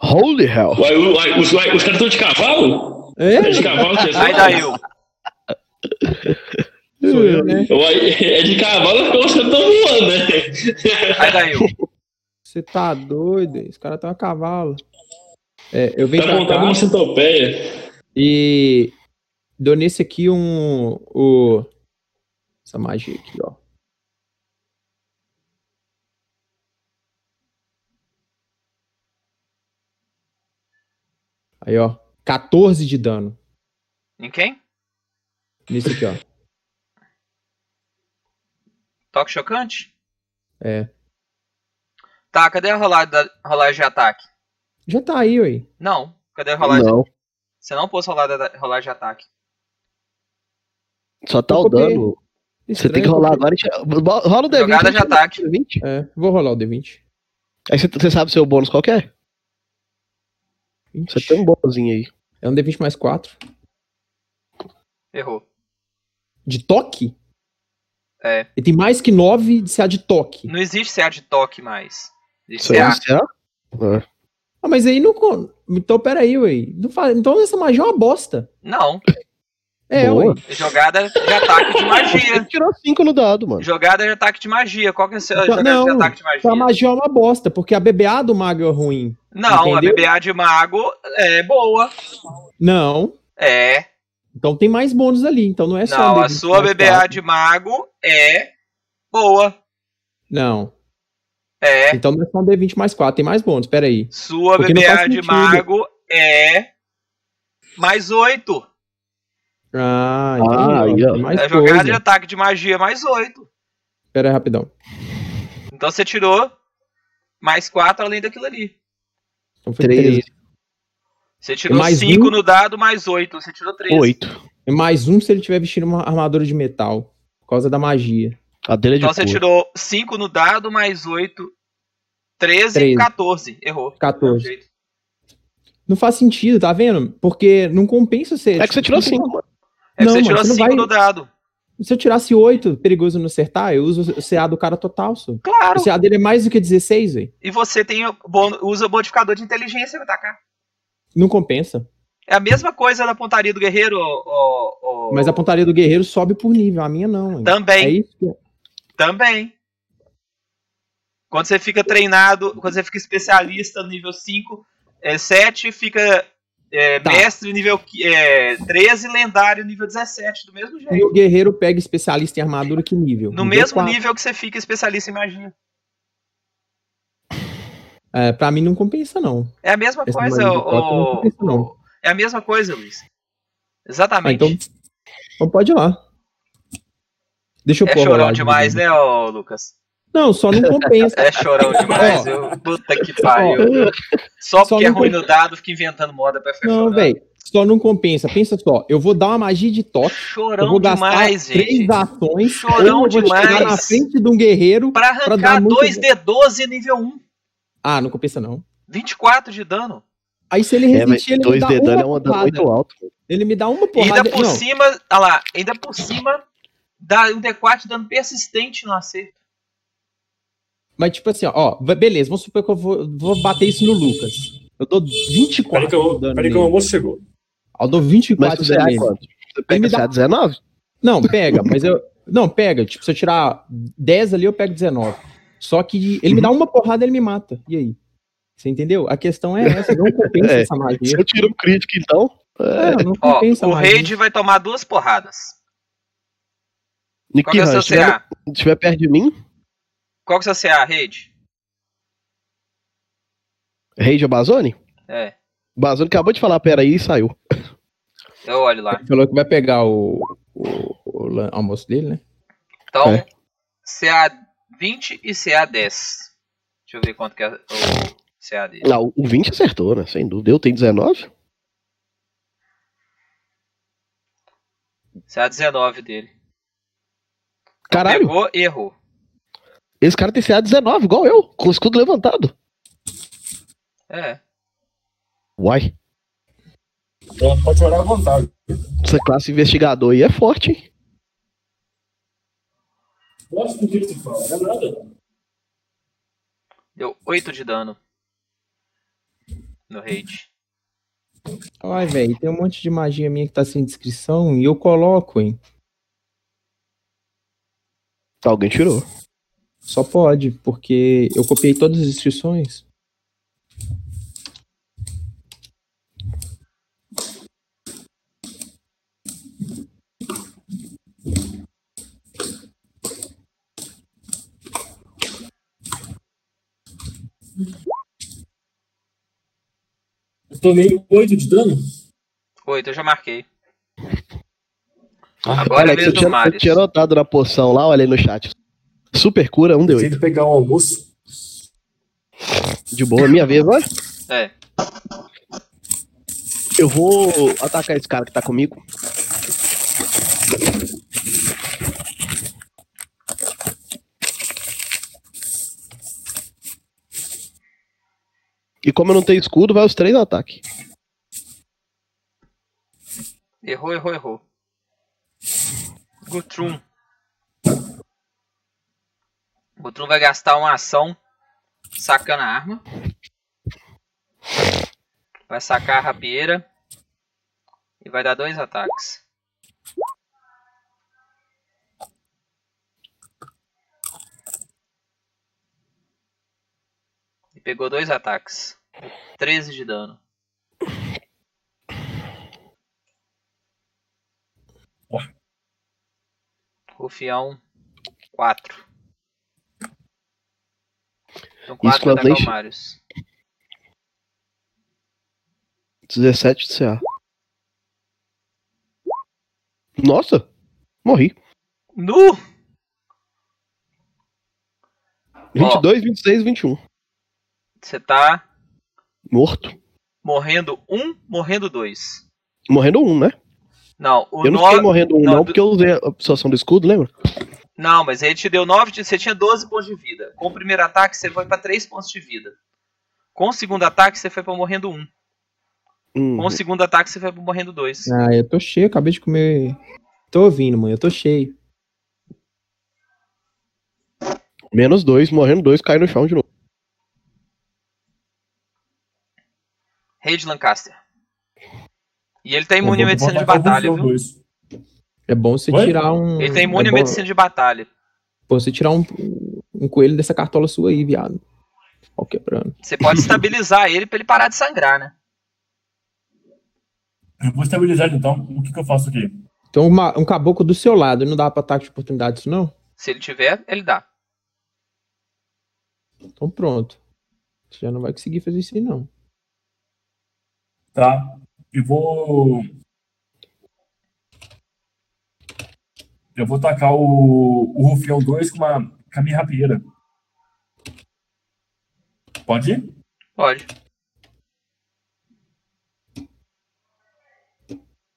Speaker 4: Holy hell.
Speaker 5: Uai, uai, os, uai, os caras estão de cavalo?
Speaker 3: É,
Speaker 5: É de cavalo que é
Speaker 1: Aí daí eu.
Speaker 3: sou eu, né?
Speaker 5: Uai, é de cavalo porque os caras estão voando, né?
Speaker 1: Aí daí eu.
Speaker 3: Você tá doido? Esse cara tem um cavalo. É, eu venho
Speaker 5: Tá
Speaker 3: pra
Speaker 5: montado
Speaker 3: cá
Speaker 5: uma centopeia.
Speaker 3: e dou nesse aqui um. O, essa magia aqui, ó. Aí, ó. 14 de dano.
Speaker 1: Em quem?
Speaker 3: Nesse aqui, ó.
Speaker 1: Toque chocante?
Speaker 3: É.
Speaker 1: Tá, cadê a rolagem, da, rolagem de ataque?
Speaker 3: Já tá aí, ué.
Speaker 1: Não. Cadê a rolagem?
Speaker 4: Não,
Speaker 1: Você não pôs rolagem, rolagem de ataque.
Speaker 4: só tá
Speaker 3: Eu
Speaker 4: o dano. Você
Speaker 3: Estranho,
Speaker 4: tem que rolar agora. e Rola o D20.
Speaker 1: Jogada de ataque.
Speaker 4: D20.
Speaker 3: É, vou rolar o D20.
Speaker 4: Aí você, você sabe o seu bônus qual que é? Você tem um bônusinho aí.
Speaker 3: É um D20 mais 4.
Speaker 1: Errou.
Speaker 3: De toque?
Speaker 1: É.
Speaker 3: Ele tem mais que 9 de CA de toque.
Speaker 1: Não existe CA de toque mais. Existe CA.
Speaker 4: CA? É.
Speaker 3: Ah, mas aí não. Então, peraí, ué. Não faz... Então essa magia é uma bosta.
Speaker 1: Não.
Speaker 3: É,
Speaker 4: Boa.
Speaker 3: ué.
Speaker 1: Jogada de ataque de
Speaker 4: Você
Speaker 1: magia.
Speaker 4: tirou 5 no dado, mano.
Speaker 1: Jogada de ataque de magia. Qual que é a sua
Speaker 3: Então,
Speaker 1: jogada de
Speaker 3: não,
Speaker 1: ataque de
Speaker 3: Então a
Speaker 1: magia?
Speaker 3: magia é uma bosta, porque a BBA do mago é ruim.
Speaker 1: Não, a
Speaker 3: Entendeu?
Speaker 1: BBA de mago é boa.
Speaker 3: Não.
Speaker 1: É.
Speaker 3: Então tem mais bônus ali. Então não é só.
Speaker 1: Não, a
Speaker 3: D20
Speaker 1: sua BBA
Speaker 3: quatro.
Speaker 1: de mago é boa.
Speaker 3: Não.
Speaker 1: É.
Speaker 3: Então não é só um D20 mais 4, tem mais bônus. Pera aí.
Speaker 1: Sua
Speaker 3: Porque
Speaker 1: BBA de mago é mais 8.
Speaker 3: Ah,
Speaker 4: Ah,
Speaker 3: entendi.
Speaker 4: aí, ó.
Speaker 3: Mais
Speaker 1: É jogada de ataque de magia mais 8.
Speaker 3: Pera aí, rapidão.
Speaker 1: Então você tirou mais 4 além daquilo ali.
Speaker 3: Então foi
Speaker 4: 13.
Speaker 3: 13.
Speaker 1: Você tirou
Speaker 3: Mais
Speaker 1: 5
Speaker 3: um?
Speaker 1: no dado mais 8. Você tirou 13.
Speaker 4: 8.
Speaker 3: É mais um se ele tiver vestindo uma armadura de metal. Por causa da magia.
Speaker 4: A dele é de
Speaker 1: Então você
Speaker 4: couro.
Speaker 1: tirou 5 no dado mais 8. 13
Speaker 3: 13.
Speaker 1: 14. Errou.
Speaker 3: 14.
Speaker 1: Jeito.
Speaker 3: Não faz sentido, tá vendo? Porque não compensa você.
Speaker 4: É que você tirou
Speaker 3: tipo,
Speaker 4: 5, mano.
Speaker 1: É que
Speaker 3: Não,
Speaker 1: você
Speaker 3: mano,
Speaker 1: tirou
Speaker 3: você não
Speaker 1: 5
Speaker 3: vai-
Speaker 1: no dado.
Speaker 3: Se eu tirasse 8, perigoso não acertar, eu uso o CA do cara total, só.
Speaker 1: Claro.
Speaker 3: O CA dele é mais do que 16, velho.
Speaker 1: E você tem usa o modificador de inteligência pra atacar.
Speaker 3: Não compensa.
Speaker 1: É a mesma coisa da pontaria do guerreiro.
Speaker 3: Mas a pontaria do guerreiro sobe por nível, a minha não. velho.
Speaker 1: Também.
Speaker 3: É isso que...
Speaker 1: Também. Quando você fica treinado, quando você fica especialista no nível 5, é, 7, fica é,
Speaker 3: Tá.
Speaker 1: mestre nível é, 13, lendário nível 17, do mesmo
Speaker 3: E
Speaker 1: jeito.
Speaker 3: o guerreiro pega especialista em armadura que nível?
Speaker 1: No
Speaker 3: Nível
Speaker 1: mesmo
Speaker 3: quatro.
Speaker 1: nível que você fica especialista em magia.
Speaker 3: É, pra mim não compensa, não.
Speaker 1: É a mesma
Speaker 3: Essa
Speaker 1: coisa, o,
Speaker 3: compensa, não.
Speaker 1: É a mesma coisa, Luiz.
Speaker 3: Ah,
Speaker 1: Exatamente.
Speaker 3: então, então pode ir lá. Deixa eu
Speaker 1: é
Speaker 3: pôr
Speaker 1: chorão demais,
Speaker 3: de-
Speaker 1: né, ô, Lucas?
Speaker 3: Não, só não compensa.
Speaker 1: É chorão demais. eu, puta que pariu. Só
Speaker 3: Só
Speaker 1: porque é ruim no dado, fica inventando moda pra ficar
Speaker 3: Não, velho. Só não compensa. Pensa só, eu vou dar uma magia de toque. eu
Speaker 1: Chorão
Speaker 3: vou gastar
Speaker 1: demais,
Speaker 3: três
Speaker 1: gente.
Speaker 3: ações.
Speaker 1: Chorão
Speaker 3: eu vou chegar
Speaker 1: demais.
Speaker 3: na frente de um guerreiro.
Speaker 1: Pra
Speaker 3: Pra
Speaker 1: arrancar
Speaker 3: dar muito
Speaker 1: 2D12 nível 1.
Speaker 3: Ah, não compensa, não.
Speaker 1: 24 de dano.
Speaker 3: Aí se ele
Speaker 4: É, mas
Speaker 3: resistir, ele me
Speaker 4: 2
Speaker 3: dá
Speaker 4: de dano
Speaker 3: uma
Speaker 4: é um dano muito alto.
Speaker 3: Ele me dá uma
Speaker 1: E
Speaker 3: porrada.
Speaker 1: ainda por
Speaker 3: não,
Speaker 1: cima, olha lá, ainda por cima, dá um D4 de dano persistente no acerto.
Speaker 3: Mas tipo assim, ó, ó, beleza, vamos supor que eu vou, vou bater isso no Lucas. Eu dou 24
Speaker 5: Peraí que, eu,
Speaker 3: dano
Speaker 5: peraí que o almoço chegou.
Speaker 3: Eu dou
Speaker 4: Mas
Speaker 3: 24
Speaker 4: o
Speaker 3: de
Speaker 4: CA
Speaker 3: dano
Speaker 4: é quanto? Você pega
Speaker 3: me dá-
Speaker 4: CA 19?
Speaker 3: Não, pega, mas eu. Não, pega. Tipo, se eu tirar 10 ali, eu pego 19. Só que ele me dá uma porrada ele me mata. E aí? Você entendeu? A questão é essa, não compensa
Speaker 4: É,
Speaker 3: essa magia.
Speaker 4: Se eu tiro um crítico, então.
Speaker 3: É, não
Speaker 1: Ó,
Speaker 3: compensa a
Speaker 1: o raid vai tomar duas porradas.
Speaker 4: Nick
Speaker 1: Qual que é o seu CA?
Speaker 4: se tiver perto de mim,
Speaker 1: Qual que é o seu CA, raid?
Speaker 4: Rage ou Bazone?
Speaker 1: É,
Speaker 4: Bazone acabou de falar, pera aí e saiu.
Speaker 1: eu olho lá.
Speaker 3: Ele falou que vai pegar o, o, o almoço dele, né?
Speaker 1: Então,
Speaker 4: É.
Speaker 1: CA 20 e CA 10. Deixa eu ver quanto que é o CA dele.
Speaker 4: Não, o 20 acertou, né? Sem dúvida. Eu tenho 19?
Speaker 1: CA 19 dele.
Speaker 4: Caralho,
Speaker 1: Pegou, errou.
Speaker 4: Esse cara tem CA 19, igual eu, com o escudo levantado.
Speaker 1: É.
Speaker 4: Uai,
Speaker 5: Então, pode chorar à vontade.
Speaker 4: essa classe investigador aí é forte, hein?
Speaker 5: Gosto do que tu fala, não é nada.
Speaker 1: Deu 8 de dano. No raid.
Speaker 3: Ai, velho, tem um monte de magia minha que tá sem descrição e eu coloco, hein?
Speaker 4: Alguém tirou.
Speaker 3: Só pode, porque eu copiei todas as inscrições.
Speaker 5: Eu tomei 8 de dano.
Speaker 1: 8, eu já marquei. Agora
Speaker 4: olha,
Speaker 1: é
Speaker 4: que
Speaker 1: vez
Speaker 4: você tinha,
Speaker 1: Marius.
Speaker 4: tinha notado na poção lá, olha aí no chat. Super cura, um deu
Speaker 5: Tem que pegar o almoço.
Speaker 4: De boa, minha vez, vai.
Speaker 1: É.
Speaker 4: Eu vou atacar esse cara que tá comigo. E como eu não tenho escudo, vai os três ataques.
Speaker 1: Errou, errou, errou. Gutrum. Gutrum vai gastar uma ação sacando a arma. Vai sacar a rapieira. E vai dar dois ataques. E pegou dois ataques. 13 de dano. Rufião 4. Então 4 vai atacar o
Speaker 4: Exclamation.
Speaker 1: Marius.
Speaker 4: 17 de CA. Nossa! Morri.
Speaker 1: Nu!
Speaker 4: 22, 26, 21.
Speaker 1: Você tá
Speaker 4: Morto.
Speaker 1: morrendo um, morrendo dois.
Speaker 4: Morrendo um, né?
Speaker 1: Não, o
Speaker 4: eu não
Speaker 1: no-
Speaker 4: fiquei morrendo um,
Speaker 1: não,
Speaker 4: não,
Speaker 1: do-
Speaker 4: porque eu usei a absorção do escudo, lembra?
Speaker 1: Não, mas ele te deu 9, de... você tinha 12 pontos de vida. Com o primeiro ataque, você foi pra 3 pontos de vida. Com o segundo ataque, você foi pra morrendo 1.
Speaker 4: Hum.
Speaker 1: Com o segundo ataque, você foi pra morrendo 2.
Speaker 3: Ah, eu tô cheio, acabei de comer. Tô ouvindo, mãe, eu tô cheio.
Speaker 4: Menos dois, morrendo dois, cai no chão de novo.
Speaker 1: Rei de Lancaster. E ele tá imune à medicina de batalha, viu?
Speaker 5: dois.
Speaker 3: É bom você
Speaker 5: Oi?
Speaker 3: tirar um.
Speaker 1: Ele tá imune
Speaker 3: é
Speaker 1: à
Speaker 3: bom,
Speaker 1: medicina de batalha.
Speaker 3: Pô, você tirar um, um coelho dessa cartola sua aí, viado. Ó, quebrando.
Speaker 1: Você pode estabilizar ele pra ele parar de sangrar, né?
Speaker 5: Eu vou estabilizar ele, então. O que, que eu faço aqui?
Speaker 3: Então, uma- um caboclo do seu lado, não dá pra ataque de oportunidade isso, não?
Speaker 1: Se ele tiver, ele dá.
Speaker 3: Então pronto. Você já não vai conseguir fazer isso aí, não.
Speaker 5: Tá. Eu vou. Eu vou tacar o, o Rufião 2 com, uma, com a minha rapieira. Pode ir?
Speaker 1: Pode.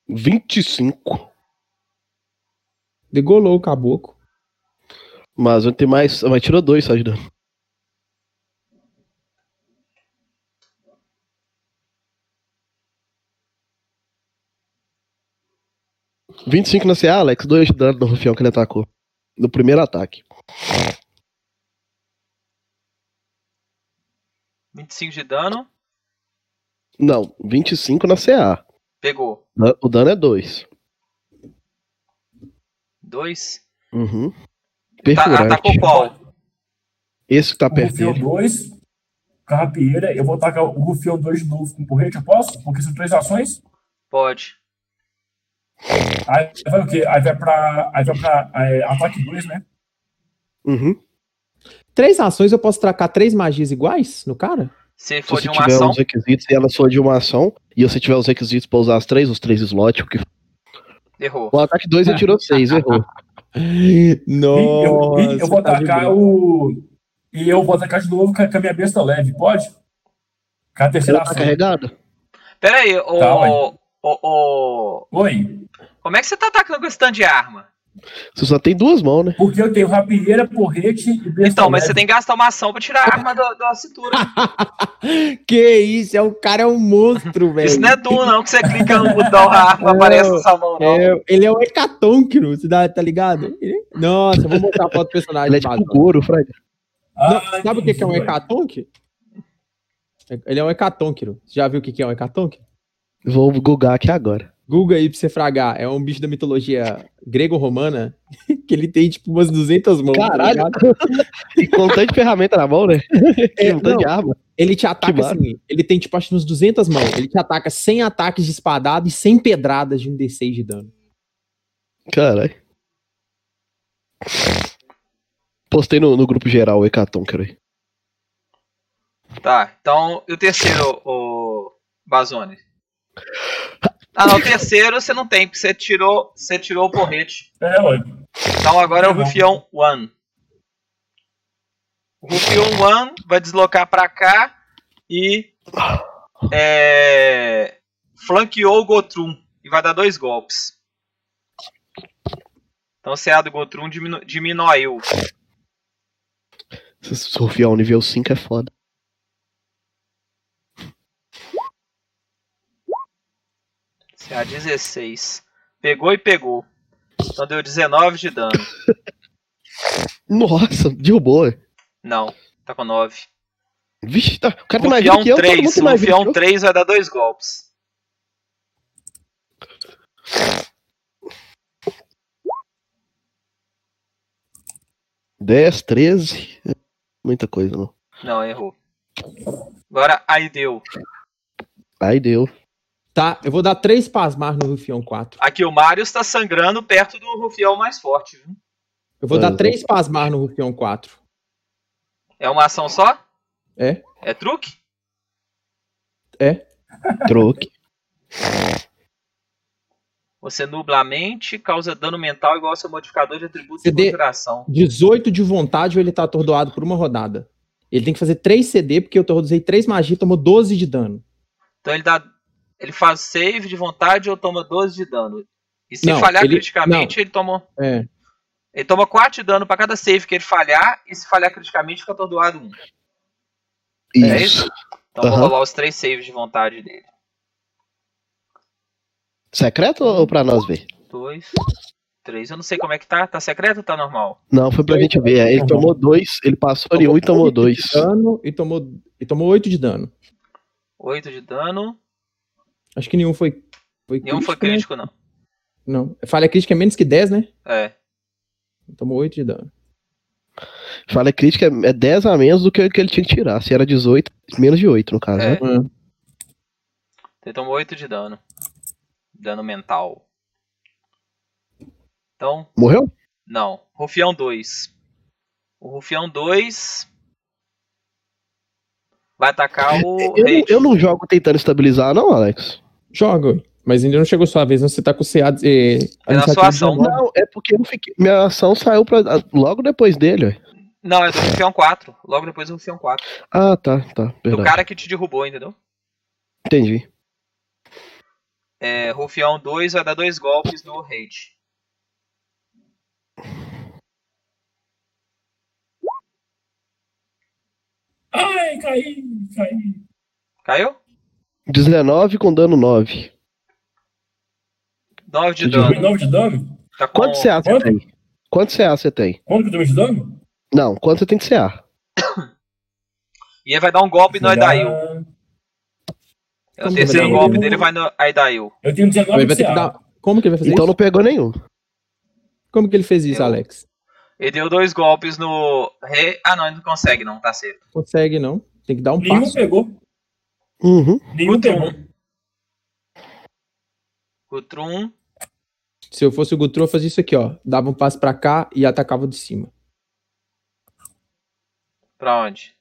Speaker 4: 25.
Speaker 3: Degolou o caboclo.
Speaker 4: Mas vai ter mais. Mas tirou dois só de dano. Vinte e cinco na CA, Alex, dois de dano no rufião que ele atacou. No primeiro ataque.
Speaker 1: 25 de dano.
Speaker 4: Não, 25 na CA.
Speaker 1: Pegou.
Speaker 4: O dano é 2.
Speaker 1: 2.
Speaker 4: Uhum.
Speaker 1: Tá,
Speaker 4: Perfurante.
Speaker 1: atacou qual?
Speaker 4: Esse que tá perto
Speaker 5: Rufião
Speaker 4: dele.
Speaker 5: 2 com a rapieira. Eu vou tacar o Rufião 2 de novo com porrete, eu posso? Porque são três ações.
Speaker 1: Pode.
Speaker 5: Aí vai o quê? Aí vai pra, aí vai pra é, ataque 2, né?
Speaker 4: Uhum.
Speaker 3: Três ações, eu posso tracar três magias iguais no cara?
Speaker 1: Se
Speaker 4: Se
Speaker 1: for
Speaker 4: você
Speaker 1: de uma
Speaker 4: tiver
Speaker 1: ação,
Speaker 4: os requisitos e ela for de uma ação, e você tiver os requisitos pra usar as três, os três slots, o que
Speaker 1: errou.
Speaker 4: O ataque 2 ele tirou 6, errou.
Speaker 5: E eu,
Speaker 3: Nossa.
Speaker 5: e eu vou
Speaker 3: tá
Speaker 5: atacar
Speaker 3: boa.
Speaker 5: o. E eu vou atacar de novo com a, minha besta leve, pode? Com a terceira
Speaker 4: Ela tá
Speaker 5: ação.
Speaker 4: carregada?
Speaker 1: Pera aí, ô,
Speaker 5: Tá.
Speaker 1: Ô, ô,
Speaker 5: Oi.
Speaker 1: Como é que você tá atacando com esse tanto de arma?
Speaker 4: Você só tem duas mãos, né?
Speaker 5: Porque eu tenho rapieira, porrete e besta
Speaker 1: Então, mas você tem que gastar uma ação pra tirar a arma da, da cintura.
Speaker 3: Que isso, é o cara é um monstro, velho.
Speaker 1: Isso não é Doom, não, que você clica no botão, a arma aparece na sua mão, não.
Speaker 3: É, ele é um hecatônquiro, tá ligado? Ele- Nossa, vou mostrar a foto do personagem.
Speaker 4: Ele é tipo. Goro, Fred.
Speaker 3: Não,
Speaker 5: Ah,
Speaker 3: sabe o que que é um hecatonque? Ele é um hecatônquiro. Você já viu o que que é um hecatonque?
Speaker 4: Vou googar aqui agora.
Speaker 3: Google aí pra você fragar. É um bicho da mitologia grego-romana que ele tem tipo umas 200 mãos. tá
Speaker 4: Caralho. E com tanto de ferramenta na mão, né?
Speaker 3: É,
Speaker 4: um tanto
Speaker 3: não,
Speaker 4: de arma.
Speaker 3: ele te ataca assim. Ele tem tipo acho que uns 200 mãos. Ele te ataca sem ataques de espadada e sem pedradas de um D6 de dano.
Speaker 4: Caralho. Postei no, no grupo geral o Hecaton, quero aí.
Speaker 1: Tá, então, e o terceiro, o Bazone? Ah, não, o terceiro você não tem, porque você tirou, você tirou o porrete.
Speaker 5: É, ué.
Speaker 1: Então agora é o. Rufião One. O Rufião One vai deslocar pra cá e é, flanqueou o Gotrum e vai dar dois golpes. Então o CA do Gotrum diminu diminuiu.
Speaker 4: Se surfar o nível 5 é foda.
Speaker 1: CA 16. Pegou e pegou. Então deu 19 de dano.
Speaker 4: Nossa, derrubou.
Speaker 1: Não, tá com 9.
Speaker 4: Vixe, tá, o cara tem mais vida
Speaker 1: Rufião
Speaker 4: que eu, todo mundo
Speaker 1: 3.
Speaker 4: tem mais vida que
Speaker 1: Rufião
Speaker 4: eu.
Speaker 1: 3 vai dar dois golpes.
Speaker 4: Dez, 13. Muita coisa, não.
Speaker 1: Não, errou. Agora aí deu.
Speaker 4: Aí deu.
Speaker 3: Tá, eu vou dar três pasmar no Rufião 4.
Speaker 1: Aqui o Mario está sangrando perto do Rufião mais forte. Viu?
Speaker 3: Eu vou
Speaker 4: Ah,
Speaker 3: dar
Speaker 4: eu
Speaker 3: três pasmar no Rufião 4.
Speaker 1: É uma ação só?
Speaker 3: É?
Speaker 1: É truque?
Speaker 4: Troque.
Speaker 1: Você nubla a mente, causa dano mental igual ao seu modificador de atributos
Speaker 3: CD.
Speaker 1: de conjuração.
Speaker 3: 18 de vontade ou ele tá atordoado por uma rodada. Ele tem que fazer 3 CD, porque eu usei 3 magia e tomou 12 de dano.
Speaker 1: Então ele dá. Ele faz save de vontade ou toma 12 de dano. E se
Speaker 3: Não,
Speaker 1: falhar
Speaker 3: ele-
Speaker 1: criticamente, ele toma.
Speaker 3: É.
Speaker 1: Ele toma 4 de dano pra cada save que ele falhar, e se falhar criticamente, fica atordoado 1. É
Speaker 4: Isso.
Speaker 1: Então vou
Speaker 4: Aham.
Speaker 1: rolar os 3 saves de vontade dele.
Speaker 4: Secreto ou pra nós ver?
Speaker 1: 2, 3. Eu não sei como é que tá. Tá secreto ou tá normal?
Speaker 4: Não, foi pra gente ver. Ele tomou dois, ele passou ali um e tomou
Speaker 3: oito
Speaker 4: dois.
Speaker 3: de Dano e tomou, e tomou 8 de dano.
Speaker 1: 8 de dano.
Speaker 3: Acho que nenhum foi. foi
Speaker 1: Nenhum foi
Speaker 3: né?
Speaker 1: crítico, não.
Speaker 3: Não. Falha crítica é menos que 10, né?
Speaker 1: É.
Speaker 3: Tomou 8 de dano.
Speaker 4: Falha crítica é é 10 a menos do que, que ele tinha que tirar. Se era 18, menos de 8 no caso,
Speaker 1: É.
Speaker 4: né?
Speaker 1: Ele tomou 8 de dano. Dano mental. Então,
Speaker 4: Morreu?
Speaker 1: não. Rufião 2. O Rufião 2 vai atacar o
Speaker 4: Eu, eu não jogo tentando estabilizar, não, Alex.
Speaker 3: Joga, mas ainda não chegou sua vez, não. Você tá com o CA. Eh,
Speaker 1: É na sua ação.
Speaker 3: 19.
Speaker 4: Não, é porque eu fiquei. Minha ação saiu pra, logo depois dele, ué.
Speaker 1: Não, é do Rufião 4. Logo depois do Rufião 4.
Speaker 4: Ah, tá, tá.
Speaker 1: Do
Speaker 4: Verdade.
Speaker 1: cara que te derrubou, entendeu?
Speaker 4: Entendi.
Speaker 1: É, Rufião 2 vai dar dois golpes no Rage.
Speaker 5: Ai, caí, caí.
Speaker 1: Caiu?
Speaker 4: 19 com dano 9.
Speaker 1: 9 de dano.
Speaker 5: Tomei 9 de dano?
Speaker 1: Tá com...
Speaker 4: Quanto CA você
Speaker 5: quanto?
Speaker 4: tem? Quanto CA você tem?
Speaker 5: Quanto que eu tomei de dano?
Speaker 4: Não, quanto você tem de CA?
Speaker 1: E ele vai dar um golpe no Aidail. É o terceiro
Speaker 5: dar?
Speaker 1: golpe dele vai no Aidail.
Speaker 5: Eu tenho 19
Speaker 3: Ele vai
Speaker 5: de CA.
Speaker 3: dar. Como que ele vai fazer
Speaker 4: Então
Speaker 3: isso?
Speaker 4: não pegou nenhum.
Speaker 3: Como que ele fez isso,
Speaker 1: Eu-
Speaker 3: Alex?
Speaker 1: Ele deu dois golpes no rei. Ah, não, ele não consegue, não, tá certo.
Speaker 3: Consegue, não. Tem que dar um
Speaker 5: Nenhum
Speaker 3: passo.
Speaker 5: pegou.
Speaker 4: Uhum.
Speaker 5: Nenhum pegou.
Speaker 1: Gutrum. Gutrum.
Speaker 3: Se eu fosse o Gutru, eu fazia isso aqui, ó. Dava um passo pra cá e atacava de cima.
Speaker 1: Pra onde?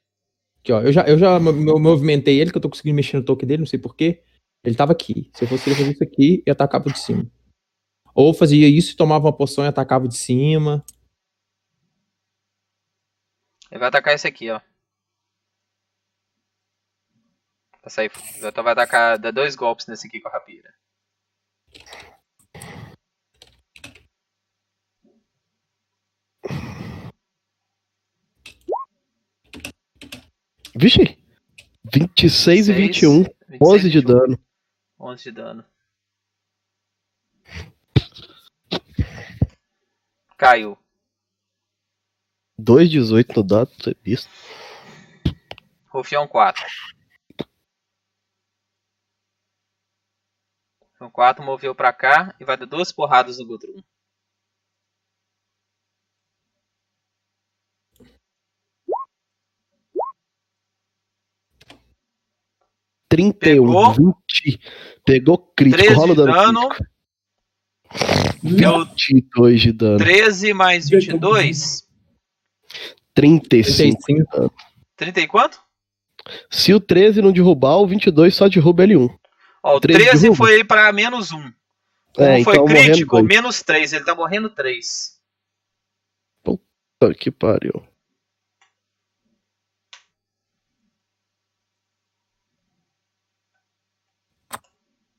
Speaker 3: Aqui, ó. Eu já, eu já mo- mo- movimentei ele, que eu tô conseguindo mexer no toque dele, não sei porquê. Ele tava aqui. Se eu fosse ele, eu fazia isso aqui e atacava de cima. Ou fazia isso e tomava uma poção e atacava de cima.
Speaker 1: Ele vai atacar esse aqui, ó. Pra sair. Então vai atacar. Dá dois golpes nesse aqui com a rapira.
Speaker 4: Vixe. 26 e 21.
Speaker 1: 26,
Speaker 4: 11 de
Speaker 1: 21.
Speaker 4: dano.
Speaker 1: 11 de dano. Caiu.
Speaker 4: 2,18 no dado. Você visto.
Speaker 1: Rufião 4. Rufião 4 moveu pra cá e vai dar duas porradas no Gudrun.
Speaker 4: Trinta
Speaker 1: Pegou.
Speaker 4: 20. Pegou crítico.
Speaker 1: 13
Speaker 4: Rola o dano.
Speaker 1: dano.
Speaker 4: crítico.
Speaker 1: Deu
Speaker 4: 22 de dano.
Speaker 1: 13 mais 22.
Speaker 4: 35.
Speaker 3: 35.
Speaker 1: 30 e quanto?
Speaker 4: Se o 13 não derrubar, o 22 só derruba L1.
Speaker 1: Ó, o
Speaker 4: 13
Speaker 1: 13
Speaker 4: derruba?
Speaker 1: foi pra menos 1. Como
Speaker 4: É,
Speaker 1: foi
Speaker 4: então
Speaker 1: crítico, menos 3. Ele tá morrendo 3.
Speaker 4: Puta que pariu.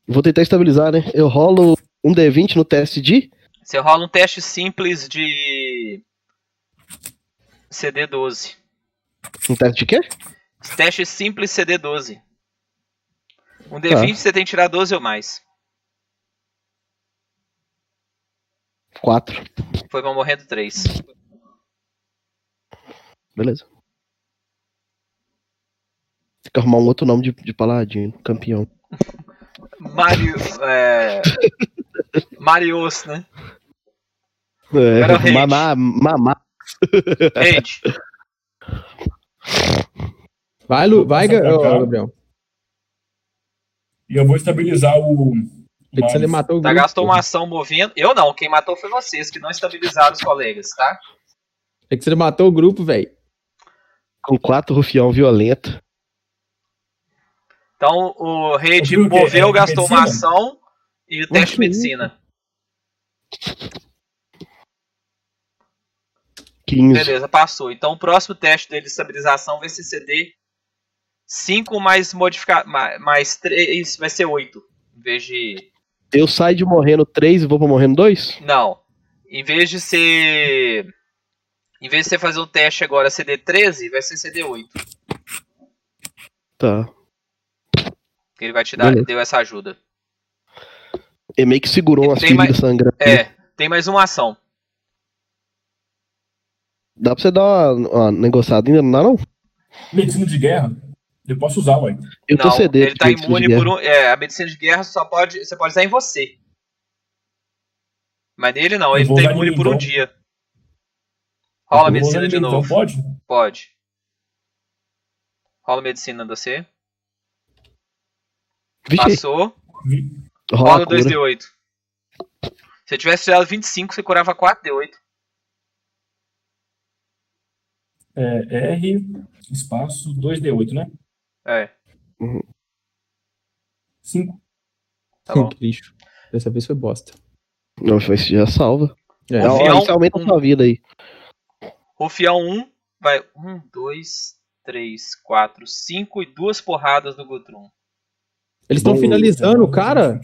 Speaker 4: Vou tentar estabilizar, né? Eu rolo um D20 no teste de.
Speaker 1: Você rola um teste simples de CD12.
Speaker 4: Um teste de quê?
Speaker 1: Teste simples CD12. Um D20 você tem que tirar 12 ou mais.
Speaker 4: 4.
Speaker 1: Foi pra morrendo 3.
Speaker 4: Beleza. Tem que arrumar um outro nome de, de paladino, campeão.
Speaker 1: Mario. É... Marios, né?
Speaker 4: É, mamá, mamá.
Speaker 1: Rede.
Speaker 3: Vai, Lu, vai, Gabriel.
Speaker 5: E eu vou estabilizar o.
Speaker 3: É você
Speaker 5: Marius.
Speaker 3: matou o
Speaker 1: Tá,
Speaker 3: grupo.
Speaker 1: gastou uma ação movendo. Eu não, quem matou foi vocês, que não estabilizaram os colegas, tá?
Speaker 3: É que você matou o grupo, velho.
Speaker 4: Com quatro rufião violento.
Speaker 1: Então o Rede
Speaker 5: O que?
Speaker 1: moveu,
Speaker 5: É
Speaker 1: gastou uma
Speaker 5: medicina?
Speaker 1: ação e o teste de medicina.
Speaker 4: 15.
Speaker 1: Beleza, passou. Então o próximo teste dele de estabilização vai ser CD 5 mais modificar mais 3 vai ser 8. Em vez de.
Speaker 4: Eu saio de morrendo 3 e vou pra morrendo 2?
Speaker 1: Não. Em vez de ser. Em vez de você fazer o teste agora CD 13, vai ser CD 8.
Speaker 4: Tá.
Speaker 1: Ele vai te dar,
Speaker 4: Beleza.
Speaker 1: deu essa ajuda.
Speaker 4: Ele meio que segurou umas
Speaker 1: Tem
Speaker 4: feridas sangrantes.
Speaker 1: É, tem mais uma ação.
Speaker 4: Dá pra você dar uma, uma negociada ainda, não dá não?
Speaker 5: Medicina de guerra. Eu posso usar, ué.
Speaker 4: Eu tô
Speaker 1: não,
Speaker 4: CD.
Speaker 1: ele tá imune por um. É, a medicina de guerra só pode. Você pode usar em você. Mas nele não, ele tá imune por um
Speaker 5: então.
Speaker 1: dia. Rola a medicina de
Speaker 5: mim,
Speaker 1: novo.
Speaker 5: Então pode?
Speaker 1: Pode. Rola a medicina de você.
Speaker 4: Vixe,
Speaker 1: Passou.
Speaker 5: Vi-
Speaker 4: rola
Speaker 1: Rola
Speaker 4: a cura.
Speaker 1: 2D8. Se eu tivesse tirado 25, você curava 4D8.
Speaker 5: É, R, espaço, 2D8, né?
Speaker 1: É,
Speaker 5: 5.
Speaker 1: tá bom.
Speaker 3: Que lixo. Dessa vez foi bosta.
Speaker 4: Não, mas já salva.
Speaker 3: É,
Speaker 1: O
Speaker 4: Ó,
Speaker 1: fião,
Speaker 4: isso aumenta a
Speaker 1: um.
Speaker 4: sua vida aí.
Speaker 1: Rufião 1 vai 1, 2, 3, 4, 5 e duas porradas no Gutrum.
Speaker 3: Eles estão finalizando, cara.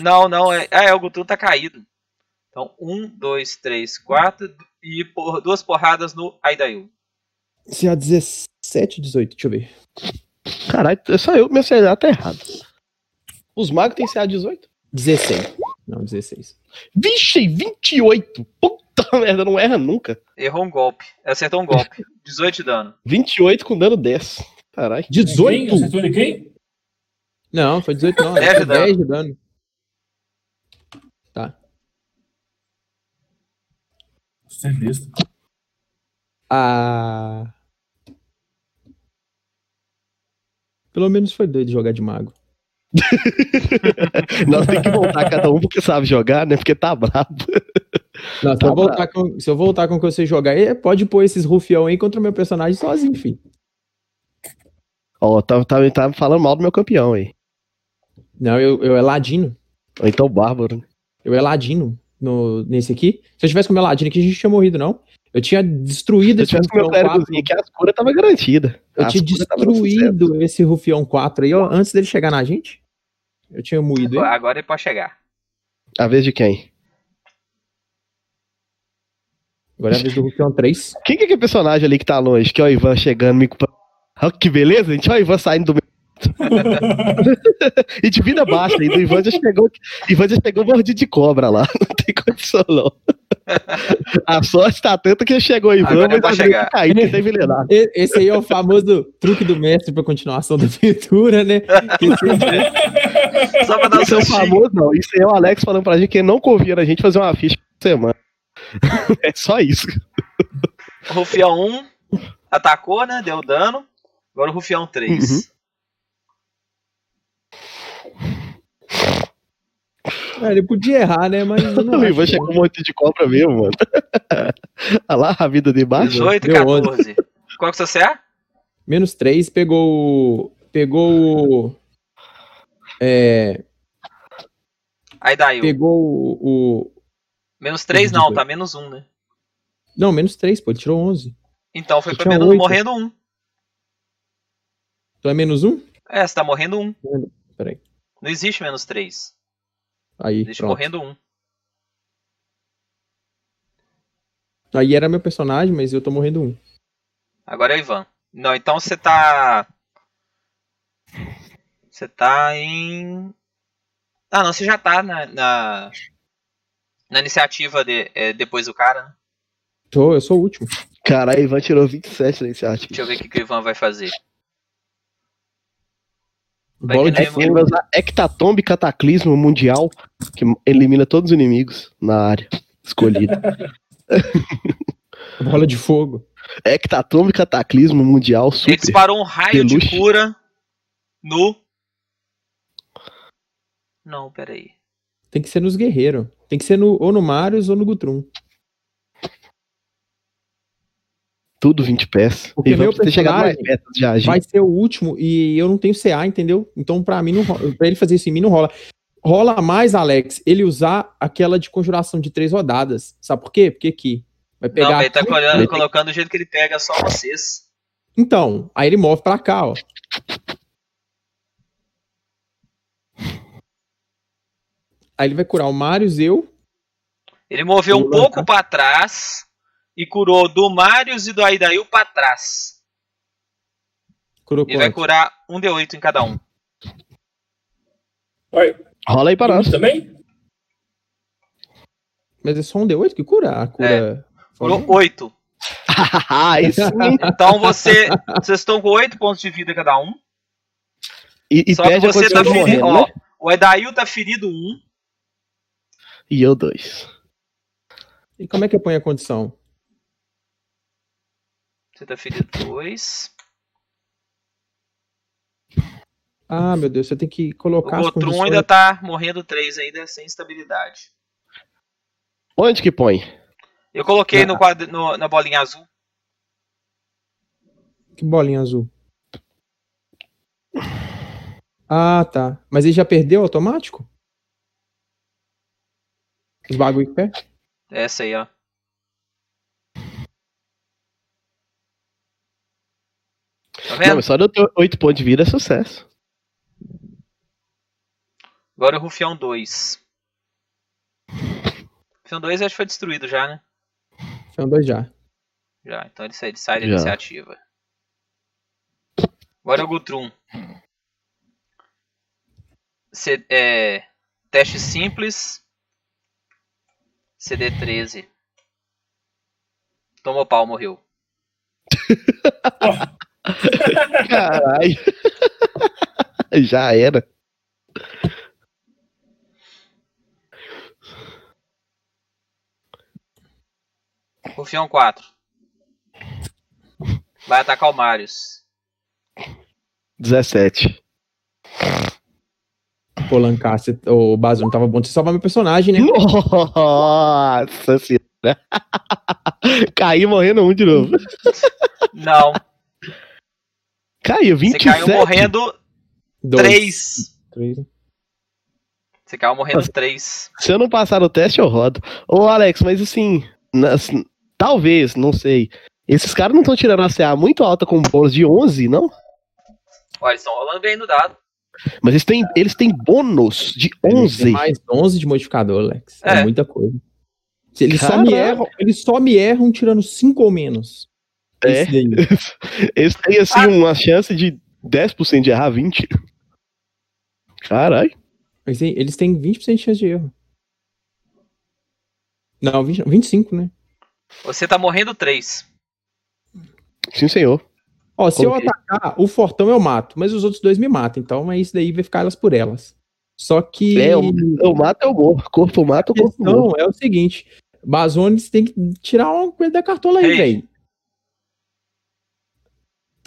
Speaker 1: Não, não, é, é o Gutrum tá caído. Então, 1, 2, 3, 4 e por- duas porradas no Aidail.
Speaker 3: Se é 17, 18, deixa eu ver.
Speaker 4: Caralho, é só eu que meu CA tá errado. Os magos têm CA 18?
Speaker 3: 16. Não, 16.
Speaker 4: Vixe, 28! Puta merda, não erra nunca.
Speaker 1: Errou um golpe. Acertou um golpe. 18 de dano.
Speaker 4: 28 com dano 10. Caralho.
Speaker 5: Quem?
Speaker 3: 18?
Speaker 5: Acertou ele quem?
Speaker 3: Não, foi 18 não.
Speaker 1: 10
Speaker 3: Foi
Speaker 1: de dano.
Speaker 3: 10 de dano. Tá.
Speaker 5: Você é.
Speaker 3: Ah. Pelo menos foi doido jogar de mago.
Speaker 4: Nós temos que voltar cada um porque sabe jogar, né? Porque tá brabo.
Speaker 3: Não, se,
Speaker 4: Tá
Speaker 3: eu voltar com, se eu voltar com o que você jogar aí, pode pôr esses rufião aí contra o meu personagem sozinho, filho.
Speaker 4: Ó, tá, tá, tá falando mal do meu campeão aí.
Speaker 3: Não, eu, eu é ladino.
Speaker 4: Ou então bárbaro.
Speaker 3: Eu é ladino no, nesse aqui. Se eu tivesse com o meu ladino aqui, a gente tinha morrido, não. Eu tinha destruído esse
Speaker 4: o
Speaker 3: rufião 4.
Speaker 4: clérigozinho aqui, as curas tava garantida.
Speaker 3: Eu
Speaker 4: As
Speaker 3: tinha destruído esse rufião 4 aí, ó, antes dele chegar na gente. Eu tinha moído ele.
Speaker 1: Agora ele pode chegar.
Speaker 4: A vez de quem?
Speaker 3: Agora é a vez do rufião 3.
Speaker 4: Quem que é aquele personagem ali que tá longe? Que é o Ivan chegando, me... Olha que beleza, gente. Olha o Ivan saindo do meu. e de vida baixa ainda. O Ivan já chegou. Ivan já pegou mordido de cobra lá. Não tem condição, não. A sorte tá tanta que chegou Ivan,
Speaker 1: Agora
Speaker 4: mas
Speaker 1: vai
Speaker 4: a
Speaker 1: chegar.
Speaker 4: cair.
Speaker 3: E- Esse aí é o famoso truque do mestre pra continuação da aventura, né?
Speaker 1: Só pra dar um
Speaker 4: Isso é o
Speaker 1: sustinho.
Speaker 4: famoso, não. Isso aí é o Alex falando pra gente que ele não confia na gente fazer uma ficha por semana. É só isso.
Speaker 1: Rufião 1 atacou, né? Deu dano. Agora o Rufião 3.
Speaker 4: Uhum.
Speaker 3: É, ele podia errar, né? Mas não
Speaker 4: o Ivan chegou um monte de cobra mesmo, mano. Olha lá a vida de baixo.
Speaker 1: 18 e
Speaker 3: Deu
Speaker 1: 14. Qual que é o seu CA?
Speaker 3: Menos 3, pegou o. Pegou o. É,
Speaker 1: Aí daí.
Speaker 3: pegou o, o-
Speaker 1: Menos 3 não, tá menos 1, né?
Speaker 3: Não, menos 3, pô, ele tirou 11.
Speaker 1: Então foi pra menos
Speaker 3: oito.
Speaker 1: morrendo 1.
Speaker 3: Então é menos 1?
Speaker 1: É, você tá morrendo 1.
Speaker 3: Peraí.
Speaker 1: Não existe menos 3.
Speaker 3: Aí,
Speaker 1: Existe
Speaker 3: pronto.
Speaker 1: morrendo 1.
Speaker 3: Aí era meu personagem, mas eu tô morrendo 1.
Speaker 1: Agora é o Ivan. Não, então você tá. Você tá em. Ah, não, você já tá na. Na, na iniciativa de, é, depois do cara, né?
Speaker 3: Tô, eu sou o último.
Speaker 4: Caralho, Ivan tirou 27 na iniciativa.
Speaker 1: Deixa eu ver o que, que o Ivan vai fazer. Vai
Speaker 3: Bola de
Speaker 4: Ele
Speaker 3: fogo.
Speaker 4: vai usar Hectatombe Cataclismo Mundial, que elimina todos os inimigos na área escolhida.
Speaker 3: Bola de fogo.
Speaker 4: Hectatombe Cataclismo Mundial
Speaker 1: Ele
Speaker 4: Super.
Speaker 1: disparou um raio de
Speaker 4: Peluche.
Speaker 1: cura no. Não, peraí.
Speaker 3: Tem que ser nos guerreiros. Tem que ser no, ou no Marius ou no Gutrum.
Speaker 4: Tudo 20 pés.
Speaker 3: Porque meu
Speaker 4: precisa chegar mais perto de agir.
Speaker 3: Vai ser o último e eu não tenho CA, entendeu? Então pra mim não rola. Pra ele fazer isso em mim não rola. Rola mais, Alex, ele usar aquela de conjuração de três rodadas. Sabe por quê? Porque aqui. Vai pegar.
Speaker 1: não, ele tá
Speaker 3: aqui-
Speaker 1: colhando-
Speaker 3: ele-
Speaker 1: colocando do jeito que ele pega só vocês.
Speaker 3: Então, aí ele move pra cá, ó. Aí ele vai curar o Marius, eu.
Speaker 1: Ele moveu um pouco pra trás e curou do Marius e do Aidail pra trás.
Speaker 3: Curou
Speaker 1: E vai
Speaker 3: quanto?
Speaker 1: curar um D8 em cada um.
Speaker 5: Olha,
Speaker 4: Rola aí para nós.
Speaker 5: também?
Speaker 3: Mas é só um D8 que cura? A cura.
Speaker 1: Curou 8.
Speaker 4: Ah, isso sim.
Speaker 1: Então você. Vocês estão com 8 pontos de vida cada um.
Speaker 4: E, e
Speaker 1: só que você tá ferido.
Speaker 4: morrer,
Speaker 1: Ó,
Speaker 4: né?
Speaker 1: o Aidail tá ferido 1.
Speaker 4: E eu dois.
Speaker 3: E como é que põe a condição?
Speaker 1: Você tá ferido 2.
Speaker 3: Ah, meu Deus, você tem que
Speaker 1: O
Speaker 3: colocar
Speaker 1: Gotrum
Speaker 3: condições.
Speaker 1: ainda tá morrendo 3 ainda sem estabilidade.
Speaker 4: Onde que põe?
Speaker 1: Eu coloquei
Speaker 3: Ah.
Speaker 1: no quadro, no- na bolinha azul.
Speaker 3: Que bolinha azul. Ah, tá. Mas ele já perdeu automático? Os bagulho que perde?
Speaker 1: Essa aí, ó. Tá
Speaker 4: Não,
Speaker 1: vendo?
Speaker 4: mas só de eu ter 8 pontos de vida é sucesso.
Speaker 1: Agora o Rufião 2. Rufião 2 acho que foi destruído já, né?
Speaker 3: São dois já.
Speaker 1: Já, então ele sai, ele sai da iniciativa. Agora é o Gutrum. C- é, teste simples. CD13. Tomou pau, morreu.
Speaker 4: Caralho. Já era.
Speaker 1: Rufião 4. Vai atacar o Marius.
Speaker 4: 17.
Speaker 3: Pô, Lancaster, o Basil não tava bom de salvar meu personagem, né?
Speaker 4: Nossa senhora. Caí morrendo um de novo.
Speaker 1: Não,
Speaker 4: Caiu,
Speaker 1: você
Speaker 4: 27.
Speaker 1: caiu morrendo
Speaker 3: Dois.
Speaker 1: 3.
Speaker 3: Três.
Speaker 1: Você caiu morrendo
Speaker 4: Nossa.
Speaker 1: 3.
Speaker 4: Se eu não passar no teste, eu rodo. Ô, Alex, mas assim, nas- talvez, não sei. Esses caras não estão tirando a CA muito alta com bônus de 11, não?
Speaker 1: Olha, eles estão rolando bem no dado.
Speaker 4: Mas eles têm, eles têm bônus de
Speaker 3: Eles têm
Speaker 4: 11.
Speaker 3: mais 11 de modificador, Alex. É,
Speaker 1: É.
Speaker 3: muita coisa. Se Eles só, me erram, eles só me erram tirando 5 ou menos.
Speaker 4: É.
Speaker 3: Esse daí.
Speaker 4: Eles têm, assim,
Speaker 1: Ah.
Speaker 4: uma chance de 10% de errar 20. Caralho.
Speaker 3: Eles têm, eles têm 20% de chance de erro. Não, 20, não, 25, né?
Speaker 1: Você tá morrendo 3.
Speaker 4: Sim, senhor.
Speaker 3: Ó, se eu
Speaker 4: Coloquei.
Speaker 3: atacar, o Fortão eu mato, mas os outros dois me matam. Então, é isso daí vai ficar elas por elas. Só que
Speaker 4: É, eu, eu mato, eu morro. Corpo mata, o corpo morro.
Speaker 3: questão é o seguinte: Bazones tem que tirar uma coisa da cartola aí, velho.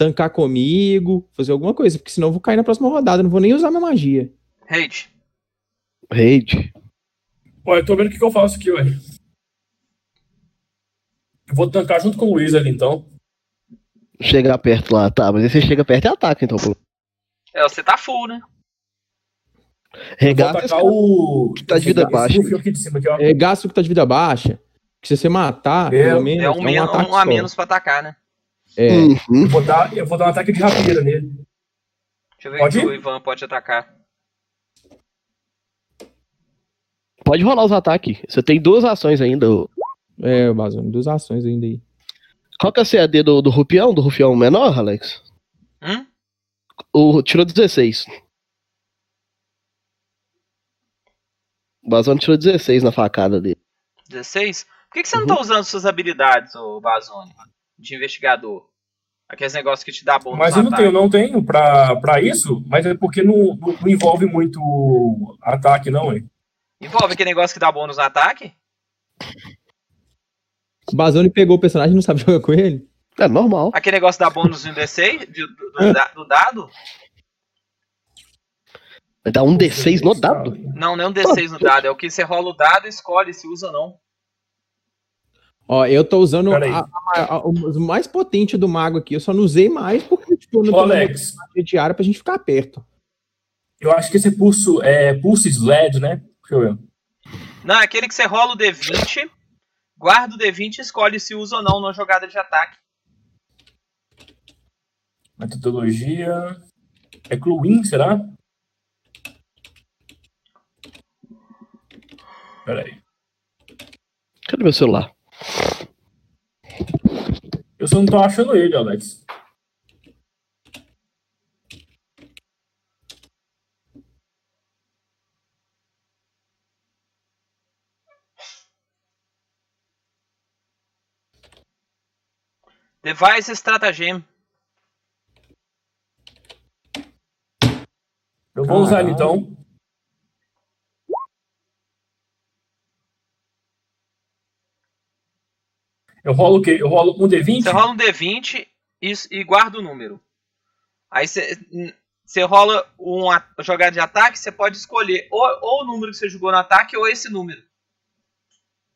Speaker 3: Tancar comigo, fazer alguma coisa, porque senão eu vou cair na próxima rodada, não vou nem usar minha magia.
Speaker 1: Raid.
Speaker 4: Raid.
Speaker 5: Olha, eu tô vendo o que, que eu faço aqui, velho. Eu vou tancar junto com o Luiz ali, então.
Speaker 4: Chegar perto lá, tá. Mas aí você chega perto e ataca, então. pô.
Speaker 1: É, você tá full, né?
Speaker 4: Regaça
Speaker 5: o.
Speaker 4: que tá de vida baixa.
Speaker 5: Ó.
Speaker 3: Regaça o que tá de vida baixa. Que se você matar,
Speaker 5: É,
Speaker 3: pelo menos,
Speaker 1: É um, men-
Speaker 3: ataque
Speaker 1: um a menos pra atacar, né?
Speaker 3: É.
Speaker 4: Uhum.
Speaker 5: Eu vou, dar, eu vou dar um ataque de rapieira nele.
Speaker 1: Deixa eu ver
Speaker 5: Pode
Speaker 1: se o Ivan pode atacar.
Speaker 4: Pode rolar os ataques. Você tem duas ações ainda.
Speaker 3: É, Bazone, duas ações ainda aí.
Speaker 4: Qual que é a CAD do, do Rufião? Do Rufião menor, Alex?
Speaker 1: Hum?
Speaker 4: O tirou 16. O Bazone tirou 16 na facada dele.
Speaker 1: 16? Por que, que você não
Speaker 5: Uhum.
Speaker 1: tá usando suas habilidades, ô Bazone? De investigador? Aqueles negócios que te dá bônus
Speaker 5: Mas eu não
Speaker 1: ataque.
Speaker 5: tenho, não tenho pra, pra isso, mas é porque não, não, não envolve muito ataque, não, hein?
Speaker 1: Envolve aquele negócio que dá bônus no ataque?
Speaker 3: O Bazone pegou o personagem e não sabe jogar com ele.
Speaker 4: É normal.
Speaker 1: Aquele negócio dá bônus no D6? de- do, do do dado?
Speaker 4: Dar um D6 no dado.
Speaker 1: Não, não é um D6 no dado. É o que você rola o dado e escolhe se usa ou não.
Speaker 3: Ó, eu tô usando a- a- a- o mais potente do mago aqui. Eu só não usei mais porque tipo, eu não
Speaker 5: Ô,
Speaker 3: tô
Speaker 5: Alex,
Speaker 3: na diária pra gente ficar perto.
Speaker 5: eu acho que esse pulso, é pulso sled, né? Deixa eu ver.
Speaker 1: Não, é aquele que você rola o D20, guarda o D20 e escolhe se usa ou não na jogada de ataque.
Speaker 5: Metodologia. É Cluin, será? Pera aí.
Speaker 4: Cadê meu celular?
Speaker 5: Eu só não tô achando ele, Alex.
Speaker 1: Device Stratagem.
Speaker 5: Eu vou usar ele então. Eu rolo o quê? Eu rolo um D20?
Speaker 1: Você rola um D20 e, e guarda o número. Aí você, rola uma jogada de ataque, você pode escolher ou, ou o número que você jogou no ataque ou esse número.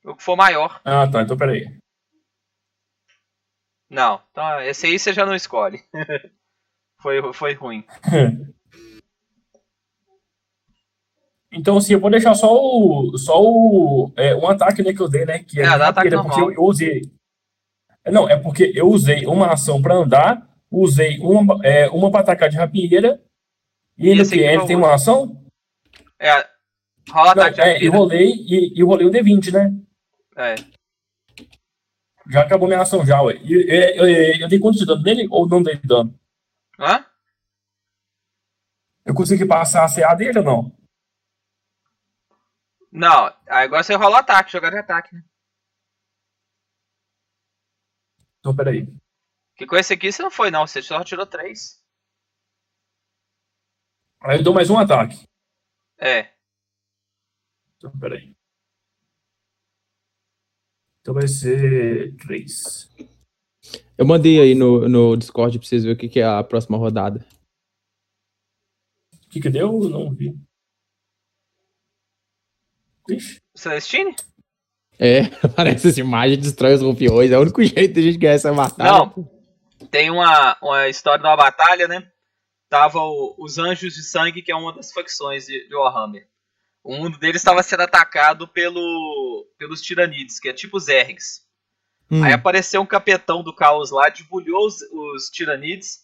Speaker 1: O que for maior.
Speaker 5: Ah, tá. Então peraí.
Speaker 1: Não, então esse aí você já não escolhe. foi, foi ruim.
Speaker 5: Então, assim, eu vou deixar só o. Só o. É, um ataque né, que eu dei, né? Que
Speaker 1: É, dá ataque
Speaker 5: porque eu, eu usei. É, Não, é porque eu usei uma ação pra andar, usei uma, é, uma pra atacar de rapieira, e que
Speaker 1: aqui
Speaker 5: ele tem uma ação.
Speaker 1: É, rola
Speaker 5: Não,
Speaker 1: ataque de
Speaker 5: é, e
Speaker 1: rapieira.
Speaker 5: rolei, e, e rolei o D20, né?
Speaker 1: É.
Speaker 5: Já acabou minha ação já, ué. E, e, e, eu dei quanto de dano nele ou não dei dano?
Speaker 1: Hã?
Speaker 5: Eu consegui passar a CA dele ou não?
Speaker 1: Não, agora você rola ataque, jogada de ataque, né?
Speaker 5: Então, peraí.
Speaker 1: Que com esse aqui você não foi, não. Você só tirou três.
Speaker 5: Aí eu dou mais um ataque.
Speaker 1: É.
Speaker 5: Então, peraí. Então vai ser três.
Speaker 3: Eu mandei aí no, no Discord pra vocês verem o que, que é a próxima rodada.
Speaker 5: O que que deu? Eu Não vi. Ixi.
Speaker 1: Celestine?
Speaker 3: É, parece essa imagem destrói os rufiões. É o único jeito de a gente ganhar essa batalha.
Speaker 1: Não. Tem uma, uma história de uma batalha, né? Tava o- os Anjos de Sangue, que é uma das facções de, de Warhammer. O mundo deles estava sendo atacado pelo, pelos Tiranides, que é tipo os Ergs.
Speaker 3: Hum,
Speaker 1: Aí apareceu um capetão do caos lá, debulhou os, os Tiranides,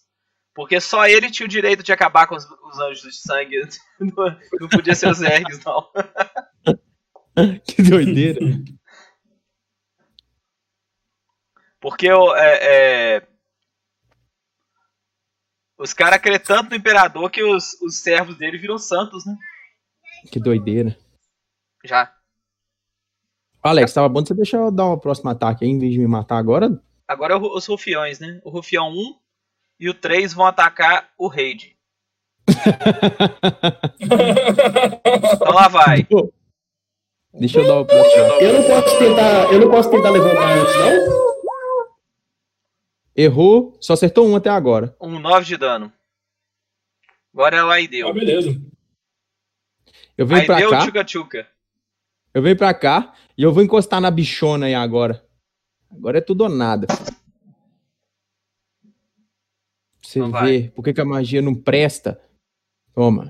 Speaker 1: porque só ele tinha o direito de acabar com os, os Anjos de Sangue. Não, não podia ser os Ergs, não.
Speaker 3: que doideira.
Speaker 1: Porque o- é, é, os caras acreditam tanto no imperador que os, os servos dele viram santos, né?
Speaker 3: que doideira.
Speaker 1: Já.
Speaker 3: Alex, tava bom você deixar eu dar o próximo ataque aí, em vez de me matar agora.
Speaker 1: Agora é o- os rufiões, né? O rufião 1 e o 3 vão atacar o raid. Então lá vai.
Speaker 3: Deixa eu dar o próximo.
Speaker 5: Eu não posso tentar. Eu não posso tentar levantar antes, não?
Speaker 3: Errou, só acertou um até agora.
Speaker 1: Um 9 de dano. Agora é lá e
Speaker 5: Ah,
Speaker 1: deu.
Speaker 5: beleza.
Speaker 3: Eu venho
Speaker 1: Aí
Speaker 3: pra
Speaker 1: deu
Speaker 3: cá,
Speaker 1: tchuca tchuca.
Speaker 3: eu venho pra cá e eu vou encostar na bichona aí agora. Agora é tudo ou nada. Pra você
Speaker 1: Então vai.
Speaker 3: ver por que, que a magia não presta. Toma.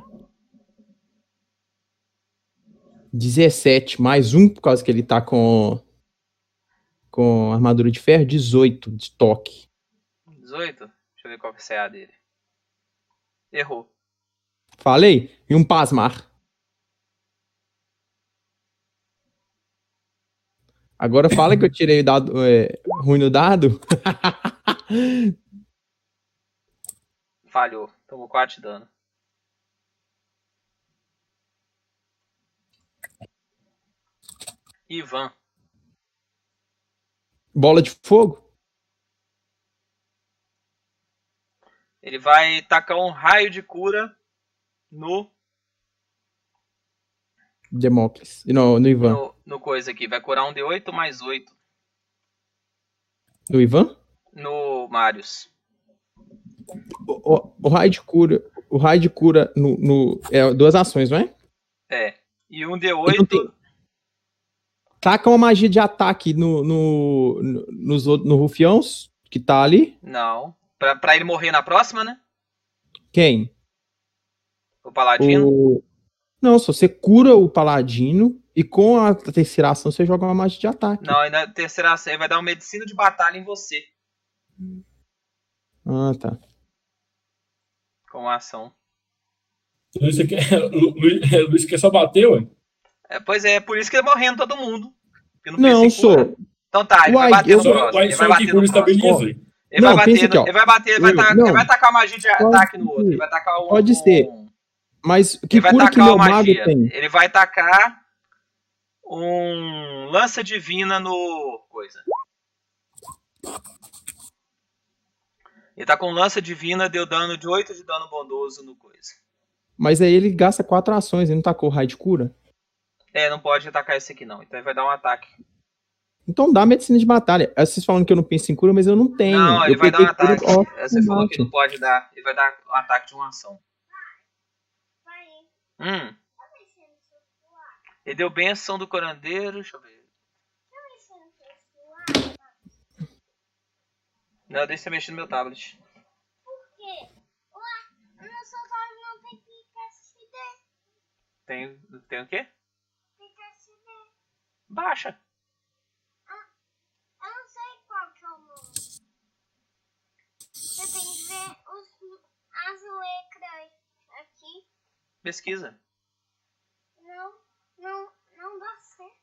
Speaker 3: 17, mais um, por causa que ele tá com. Com armadura de ferro, 18 de toque.
Speaker 1: 18? Deixa eu ver qual que é a CA dele. Errou.
Speaker 3: Falei? E um pasmar. Agora fala que eu tirei o dado é, ruim no dado.
Speaker 1: Falhou. Tomou 4 de dano. Ivan.
Speaker 3: Bola de fogo?
Speaker 1: Ele vai tacar um raio de cura no.
Speaker 3: Demócrates. No, no Ivan.
Speaker 1: No, no coisa aqui. Vai curar um D8 mais 8.
Speaker 3: No Ivan?
Speaker 1: No Marius.
Speaker 3: O, o, o, raio de cura. O raio de cura no, no, é duas ações, não é?
Speaker 1: É. E um D8. Tem...
Speaker 3: Taca uma magia de ataque no, no, no, nos, no Rufiãos, que tá ali.
Speaker 1: Não. Pra, pra ele morrer na próxima, né?
Speaker 3: Quem?
Speaker 1: O Paladino? O...
Speaker 3: Não, só você cura o Paladino e com a terceira ação você joga uma magia de ataque.
Speaker 1: Não, e na terceira ação ele vai dar uma medicina de batalha em você.
Speaker 3: Ah, tá.
Speaker 1: Com a ação.
Speaker 5: Luiz, quer, Luiz, Luiz quer só bater, ué?
Speaker 1: É, pois é, por isso que ele morrendo todo mundo.
Speaker 3: Não, não sou.
Speaker 1: Então tá, ele Uai, vai bater no próximo. Ele vai bater no próximo. Ele, não, vai bater, aqui, ele vai bater, ele vai, tacar, ele vai tacar magia de ataque no outro. Ele vai tacar um.
Speaker 3: Pode ser. Mas que
Speaker 1: ele vai cura que meu mago tem? Ele vai tacar um lança divina no coisa. Ele tá com lança divina, deu dano de 8 de dano bondoso no coisa.
Speaker 3: Mas aí ele gasta 4 ações, ele não tacou raio de cura?
Speaker 1: É, não pode atacar esse aqui não. Então ele vai dar um ataque
Speaker 3: então dá medicina de batalha. Vocês falam que eu não penso em cura, mas eu não tenho.
Speaker 1: Não, ele
Speaker 3: eu
Speaker 1: vai dar um ataque. Cura... Você falou que não pode dar. Ele vai dar um ataque de uma ação. Hum. Ele deu benção do corandeiro. Deixa eu ver. Não, deixa eu mexer no meu tablet.
Speaker 6: Por quê? Não tem PKSD.
Speaker 1: Tem, tem o quê?
Speaker 6: PKSD.
Speaker 1: Baixa.
Speaker 6: Você tem que ver os, as letras aqui.
Speaker 1: Pesquisa.
Speaker 6: Não, não, não dá certo.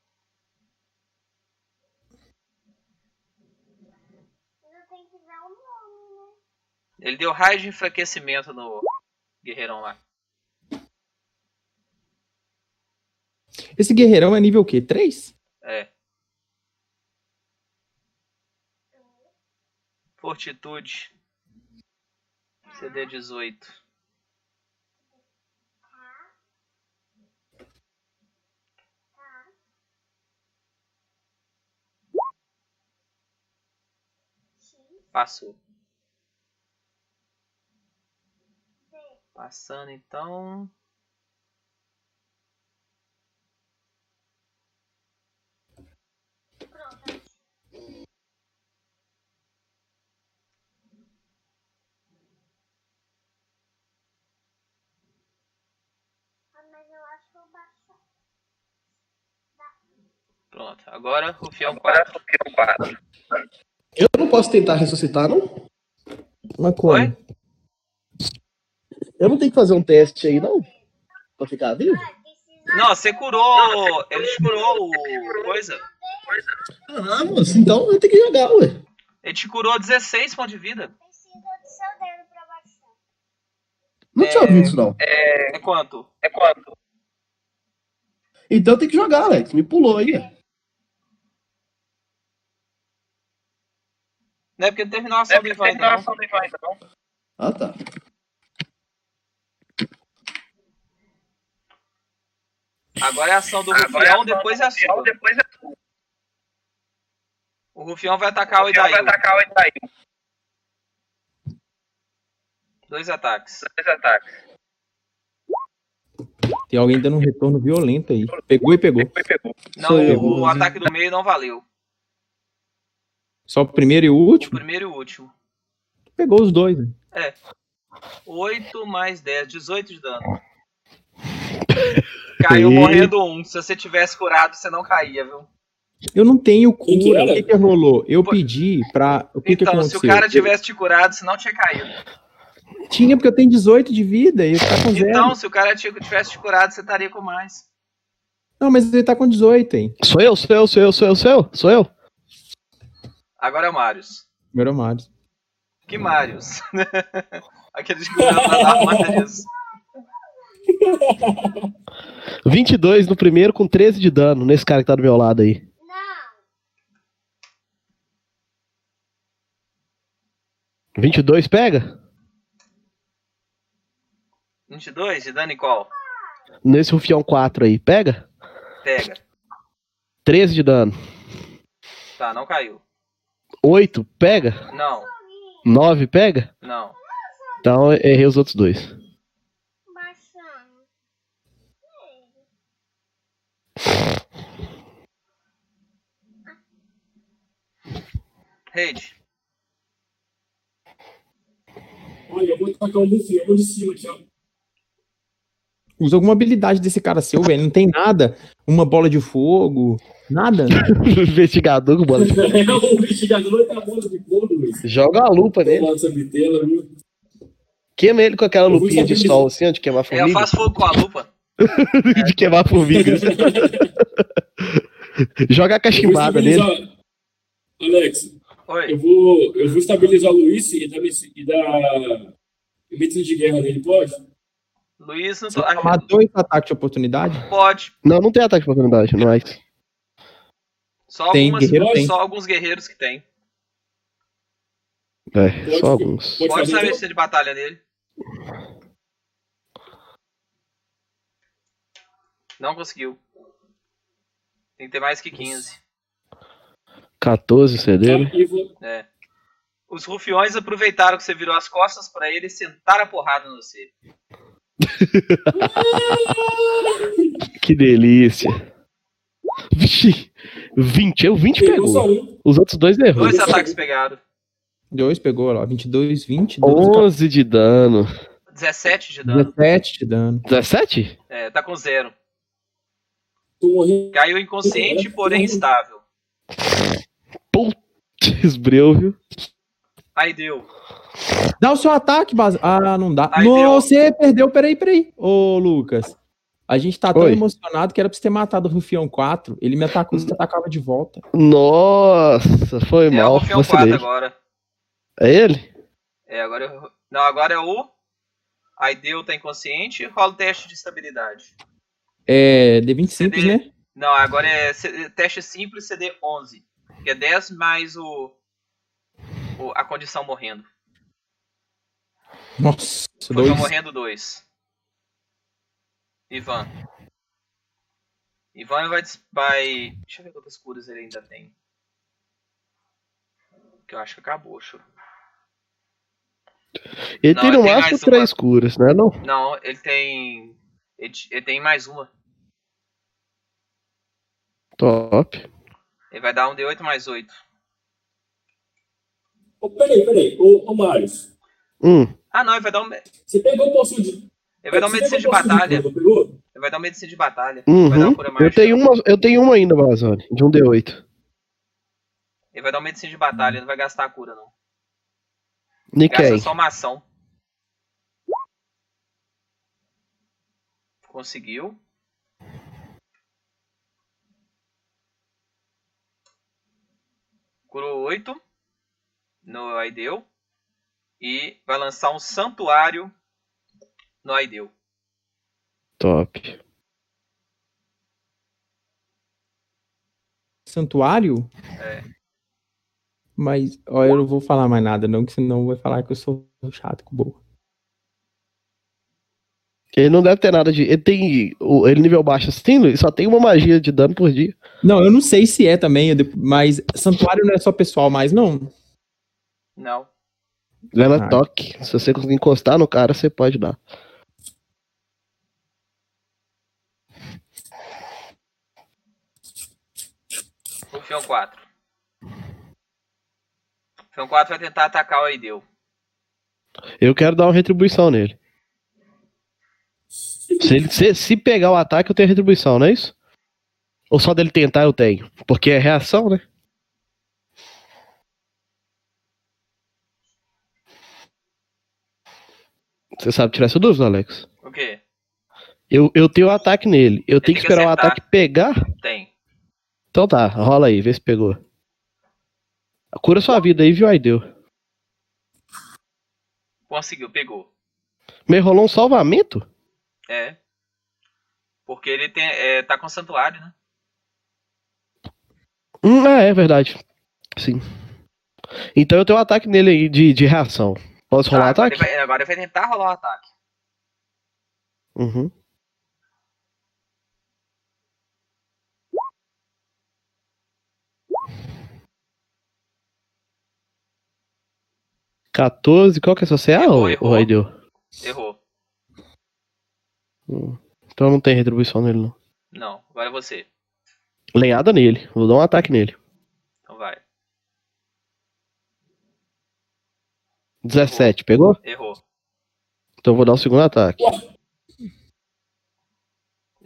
Speaker 6: Eu tenho que ver o nome, né?
Speaker 1: Ele deu raio de enfraquecimento no guerreirão lá.
Speaker 3: Esse guerreirão é nível o quê? 3?
Speaker 1: É. Fortitude. CD 18. Passou. Passando então. Pronto, agora Rufião 4.
Speaker 4: Eu não posso tentar ressuscitar, não?
Speaker 3: Mas como?
Speaker 4: Eu não tenho que fazer um teste aí, não? Pra ficar vivo?
Speaker 1: Não, você curou. Ele curou o. coisa.
Speaker 4: Ah, moço, então eu tenho que jogar, ué.
Speaker 1: Ele te curou 16 pontos de vida.
Speaker 4: Não é... tinha ouvido isso, não.
Speaker 1: É... é quanto? É quanto?
Speaker 4: Então tem que jogar, Alex. Me pulou aí.
Speaker 1: Não é porque não terminou a ação do Ivan ainda, não. não.
Speaker 4: Ah, tá.
Speaker 1: Agora é a ação do Rufião, é depois é a sua. Depois é O Rufião vai atacar o, Idaí. vai atacar o Idaí. Dois ataques. Dois ataques.
Speaker 3: Tem alguém dando um retorno violento aí. Pegou e pegou.
Speaker 1: Não, o, o ataque do meio não valeu.
Speaker 3: Só o primeiro e o último?
Speaker 1: O primeiro e o último.
Speaker 3: Pegou os dois. Né?
Speaker 1: É. 8 mais 10, 18 de dano. Caiu
Speaker 4: E-
Speaker 1: morrendo um. Se você tivesse curado, você não caía, viu?
Speaker 3: Eu não tenho
Speaker 5: que
Speaker 3: cura. O que, que rolou? Eu
Speaker 1: Pô.
Speaker 3: pedi pra. O que, que
Speaker 1: então,
Speaker 3: aconteceu?
Speaker 1: se o cara tivesse te curado, você não tinha caído.
Speaker 3: Eu tinha, porque eu tenho 18 de vida e ele tá com zero.
Speaker 1: Então, se o cara tivesse te curado, você estaria com mais.
Speaker 3: Não, mas ele tá com 18, hein?
Speaker 4: Sou eu, sou eu, sou eu, sou eu, sou eu, sou eu.
Speaker 1: Agora é o Marius.
Speaker 3: Primeiro Marius.
Speaker 1: Que Marius? Aquele de na arma disso.
Speaker 4: 22 no primeiro com 13 de dano nesse cara que tá do meu lado aí.
Speaker 6: Não.
Speaker 4: 22 pega?
Speaker 1: 22 de dano em qual?
Speaker 4: Nesse rufião 4 aí, pega?
Speaker 1: Pega.
Speaker 4: 13 de dano.
Speaker 1: Tá, não caiu.
Speaker 4: 8 pega?
Speaker 1: Não,
Speaker 4: 9 pega?
Speaker 1: não.
Speaker 4: Então errei os outros dois.
Speaker 6: Baixando.
Speaker 1: Raid.
Speaker 5: Olha, eu vou tacar um rufião de cima aqui, ó.
Speaker 3: Usa alguma habilidade desse cara seu, velho. Não tem nada. Uma bola de fogo. Nada.
Speaker 4: Investigador com bola. de-
Speaker 5: É o investigador tá bola de fogo, Luiz.
Speaker 4: Joga uma lupa nele.
Speaker 5: Viu?
Speaker 4: Queima ele com aquela
Speaker 5: Eu
Speaker 4: lupinha de sol, assim, ó, de queimar
Speaker 1: É, eu
Speaker 4: formiga.
Speaker 1: faço fogo com a lupa.
Speaker 4: de queimar formiga. Joga a cachimbada nele.
Speaker 5: Alex,
Speaker 1: Oi.
Speaker 5: eu vou, eu vou estabilizar o Luiz e dar, e dar medicina de guerra nele, pode?
Speaker 1: Luiz não tô...
Speaker 3: vai tomar dois ataques de oportunidade?
Speaker 1: Pode.
Speaker 4: Não, não tem ataque de oportunidade, não é.
Speaker 1: Só,
Speaker 3: Tem,
Speaker 1: algumas,
Speaker 3: guerreiro tem.
Speaker 1: só alguns guerreiros que tem.
Speaker 4: É, só alguns.
Speaker 5: Pode
Speaker 1: Pode saber se de batalha nele. Não conseguiu. Tem que ter mais que 15.
Speaker 4: 14 CD.
Speaker 5: Tá, e vou-
Speaker 1: É. Os rufiões aproveitaram que você virou as costas pra ele e sentaram a porrada no você.
Speaker 4: Que delícia. Vixe, 20. Eu 20
Speaker 5: Pegou
Speaker 4: pegou. Os outros dois errou.
Speaker 1: Dois ataques pegaram.
Speaker 3: Dois pegou lá. 22, 20, 12,
Speaker 4: 11 de dano.
Speaker 1: 17 de dano.
Speaker 3: 17 de dano.
Speaker 4: 17?
Speaker 1: É, tá com zero. Caiu inconsciente, porém estável.
Speaker 4: Putz, breu, viu?
Speaker 1: Aí deu.
Speaker 3: Dá o seu ataque, base. Ah, não dá.
Speaker 1: Aí
Speaker 3: não,
Speaker 1: deu.
Speaker 3: você perdeu. Peraí, peraí. Ô, Lucas. A gente tá tão
Speaker 4: Oi.
Speaker 3: emocionado que era pra você ter matado o Rufião 4. Ele me atacou, você atacava de volta.
Speaker 4: Nossa, foi
Speaker 1: É o
Speaker 4: mal.
Speaker 1: rufião 4
Speaker 4: Vacilei.
Speaker 1: agora.
Speaker 4: É ele?
Speaker 1: É, agora eu... Não, agora é o. Aí deu, tá inconsciente. Rola o teste de estabilidade.
Speaker 3: É, D20 simples,
Speaker 1: CD.
Speaker 3: né?
Speaker 1: Não, agora é C- teste simples CD 11. Que é 10 mais o, o- a condição morrendo.
Speaker 3: Nossa, dois.
Speaker 1: morrendo 2. Ivan. Ivan vai, vai. Deixa eu ver quantas curas ele ainda tem. Que eu acho que acabou, choro.
Speaker 4: Ele
Speaker 1: Não,
Speaker 4: tem no
Speaker 1: ele tem
Speaker 4: máximo três
Speaker 1: uma.
Speaker 4: curas, né? Não?
Speaker 1: Não, ele tem. Ele, ele tem mais uma.
Speaker 4: Top.
Speaker 1: Ele vai dar um D8 mais 8.
Speaker 5: Ô, peraí, peraí. Ô, ô Marius,
Speaker 4: Hum.
Speaker 1: Ah, não, ele vai dar um. Ele
Speaker 5: você pegou o poção de.
Speaker 1: vai dar uma medicina de batalha.
Speaker 5: cura, não?
Speaker 1: Ele vai dar uma medicina de batalha. Vai dar
Speaker 4: Uhum.
Speaker 1: uma cura mágica.
Speaker 4: Eu tenho uma, eu tenho uma ainda, Balazone, de um D8.
Speaker 1: Ele vai dar uma medicina de batalha, ele não vai gastar a cura, não.
Speaker 4: Nikkei.
Speaker 1: Gasta só uma ação. Conseguiu. Curou 8 no Aideu. E vai lançar um santuário no Aideu.
Speaker 4: Top.
Speaker 3: Santuário?
Speaker 1: É.
Speaker 3: Mas, ó, eu não vou falar mais nada, não, que senão vai falar que eu sou chato com boa.
Speaker 4: Ele não deve ter nada de. Ele tem. o- Ele nível baixo assim, Luiz, só tem uma magia de dano por dia.
Speaker 3: Não, eu não sei se é também, mas santuário não é só pessoal mais, não.
Speaker 1: Não.
Speaker 4: Leva
Speaker 3: Ah.
Speaker 4: toque. Se você conseguir encostar no cara, você pode dar.
Speaker 1: Rufião 4. Rufião 4 vai tentar atacar o Aideu.
Speaker 4: Eu quero dar uma retribuição nele. Se, ele, se, se pegar o ataque, eu tenho retribuição, não é isso? Ou só dele tentar eu tenho? Porque é reação, né? Você sabe tirar essa dúvida, Alex?
Speaker 1: O quê?
Speaker 4: Eu, eu tenho o ataque nele. Eu tenho que esperar o ataque pegar?
Speaker 1: Tem.
Speaker 4: Então tá, rola aí, vê se pegou. Cura sua vida aí, viu, Aideu?
Speaker 1: Conseguiu, pegou.
Speaker 4: Me rolou um salvamento?
Speaker 1: É. Porque ele tem, é, tá com santuário, né?
Speaker 4: Hum, ah, é verdade. Sim. Então eu tenho um ataque nele aí de, de reação. Posso rolar
Speaker 1: Tá, agora,
Speaker 4: ataque?
Speaker 1: ele vai, agora ele vai tentar rolar o ataque.
Speaker 4: Uhum. Quatorze, qual que é a sua CA,
Speaker 1: Errou,
Speaker 4: ô,
Speaker 1: errou.
Speaker 4: ô Aideu?
Speaker 1: Errou.
Speaker 4: Hum. Então não tem retribuição nele, não.
Speaker 1: Não, agora é você.
Speaker 4: Lenhada nele, vou dar um ataque nele.
Speaker 1: Então vai.
Speaker 4: 17, pegou?
Speaker 1: Errou.
Speaker 4: Então eu vou dar o segundo ataque.
Speaker 1: Errou.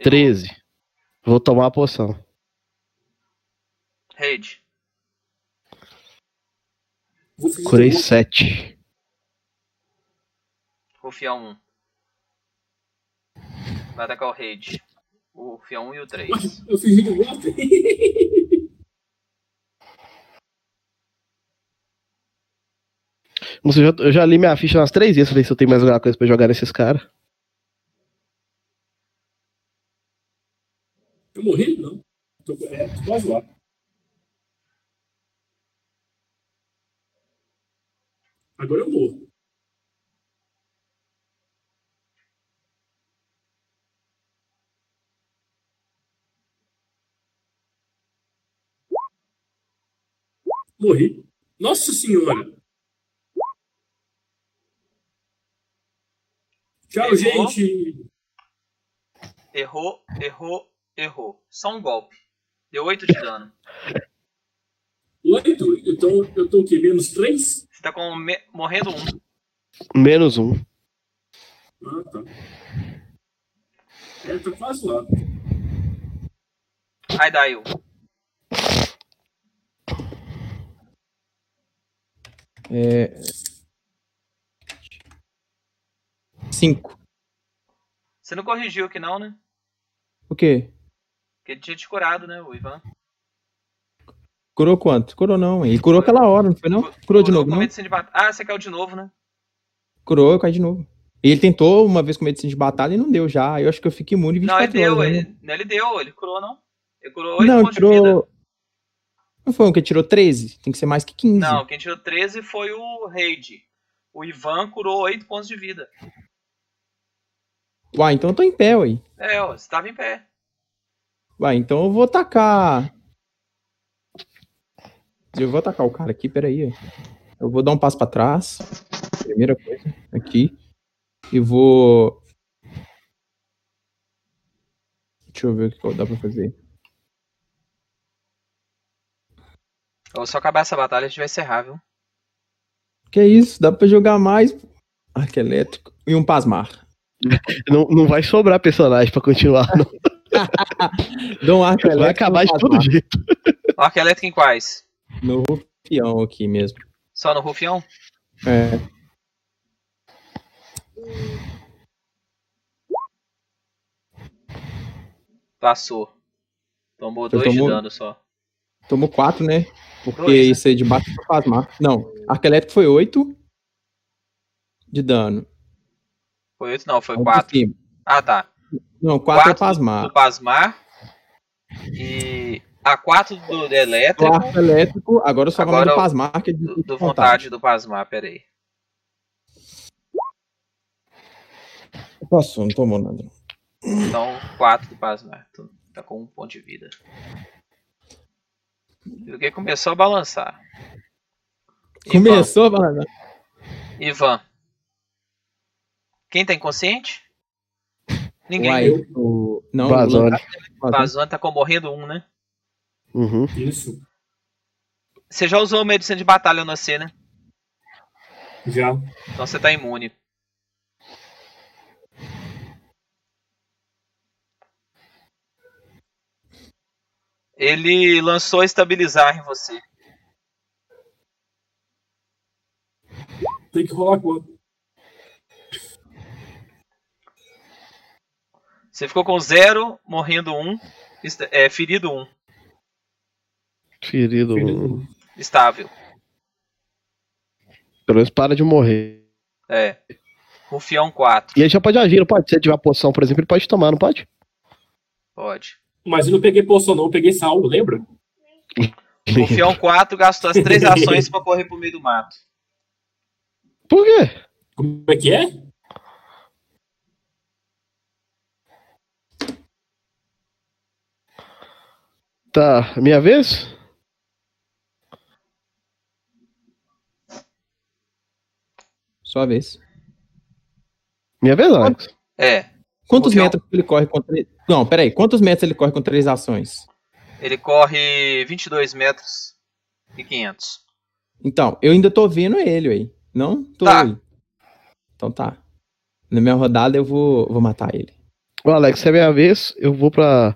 Speaker 4: 13. Vou tomar a poção.
Speaker 5: Fingir
Speaker 4: Curei
Speaker 5: que eu
Speaker 4: 7.
Speaker 1: Rufião 1. Vai atacar o Raid. O Rufião 1 e o 3.
Speaker 5: vou- Eu fingi que eu
Speaker 4: Não sei, eu já- li minha ficha umas três vezes ver se eu tenho mais alguma coisa pra jogar nesses caras.
Speaker 5: Eu morri? Não. Tô, é, tô quase lá. Agora eu morro. Morri. Nossa senhora! Tchau,
Speaker 1: Errou.
Speaker 5: gente!
Speaker 1: Errou, errou, errou. Só um golpe. Deu 8 de dano.
Speaker 5: Oito? Então eu tô o quê? Menos três?
Speaker 1: Você tá com me- morrendo um.
Speaker 4: Menos um.
Speaker 5: Ah, tá. É, tá quase lá.
Speaker 1: Aí Dail.
Speaker 3: É... Cinco.
Speaker 1: Você não corrigiu aqui não, né?
Speaker 3: O quê?
Speaker 1: Porque ele tinha te curado, né, o Ivan?
Speaker 3: Curou quanto? Curou não, hein? E curou aquela hora, não foi não? Curou de novo,
Speaker 1: com
Speaker 3: não?
Speaker 1: de batalha. Ah, você caiu de novo, né?
Speaker 3: Curou, eu caí de novo. E ele tentou uma vez com medicina de batalha e não deu já. Eu acho que eu fico imune 24
Speaker 1: Não, ele deu,
Speaker 3: horas, né?
Speaker 1: ele, não, ele deu, ele curou, não. Ele curou 8
Speaker 3: Não,
Speaker 1: pontos de vida.
Speaker 3: tirou... Não foi um que tirou 13? Tem que ser mais que 15.
Speaker 1: Não, quem tirou 13 foi o Raid. O Ivan curou 8 pontos de vida.
Speaker 3: Uai, então eu tô em pé, uai.
Speaker 1: É, ó, você tava em pé.
Speaker 3: Uai, então eu vou atacar... Eu vou atacar o cara aqui, peraí. Eu vou dar um passo pra trás. Primeira coisa, aqui. E vou... Deixa eu ver o que dá pra fazer.
Speaker 1: Ou só acabar essa batalha a gente vai encerrar, viu?
Speaker 3: Que isso, dá pra jogar mais arco elétrico e um pasmar.
Speaker 4: Não, não vai sobrar personagem pra continuar, não.
Speaker 3: Dá um arco elétrico
Speaker 4: Vai acabar de todo jeito.
Speaker 1: Arco elétrico em quais?
Speaker 3: No rufião aqui mesmo.
Speaker 1: Só no Rufião?
Speaker 3: É.
Speaker 1: Passou. Tomou
Speaker 3: Você
Speaker 1: 2 de dano só.
Speaker 3: Tomou 4, né? Porque
Speaker 1: Dois, né?
Speaker 3: isso aí de baixo foi pasmar. Não, arco elétrico foi 8 de dano.
Speaker 1: Foi 8 não, foi
Speaker 3: Aí de
Speaker 1: 4.
Speaker 3: cima.
Speaker 1: Ah, tá.
Speaker 3: Não, 4 é
Speaker 1: Quatro
Speaker 3: pasmar.
Speaker 1: Do Pasmar. E a 4 do elétrico.
Speaker 3: arco elétrico, agora só
Speaker 1: Agora
Speaker 3: do pasmar, que é
Speaker 1: Do, do vontade do Pasmar, peraí.
Speaker 3: Passou, não tomou nada.
Speaker 1: Então, 4 do Pasmar. Tá com um ponto de vida. E o que começou a balançar. Ivan,
Speaker 3: Começou a falar.
Speaker 1: Ivan. Quem tá inconsciente? Ninguém.
Speaker 3: Uai, o... Não,
Speaker 4: Vazone.
Speaker 3: o tá. Vazone
Speaker 1: tá morrendo um, né?
Speaker 4: Uhum.
Speaker 5: Isso.
Speaker 1: Você já usou medicina de batalha no C, né?
Speaker 5: Já.
Speaker 1: Então você tá imune. Ele lançou estabilizar em você.
Speaker 5: Tem que rolar quanto?
Speaker 1: Você ficou com zero, morrendo um, é, ferido um,
Speaker 4: Ferido.
Speaker 5: Ferido.
Speaker 1: estável.
Speaker 4: Pelo menos para de morrer.
Speaker 1: É. Rufião 4.
Speaker 4: E aí já pode agir, não pode? Se ele tiver poção, por exemplo, ele pode tomar, não pode?
Speaker 1: Pode.
Speaker 5: Mas eu não peguei poção, não, eu peguei salvo, lembra?
Speaker 1: Rufião 4 gastou as três ações pra correr pro meio do mato.
Speaker 4: Por quê?
Speaker 5: Como é que é?
Speaker 4: Tá, minha vez?
Speaker 3: Sua vez.
Speaker 4: Minha vez, Alex?
Speaker 1: É.
Speaker 3: Quantos metros ele corre com três... Não, peraí. Quantos metros ele corre com três ações?
Speaker 1: Ele corre 22 metros e 500.
Speaker 3: Então, eu ainda tô vendo ele aí. Não tô
Speaker 1: Tá.
Speaker 3: aí. Então tá. Na minha rodada eu vou, vou matar ele.
Speaker 4: Ô, Alex, se é minha vez, eu vou pra.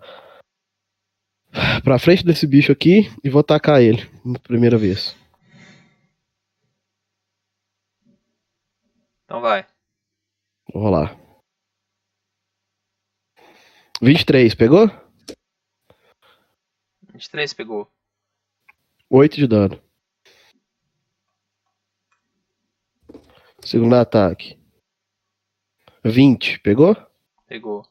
Speaker 4: Pra frente desse bicho aqui e vou atacar ele. Na primeira vez.
Speaker 1: Então vai.
Speaker 4: Vou rolar. 23, pegou?
Speaker 1: 23 pegou.
Speaker 4: 8 de dano. Segundo ataque. 20, pegou?
Speaker 1: Pegou.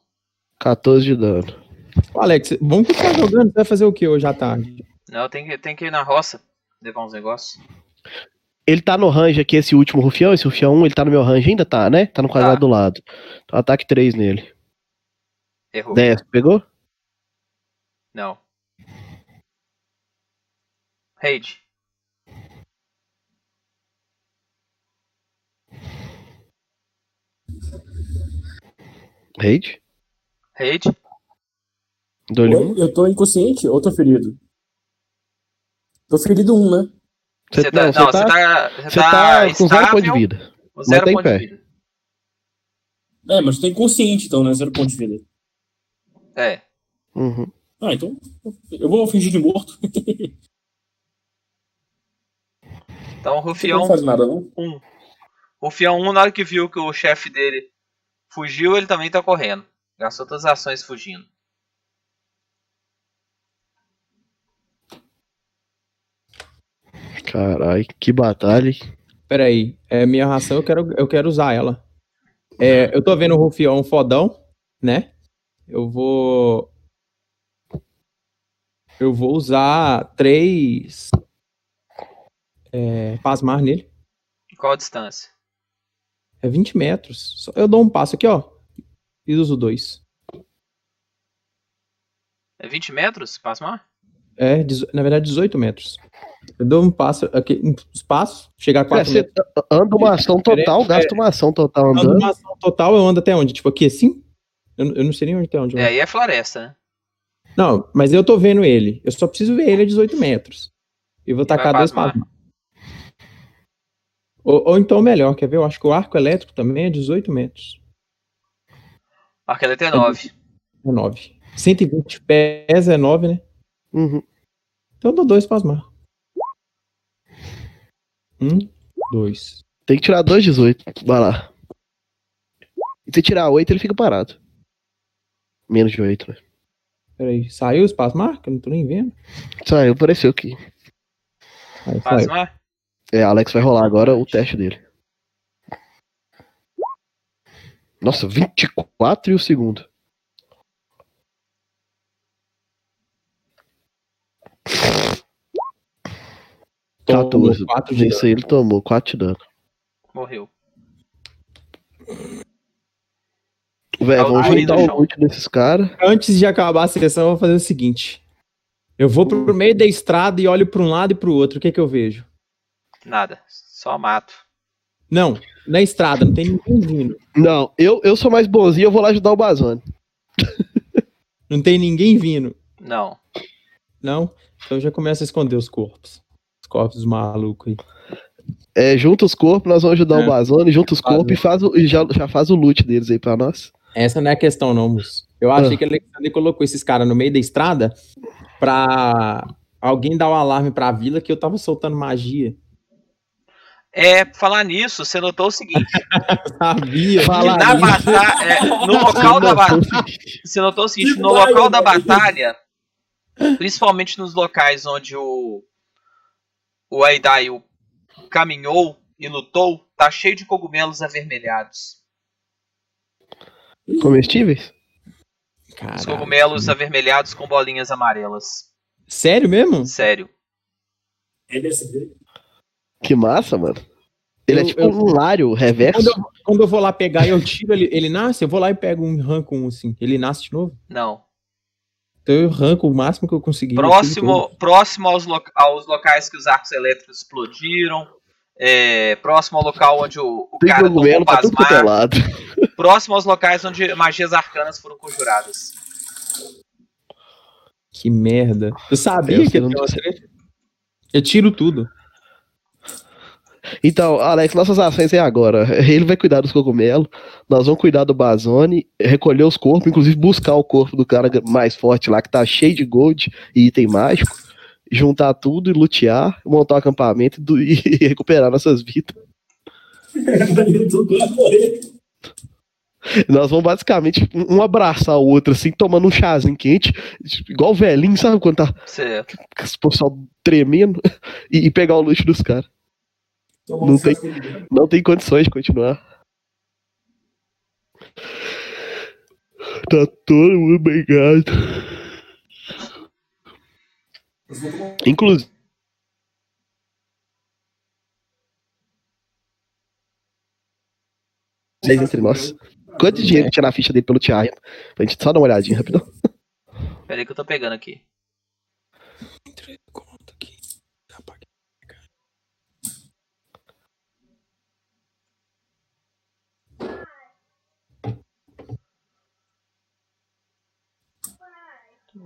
Speaker 4: 14 de dano.
Speaker 3: Ô, Alex, vamos continuar jogando? Você vai fazer o que hoje à tarde?
Speaker 1: Não, tem que, tem que ir na roça. Levar uns negócios.
Speaker 4: Ele tá no range aqui, esse último rufião, esse rufião 1, ele tá no meu range ainda, tá, né? Tá no quadrado
Speaker 1: Tá.
Speaker 4: do lado. Então ataque 3 nele.
Speaker 1: Errou.
Speaker 4: 10, pegou?
Speaker 1: Não. Raid.
Speaker 4: Raid?
Speaker 1: Raid.
Speaker 4: Dou-lhe um.
Speaker 5: Eu tô inconsciente ou tô ferido? Tô ferido um, né?
Speaker 1: Você tá,
Speaker 4: não,
Speaker 1: não,
Speaker 4: você tá,
Speaker 1: tá, tá
Speaker 4: tá com 0 ponto de vida.
Speaker 1: com zero
Speaker 4: tá em
Speaker 1: ponto de
Speaker 4: pé.
Speaker 1: vida.
Speaker 5: É, mas eu tô inconsciente então, né? Zero ponto de vida.
Speaker 1: É.
Speaker 4: Uhum.
Speaker 5: Ah, então eu vou fingir de morto.
Speaker 1: Então o
Speaker 5: Não
Speaker 1: Rufião
Speaker 5: faz nada, não?
Speaker 1: 1. O Rufião 1, na hora que viu que o chefe dele fugiu, ele também tá correndo. Gastou todas as ações fugindo.
Speaker 4: Caralho, que batalha. hein?
Speaker 3: Peraí. É minha ração, eu quero, eu quero usar ela. É, eu tô vendo o Rufião fodão, né? Eu vou. Eu vou usar três. É, pasmar nele.
Speaker 1: Qual a distância?
Speaker 3: É 20 metros. Só- Eu dou um passo aqui, ó. E uso dois.
Speaker 1: É 20 metros? Pasmar?
Speaker 3: É, na verdade, 18 metros. Eu dou um passo aqui, um espaço, chegar a
Speaker 4: É,
Speaker 3: 4
Speaker 4: você
Speaker 3: metros.
Speaker 4: anda uma ação total, gasta uma ação total
Speaker 3: Ando
Speaker 4: andando.
Speaker 3: uma ação total, eu ando até onde? Tipo aqui assim? Eu, eu não sei nem onde até onde.
Speaker 1: É,
Speaker 3: ando.
Speaker 1: aí é floresta, né?
Speaker 3: Não, mas eu tô vendo ele. Eu só preciso ver ele a 18 metros. E vou tacar dois
Speaker 1: pasmar.
Speaker 3: Ou, ou então melhor, quer ver? Eu acho que o arco elétrico também é 18 metros.
Speaker 1: Arqueleto é 9.
Speaker 3: É 9. 120 pés é 9, né?
Speaker 4: Uhum.
Speaker 3: Então eu dou dois pasmar. Um, dois.
Speaker 4: Tem que tirar dois 18. Vai lá. E se tirar 8, ele fica parado. Menos de 8, né?
Speaker 3: Peraí, saiu o espaço marca? Não tô nem vendo.
Speaker 4: Saiu, apareceu aqui.
Speaker 3: Aí, saiu.
Speaker 4: É, Alex vai rolar agora o teste dele. Nossa, 24 e o segundo.
Speaker 3: Tomou
Speaker 4: 14.
Speaker 3: quatro de
Speaker 4: Isso aí ele tomou 4 de dano.
Speaker 1: Morreu.
Speaker 4: Velho,
Speaker 1: Tá o
Speaker 4: vamos juntar
Speaker 1: no
Speaker 4: o loot desses caras.
Speaker 3: Antes de acabar a sessão, eu vou fazer o seguinte. Eu vou pro meio da estrada e olho pra um lado e pro outro. O que que eu vejo?
Speaker 1: Nada. Só mato.
Speaker 3: Não, na estrada, não tem ninguém vindo.
Speaker 4: Não, eu, eu sou mais bonzinho, eu vou lá ajudar o Bazone.
Speaker 3: Não tem ninguém vindo.
Speaker 1: Não.
Speaker 3: Não? Então eu já começo a esconder os corpos. Os corpos malucos aí.
Speaker 4: É, junta os corpos, nós vamos ajudar
Speaker 3: É.
Speaker 4: o Bazone, junta os corpos e, faz o, e já, já faz o loot deles aí pra nós.
Speaker 3: Essa não é a questão, não, moço. Eu achei ah. que o Alexandre colocou esses caras no meio da estrada pra alguém dar um alarme pra vila que eu tava soltando magia.
Speaker 1: É, falar nisso, você notou o seguinte.
Speaker 3: Sabia,
Speaker 1: falar na batalha, é, no local da batalha. Você notou o seguinte, no local da batalha, principalmente nos locais onde o, o Aidaio caminhou e lutou, tá cheio de cogumelos avermelhados.
Speaker 4: Comestíveis?
Speaker 1: Os cogumelos avermelhados com bolinhas amarelas.
Speaker 3: Sério mesmo?
Speaker 1: Sério.
Speaker 5: É?
Speaker 4: Que massa, mano. Ele é eu, é tipo eu, um lário reverso.
Speaker 3: Quando eu, quando eu, vou lá pegar e eu tiro, ele, ele nasce, eu vou lá e pego um ranco um assim. Ele nasce de novo?
Speaker 1: Não.
Speaker 3: Então eu arranco o máximo que eu conseguir.
Speaker 1: Próximo, próximo aos, lo, aos locais que os arcos elétricos explodiram. É, próximo ao local onde o, o cara tomou
Speaker 4: tá pasmar.
Speaker 1: próximo aos locais onde magias arcanas foram conjuradas.
Speaker 3: Que merda. Eu sabia eu que ia Eu tiro tudo.
Speaker 4: Então, Alex, nossas ações é agora. Ele vai cuidar dos cogumelos, nós vamos cuidar do Bazone, recolher os corpos, inclusive buscar o corpo do cara mais forte lá, que tá cheio de gold e item mágico, juntar tudo e lutear, montar um acampamento e recuperar nossas vidas. Nós vamos basicamente um abraçar o outro, assim, tomando um chazinho quente, igual o velhinho, sabe quando tá
Speaker 1: certo.
Speaker 4: com o pessoal tremendo, e, e pegar o luxo dos caras. Não tem, não tem condições de continuar. Tá todo mundo obrigado. Inclusive. entre nós. Quanto dinheiro tinha na ficha dele pelo Thiago? Pra gente só dar uma olhadinha rapidão.
Speaker 1: Pera aí que eu tô pegando aqui.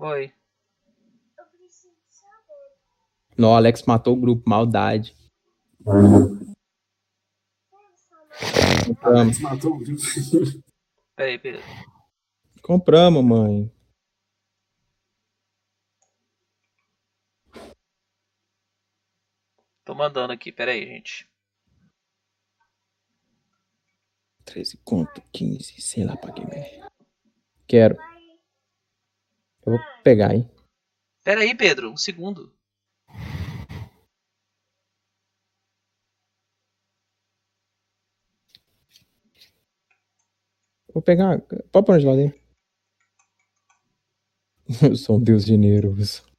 Speaker 1: Oi.
Speaker 3: No, Alex matou o grupo, maldade.
Speaker 5: Compramos. Matou o
Speaker 1: grupo. Peraí, peraí.
Speaker 3: Compramos, mãe.
Speaker 1: Tô mandando aqui, peraí, gente.
Speaker 3: 13 conto, 15, sei lá pra que Quero. Eu vou pegar, hein?
Speaker 1: Pera aí, Pedro, um segundo.
Speaker 3: Vou pegar. Pode pôr de lado Eu sou um deus generoso.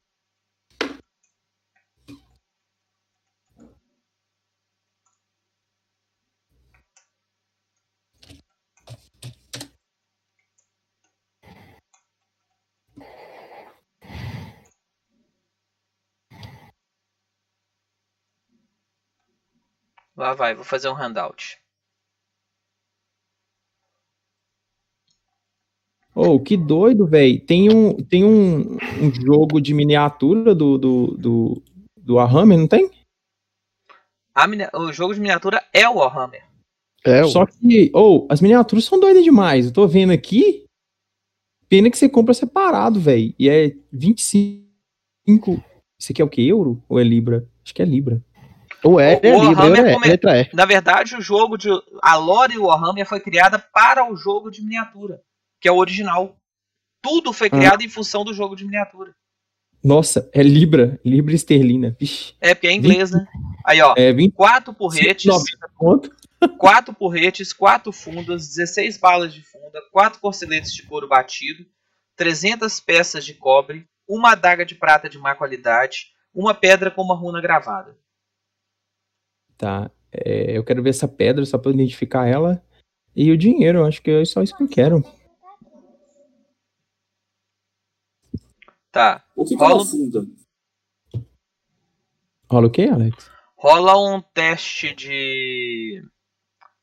Speaker 1: Lá vai, vou fazer um handout.
Speaker 3: Oh, que doido, velho. Tem, um, tem um, um jogo de miniatura do, do, do, do Warhammer, não tem?
Speaker 1: A o jogo de miniatura é o Warhammer.
Speaker 3: É, Só que, ou, oh, as miniaturas são doidas demais. Eu tô vendo aqui. Pena que você compra separado, velho. E é 25. Isso aqui é o que? Euro? Ou é Libra? Acho que é Libra.
Speaker 1: O é, o, é Warhammer, é, letra é. Na verdade, o jogo de. A lore Warhammer foi criada para o jogo de miniatura, que é o original. Tudo foi ah. criado ah. em função do jogo de miniatura.
Speaker 3: Nossa, é Libra, Libra esterlina. Vixe.
Speaker 1: É, porque é inglês, 20, né? Aí, ó, é, 20, quatro porretes. 90 quatro porretes, quatro fundas, 16 balas de funda, quatro corceletes de couro batido, 300 peças de cobre, uma adaga de prata de má qualidade, uma pedra com uma runa gravada.
Speaker 3: Tá. É, eu quero ver essa pedra só pra identificar ela. E o dinheiro, acho que é só isso que eu quero.
Speaker 1: Tá.
Speaker 5: O que, rola...
Speaker 3: Rola o que, Alex?
Speaker 1: Rola um teste de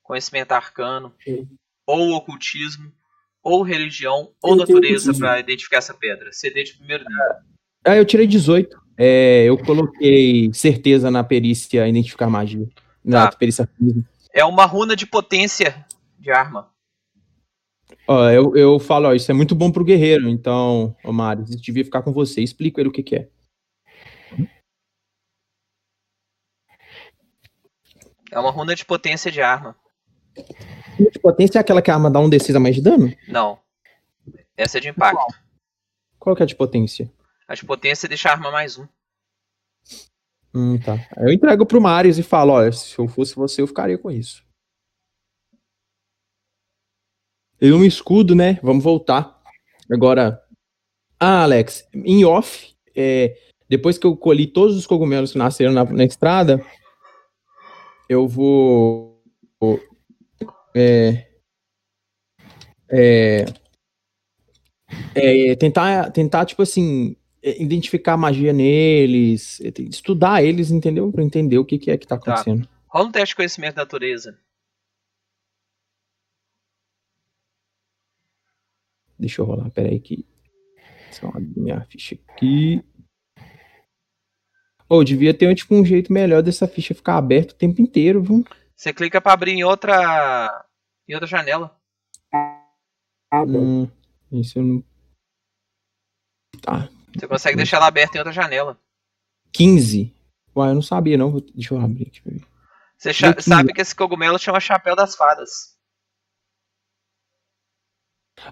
Speaker 1: conhecimento arcano, ou ocultismo, ou religião, ou eu natureza para identificar essa pedra. CD de primeiro nível.
Speaker 3: Ah, eu tirei 18. É, eu coloquei certeza na perícia identificar magia. Na tá. perícia.
Speaker 1: É uma runa de potência de arma.
Speaker 3: Ó, eu, eu falo, ó, isso é muito bom pro guerreiro, então, Mário, isso devia ficar com você. Explica ele o que, que é.
Speaker 1: É uma runa de potência de arma.
Speaker 3: De potência é aquela que a arma dá um D6 a mais de dano?
Speaker 1: Não. Essa é de impacto.
Speaker 3: Qual que é a de potência?
Speaker 1: A de potência deixa a arma mais um.
Speaker 3: Hum, tá. Eu entrego pro Marius e falo, olha, se eu fosse você, eu ficaria com isso. E um escudo, né? Vamos voltar. Agora. Ah, Alex, em off, é, depois que eu colhi todos os cogumelos que nasceram na, na estrada, eu vou. vou, é, é, é, tentar, tentar, tipo assim, é, identificar magia neles, é, estudar eles, entendeu? Pra entender o que, que é que tá
Speaker 1: Tá.
Speaker 3: acontecendo.
Speaker 1: Rola um teste de conhecimento da natureza.
Speaker 3: Deixa eu rolar, peraí que. Só abrir minha ficha aqui. Ô, devia ter tipo, um jeito melhor dessa ficha ficar aberta o tempo inteiro, viu?
Speaker 1: Você clica pra abrir em outra. em outra janela.
Speaker 7: Ah.
Speaker 3: Hum, isso eu não. Tá.
Speaker 1: Você consegue deixar ela aberta em outra janela.
Speaker 3: 15. Uai, eu não sabia, não. Deixa eu abrir aqui. pra ver.
Speaker 1: Você sabe que esse cogumelo chama chapéu das fadas.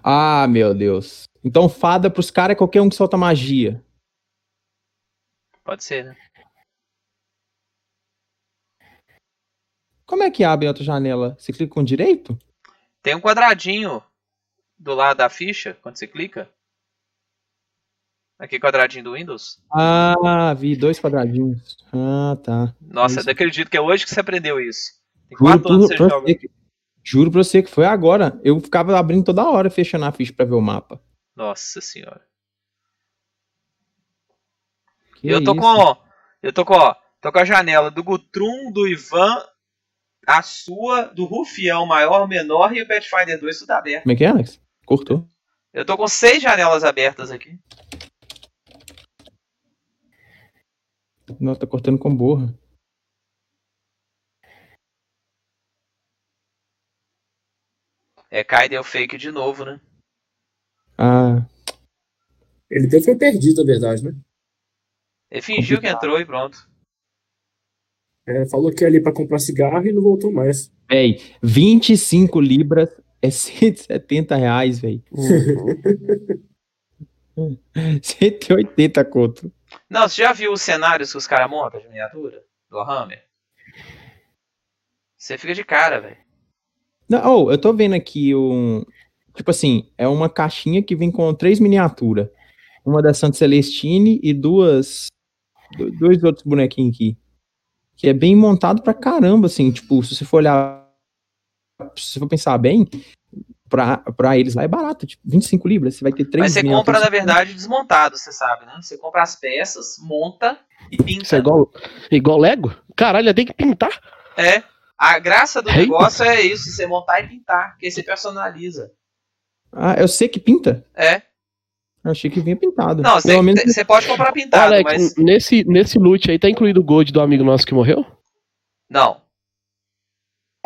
Speaker 3: Ah, meu Deus. Então, fada pros caras é qualquer um que solta magia.
Speaker 1: Pode ser, né?
Speaker 3: Como é que abre outra janela? Você clica com direito?
Speaker 1: Tem um quadradinho do lado da ficha, quando você clica. Aqui, quadradinho do Windows.
Speaker 3: Ah, vi dois quadradinhos. Ah, tá.
Speaker 1: Nossa,
Speaker 3: Isso.
Speaker 1: eu acredito que é hoje que você aprendeu isso. Tem
Speaker 3: Juro,
Speaker 1: quatro anos que você joga.
Speaker 3: que, juro pra você que foi agora. Eu ficava abrindo toda hora, fechando a ficha pra ver o mapa.
Speaker 1: Nossa senhora.
Speaker 3: Que
Speaker 1: eu tô
Speaker 3: isso?
Speaker 1: com. Eu tô com, ó. Tô com a janela do Gutrum, do Ivan, a sua, do Rufião maior, menor e o Pathfinder 2 tudo aberto.
Speaker 3: Como é que é, Alex? Cortou.
Speaker 1: Eu tô com seis janelas abertas aqui.
Speaker 3: Não, tá cortando com borra.
Speaker 1: É, Kai deu fake de novo, né?
Speaker 3: Ah,
Speaker 5: Ele até foi perdido, na verdade, né?
Speaker 1: Ele fingiu que entrou e pronto.
Speaker 5: É, falou que ia ali pra comprar cigarro e não voltou mais.
Speaker 3: véi, 25 libras é 170 reais, véi. 180 conto.
Speaker 1: Não, você já viu os cenários que os caras montam de miniatura? Do Hammer? Você fica de cara, velho.
Speaker 3: Não, oh, eu tô vendo aqui um. Tipo assim, é uma caixinha que vem com três miniaturas. Uma da Santa Celestine e duas. do- Dois outros bonequinhos aqui. Que é bem montado pra caramba, assim. Tipo, se você for olhar. Se você for pensar bem, pra, pra eles lá é barato. Tipo, 25 libras. Você vai ter três
Speaker 1: Mas você compra, na verdade, desmontado, você sabe, né? Você compra as peças, monta e pinta.
Speaker 4: Isso é igual, igual Lego? Caralho, tem que pintar.
Speaker 1: É. A graça do
Speaker 4: Eita.
Speaker 1: negócio é isso, você montar e pintar, porque você personaliza.
Speaker 3: Ah, eu sei que pinta.
Speaker 1: É.
Speaker 3: Eu achei que vinha pintado.
Speaker 1: Não, você,
Speaker 3: menos.
Speaker 1: você pode comprar pintado,
Speaker 4: Alex,
Speaker 1: mas.
Speaker 4: nesse, nesse loot aí tá incluído o gold do amigo nosso que morreu?
Speaker 1: Não.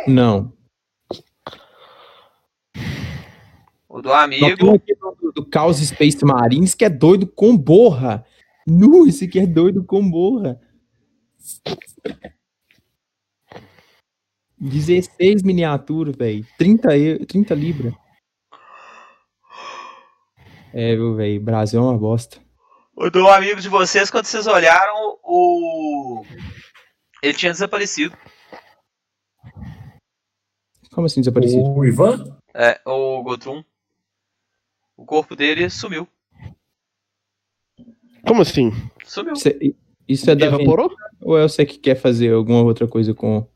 Speaker 3: Não.
Speaker 1: O do amigo.
Speaker 3: aqui do, do Chaos Space Marines que é doido com borra. Nu, esse aqui é doido com borra. 16 miniaturas, velho. 30, eu- 30 libras. É, viu, velho? Brasil é uma bosta.
Speaker 1: O do amigo de vocês, quando vocês olharam, o. Ele tinha desaparecido.
Speaker 3: Como assim desaparecido?
Speaker 5: O Ivan?
Speaker 1: É, o Gotrum. O corpo dele sumiu.
Speaker 4: Como assim?
Speaker 1: Sumiu.
Speaker 3: Cê- isso é da aventura
Speaker 4: Evaporou?
Speaker 3: ou é você que quer fazer alguma outra coisa com.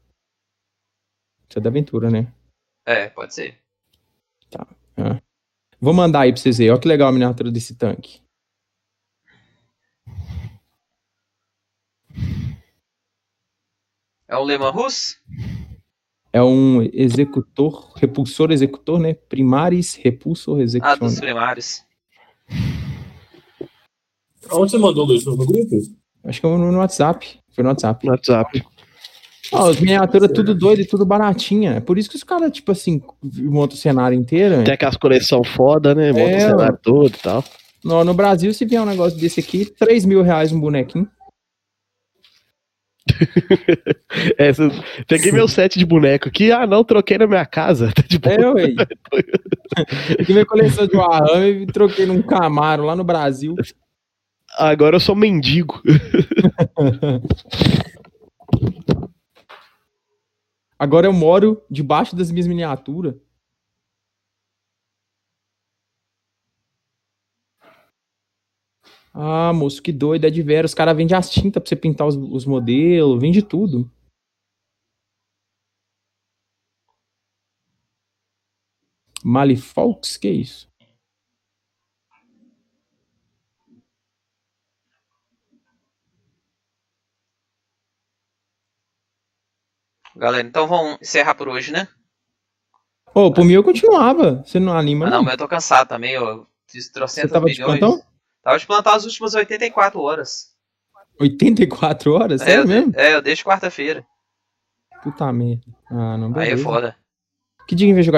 Speaker 3: Isso é da aventura, né?
Speaker 1: É, pode ser.
Speaker 3: Vou mandar aí pra vocês verem. Olha que legal a miniatura desse tanque.
Speaker 1: É o Leman Rus?
Speaker 3: É um executor, repulsor executor, né? Primaris repulsor
Speaker 1: Ah,
Speaker 3: executor.
Speaker 1: dos primários.
Speaker 5: Onde você mandou, Luiz? No grupo?
Speaker 3: Acho que no WhatsApp. Foi no WhatsApp.
Speaker 4: No WhatsApp.
Speaker 3: Ó, as miniaturas tudo doido e tudo baratinha. É por isso que os caras, tipo assim, montam o cenário inteiro.
Speaker 4: Tem aquelas coleção foda, né? Monta
Speaker 3: É,
Speaker 4: o cenário todo e tal.
Speaker 3: No, no Brasil, se vier um negócio desse aqui, 3 mil reais um bonequinho.
Speaker 4: Peguei meu set de boneco aqui. Ah, não, troquei na minha casa. Tá de boa.
Speaker 3: É, ué. Aqui minha coleção de Warhammer e troquei num Camaro lá no Brasil.
Speaker 4: Agora eu sou mendigo.
Speaker 3: Agora eu moro debaixo das minhas miniaturas. Ah, moço, que doido, é de vera. Os caras vendem as tintas pra você pintar os, os modelos, vende tudo. Malifolks? Que isso?
Speaker 1: Galera, então vamos encerrar por hoje, né?
Speaker 3: Ô, por mim eu continuava. Você não anima,
Speaker 1: Ah,
Speaker 3: não?
Speaker 1: não, mas eu tô cansado também, eu fiz trocentos
Speaker 3: Você tava de
Speaker 1: milhões.
Speaker 3: plantão?
Speaker 1: Tava de plantar as últimas 84 horas.
Speaker 3: 84 horas?
Speaker 1: É, eu,
Speaker 3: mesmo?
Speaker 1: é, eu deixo quarta-feira.
Speaker 3: Puta merda. Ah, não,
Speaker 1: Aí é
Speaker 3: beleza.
Speaker 1: foda.
Speaker 3: Que dia que vem jogar